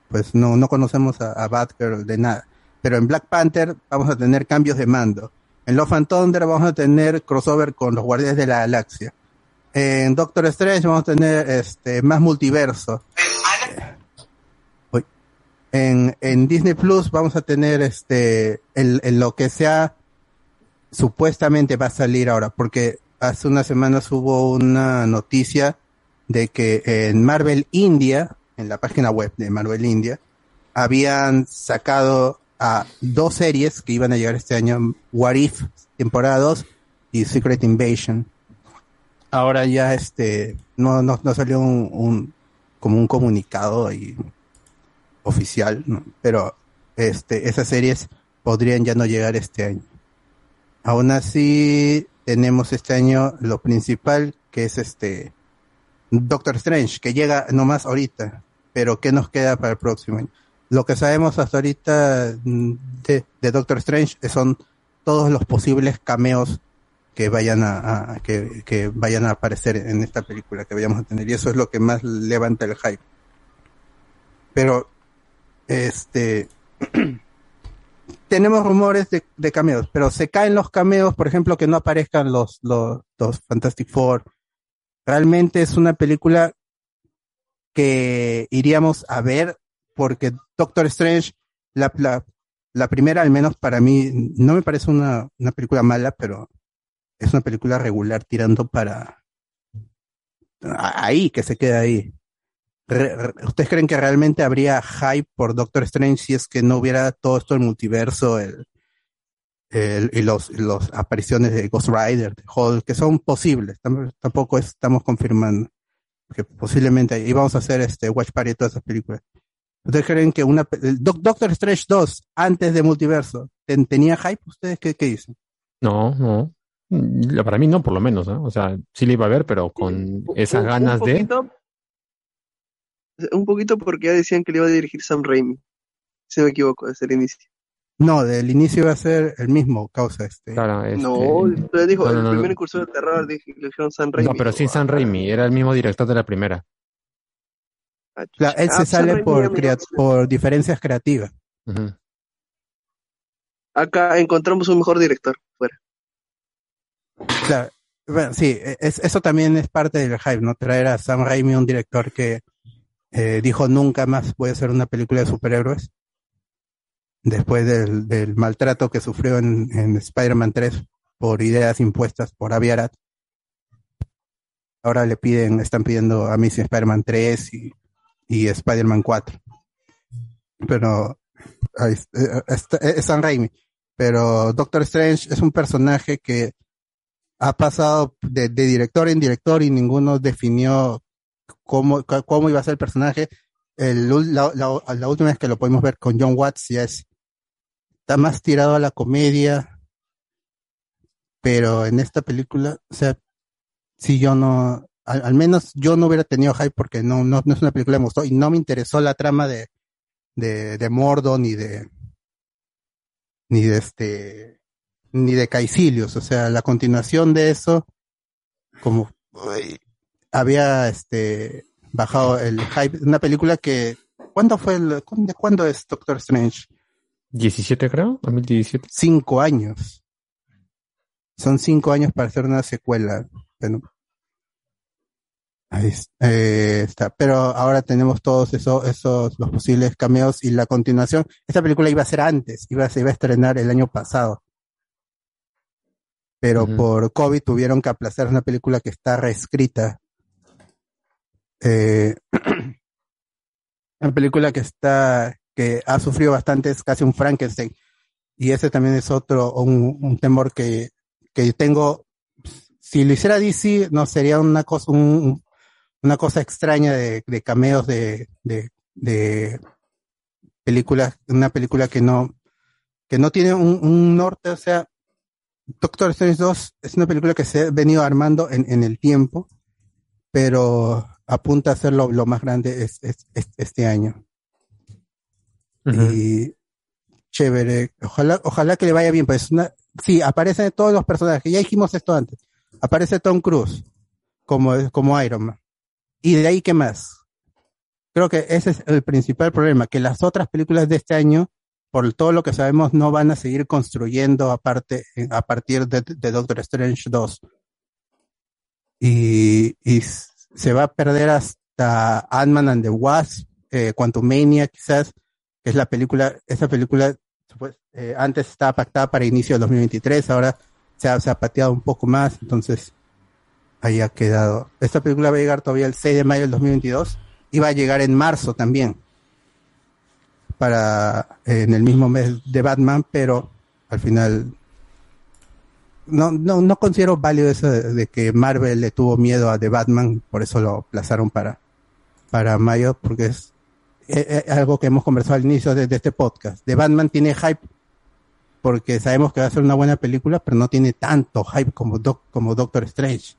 pues no, no conocemos a, a Batgirl de nada. Pero en Black Panther vamos a tener cambios de mando. En Love and Thunder vamos a tener crossover con los Guardianes de la Galaxia. En Doctor Strange vamos a tener este más multiverso. En, en Disney Plus vamos a tener este en lo que sea supuestamente va a salir ahora, porque hace unas semanas hubo una noticia de que en Marvel India, en la página web de Marvel India, habían sacado a dos series que iban a llegar este año, What If, temporada 2 y Secret Invasion. Ahora ya este no, no, no salió un, como un comunicado ahí oficial, ¿no? pero este esas series podrían ya no llegar este año. Aún así tenemos este año lo principal que es este Doctor Strange, que llega nomás ahorita, pero ¿qué nos queda para el próximo año? Lo que sabemos hasta ahorita mm, de Doctor Strange son todos los posibles cameos que vayan a, que, que vayan a aparecer en esta película que vayamos a tener y eso es lo que más levanta el hype. Pero este tenemos rumores de, de cameos, pero se caen los cameos, por ejemplo, que no aparezcan los, los, los Fantastic Four. Realmente es una película que iríamos a ver porque Doctor Strange, la, la, la primera al menos para mí, no me parece una, una película mala, pero es una película regular tirando para ahí, que se queda ahí. ¿Ustedes creen que realmente habría hype por Doctor Strange si es que no hubiera todo esto el multiverso el, el- y los, los apariciones de Ghost Rider, de Hulk, que son posibles? Tam- Tampoco estamos confirmando que posiblemente íbamos a hacer este Watch Party de todas esas películas. ¿Ustedes creen que una Doctor Strange 2 antes de Multiverso ten- tenía hype? ¿Ustedes qué, qué dicen? No, no. Mm, Para mí no, por lo menos, ¿no? O sea, sí le iba a ver, pero con esas Un- ganas un de... poquito, Un poquito porque ya decían que le iba a dirigir Sam Raimi. Si no me equivoco, desde el inicio. No, del inicio iba a ser el mismo causa este. Claro, este- No, usted dijo, No, no, el no, primer no. incursor de terror le dijeron Sam Raimi. No, pero sin San Raimi, era el mismo director de la primera. Claro, él Ah, se Sam sale Raimi crea- por diferencias creativas. Acá encontramos un mejor director. Fuera. Claro, sí, es- eso también es parte del hype, ¿no? Traer a Sam Raimi, un director que eh, dijo nunca más voy a hacer una película de superhéroes, después del, maltrato que sufrió en, en Spider-Man 3 por ideas impuestas por Avi Arad. Ahora le piden, están pidiendo a Amazing Spider-Man 3 y, y Spider-Man 4. Pero ahí es, eh, es Sam Raimi. Pero Doctor Strange es un personaje que ha pasado de, de director en director y ninguno definió cómo, cómo iba a ser el personaje. La, última vez que lo pudimos ver con John Watts ya es, está más tirado a la comedia, pero en esta película, o sea, si yo no, al, al menos yo no hubiera tenido hype porque no, no, no es una película que me gustó y no me interesó la trama de, de, de Mordo ni de, ni de este, ni de Caecilius, o sea, la continuación de eso, como uy, había este bajado el hype, una película que, ¿cuándo fue el, de cuándo es Doctor Strange? 17 creo, 2017. Cinco años. Son cinco años para hacer una secuela. Bueno, ahí eh, está. Pero ahora tenemos todos esos, esos, los posibles cameos y la continuación. Esta película iba a ser antes, iba a, se iba a estrenar el año pasado. Pero por COVID tuvieron que aplazar una película que está reescrita. Eh, una película que está, que ha sufrido bastante, es casi un Frankenstein. Y ese también es otro, un, un temor que, que tengo. Si lo hiciera DC, no sería una cosa, un- una cosa extraña de, de cameos de, de, de películas, una película que no, que no tiene un, un norte, o sea, Doctor Strange 2 es una película que se ha venido armando en, en el tiempo, pero apunta a ser lo, lo más grande es, es- es- este año. Y chévere, ojalá, ojalá que le vaya bien, pues una, sí, aparecen todos los personajes, ya dijimos esto antes, aparece Tom Cruise como, como Iron Man. Y de ahí, ¿qué más? Creo que ese es el principal problema, que las otras películas de este año, por todo lo que sabemos, no van a seguir construyendo aparte, eh, a partir de, de Doctor Strange 2. Y, y se va a perder hasta Ant-Man and the Wasp, eh, Quantumania quizás, que es la película, esa película pues, eh, antes estaba pactada para inicio del 2023, ahora se ha, se ha pateado un poco más, entonces ahí ha quedado. Esta película va a llegar todavía el 6 de mayo del 2022 y va a llegar en marzo también para en el mismo mes de Batman, pero al final no, no, no considero válido eso de, que Marvel le tuvo miedo a The Batman, por eso lo aplazaron para, para mayo, porque es, eh, eh, algo que hemos conversado al inicio de, de este podcast. The Batman tiene hype porque sabemos que va a ser una buena película, pero no tiene tanto hype como, Doc- como Doctor Strange.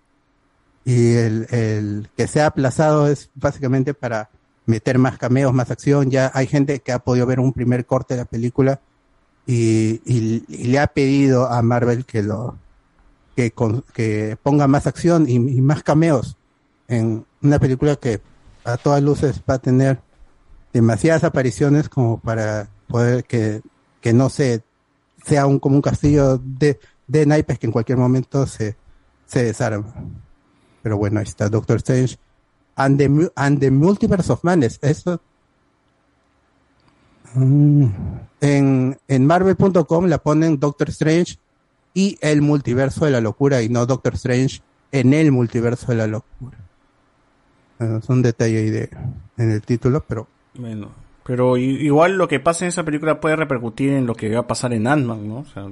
Y el, el que sea aplazado es básicamente para meter más cameos, más acción. Ya hay gente que ha podido ver un primer corte de la película y, y- le ha pedido a Marvel que lo que, con- que ponga más acción y, y más cameos en una película que a todas luces va a tener demasiadas apariciones como para poder que, que no se sea un, como un castillo de, de naipes que en cualquier momento se, se desarma. Pero bueno, ahí está Doctor Strange and the, and the Multiverse of Madness. Eso Mm. en, en Marvel.com la ponen Doctor Strange y el multiverso de la locura y no Doctor Strange en el multiverso de la locura. Bueno, es un detalle ahí de, en el título, pero Bueno, pero igual lo que pasa en esa película puede repercutir en lo que va a pasar en Ant-Man, ¿no? O sea,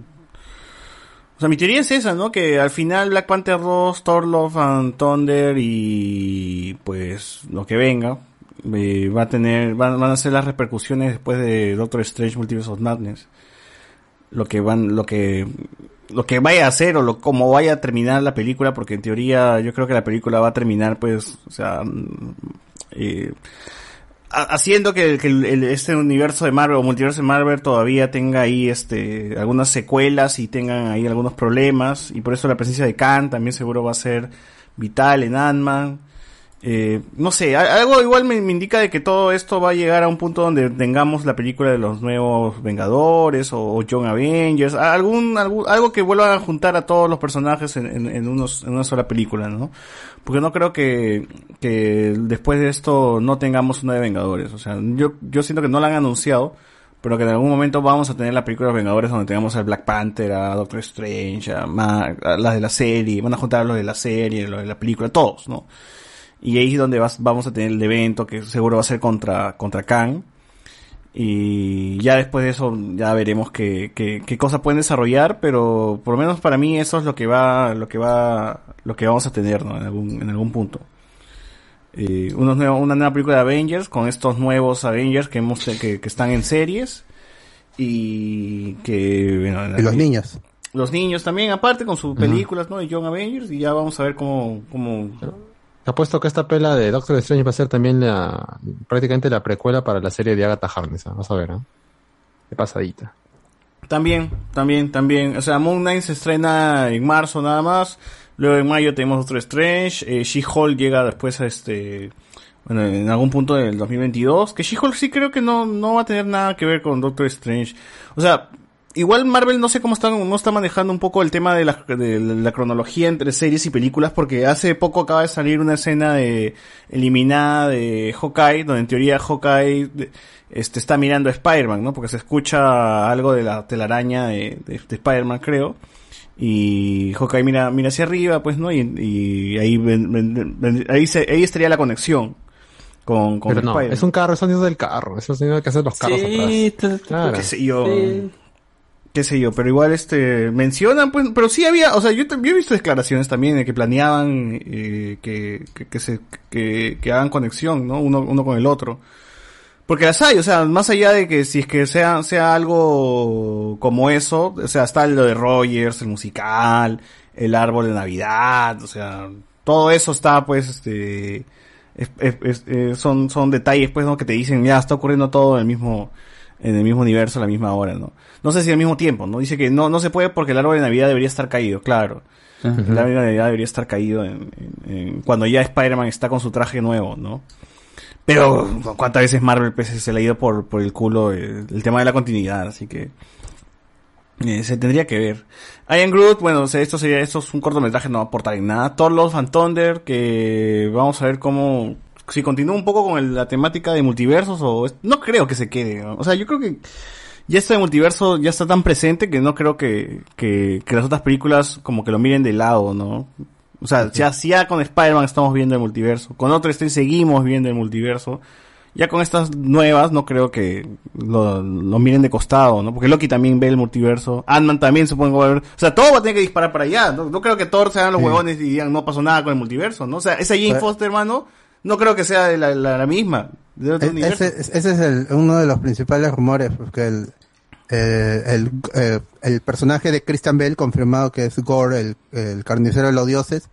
o sea, mi teoría es esa, ¿no? Que al final Black Panther 2, Thor Love and Thunder y pues lo que venga eh, va a tener, van, van a ser las repercusiones después de Doctor Strange Multiverse of Madness. lo que van, lo que lo que vaya a hacer o lo, cómo vaya a terminar la película, porque en teoría yo creo que la película va a terminar, pues, o sea, mm, eh, haciendo que, que el- este universo de Marvel o multiverso de Marvel todavía tenga ahí este algunas secuelas y tengan ahí algunos problemas y por eso la presencia de Khan también seguro va a ser vital en Ant-Man. Eh, no sé, algo igual me, indica de que todo esto va a llegar a un punto donde tengamos la película de los nuevos Vengadores o, Young Avengers, algún, algún algo que vuelva a juntar a todos los personajes en, una sola película, ¿no? Porque no creo que, después de esto no tengamos una de Vengadores, o sea, yo, yo siento que no la han anunciado, pero que en algún momento vamos a tener la película de Vengadores donde tengamos a Black Panther, a Doctor Strange, a las de la serie, van a juntar a los de la serie, los de la película, todos, ¿no? Y ahí es donde vas- vamos a tener el evento que seguro va a ser contra, contra Khan. Y ya después de eso ya veremos qué, qué, qué cosas pueden desarrollar, pero por lo menos para mí eso es lo que va, lo que va, lo que vamos a tener, ¿no? En algún, en algún punto. Eh, unos nuevos- una nueva película de Avengers con estos nuevos Avengers que hemos, que, que están en series y que, bueno, Y los niños. los niños también aparte con sus películas, ¿no? De Young Avengers y ya vamos a ver cómo, cómo, apuesto que esta pela de Doctor Strange va a ser también la prácticamente la precuela para la serie de Agatha Harkness. ¿ah? Vas a ver, ¿ah? De pasadita. También, también, también. O sea, Moon Knight se estrena en marzo nada más. Luego en mayo tenemos Doctor Strange. Eh, She-Hulk llega después a este... Bueno, en algún punto del 2022. Que She-Hulk sí creo que no, no va a tener nada que ver con Doctor Strange. O sea, igual Marvel no sé cómo está, no está manejando un poco el tema de la, de la cronología entre series y películas. Porque hace poco acaba de salir una escena de eliminada de Hawkeye. Donde en teoría Hawkeye... este está mirando a Spider-Man, ¿no? Porque se escucha algo de la telaraña de, de, de Spider-Man, creo. Y Hawkeye mira, mira hacia arriba, pues, ¿no? Y, y ahí, ven- ven- ven- ahí, se, ahí estaría la conexión con, con Pero no, Spider-Man. es un carro, es sonido del carro. Es el sonido que hacen los carros atrás. Claro. qué sé yo. Qué sé yo, pero igual este mencionan pues, pero sí había, o sea, yo, yo he visto declaraciones también de que planeaban eh, que, que, que se que, que hagan conexión, ¿no? Uno, uno con el otro. Porque las hay, o sea, más allá de que si es que sea, sea algo como eso, o sea, está lo de Rogers, el musical, el árbol de Navidad, o sea, todo eso está pues, este, es- es- eh, son, son detalles pues, ¿no? Que te dicen, ya está ocurriendo todo en el mismo, en el mismo universo a la misma hora, ¿no? No sé si al mismo tiempo, ¿no? Dice que no, no se puede porque el árbol de Navidad debería estar caído, claro. El árbol de Navidad debería estar caído en, en- en- cuando ya Spider-Man está con su traje nuevo, ¿no? Pero cuántas veces Marvel pues, se le ha ido por, por el culo el, el tema de la continuidad, así que eh, se tendría que ver. Ian Groot, bueno, esto sería, esto es un cortometraje, no va a aportar en nada. Thor Love and Thunder, que vamos a ver cómo, si continúa un poco con el- la temática de multiversos o, no creo que se quede, ¿no? o sea, yo creo que ya esto de multiverso ya está tan presente que no creo que, que, que las otras películas como que lo miren de lado, ¿no? O sea, ya, si ya con Spider-Man estamos viendo el multiverso, con otro Strange seguimos viendo el multiverso, ya con estas nuevas no creo que lo, lo miren de costado, ¿no? Porque Loki también ve el multiverso, Ant-Man también supongo va a ver, o sea, todo va a tener que disparar para allá, no, no creo que Thor se hagan los Sí. huevones y digan no pasó nada con el multiverso, ¿no? O sea, esa Jane Foster, hermano, no creo que sea de la, la, la misma, de otro E-. Ese, ese es el- uno de los principales rumores, porque el, eh, el, eh, el personaje de Christian Bell, confirmado que es Gore, el, el carnicero de los dioses,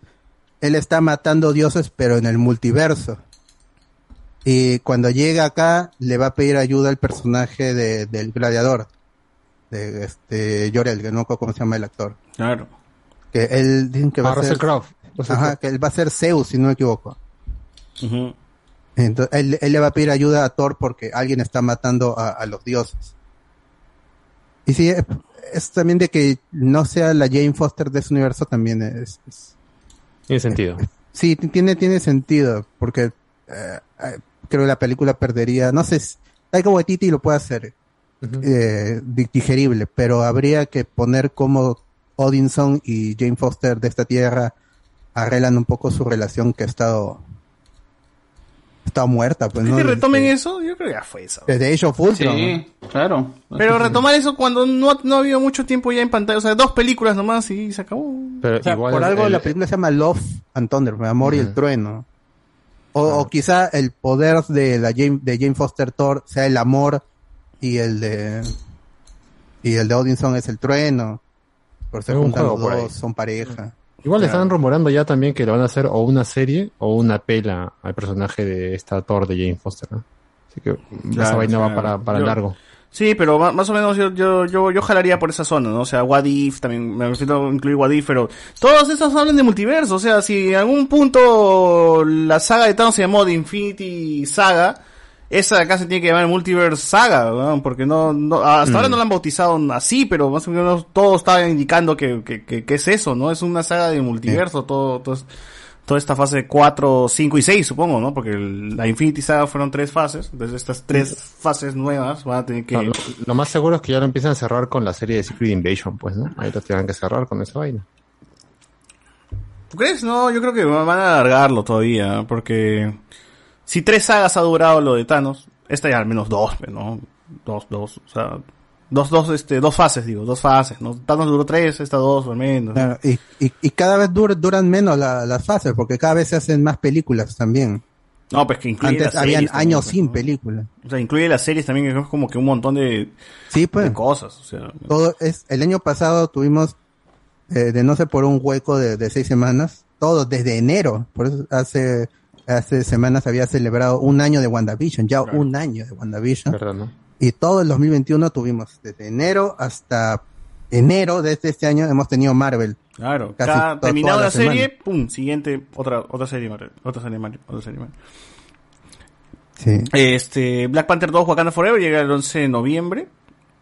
él está matando dioses, pero en el multiverso. Y cuando llega acá, le va a pedir ayuda al personaje de, del gladiador, de este Jorel, que no recuerdo cómo se llama el actor. Claro. Que él dicen que va Ah, a ser. Russell Crowe. Russell Ajá, que él va a ser Zeus, si no me equivoco. Entonces, él, él le va a pedir ayuda a Thor porque alguien está matando a, a los dioses. Y sí, es, es también de que no sea la Jane Foster de ese universo también es... es- Tiene sentido. sí, tiene, tiene sentido, porque eh, eh, creo que la película perdería, no sé, Taika Waititi lo puede hacer eh, di- digerible, pero habría que poner como Odinson y Jane Foster de esta tierra arreglan un poco su relación que ha estado, estado muerta. Pues, ¿Crees ¿no? que retomen Desde- eso? Yo creo que ya fue eso. Desde Age of Ultron. Sí, claro. Pero retomar eso cuando no, no ha habido mucho tiempo ya en pantalla, o sea, dos películas nomás y se acabó. O sea, por algo la película se llama Love and Thunder, Amor y el Trueno. O, o quizá el poder de la Jane, de Jane Foster Thor sea el amor y el de Y el de Odinson es el trueno. Por ser juego por dos, ahí. son pareja. Igual le Claro. están rumorando ya también que le van a hacer o una serie o una pela al personaje de esta Thor de Jane Foster, ¿no? Así que esa Claro, vaina o va para, para yo- largo. Sí, pero más o menos yo, yo, yo, yo jalaría por esa zona, ¿no? O sea, What If, también me refiero a incluir What If, pero todos esos hablan de multiverso, o sea, si en algún punto la saga de Thanos se llamó The Infinity Saga, esa acá se tiene que llamar Multiverse Saga, ¿no? Porque no, no hasta Mm. ahora no la han bautizado así, pero más o menos todo estaba indicando que, que, que, que es eso, ¿no? Es una saga de multiverso, todo, todo es- toda esta fase 4, 5 y 6, supongo, ¿no? Porque el- la Infinity Saga fueron tres fases, entonces estas tres fases nuevas van a tener que... No, lo, lo más seguro es que ya lo empiezan a cerrar con la serie de Secret Invasion, pues, ¿no? Ahí lo tienen que cerrar con esa vaina. ¿Tú crees? No, yo creo que van a alargarlo todavía, porque si tres sagas ha durado lo de Thanos, esta ya al menos dos, ¿no? Dos, dos, o sea, dos, dos, este, dos fases, digo, dos fases, ¿no? Thanos duró tres, esta dos, al menos. Claro, y, y, y cada vez dur- duran menos la- las fases, porque cada vez se hacen más películas también. No, pues que incluye Antes las habían series años sin ¿no? películas. O sea, incluye las series también, que es como que un montón de, Sí, pues. de cosas, o sea. Todo es, el año pasado tuvimos, eh, de no sé por un hueco de, de seis semanas, todo desde enero. Por eso hace, hace semanas había celebrado un año de WandaVision, ya un año de WandaVision. ¿Verdad, no? Y todo el 2021 tuvimos, desde enero hasta enero de este, este año hemos tenido Marvel. Claro, Casi cada terminado la la serie, semana. pum, siguiente, otra, otra serie, Marvel, otra serie, Marvel, otra serie, Marvel. Sí. Este, Black Panther 2 Wakanda Forever llega el 11 de noviembre.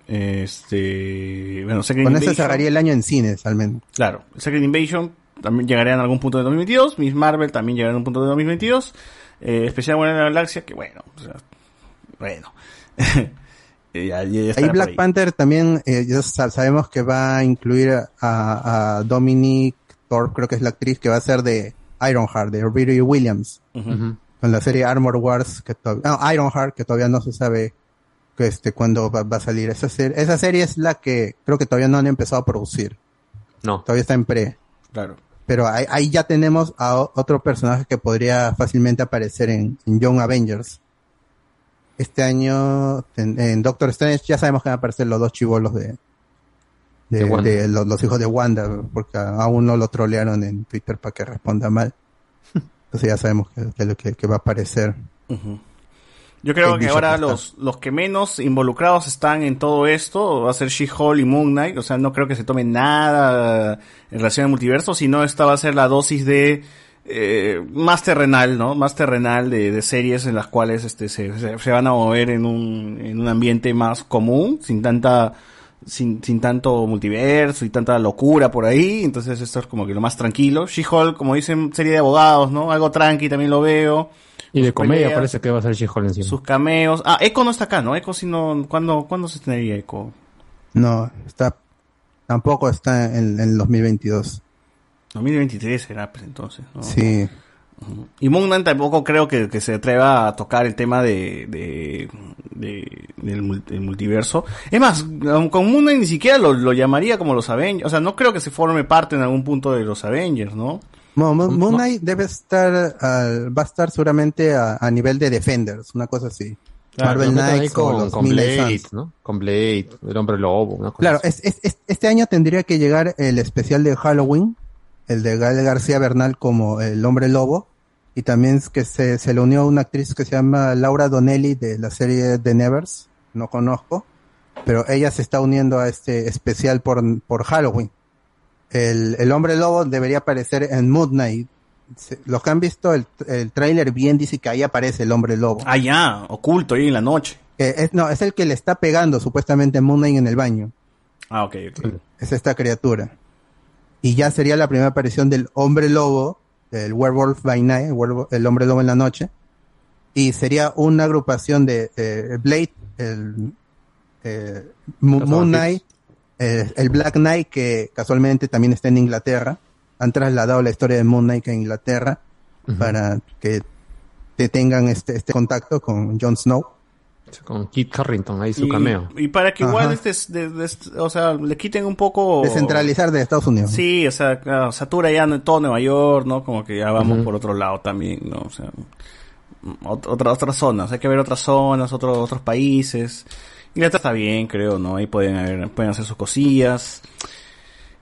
Este, bueno, Secret Con eso Invasion. cerraría el año en cines, al menos. Claro, Secret Invasion también llegaría en algún punto de 2022. Miss Marvel también llegará en un punto de 2022. Eh, especial Buena de la Galaxia, que bueno, o sea, bueno. Ya, ya- Ahí Black ahí. Panther también, eh, ya sa- sabemos que va a incluir a, a Dominic Thorpe, creo que es la actriz que va a ser de Ironheart, de Riri Williams, con la serie Armor Wars, que no, Ironheart, que todavía no se sabe que este, cuándo va, va a salir. Esa, ser- esa serie es la que creo que todavía no han empezado a producir. No. Todavía está en pre. Claro. Pero ahí, ahí ya tenemos a otro personaje que podría fácilmente aparecer en, en Young Avengers. Este año en, en Doctor Strange ya sabemos que van a aparecer los dos chivolos de, de, De Wanda. de los, los hijos de Wanda, porque a a uno lo trolearon en Twitter para que responda mal. Entonces ya sabemos que, que, lo que- va a aparecer. Yo creo que ahora los, los que menos involucrados están en todo esto va a ser She-Hulk y Moon Knight. O sea, no creo que se tome nada en relación al multiverso, sino esta va a ser la dosis de eh, más terrenal, ¿no? Más terrenal de, de series en las cuales este, se, se, se van a mover en un, en un ambiente más común, sin tanta sin, sin tanto multiverso y tanta locura por ahí. Entonces esto es como que lo más tranquilo. She-Hulk, como dicen, serie de abogados, ¿no? Algo tranqui también lo veo. Y de comedia peleas, parece que va a ser She-Hulk encima. sus cameos. Ah, Echo no está acá, ¿no? Echo si no, ¿cuándo, ¿cuándo se estrenaría Echo? No, está, tampoco está en, en 2022. 2023 será, pues entonces. ¿no? Sí. Y Moon Knight tampoco creo que, que se atreva a tocar el tema de, de, de- del, mul- del multiverso. Es más, con Moon Knight ni siquiera lo, lo llamaría como los Avengers. O sea, no creo que se forme parte en algún punto de los Avengers, ¿no? Mo- Mo- Moon Knight debe estar, al- va a estar seguramente a, a nivel de Defenders, una cosa así. Claro, Marvel Knights o con, los con Blade, Suns. ¿no? Con Blade, el hombre lobo, una cosa Claro, es- es- este año tendría que llegar el especial de Halloween, el de Gael García Bernal como el hombre lobo, y también es que se, se le unió una actriz que se llama Laura Donnelly de la serie The Nevers, no conozco, pero ella se está uniendo a este especial por, por Halloween. El, el hombre lobo debería aparecer en Moon Knight. Los que han visto el, el tráiler bien dice que ahí aparece el hombre lobo. Ah, ya, oculto ahí en la noche. Es, no, es el que le está pegando supuestamente a Moon Knight en el baño. Ah, ok, ok. Es esta criatura. Y ya sería la primera aparición del hombre lobo, del werewolf by night, el, hombre lobo en la noche. Y sería una agrupación de eh, Blade, el eh, Moon. Knight, eh, el Black Knight, que casualmente también está en Inglaterra. Han trasladado la historia de Moon Knight a Inglaterra para que te tengan este, este contacto con Jon Snow. Con Kit Carrington, ahí su Y- cameo. Y, para que igual, este, es de- de- o sea, le quiten un poco... Descentralizar de Estados Unidos. Sí, o sea, claro, satura ya en todo Nueva York, ¿no? Como que ya vamos por otro lado también, ¿no? O sea, ot- otra- otras zonas, hay que ver otras zonas, otros otros países. Inglaterra está bien, creo, ¿no? Ahí pueden, haber- pueden hacer sus cosillas.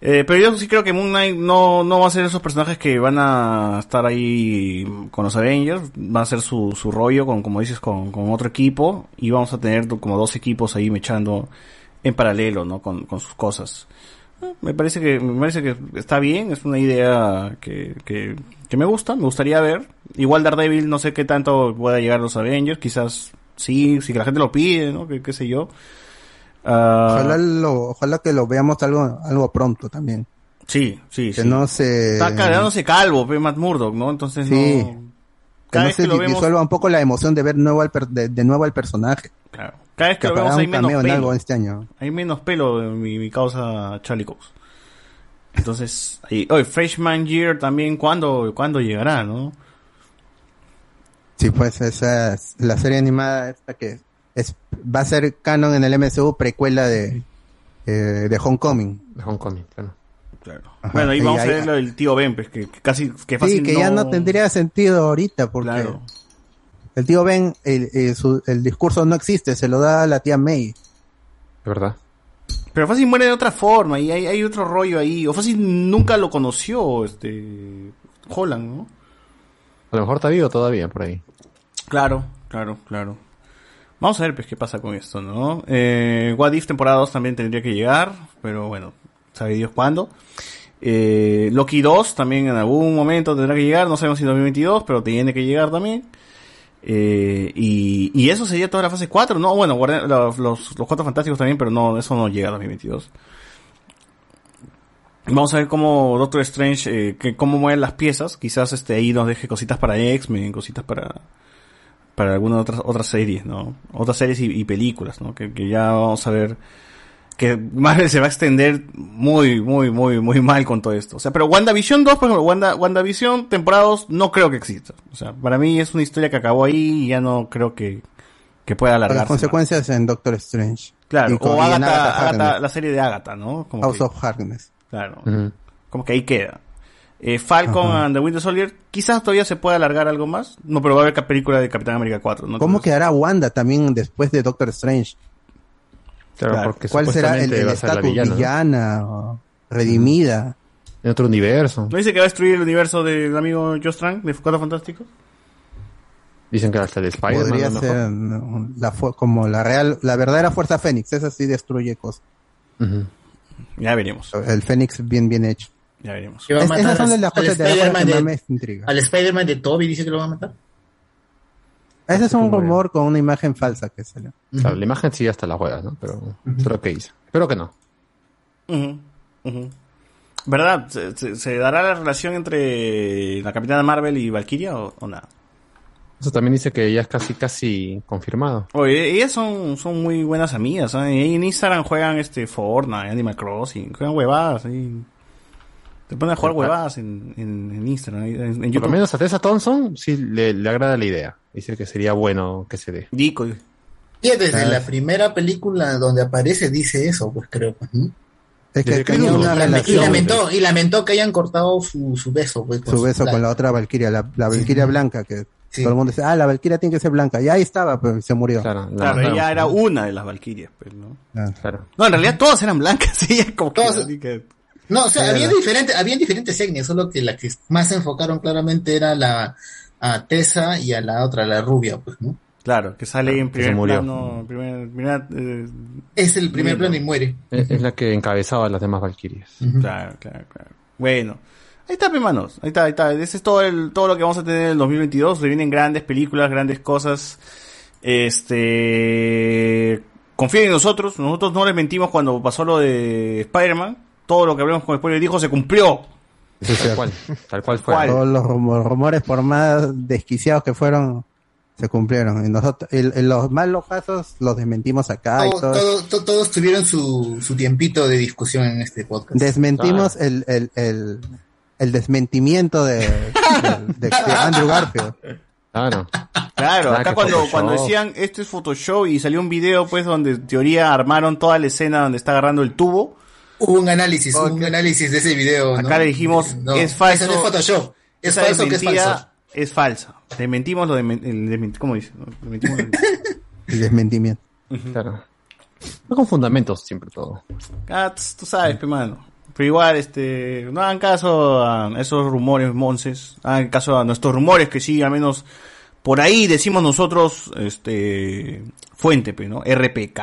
Eh, pero yo sí creo que Moon Knight no, no va a ser esos personajes que van a estar ahí con los Avengers. Va a ser su, su rollo, con, como dices, con, con otro equipo. Y vamos a tener como dos equipos ahí mechando en paralelo, ¿no? Con, con sus cosas. Eh, Me parece que, me parece que está bien, es una idea que, que, que me gusta, me gustaría ver. Igual Daredevil, no sé qué tanto pueda llegar a los Avengers, quizás sí, si la gente lo pide, ¿no? Que, qué sé yo. Ah, Ojalá, lo, ojalá que lo veamos algo, algo pronto también. Sí, sí, Que sí. no se... Está quedándose calvo, Matt Murdock, ¿no? Entonces Sí. no... que Cada no vez se que lo di- vemos... disuelva un poco la emoción de ver nuevo al per- de, de nuevo al personaje. Claro. Cada vez que lo aparezca vemos hay menos cameo en pelo. algo este año. Hay menos pelo en mi, mi causa Charlie Cox. Entonces, ahí, oye, Freshman Year también, ¿cuándo, ¿cuándo llegará, no? Sí, pues esa es la serie animada esta que es va a ser canon en el MCU precuela de eh, de Homecoming. De Homecoming, claro. Ajá, bueno, ahí y vamos ahí- a ver lo del tío Ben, pues, que, que casi, que fácil Sí, que ya no tendría sentido ahorita porque Claro. el tío Ben el, el- su- el discurso no existe, se lo da la tía May. De verdad. Pero fácil muere de otra forma y hay, hay otro rollo ahí. O fácil nunca lo conoció, este... Holland, ¿no? A lo mejor está vivo todavía por ahí. Claro, claro, claro. Vamos a ver pues qué pasa con esto, ¿no? Eh, What If temporada 2 también tendría que llegar, pero bueno, sabe Dios cuándo. Eh, Loki 2 también en algún momento tendrá que llegar, no sabemos si en 2022, pero tiene que llegar también. Eh, y, y eso sería toda la fase 4, ¿no? Bueno, los, los Cuatro Fantásticos también, pero no, eso no llega a 2022. Vamos a ver cómo Doctor Strange, eh, que, cómo mueven las piezas. Quizás este ahí nos deje cositas para X-Men, cositas para, para algunas otras, otras series, ¿no? Otras series y, y películas, ¿no? Que, que ya vamos a ver que Marvel se va a extender muy, muy, muy, muy mal con todo esto. O sea, pero WandaVision 2, por ejemplo, Wanda, WandaVision temporadas no creo que exista. O sea, para mí es una historia que acabó ahí y ya no creo que, que pueda Las alargarse. más. consecuencias en Doctor Strange. Claro, Y con- o Agatha, Agatha Agatha- Harkness. la serie de Agatha, ¿no? Como House que- of Harkness. Claro. Como que ahí queda. Eh, Falcon Ajá. and the Winter Soldier, quizás todavía se pueda alargar algo más. No, pero va a haber película de Capitán América 4, ¿no? ¿Cómo quedará Wanda también después de Doctor Strange? Claro, porque ¿Cuál será el el estatus villana, villana, redimida? En otro universo. ¿No dice que va a destruir el universo del amigo Joe Strang de Cuatro Fantásticos? Dicen que hasta el Spider-Man. Podría ser ¿no? la como la real, la verdadera fuerza Fénix. Esa sí destruye cosas. Ya veremos. El Fénix bien bien hecho. Ya veremos. Que va a Es- matar esas son al- las cosas de la Spider-Man que más de- me intriga. Al Spider-Man de Toby dice que lo va a matar. Ese es un rumor con una imagen falsa que salió. Claro, la imagen sí hasta la juegas, ¿no? Pero creo que hizo. Espero que no. ¿Verdad? ¿Se, se- se dará la relación entre la Capitana Marvel y Valkyria o, o nada? Eso también dice que ya es casi, casi confirmado. Oye, ellas son, son muy buenas amigas, ¿eh? En Instagram juegan este Fortnite, Animal Crossing, juegan huevadas ahí. Te ponen a jugar huevadas en, en, en Instagram, en, en Por lo YouTube. menos a Tessa Thompson sí le, le agrada la idea. Dice que sería bueno que se dé. Dico. Y desde Ah. la primera película donde aparece dice eso, pues creo. pues, ¿no? Es que una. Y relación. lamentó, y lamentó que hayan cortado su, su beso, pues, Su beso con la otra Valkyria, la, la Valkyria blanca, que todo el mundo dice, ah, la Valkyria tiene que ser blanca. Y ahí estaba, pero se murió. Claro, Claro, ella era una de las Valkyrias, pues, ¿no? Claro. No, en realidad todas eran blancas, ella como que... Todas- así que- No, o sea, Era había diferentes, habían diferentes etnias, solo que la que más se enfocaron claramente era la a Tessa y a la otra, la rubia, pues, ¿no? Claro, que sale en primer murió. plano, primer, eh, Es el primer plano y muere. Es, es la que encabezaba a las demás Valkyrias. Claro, claro, claro. Bueno, ahí está, hermanos. Ahí está, ahí está. Ese es todo, el, todo lo que vamos a tener en el 2022. Se vienen grandes películas, grandes cosas. Este. Confíen en nosotros. Nosotros no les mentimos cuando pasó lo de Spider-Man. Todo lo que hablamos con spoiler dijo se cumplió. Tal cual. Tal cual fue. ¿Cuál? Todos los rumo- rumores, por más desquiciados que fueron, se cumplieron. Y nosotros, en, en los malos casos, los desmentimos acá y Todo- todo. todo- to- todos tuvieron su, su tiempito de discusión en este podcast. Desmentimos el, el, el, el desmentimiento de, de- de- de Andrew Garfield. Claro. Claro, Nada acá cuando, Photoshop. cuando decían esto es Photoshop y salió un video pues donde en teoría armaron toda la escena donde está agarrando el tubo. Hubo un análisis, un análisis de ese video. ¿no? Acá le dijimos No, es falso. eso no es Photoshop. Es falso que es falso. Es falsa. Desmentimos lo de... ¿Cómo dice? Desmentimos El desmentimiento. Claro. No con fundamentos siempre todo. Ah, tú sabes, pe mano. Pero igual, este, no hagan caso a esos rumores monces. Hagan caso a nuestros rumores que sí, al menos por ahí decimos nosotros, este, fuente, pe, ¿no? RPK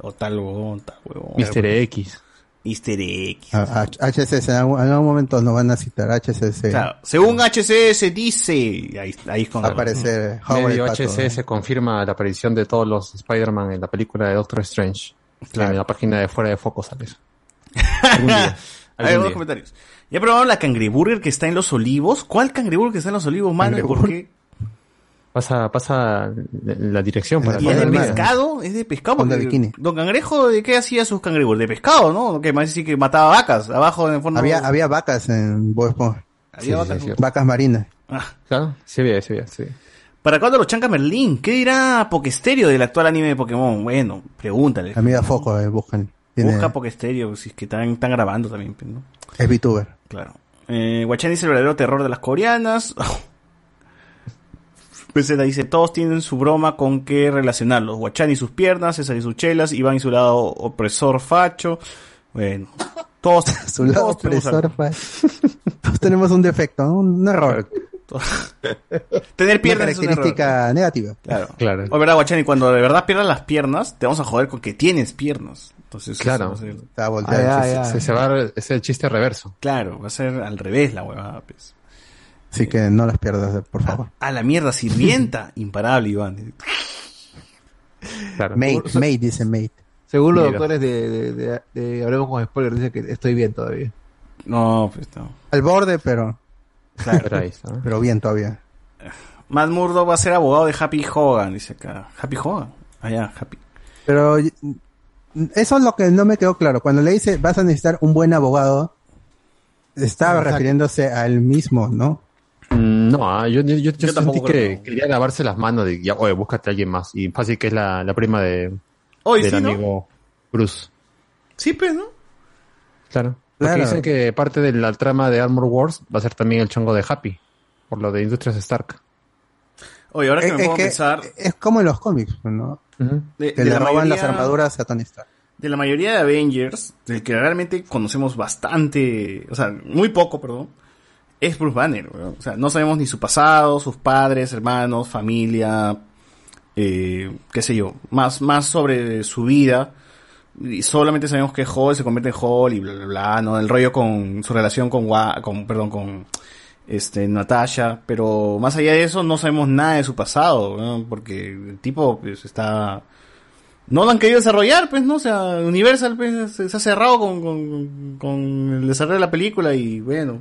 o tal huevón, tal huevón. Mister X. Mister X. A- a- HCS, en algún, en algún momento nos van a citar HCS. Claro, según HCS dice, ahí, ahí es con Va a aparecer Medio Pato, HCS confirma la aparición de todos los Spider-Man en la película de Doctor Strange. En la página de fuera de foco sale algunos día. comentarios. ¿Ya probaron la cangreburger que está en los olivos? ¿Cuál cangreburger que está en los olivos, mano? ¿Y ¿Por qué? Pasa, pasa la dirección para ¿Y es de pescado? ¿Es de pescado? Porque Bikini. Don Cangrejo, ¿de qué hacía sus cangreburgers? De pescado, ¿no? Que más decir que mataba vacas abajo en el fondo. Había, había vacas en Bob Esponja. Había vacas. vacas marinas. Claro, sí había, sí había, sí. ¿Para cuándo los chanca Merlín? ¿Qué dirá Pokesterio del actual anime de Pokémon? Bueno, pregúntale. Amiga Foco, eh, buscan. Tiene- Busca Pokesterio, si es que están, están grabando también, pues, ¿no? es VTuber. Claro. Eh, Guachani dice el verdadero terror de las coreanas. Peseta dice, todos tienen su broma con qué relacionarlos. Guachani y sus piernas, César y sus chelas, Iván y su lado opresor facho. Bueno, todos, Su lado todos opresor, pa. Todos tenemos un defecto, ¿no? un error. Tener piernas Una es un error. característica negativa. Claro. Claro. O verdad, Guachani, cuando de verdad pierdas las piernas, te vamos a joder con que tienes piernas. Entonces, Claro. eso va a ser- Ah, ya, ya. Se, va a es el chiste reverso. Claro, va a ser al revés la huevada, pues. Así que no las pierdas, por favor. A la mierda, sirvienta. Imparable, Iván. Claro. Mate, mate, dice mate. Según los Mira. doctores de, de, de- de Hablemos con Spoiler, dice que estoy bien todavía. No, pues no. Al borde, pero, Claro. Pero ahí está. pero bien todavía. Matt Murdo va a ser abogado de Happy Hogan, dice acá. Happy Hogan. Allá, Happy. Pero eso es lo que no me quedó claro. Cuando le dice vas a necesitar un buen abogado, estaba Exacto. refiriéndose al mismo, ¿no? Mm, No, ah, yo, yo, yo, yo sentí que quería lavarse las manos de, ya, oye, búscate a alguien más. Y fácil que es la, la prima de, Hoy del sí, ¿no? amigo Bruce. Sí, pues, ¿no? Claro. Porque Claro. dicen que parte de la trama de Armor Wars va a ser también el chongo de Happy. Por lo de Industrias Stark. Oye, ahora que Es- me es pongo a que pensar, Es como en los cómics, ¿no? de, Que de le la roban las mayoría- armaduras a Tony Stark. de la mayoría de Avengers, del que realmente conocemos bastante, o sea, muy poco, perdón, es Bruce Banner. O sea, no sabemos ni su pasado, sus padres, hermanos, familia, eh, qué sé yo, más, más sobre su vida. Y solamente sabemos que Hall se convierte en Hall y bla, bla, bla, ¿no? El rollo con su relación con, Wa- con perdón, con, este, Natasha, pero más allá de eso no sabemos nada de su pasado, porque el tipo pues, está no lo han querido desarrollar, pues, ¿no? O sea, Universal pues, se, se ha cerrado con, con, con el desarrollo de la película y bueno,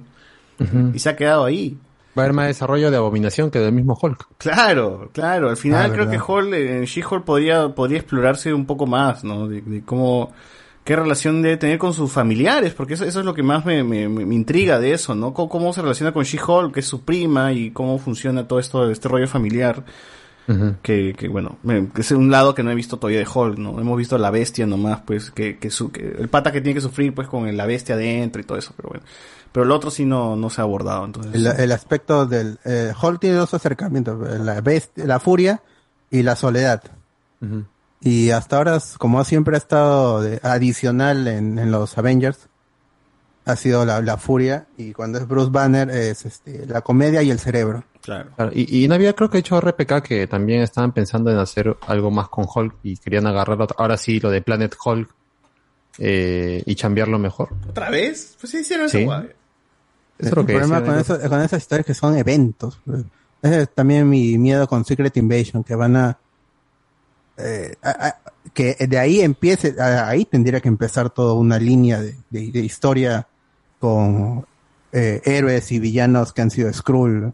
y se ha quedado ahí. Va a haber más desarrollo de Abominación que del mismo Hulk. Claro, claro. Al final Ah, creo verdad. que Hall, eh, She-Hulk podría, podría explorarse un poco más, ¿no? De, de cómo, qué relación debe tener con sus familiares, porque eso, eso es lo que más me, me, me intriga de eso, ¿no? Cómo, cómo se relaciona con She-Hulk, que es su prima, y cómo funciona todo esto, este rollo familiar. que, que bueno, que es un lado que no he visto todavía de Hulk, ¿no? Hemos visto la bestia nomás, pues, que, que, su, que el pata que tiene que sufrir, pues, con la bestia adentro y todo eso, pero bueno. Pero el otro sí no, no se ha abordado, entonces. El, el aspecto del... Eh, Hulk tiene dos acercamientos, la, best- la furia y la soledad. Y hasta ahora, como siempre ha estado de- adicional en, en los Avengers, ha sido la, la furia y cuando es Bruce Banner es este, la comedia y el cerebro. Claro. Claro, Y, y no había, creo que hecho RPK que también estaban pensando en hacer algo más con Hulk y querían agarrar ahora sí lo de Planet Hulk eh, y cambiarlo mejor. ¿Otra vez? Pues sí hicieron Sí. Eso es lo el problema con, eso- con esas historias que son eventos. Ese es también mi miedo con Secret Invasion, que van a... eh, a- a- que de ahí empiece, a- ahí tendría que empezar toda una línea de, de- de historia con eh, héroes y villanos que han sido Skrull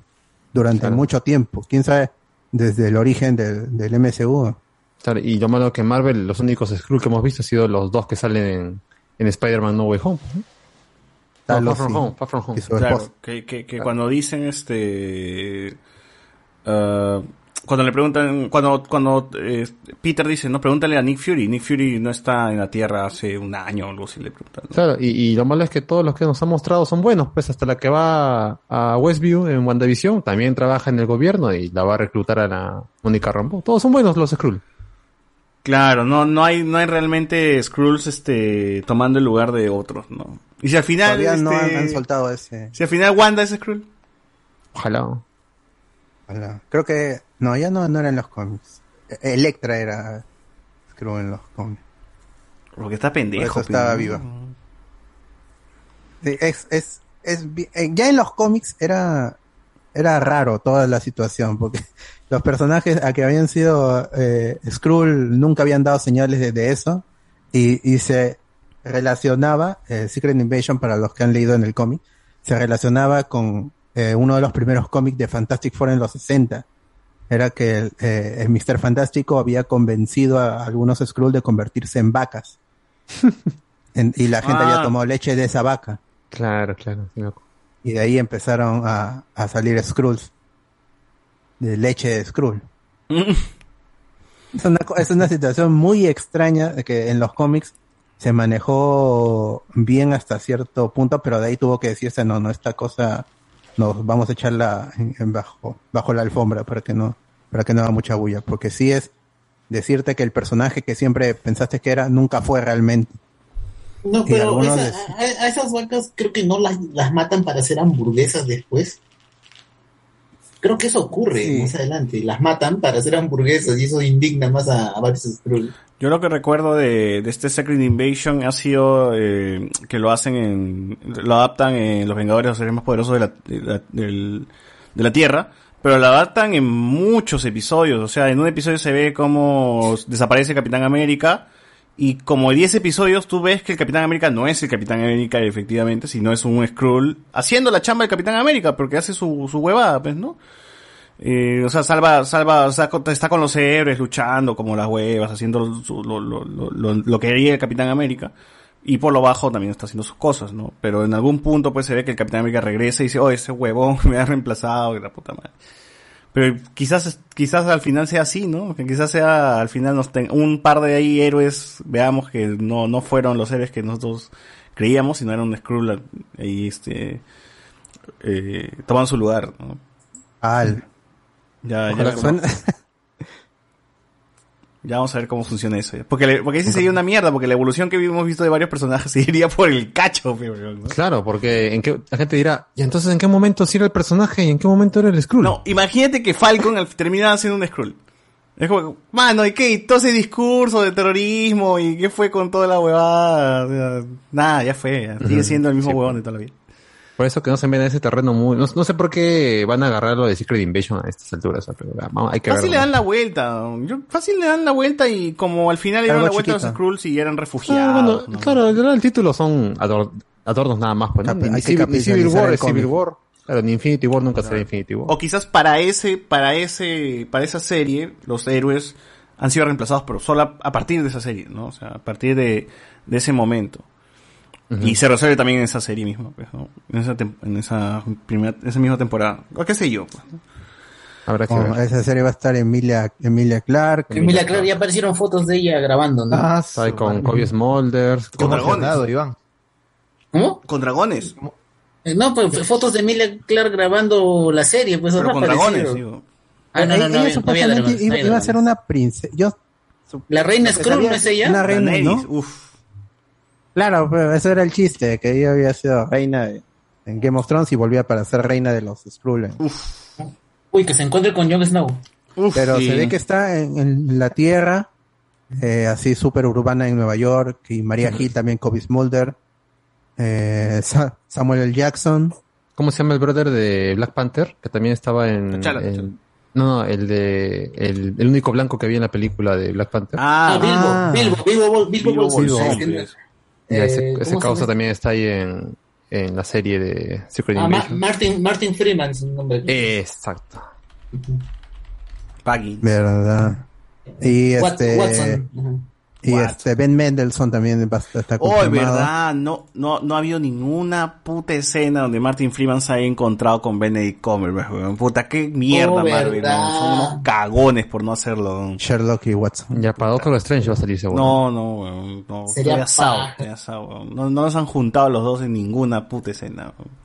durante Claro. mucho tiempo. ¿Quién sabe? Desde el origen del, del MCU. Claro, y lo malo que Marvel, los únicos Skrull que hemos visto han sido los dos que salen en, en Spider-Man No Way Home. Far From y- Home, Far From Home. Claro, que, que, que Claro. cuando dicen este ah, cuando le preguntan cuando cuando eh, Peter dice no pregúntale a Nick Fury Nick Fury no está en la Tierra hace un año o algo así le preguntan Claro, y, y lo malo es que todos los que nos han mostrado son buenos, pues hasta la que va a Westview en WandaVision también trabaja en el gobierno y la va a reclutar a la Mónica Rambo. Todos son buenos los Skrull. Claro, no, no hay, no hay realmente Skrulls este tomando el lugar de otros, ¿no? Y si al final Todavía no este, han, han soltado ese. Si al final Wanda es Skrull. Ojalá. Ojalá. Creo que. No, ya no, no era en los cómics. Electra era. Creo en los cómics. Porque está Por pendejo. eso estaba viva. Sí, es, es, es, eh, ya en los cómics era, era raro toda la situación, porque los personajes a que habían sido eh, Skrull nunca habían dado señales de, de eso, y, y se relacionaba, eh, Secret Invasion para los que han leído en el cómic, se relacionaba con eh, uno de los primeros cómics de Fantastic Four en los 60. Era que el, eh, el Mr. Fantástico había convencido a algunos Skrull de convertirse en vacas. En- y la gente Ah. había tomado leche de esa vaca. Claro, claro. Y de ahí empezaron a, a salir Skrulls. De leche de Skrull. es, una, es una situación muy extraña de que en los cómics se manejó bien hasta cierto punto, pero de ahí tuvo que decirse, no, no, esta cosa nos vamos a echarla en, en bajo, bajo la alfombra para que no, para que no haga mucha bulla, porque sí es decirte que el personaje que siempre pensaste que era, nunca fue realmente. No, Y pero esa- les- a, a esas vacas creo que no las, las matan para hacer hamburguesas después. Creo que eso ocurre Sí. más adelante. Las matan para hacer hamburguesas y eso indigna más a, a varios. Yo lo que recuerdo de, de este Secret Invasion ha sido eh, que lo hacen en, lo adaptan en Los Vengadores, los seres más poderosos de la, de la, de la Tierra, pero lo adaptan en muchos episodios, o sea, en un episodio se ve cómo desaparece Capitán América, y como en 10 episodios tú ves que el Capitán América no es el Capitán América efectivamente, sino es un Skrull haciendo la chamba del Capitán América, porque hace su, su huevada, pues, ¿no? Eh, o sea, salva, salva, o sea, está con los héroes luchando como las huevas, haciendo lo, lo, lo, lo, que haría el Capitán América. Y por lo bajo también está haciendo sus cosas, ¿no? Pero en algún punto pues se ve que el Capitán América regresa y dice, oh, ese huevón me ha reemplazado, que la puta madre. Pero quizás, quizás al final sea así, ¿no? Que quizás sea, al final nos ten- un par de ahí héroes, veamos que no, no fueron los héroes que nosotros creíamos, sino eran un Skrull ahí, este, eh, su lugar, ¿no? Al. Ya, ya, Ya vamos a ver cómo funciona eso. Porque, le- porque sí sería una mierda, porque la evolución que hemos visto de varios personajes se iría por el cacho. Claro, porque en qué, la gente dirá, ¿y entonces en qué momento sí era el personaje y en qué momento era el Skrull? No, imagínate que Falcon al- termina siendo un Skrull. Es como, mano, ¿y qué? ¿Y todo ese discurso de terrorismo? ¿Y qué fue con toda la huevada? O sea, nada, ya fue. ya. Sigue siendo el mismo Sí, huevón de toda la vida. Por eso que no se ven en ese terreno muy... No, no sé por qué van a agarrar lo de Secret Invasion a estas alturas, o sea, pero vamos, hay que Fácil le dan la vuelta. Yo, fácil le dan la vuelta y como al final le dieron la vuelta a los. Skrulls y eran Ah, refugiados. bueno, ¿no? claro, el, el título son ador- adornos nada más, pues, que Civil, ni Civil capitalizar War es Civil. War. Claro, ni Infinity War nunca será Infinity War. O quizás para ese, para ese, para esa serie, los héroes han sido reemplazados, pero solo a, a partir de esa serie, ¿no? O sea, a partir de, de ese momento. Y se resuelve también en esa serie misma, pues, ¿no? En esa, en esa primera, esa misma temporada. O qué sé yo, pues, ¿no? Habrá que Oh, ver. esa serie va a estar Emilia, Emilia Clark. Emilia Clarke ya aparecieron fotos de ella grabando, ¿no? Ah, ahí con Kobe Smulders. Con dragones. Iván. ¿Cómo? Con dragones. Eh, No, pues fotos de Emilia Clark grabando la serie, pues Pero con aparecido. dragones, digo. Ah, no, no, no, ella había- no supuestamente iba, a ser una princesa. Yo, La reina Skrull, ¿no es ella? Una reina, ¿no? Uf. Claro, pero ese era el chiste, que ella había sido reina de- en Game of Thrones y volvía para ser reina de los Skrull. Uy, que se encuentre con Jon Snow. Pero sí. se ve que está en, en la tierra, eh, así súper urbana en Nueva York, y María Hill también, Kobe Smulder, eh, Sa- Samuel L. Jackson. ¿Cómo se llama el brother de Black Panther? Que también estaba en... T'Challa, en- no, no, el de... El, el único blanco que había en la película de Black Panther. Ah, Ah, Bilbo, Bilbo, Bilbo, Bilbo, Bilbo Bolsón. Bolsón, Ya, ese ¿cómo ese se causa también está ahí en, en la serie de Secret Ah, Ma-. Martin, Martin Freeman, su nombre. Exacto. Paggy. ¿Verdad? Y Wat- este... Watson. Ajá. Y este Ben Mendelssohn también va a estar Oh, confirmado. verdad, no, no, no ha habido ninguna puta escena donde Martin Freeman se haya encontrado con Benedict Cumberbatch, weón. Puta, qué mierda, Oh, Marvel, verdad. ¿no? Son unos cagones por no hacerlo. Sherlock y Watson. Ya, para Doctor Strange va a salir seguro. No, no, weón, no. Sería asado, asado, weón. No, no nos han juntado los dos en ninguna puta escena. weón.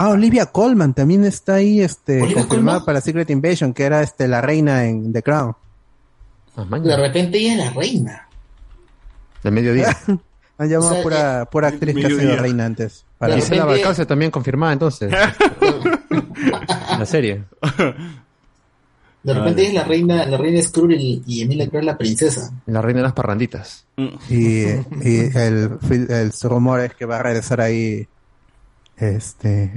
Ah, Olivia Colman también está ahí, este, ¿Olivia confirmada para Secret Invasion, que era este la reina en The Crown. De repente ella es la reina. Del mediodía. Han llamado O sea, pura, pura actriz que ha sido reina antes. Para Para- Gisela también confirmada entonces. la serie. De repente es la reina, la reina Skrull y, y Emilia Clarke la princesa. La reina de las parranditas. Y, y el, el rumor es que va a regresar ahí este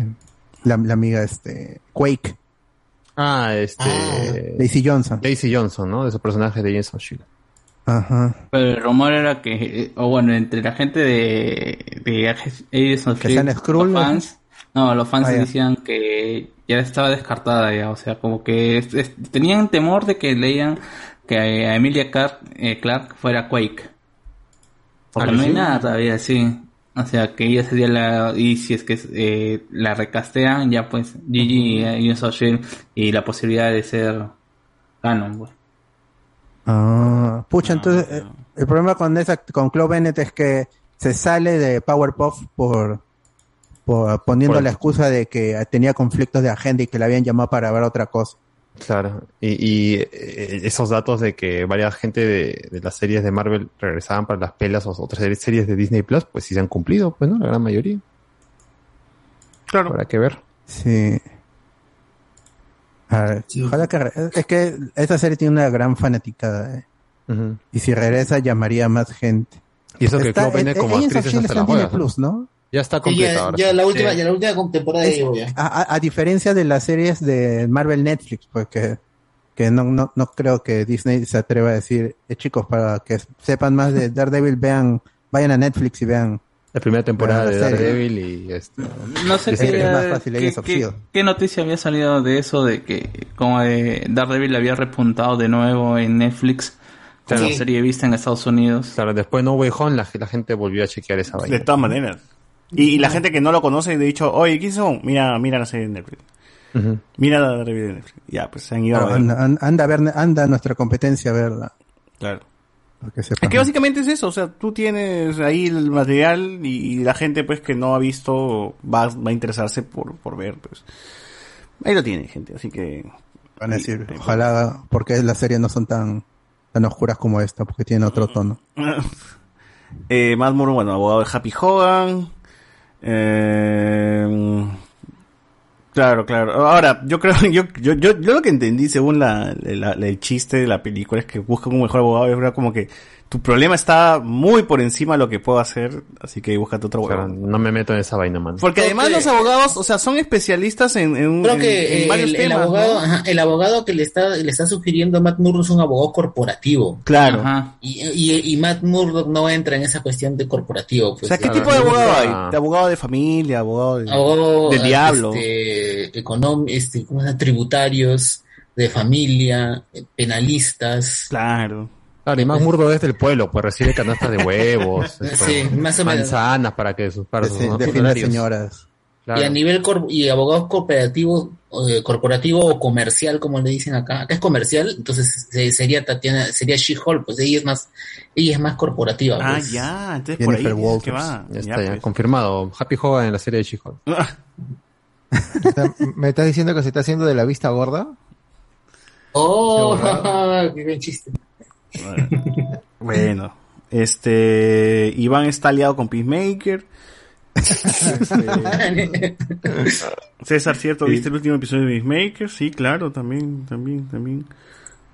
la, la amiga este Quake, Ah, este. Daisy Johnson. Daisy Johnson, ¿no? De su personaje de Jason Shield. Ajá. Pero el rumor era que, o bueno, entre la gente de, de Que Shield, sean Skrull, los fans, no, los fans Ah, ya. decían que ya estaba descartada ya, o sea, como que es- es- tenían temor de que leían que a Emilia Clark, eh, Clark fuera Quake. Porque ¿Ah, no hay sí? nada todavía, sí. O sea, que ella sería la... Y si es que eh, la recastean, ya pues Agents of Shield y la posibilidad de ser canon, pues. Ah, pucha, entonces eh, el problema con esa con Chloe Bennett es que se sale de Powerpuff por, por poniendo Por- la excusa de que tenía conflictos de agenda y que la habían llamado para ver otra cosa. Claro. Y, y, eh, esos datos de que varias gente de, de las series de Marvel regresaban para las pelas o otras series- series de Disney Plus, pues sí se han cumplido, pues, ¿no? La gran mayoría. Claro. Habrá que ver. Sí. Ojalá que es que esa serie tiene una gran fanaticada. eh. Y si regresa llamaría a más gente. Y eso que Está- Chloe Bennett eh, como of actriz hasta huevas, ¿no? Plus, ¿no? Ya está completa ya, ahora. ya la última, Sí. ya la última temporada Es- llegó ya. a, a- diferencia de las series de Marvel Netflix, pues que, que no, no, no creo que Disney se atreva a decir, eh, chicos, para que sepan más de Daredevil, vean, vayan a Netflix y vean. La primera temporada de. Daredevil y este, No sé qué, es más fácil qué- qué- qué noticia había salido de eso, de que como de Daredevil había repuntado de nuevo en Netflix Claro. la serie vista en Estados Unidos. Claro, después de No Way Home la, la gente volvió a chequear esa vaina. De todas maneras. Y, y la gente que no lo conoce, de dicho, oye, ¿quiénes son? Mira, mira la serie de Netflix. Mira la review de Netflix. Ya, pues se han ido a ver. anda, anda- anda a ver, anda a nuestra competencia a verla. Claro. Que Es que básicamente es eso, o sea, tú tienes ahí el material y, y la gente pues que no ha visto va, va a interesarse por, por ver, pues. Ahí lo tiene gente, así que... Van a decir, ojalá, porque las series no son tan, tan oscuras como esta, porque tienen otro tono. eh, Matt bueno, abogado de Happy Hogan. Eh, claro, claro. Ahora, yo creo, yo, yo, yo, yo lo que entendí según la, la- la- el chiste de la película es que busca un mejor abogado. Es como que tu problema está muy por encima de lo que puedo hacer, así que búscate otro Claro, abogado. no me meto en esa vaina, man. Porque además los abogados, o sea, son especialistas en, en, un- Creo en- que en varios el, abogado, ¿no? ajá, el abogado que le está, le está sugiriendo a Matt Murdock es un abogado corporativo. Claro. Ajá. Y, y, y Matt Murdock no entra en esa cuestión de corporativo. O Pues, sea, ¿qué tipo de abogado Ah. hay? De abogado de familia, abogado de- Abogado, del diablo. Este, econom- este, ¿cómo se llama? tributarios, de familia, eh, penalistas. Claro. Claro, y más murdo es del pueblo, pues recibe canastas de huevos, esto, Sí, más o menos. manzanas para que sus para sus de señoras. Claro. Y a nivel cor- y abogados cooperativos, eh, corporativo o comercial, como le dicen acá. Acá es comercial, entonces se- sería Tatiana, sería She-Hulk, pues ella es más, ella es más corporativa. Ah, pues. ya, entonces por ahí Jennifer que Walters. va. Ya está, Ya, ya, pues. confirmado. Happy Hogan en la serie de She-Hulk. Está- ¿Me estás diciendo que se está haciendo de la vista gorda? Oh, qué buen chiste. Bueno, este Iván está aliado con Peacemaker. Este, César, ¿cierto? ¿Viste el último episodio de Peacemaker? Sí, claro, también, también, también.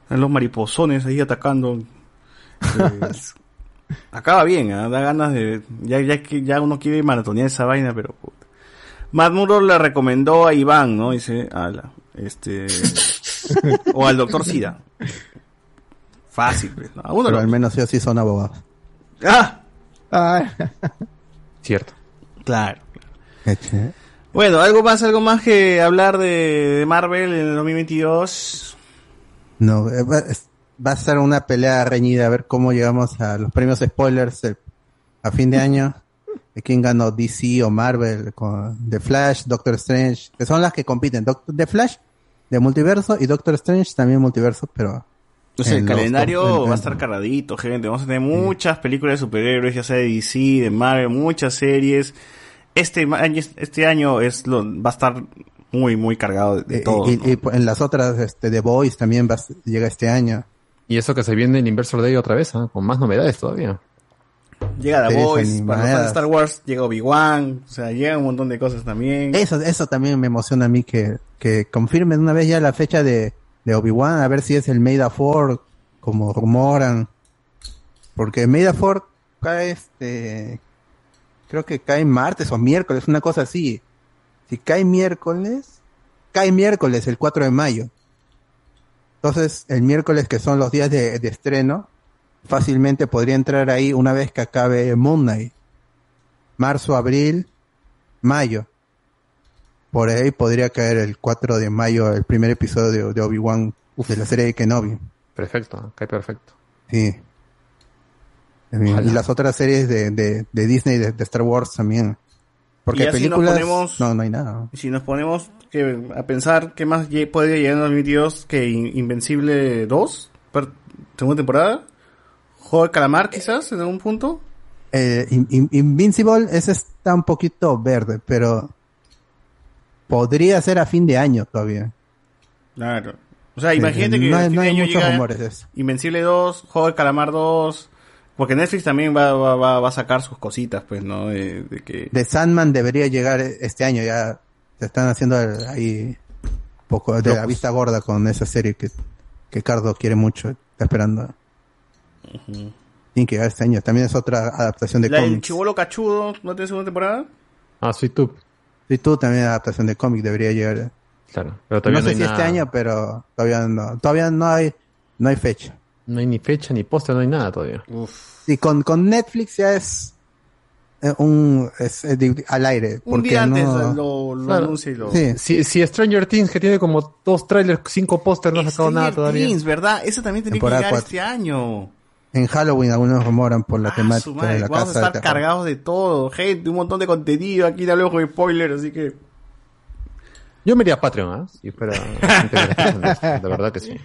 Están los mariposones ahí atacando. Pues, acaba bien, ¿ah? da ganas de... Ya, ya, ya uno quiere maratonear esa vaina, pero... puta. Matt Murdock le recomendó a Iván, ¿no? Dice, ala, este... o al doctor Sida. Fácil, pues, ¿no? A uno Pero lo- al menos ellos sí son abogados. ¡Ah! Cierto. Claro. Eche. Bueno, ¿algo más, algo más que hablar de, de Marvel en el 2022? No, eh, va a ser una pelea reñida a ver cómo llegamos a los premios spoilers eh, a fin de año. De quién ganó DC o Marvel con The Flash, Doctor Strange, que son las que compiten. Doc- The Flash de multiverso y Doctor Strange también multiverso, pero Sé, el calendario top- va a estar cargadito, gente. Vamos a tener muchas películas de superhéroes, ya sea de DC, de Marvel, muchas series. Este año, este año es lo, va a estar muy, muy cargado de, de y- todo. y, ¿no? y en las otras, este, The Boys también va, llega este año. Y eso que se viene el Inversor Day otra vez, ¿ah? con más novedades todavía. Llega The Voice, para los fans de animadas. Star Wars llega Obi-Wan, o sea, llega un montón de cosas también. Eso, eso también me emociona a mí que, que confirmen una vez ya la fecha de, de Obi-Wan, a ver si es el the Fourth, como rumoran. Porque the Fourth cae este, creo que cae martes o miércoles, una cosa así. Si cae miércoles, cae miércoles el 4 de mayo. Entonces, el miércoles que son los días de, de estreno, fácilmente podría entrar ahí una vez que acabe Moon Knight. Marzo, abril, mayo. Por ahí podría caer el 4 de mayo el primer episodio de, de Obi-Wan de la serie de Kenobi. Perfecto, cae perfecto. Sí. Y las otras series de, de, de Disney, de, de Star Wars también. Porque Y ya si nos películas, ponemos- no, no hay nada. Si nos ponemos que, a pensar qué más podría llegar en 2022 que In- Invencible 2, per- segunda temporada, Juego de Calamar quizás en algún punto. Eh, In- In- Invincible, ese está un poquito verde, pero podría ser a fin de año todavía. Claro. O sea, Sí, imagínate sí, que no hay- no de hay año muchos rumores de eso. Invencible 2, Juego de Calamar 2, porque Netflix también va, va, va, va a sacar sus cositas, pues, ¿no? De, de que... The Sandman debería llegar este año, ya se están haciendo ahí un poco de la vista gorda con esa serie que, que Cardo quiere mucho, está esperando. Tiene que llegar este año, también es otra adaptación de La cómics. Chivolo Cachudo, ¿no tiene segunda temporada? Ah, Sweet Tooth. Y tú también adaptación de cómic debería llegar. Claro, pero todavía no no sé hay si este nada. año, pero todavía no, todavía no hay, no hay fecha. No hay ni fecha, ni póster, no hay nada todavía. Y con, con Netflix ya es eh, un es, es al aire. Un porque día antes no- lo, lo Claro. anuncia y lo... Sí. Si, si Stranger Things, que tiene como dos trailers, cinco pósters, no ha sacado nada Stranger todavía. Things, ¿verdad? Eso también tiene que Temporada llegar cuatro. este año. En Halloween algunos rumoran por la Ah, temática madre, de la Vamos a casa. de estar cargados de todo, gente, un montón de contenido. Aquí no hablamos con spoiler, así que. Yo me iría a Patreon, ¿ah? Si fuera gente gratuita, de verdad que sí.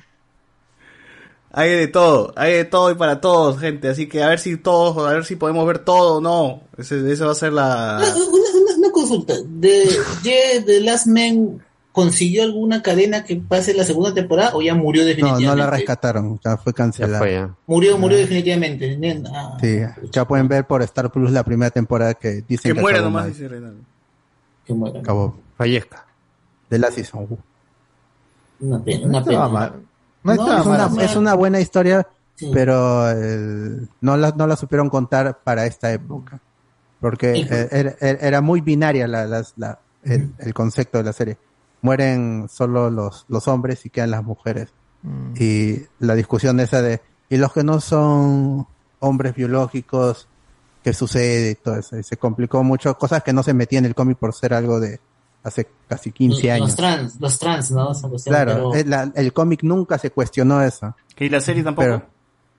Hay de todo, hay de todo y para todos, gente. Así que a ver si todos, a ver si podemos ver todo o no. Ese, esa va a ser la. Una, una- una consulta. ¿De Ye The Last Man consiguió alguna cadena que pase la segunda temporada o ya murió No, definitivamente? no la rescataron, ya fue cancelada. Murió, murió definitivamente. Ah. Sí, ya pueden ver por Star Plus la primera temporada que dicen Que que, muera nomás, dice Reinaldo. Que muera. Acabó. Fallezca. De la season. Una pena, una No pena. estaba mal. No es, una, mal. es una buena historia, Sí. pero eh, no, la, no la supieron contar para esta época. Porque eh, era, muy binaria la, las- la- el, el concepto de la serie. Mueren solo los, los hombres y quedan las mujeres. Y la discusión esa de, y los que no son hombres biológicos, ¿qué sucede? Y todo eso. Y se complicó mucho, cosas que no se metían en el cómic por ser algo de hace casi 15 años. Los trans, los trans, ¿no? Claro, pero- el, la- el cómic nunca se cuestionó eso. ¿Y la serie tampoco? Pero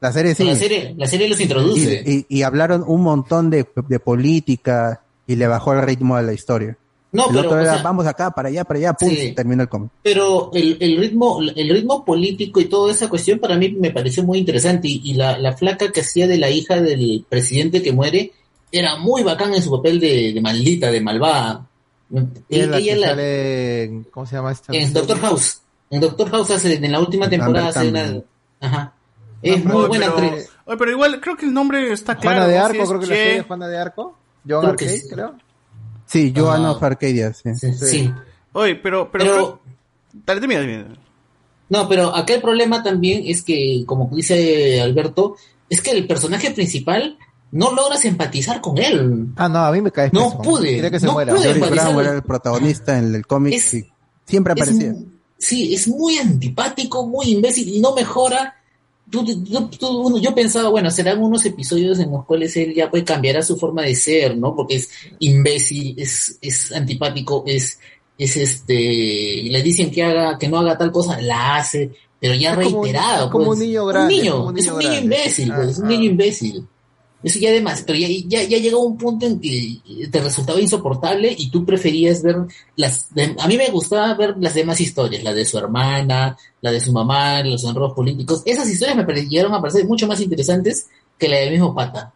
la serie sí. La serie, la serie los introduce. Y, y- y hablaron un montón de, de política y le bajó el ritmo a la historia. No, el pero, otro o era, sea- vamos acá, para allá, para allá, pum, Sí. terminó el cómic. Pero el, el ritmo, el ritmo político y toda esa cuestión para mí me pareció muy interesante. Y, y la, la flaca que hacía de la hija del presidente que muere era muy bacán en su papel de, de maldita, de malvada. Y Es la ella que la- sale en- ¿Cómo se llama esta? en Doctor House. En Doctor House hace, en la última temporada hace una, ajá. Es muy Oye, buena pero, actriz. pero igual creo que el nombre está claro. Juana de. Arco, Si es creo que la Che- serie es Juana de Arco. John Creo que Arcade, sí. creo. Sí, Joan of Arcadia, sí. Sí. Oye, pero, pero, Pero- Dale, termina. No, pero acá el problema también es que, como dice Alberto, es que el personaje principal no logras empatizar con él. Ah, no, a mí me cae No peso. pude, Quería que se no muera. pude empatizar. Era el protagonista en el cómic Es- siempre es aparecía. mu- sí, es muy antipático, muy imbécil y no mejora. Tú- tú- tú- uno- yo pensaba, bueno, serán unos episodios en los cuales él ya pues cambiará su forma de ser, ¿no? Porque es imbécil, es, es antipático, es, es este, y le dicen que haga, que no haga tal cosa, la hace, pero ya Es reiterado. como pues. un niño grande, Un niño, como un es un niño grande. imbécil, Ah, pues, es un ah. niño imbécil. Eso ya además, pero ya, ya, ya llegó un punto en que te resultaba insoportable y tú preferías ver las... de- a mí me gustaba ver las demás historias, la de su hermana, la de su mamá, los enredos políticos. Esas historias me llegaron a parecer mucho más interesantes que la del mismo pata.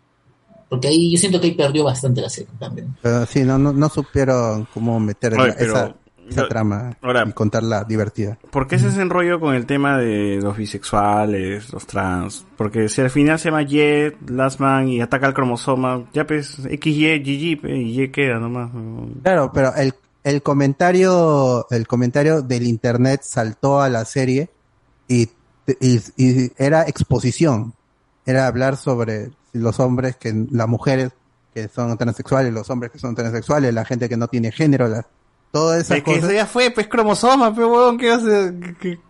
Porque ahí yo siento que ahí perdió bastante la serie también. Pero sí, no, no, no supieron cómo meter Oye, esa- pero esa trama ahora- y contarla divertida. ¿Por qué se ese enrollo con el tema de los bisexuales, los trans? Porque si al final se llama Y, Last Man y ataca el cromosoma, ya pues XY, GG, pe, y Y queda nomás. Claro, pero el, el comentario, el comentario del internet saltó a la serie y, y, y era exposición. Era hablar sobre los hombres que, las mujeres que son transexuales, los hombres que son transexuales, la gente que no tiene género, la, todas esas Es que eso ya fue, pues cromosoma, pe huevón, ¿qué hace?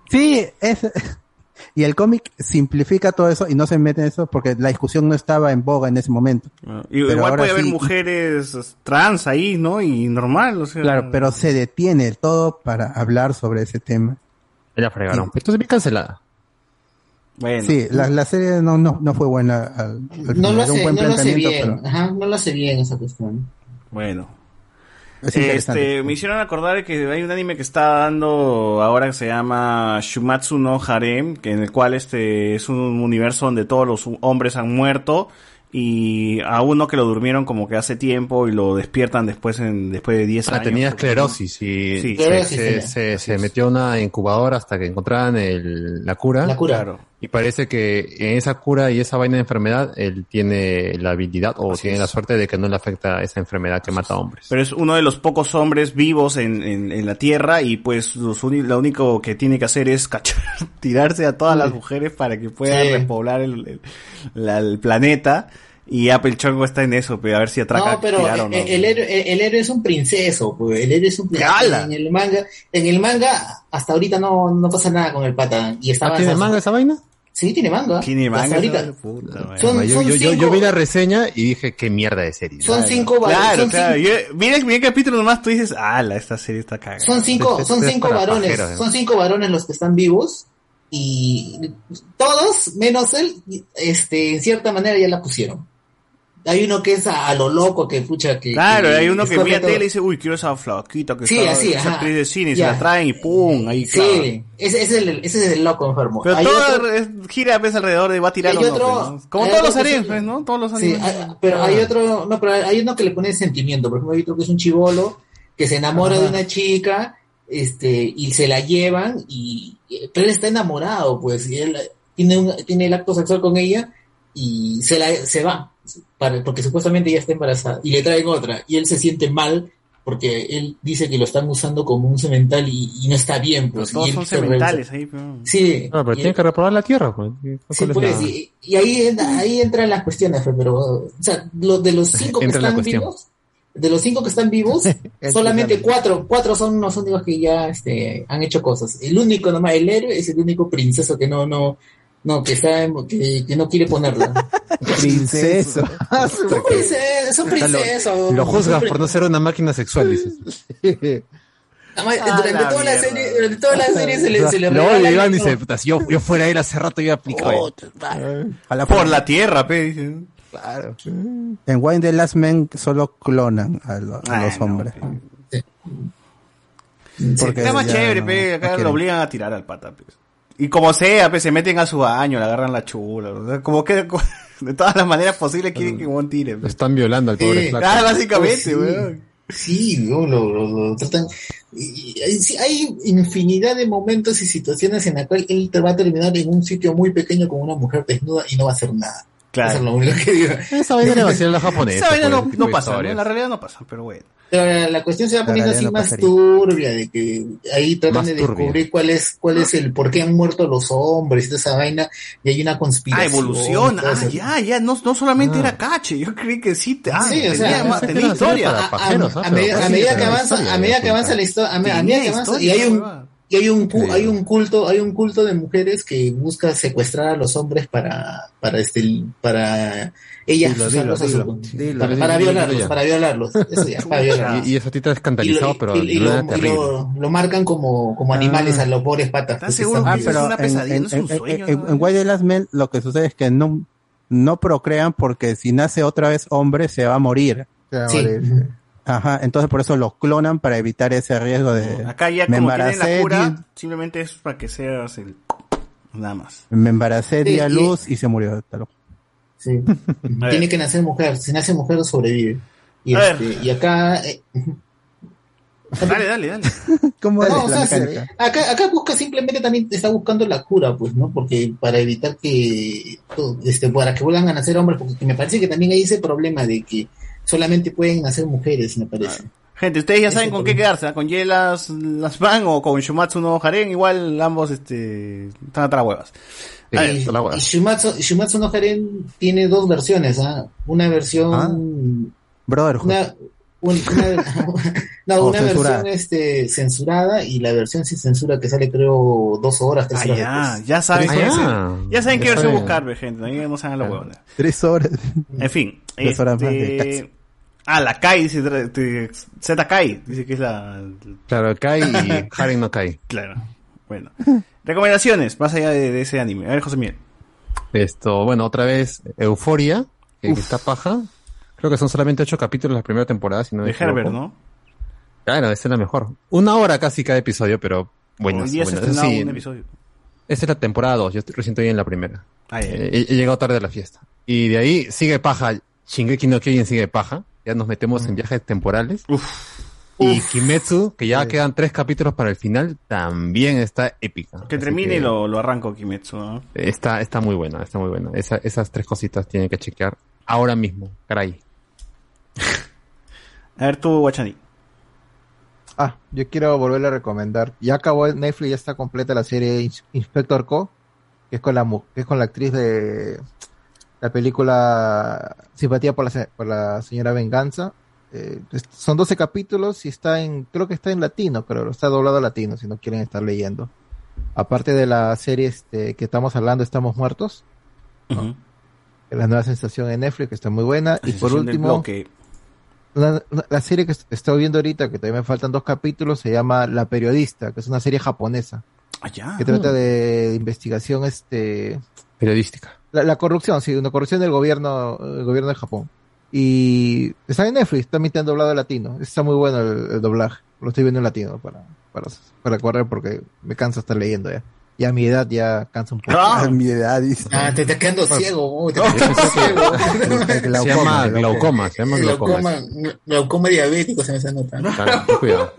Sí, es, y el cómic simplifica todo eso y no se mete en eso porque la discusión no estaba en boga en ese momento. Y Pero igual puede haber sí- mujeres trans ahí, ¿no? Y normal, o sea. Claro, pero se detiene todo para hablar sobre ese tema. Ya fregaron. Entonces bien cancelada. Bueno. Sí, la, la serie no, no, no fue buena al, al No lo hace, un buen no lo hace bien. pero Ajá, no lo hace bien esa cuestión. Bueno. Es. Este, me hicieron acordar que hay un anime que está dando ahora que se llama Shumatsu no Harem, que en el cual este es un universo donde todos los hombres han muerto y a uno que lo durmieron como que hace tiempo y lo despiertan después en después de 10 Ah, años. tenía esclerosis y Sí. se, se, se- se metió a una incubadora hasta que encontraran el, la cura. La cura. Claro. Y parece que en esa cura y esa vaina de enfermedad, él tiene la habilidad o tiene la suerte de que no le afecta esa enfermedad que mata a hombres. Pero es uno de los pocos hombres vivos en, en, en la Tierra y pues los lo único que tiene que hacer es cachar, tirarse a todas las mujeres para que pueda Sí. repoblar el, el- la- el planeta. Y Apple Chongo está en eso, pero a ver si atraca No, pero tirar o el, no. el héroe, el- el héroe es un princeso, pues. El héroe es un princeso. En el manga, en el manga, hasta ahorita no, no pasa nada con el pata. Y estaba ¿Ah, ¿Tiene manga esa vaina? Sí, tiene manga. Tiene Hasta manga, ahorita. puta. Son- yo, son yo, yo, cinco- yo vi la reseña y dije, qué mierda de serie. Son Claro. cinco varones. Claro, son claro. cinco- Yo, mira, mira el capítulo nomás, tú dices, ala, esta serie está cagada. Son cinco, son cinco varones, pajeros, ¿no? son cinco varones los que están vivos y todos, menos él, este, en cierta manera ya la pusieron. Hay uno que es a, a lo loco, que pucha, que... Claro, hay uno que mira todo. tele y dice, uy, quiero esa flaquita que Sí, está, así, esa ajá. actriz de cine, y se la traen y pum, ahí claro. Sí, ese, ese es el, ese es el loco enfermo. Pero Hay todo otro- es- gira pues, alrededor de va a tirar Hay o no, otro- pues. Como hay todos los animes, sí. pues, ¿no? Todos los Sí, animes. hay- pero hay otro, no, pero hay uno que le pone sentimiento. Por ejemplo, hay otro que es un chivolo que se enamora de una chica, este, y se la llevan y, y- pero él está enamorado, pues, y él tiene un, tiene el acto sexual con ella y se la, se va, para, porque supuestamente ella está embarazada y le traen otra y él se siente mal porque él dice que lo están usando como un cemental y, y no está bien, pues. Todos y él son rehúsa. ahí, pero... Sí. No, pero y tiene él- que reprobar la tierra, pues. Sí, ¿Cuál es pues, y, y ahí, ahí entran las cuestiones, pero, o sea, lo- de los cinco que están vivos, de los cinco que están vivos, solamente cuatro, cuatro son los únicos que ya, este, han hecho cosas. El único nomás, el héroe es el único princeso que no, no, no, que está, que, que no quiere ponerla. Princeso. Es un princeso, es un O sea, princeso. Lo, lo juzgas por no ser una máquina sexual, dices. Además, Ah, durante la toda la serie, durante toda la serie se le, se le y Iván el- dice, puta, si yo, yo fuera él hace rato yo aplicado. Por la tierra, pe. dicen. Claro. En Wine the Last Men solo clonan a, lo- a Ah, los no, hombres. Porque está más ya chévere, no- pe. Acá lo obligan a tirar al pata, pe. Y como sea, pe, se meten a su baño, le agarran la chula. o sea, como que de todas las maneras posibles quieren que Juan tire. Lo pe. están violando al pobre Sí, flaco. Ah, básicamente, Sí. weón. Sí, no, lo, lo- lo tratan. y- y- hay infinidad de momentos y situaciones en la cual él te va a terminar en un sitio muy pequeño con una mujer desnuda y no va a hacer nada. Claro. Eso es lo único que digo. Esa vaina le va a hacer la japonesa. Esa vaina pues, no, tipo no pasa. En la realidad no pasa, pero bueno. Pero la, la cuestión se va poniendo así no más pasaría. turbia, de que ahí tratan Más de turbia. descubrir cuál es, cuál es el por qué han muerto los hombres y toda esa vaina, y hay una Ah, conspiración. evolución. todo Ah, eso. ya, ya. No, no solamente Ah. era cache. Yo creí que sí. te- Ah, Sí, o sea, más- tenía historia. para a, pajeros, a- ¿ah? a medida, a medida que avanza, a medida que avanza la historia, a, medida que avanza, y hay un, y hay un, cu- Sí. hay un culto, hay un culto de mujeres que busca secuestrar a los hombres para, para este, para ellas Dilo, dilo, a su- dilo, dilo. para, Dilo, para dilo, violarlos, para violarlos, eso ya, para violarlos. Y, y eso a ti te ha Y escandalizado, lo, pero y- y lo- y lo- lo marcan como, como animales Ah. a los pobres patas. ¿Estás seguro que vivos. eso es una en, pesadilla, en, no es un en- sueño, en- ¿no? en Why the Last Men lo que sucede es que no, no procrean porque si nace otra vez hombre se va a morir. Sí. Ajá, entonces por eso los clonan para evitar ese riesgo de Acá ya me como tienen la cura, di- simplemente es para que seas el... Nada más. me embaracé, Sí, di a y- luz y se murió. tal- Sí. Tiene que nacer mujer, si nace mujer sobrevive. Y, A este, y acá, eh, Dale, dale, dale. ¿Cómo No, o sea, acá, acá busca simplemente también está buscando la cura, pues, ¿no? Porque para evitar que, este, para que vuelvan a nacer hombres, porque me parece que también hay ese problema de que solamente pueden nacer mujeres, me parece. Gente, ustedes ya saben Ese con qué quedarse, ¿ah? con Yelas las Van o con Shumatsu no Haren, igual ambos este están atrás huevas. A ver, y Shumatsu, Shumatsu no Haren tiene dos versiones, ¿ah? Una versión... Brotherhood. Una, un- una- no, una censurada. versión este, censurada y la versión sin censura que sale creo dos horas, tres Ah, horas ya, después. ya saben, Tres qué versión- ya saben qué Ya versión saben. buscar, gente, ahí no saben la huevona. Tres horas. En fin. Tres horas más de este, taxi. Ah, la Kai, dice Z Kai, dice que es la... Claro, Kai y Haren no Kai. Claro, bueno. Recomendaciones, más allá de, de ese anime. A ver, José Miguel. Esto, bueno, otra vez, Euforia, que está paja. Creo que son solamente ocho capítulos la primera temporada, si no De Herbert. ¿no? Claro, esa es la mejor. Una hora casi cada episodio, pero bueno. Hoy día se estrenaba un episodio. Esa es la temporada 2, yo recién estoy en la primera. Ah. Eh, he, he llegado tarde a la fiesta. Y de ahí sigue paja, Shingeki no Kyojin sigue paja. Ya nos metemos Mm. en viajes temporales. Y Kimetsu, que ya quedan tres capítulos para el final, también está épica. Que Así termine que y lo, lo arranco Kimetsu, ¿no? Está, está muy buena, está muy buena. Esa- esas tres cositas tienen que chequear ahora mismo, caray. A ver tú, Guachani. Ah, yo quiero volverle a recomendar. Ya acabó en Netflix, ya está completa la serie Ins- Inspector Co, que es con la mu- que es con la actriz de la película Simpatía por la, se- por la señora Venganza. Eh, son 12 capítulos y está en, creo que está en latino, pero está doblado a latino si no quieren estar leyendo. Aparte de la serie este, que estamos hablando, Estamos Muertos, la nueva sensación en Netflix, que está muy buena. y por último, bloque. una- una- la serie que est- estoy viendo ahorita, que todavía me faltan dos capítulos, se llama La Periodista, que es una serie japonesa. Ah, ya. Que trata de, de investigación este Periodística. La, la corrupción, sí, una corrupción del gobierno, el gobierno de Japón. Y está en Netflix, también te han doblado latino. Está muy bueno el, el doblaje. Lo estoy viendo en latino para, para, para correr porque me cansa estar leyendo ya. Y a mi edad ya cansa un poco. A mi edad, dice. Ah, te estás quedando ciego, oh, te estás quedando ciego. Se llama glaucoma, se llama glaucoma. Glaucoma, glaucoma diabético se me está notando. Claro, cuidado.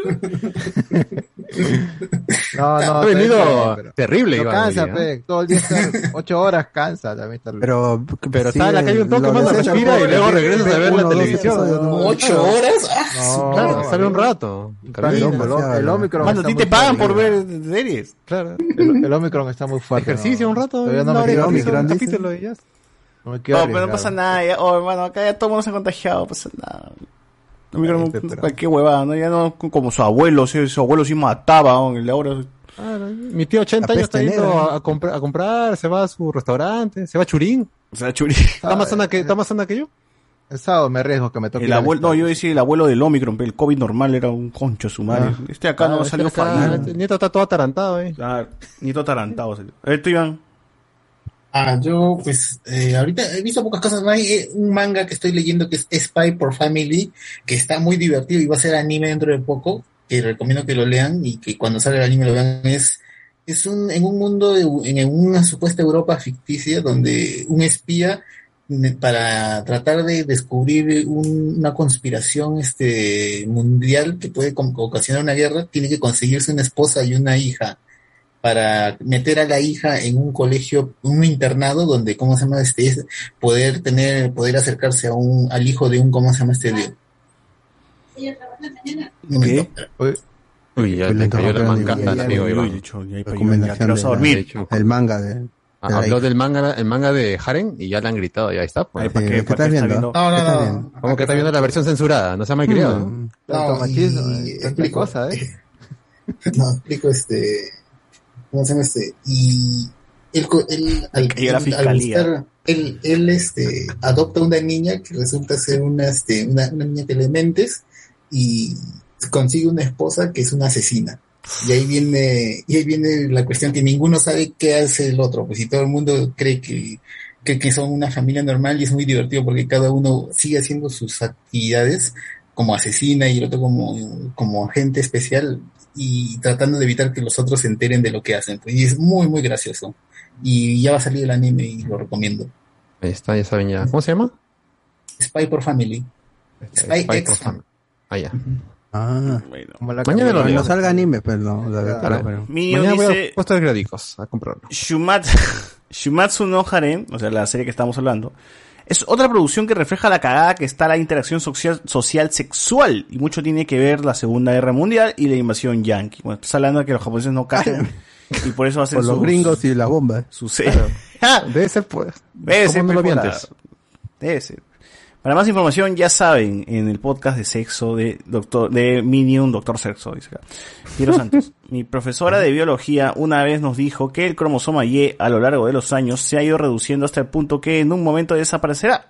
No, no, Ha venido bien, pero- terrible, pero Iván, cansa, hoy día, pe, todo el día estar ocho horas cansa también estar Pero, Pero está en la calle un toque, mano, respira y luego regresas a ver la televisión. ¿Ocho horas? Ah, No, Claro, sale un rato. El, Omicron Mano, a ti te pagan por ver series. Claro. El, Omicron está muy fuerte. Ejercicio no. un rato. Todavía no me Omicron, un capítulo y ya. No me No, pero no pasa nada. Ya, oh, hermano, acá ya todo el mundo se ha contagiado, no pasa nada. No, pero- cualquier huevada, ¿no? Ya no como su abuelo, sí, su abuelo sí mataba, ¿no? el de ahora... Mi tío 80 La años está yendo negra. a, a comprar, a comprar, se va a su restaurante, se va a Churín. Se va a Churín. ¿Está más sana que, está más sana que yo? El sábado me arriesgo que me toque. El abuelo, no, yo decía el abuelo del Omicron, pero el COVID normal era un concho su madre. Ah. Este acá no Ah, salió este fallido. El nieto está todo atarantado, eh. Ah, nieto atarantado salió. A ver, tú, Iván. Ah, yo, pues, eh, ahorita he visto pocas cosas. No hay eh, un manga que estoy leyendo que es Spy por Family, que está muy divertido y va a ser anime dentro de poco, que recomiendo que lo lean y que cuando salga el anime lo vean. Es, es un, en un mundo, de- en una supuesta Europa ficticia, donde un espía, para tratar de descubrir un- una conspiración este, mundial que puede ocasionar una guerra, tiene que conseguirse una esposa y una hija para meter a la hija en un colegio, un internado donde, ¿cómo se llama? Este, es poder tener, poder acercarse a un, al hijo de un, ¿cómo se llama este? De, ¿Qué? Uy, ya Le te cayó la manga, amigo Iván. El manga de. Ah, habló del manga, el manga de Haren y ya le han gritado, ya está. Pues. Ay, ¿para Sí, qué? ¿qué ¿Para estás qué está viendo? No, no, ¿Qué estás no. viendo? ¿Cómo que viendo la versión censurada? No se ha malcriado. Mm. No, y explico. cosa, ¿eh? no, explico este, ¿cómo se llama este? Y él, él, al, Que llega la él- al fiscalía. buscar, él, él, este, adopta una niña que resulta ser una, este, una, una niña que le mentes y consigue una esposa que es una asesina. Y ahí viene, y ahí viene la cuestión que ninguno sabe qué hace el otro, pues si todo el mundo cree que, que, que son una familia normal y es muy divertido porque cada uno sigue haciendo sus actividades como asesina y el otro como, como agente especial y tratando de evitar que los otros se enteren de lo que hacen. Pues, y es muy, muy gracioso. Y ya va a salir el anime y lo recomiendo. Ahí está, ya saben ya. ¿Cómo se llama? Spy por Family. Spy Spy X por Family. Ah, ya. Ah, Como la mañana no salga anime, pero no. la verdad, Claro. pero- Minion Mañana voy a puesto de periódicos a comprarlo. Shumatsu, Shumatsu no Harem, o sea, la serie que estamos hablando, es otra producción que refleja la cagada que está la interacción social, social sexual y mucho tiene que ver la Segunda Guerra Mundial y la invasión yankee. Bueno, estás hablando de que los japoneses no caen y por eso hacen Por los sus- gringos y la bomba. su serie. Debe ser, pues. Debe ¿Cómo ser, no lo vi pues, antes? Debe ser. Para más información, ya saben, en el podcast de sexo de doctor, de Minion Doctor Sexo, dice acá. Piero Santos. Mi profesora de biología una vez nos dijo que el cromosoma Y a lo largo de los años se ha ido reduciendo hasta el punto que en un momento desaparecerá.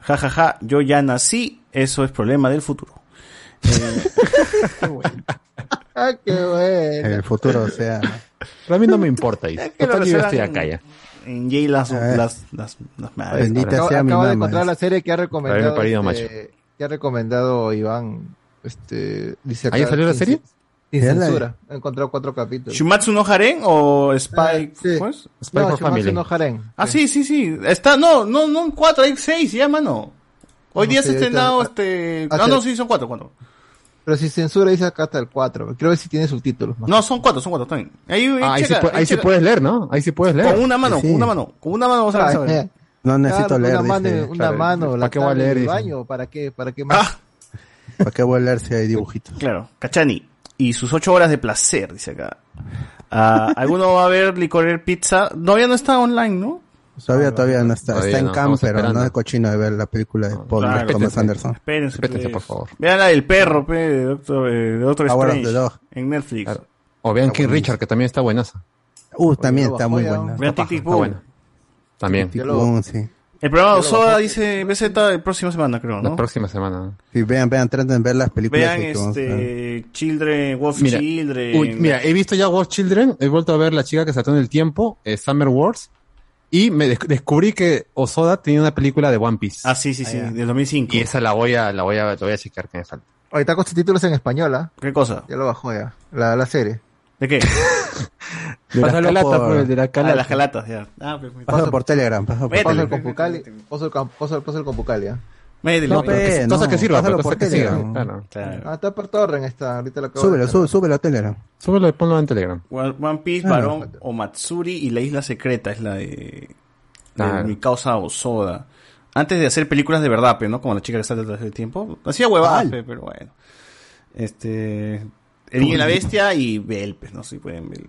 Ja, ja, ja, yo ya nací, eso es problema del futuro. Ah, qué bueno. En el futuro, o sea. Pero a mí no me importa. Dice. que yo estoy acá ya. En Y las, Eh. las, las, las madres. Bendita Acabo, sea mi acabo de encontrar la serie que ha recomendado. Parido, este, que ha recomendado Iván. Este, dice ¿Ah, ya salió la serie? Sin censura. He encontrado cuatro capítulos. ¿Shumatsu no Haren o Spy? sí. ¿cómo es? Spy no, for Shumatsu Family. no Harem. Ah, sí, sí, sí. Está, no, no, no cuatro, hay seis ya, mano. Hoy No día sé, se ha estrenado este. ah, No, sí. no, sí, son cuatro, cuatro. Pero si censura dice acá hasta el 4. Quiero ver si tiene subtítulos. más. No, son cuatro, son cuatro, también. Ahí, Ah, ahí, checa, pu- ahí sí puedes leer, ¿no? Ahí sí puedes leer. Con una mano, Sí. con una mano, con una mano vamos a Ah, ver. eh, No necesito claro, leer, una mano, dice. una Claro, mano, ¿para la qué voy a leer? baño, ¿para qué? ¿Para qué más? Ah, ¿Para qué voy a leer si hay dibujitos? claro, Cachani. Y sus ocho horas de placer, dice acá. Ah, ¿Alguno va a ver Licorer Pizza? Todavía no está online, ¿no? Todavía, todavía no está. Todavía está en no, cam, estamos pero no es cochino de ver la película de Paul claro, Thomas respétense. Anderson. Espérense, Respétense, pues. por favor. Vean la del perro, pe, de Doctor, eh, de Doctor of Strange. the Dog. En Netflix. Claro. O vean King Richard, que también está buenaza. Uh, también está muy buena. Vean Tic Boom. También. Sí. El programa de Soda dice BZ el próxima semana, creo, La ¿no? próxima semana. Sí, vean, vean, traten de ver las películas Vean este Children, Wolf Mira, Children. Uy, mira, he visto ya War Children, he vuelto a ver La chica que saltó en el tiempo, eh, Summer Wars, y me des- descubrí que Osoda tenía una película de One Piece. Ah, sí, sí, sí, del 2005. Y esa la voy a, la voy a, la voy a checar que me falta. Ahorita con subtítulos en español, ¿ah? ¿Qué cosa? Ya lo bajó ya. La, la serie. ¿De qué? De la Pásalo calata, por- pues, de la Ah, calata. las calatas, ya. Ah, pues, Pasa por Telegram, pasa por. Pasa el Telegram. Compucali. El, el, ¿ah? Métele, No, pe, no, que sirva, pásalo pero cosa por que. Telegram. Claro. Claro. Ah, está por torrent esta. Ahorita lo acabo Súbelo, de sube, súbelo a Telegram. Súbelo y ponlo en Telegram. One One Piece, Ah, Barón o Matsuri y La Isla Secreta es la de, de mi causa Osoda. Antes de hacer películas de verdad, pe, ¿no? Como la chica que está detrás del tiempo. Hacía huevadas, pe, pero bueno. Este... El Niño y la Bestia y Bell, pues, no sé si pueden ver.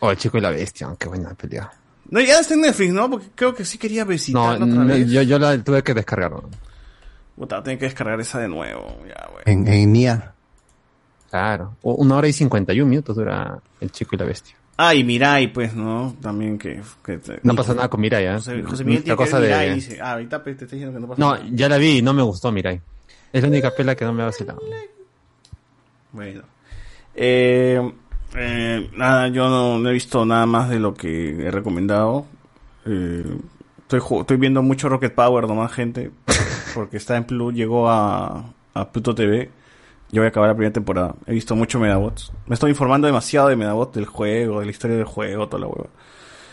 Oh, el chico y la bestia, qué buena pelea. No, ya está en Netflix, ¿no? Porque creo que sí quería No, visitarla otra no, vez. yo, yo la tuve que descargar. ¿no? Puta, tengo que descargar esa de nuevo. Ya, güey. En, en NIA. Claro. O una hora y 51 minutos dura el chico y la bestia. Ah, y Mirai, pues, ¿no? También que... que No pasa nada con Mirai, ¿eh? José, José Miguel tiene que cosa ver de... Mirai y dice, ah, ahorita pe, te estoy diciendo que no pasa No, nada. ya la vi y no me gustó Mirai. Es la única pela que no me ha vacilado. Bueno. Eh, eh, nada, yo no, no he visto nada más de lo que he recomendado. Eh, estoy, estoy viendo mucho Rocket Power nomás, gente. Porque está en Plus, llegó a, a Pluto TV. Yo voy a acabar la primera temporada. He visto mucho Medabots. Me estoy informando demasiado de Medabots, del juego, de la historia del juego, toda la hueva.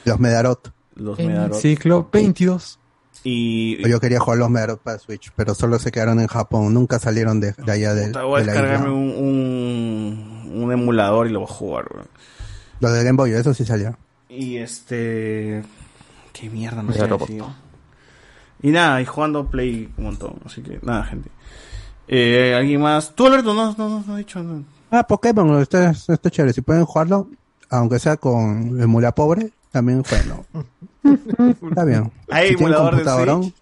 Los Medarot. Los En Medarot. ciclo 22. Y Yo quería jugar los Medarot para Switch, pero solo se quedaron en Japón. Nunca salieron de, de allá de, puta, voy a de la descargarme isla. un, un, un emulador y lo voy a jugar, weón. Los de Game Boy, eso sí salió. Y este. Qué mierda me Mega sé. Y nada, y jugando Play un montón. Así que nada, gente. Eh, ¿Alguien más? Tú, Alberto, no, no, no, no has dicho nada. Ah, Pokémon, está, está chévere. Si pueden jugarlo, aunque sea con emula pobre, también jueguenlo. está bien. ¿Hay Si emulador de?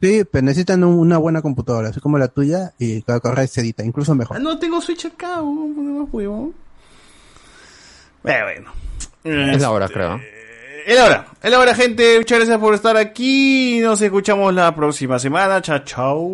Sí, pero necesitan un- una buena computadora, así como la tuya, y que correr sedita, incluso Ah, mejor. no tengo Switch acá, ¿por más huevón? Eh, bueno. Es la hora, creo. Es la hora. Es la hora, gente. Muchas gracias por estar aquí. Nos escuchamos la próxima semana. Chao, chao.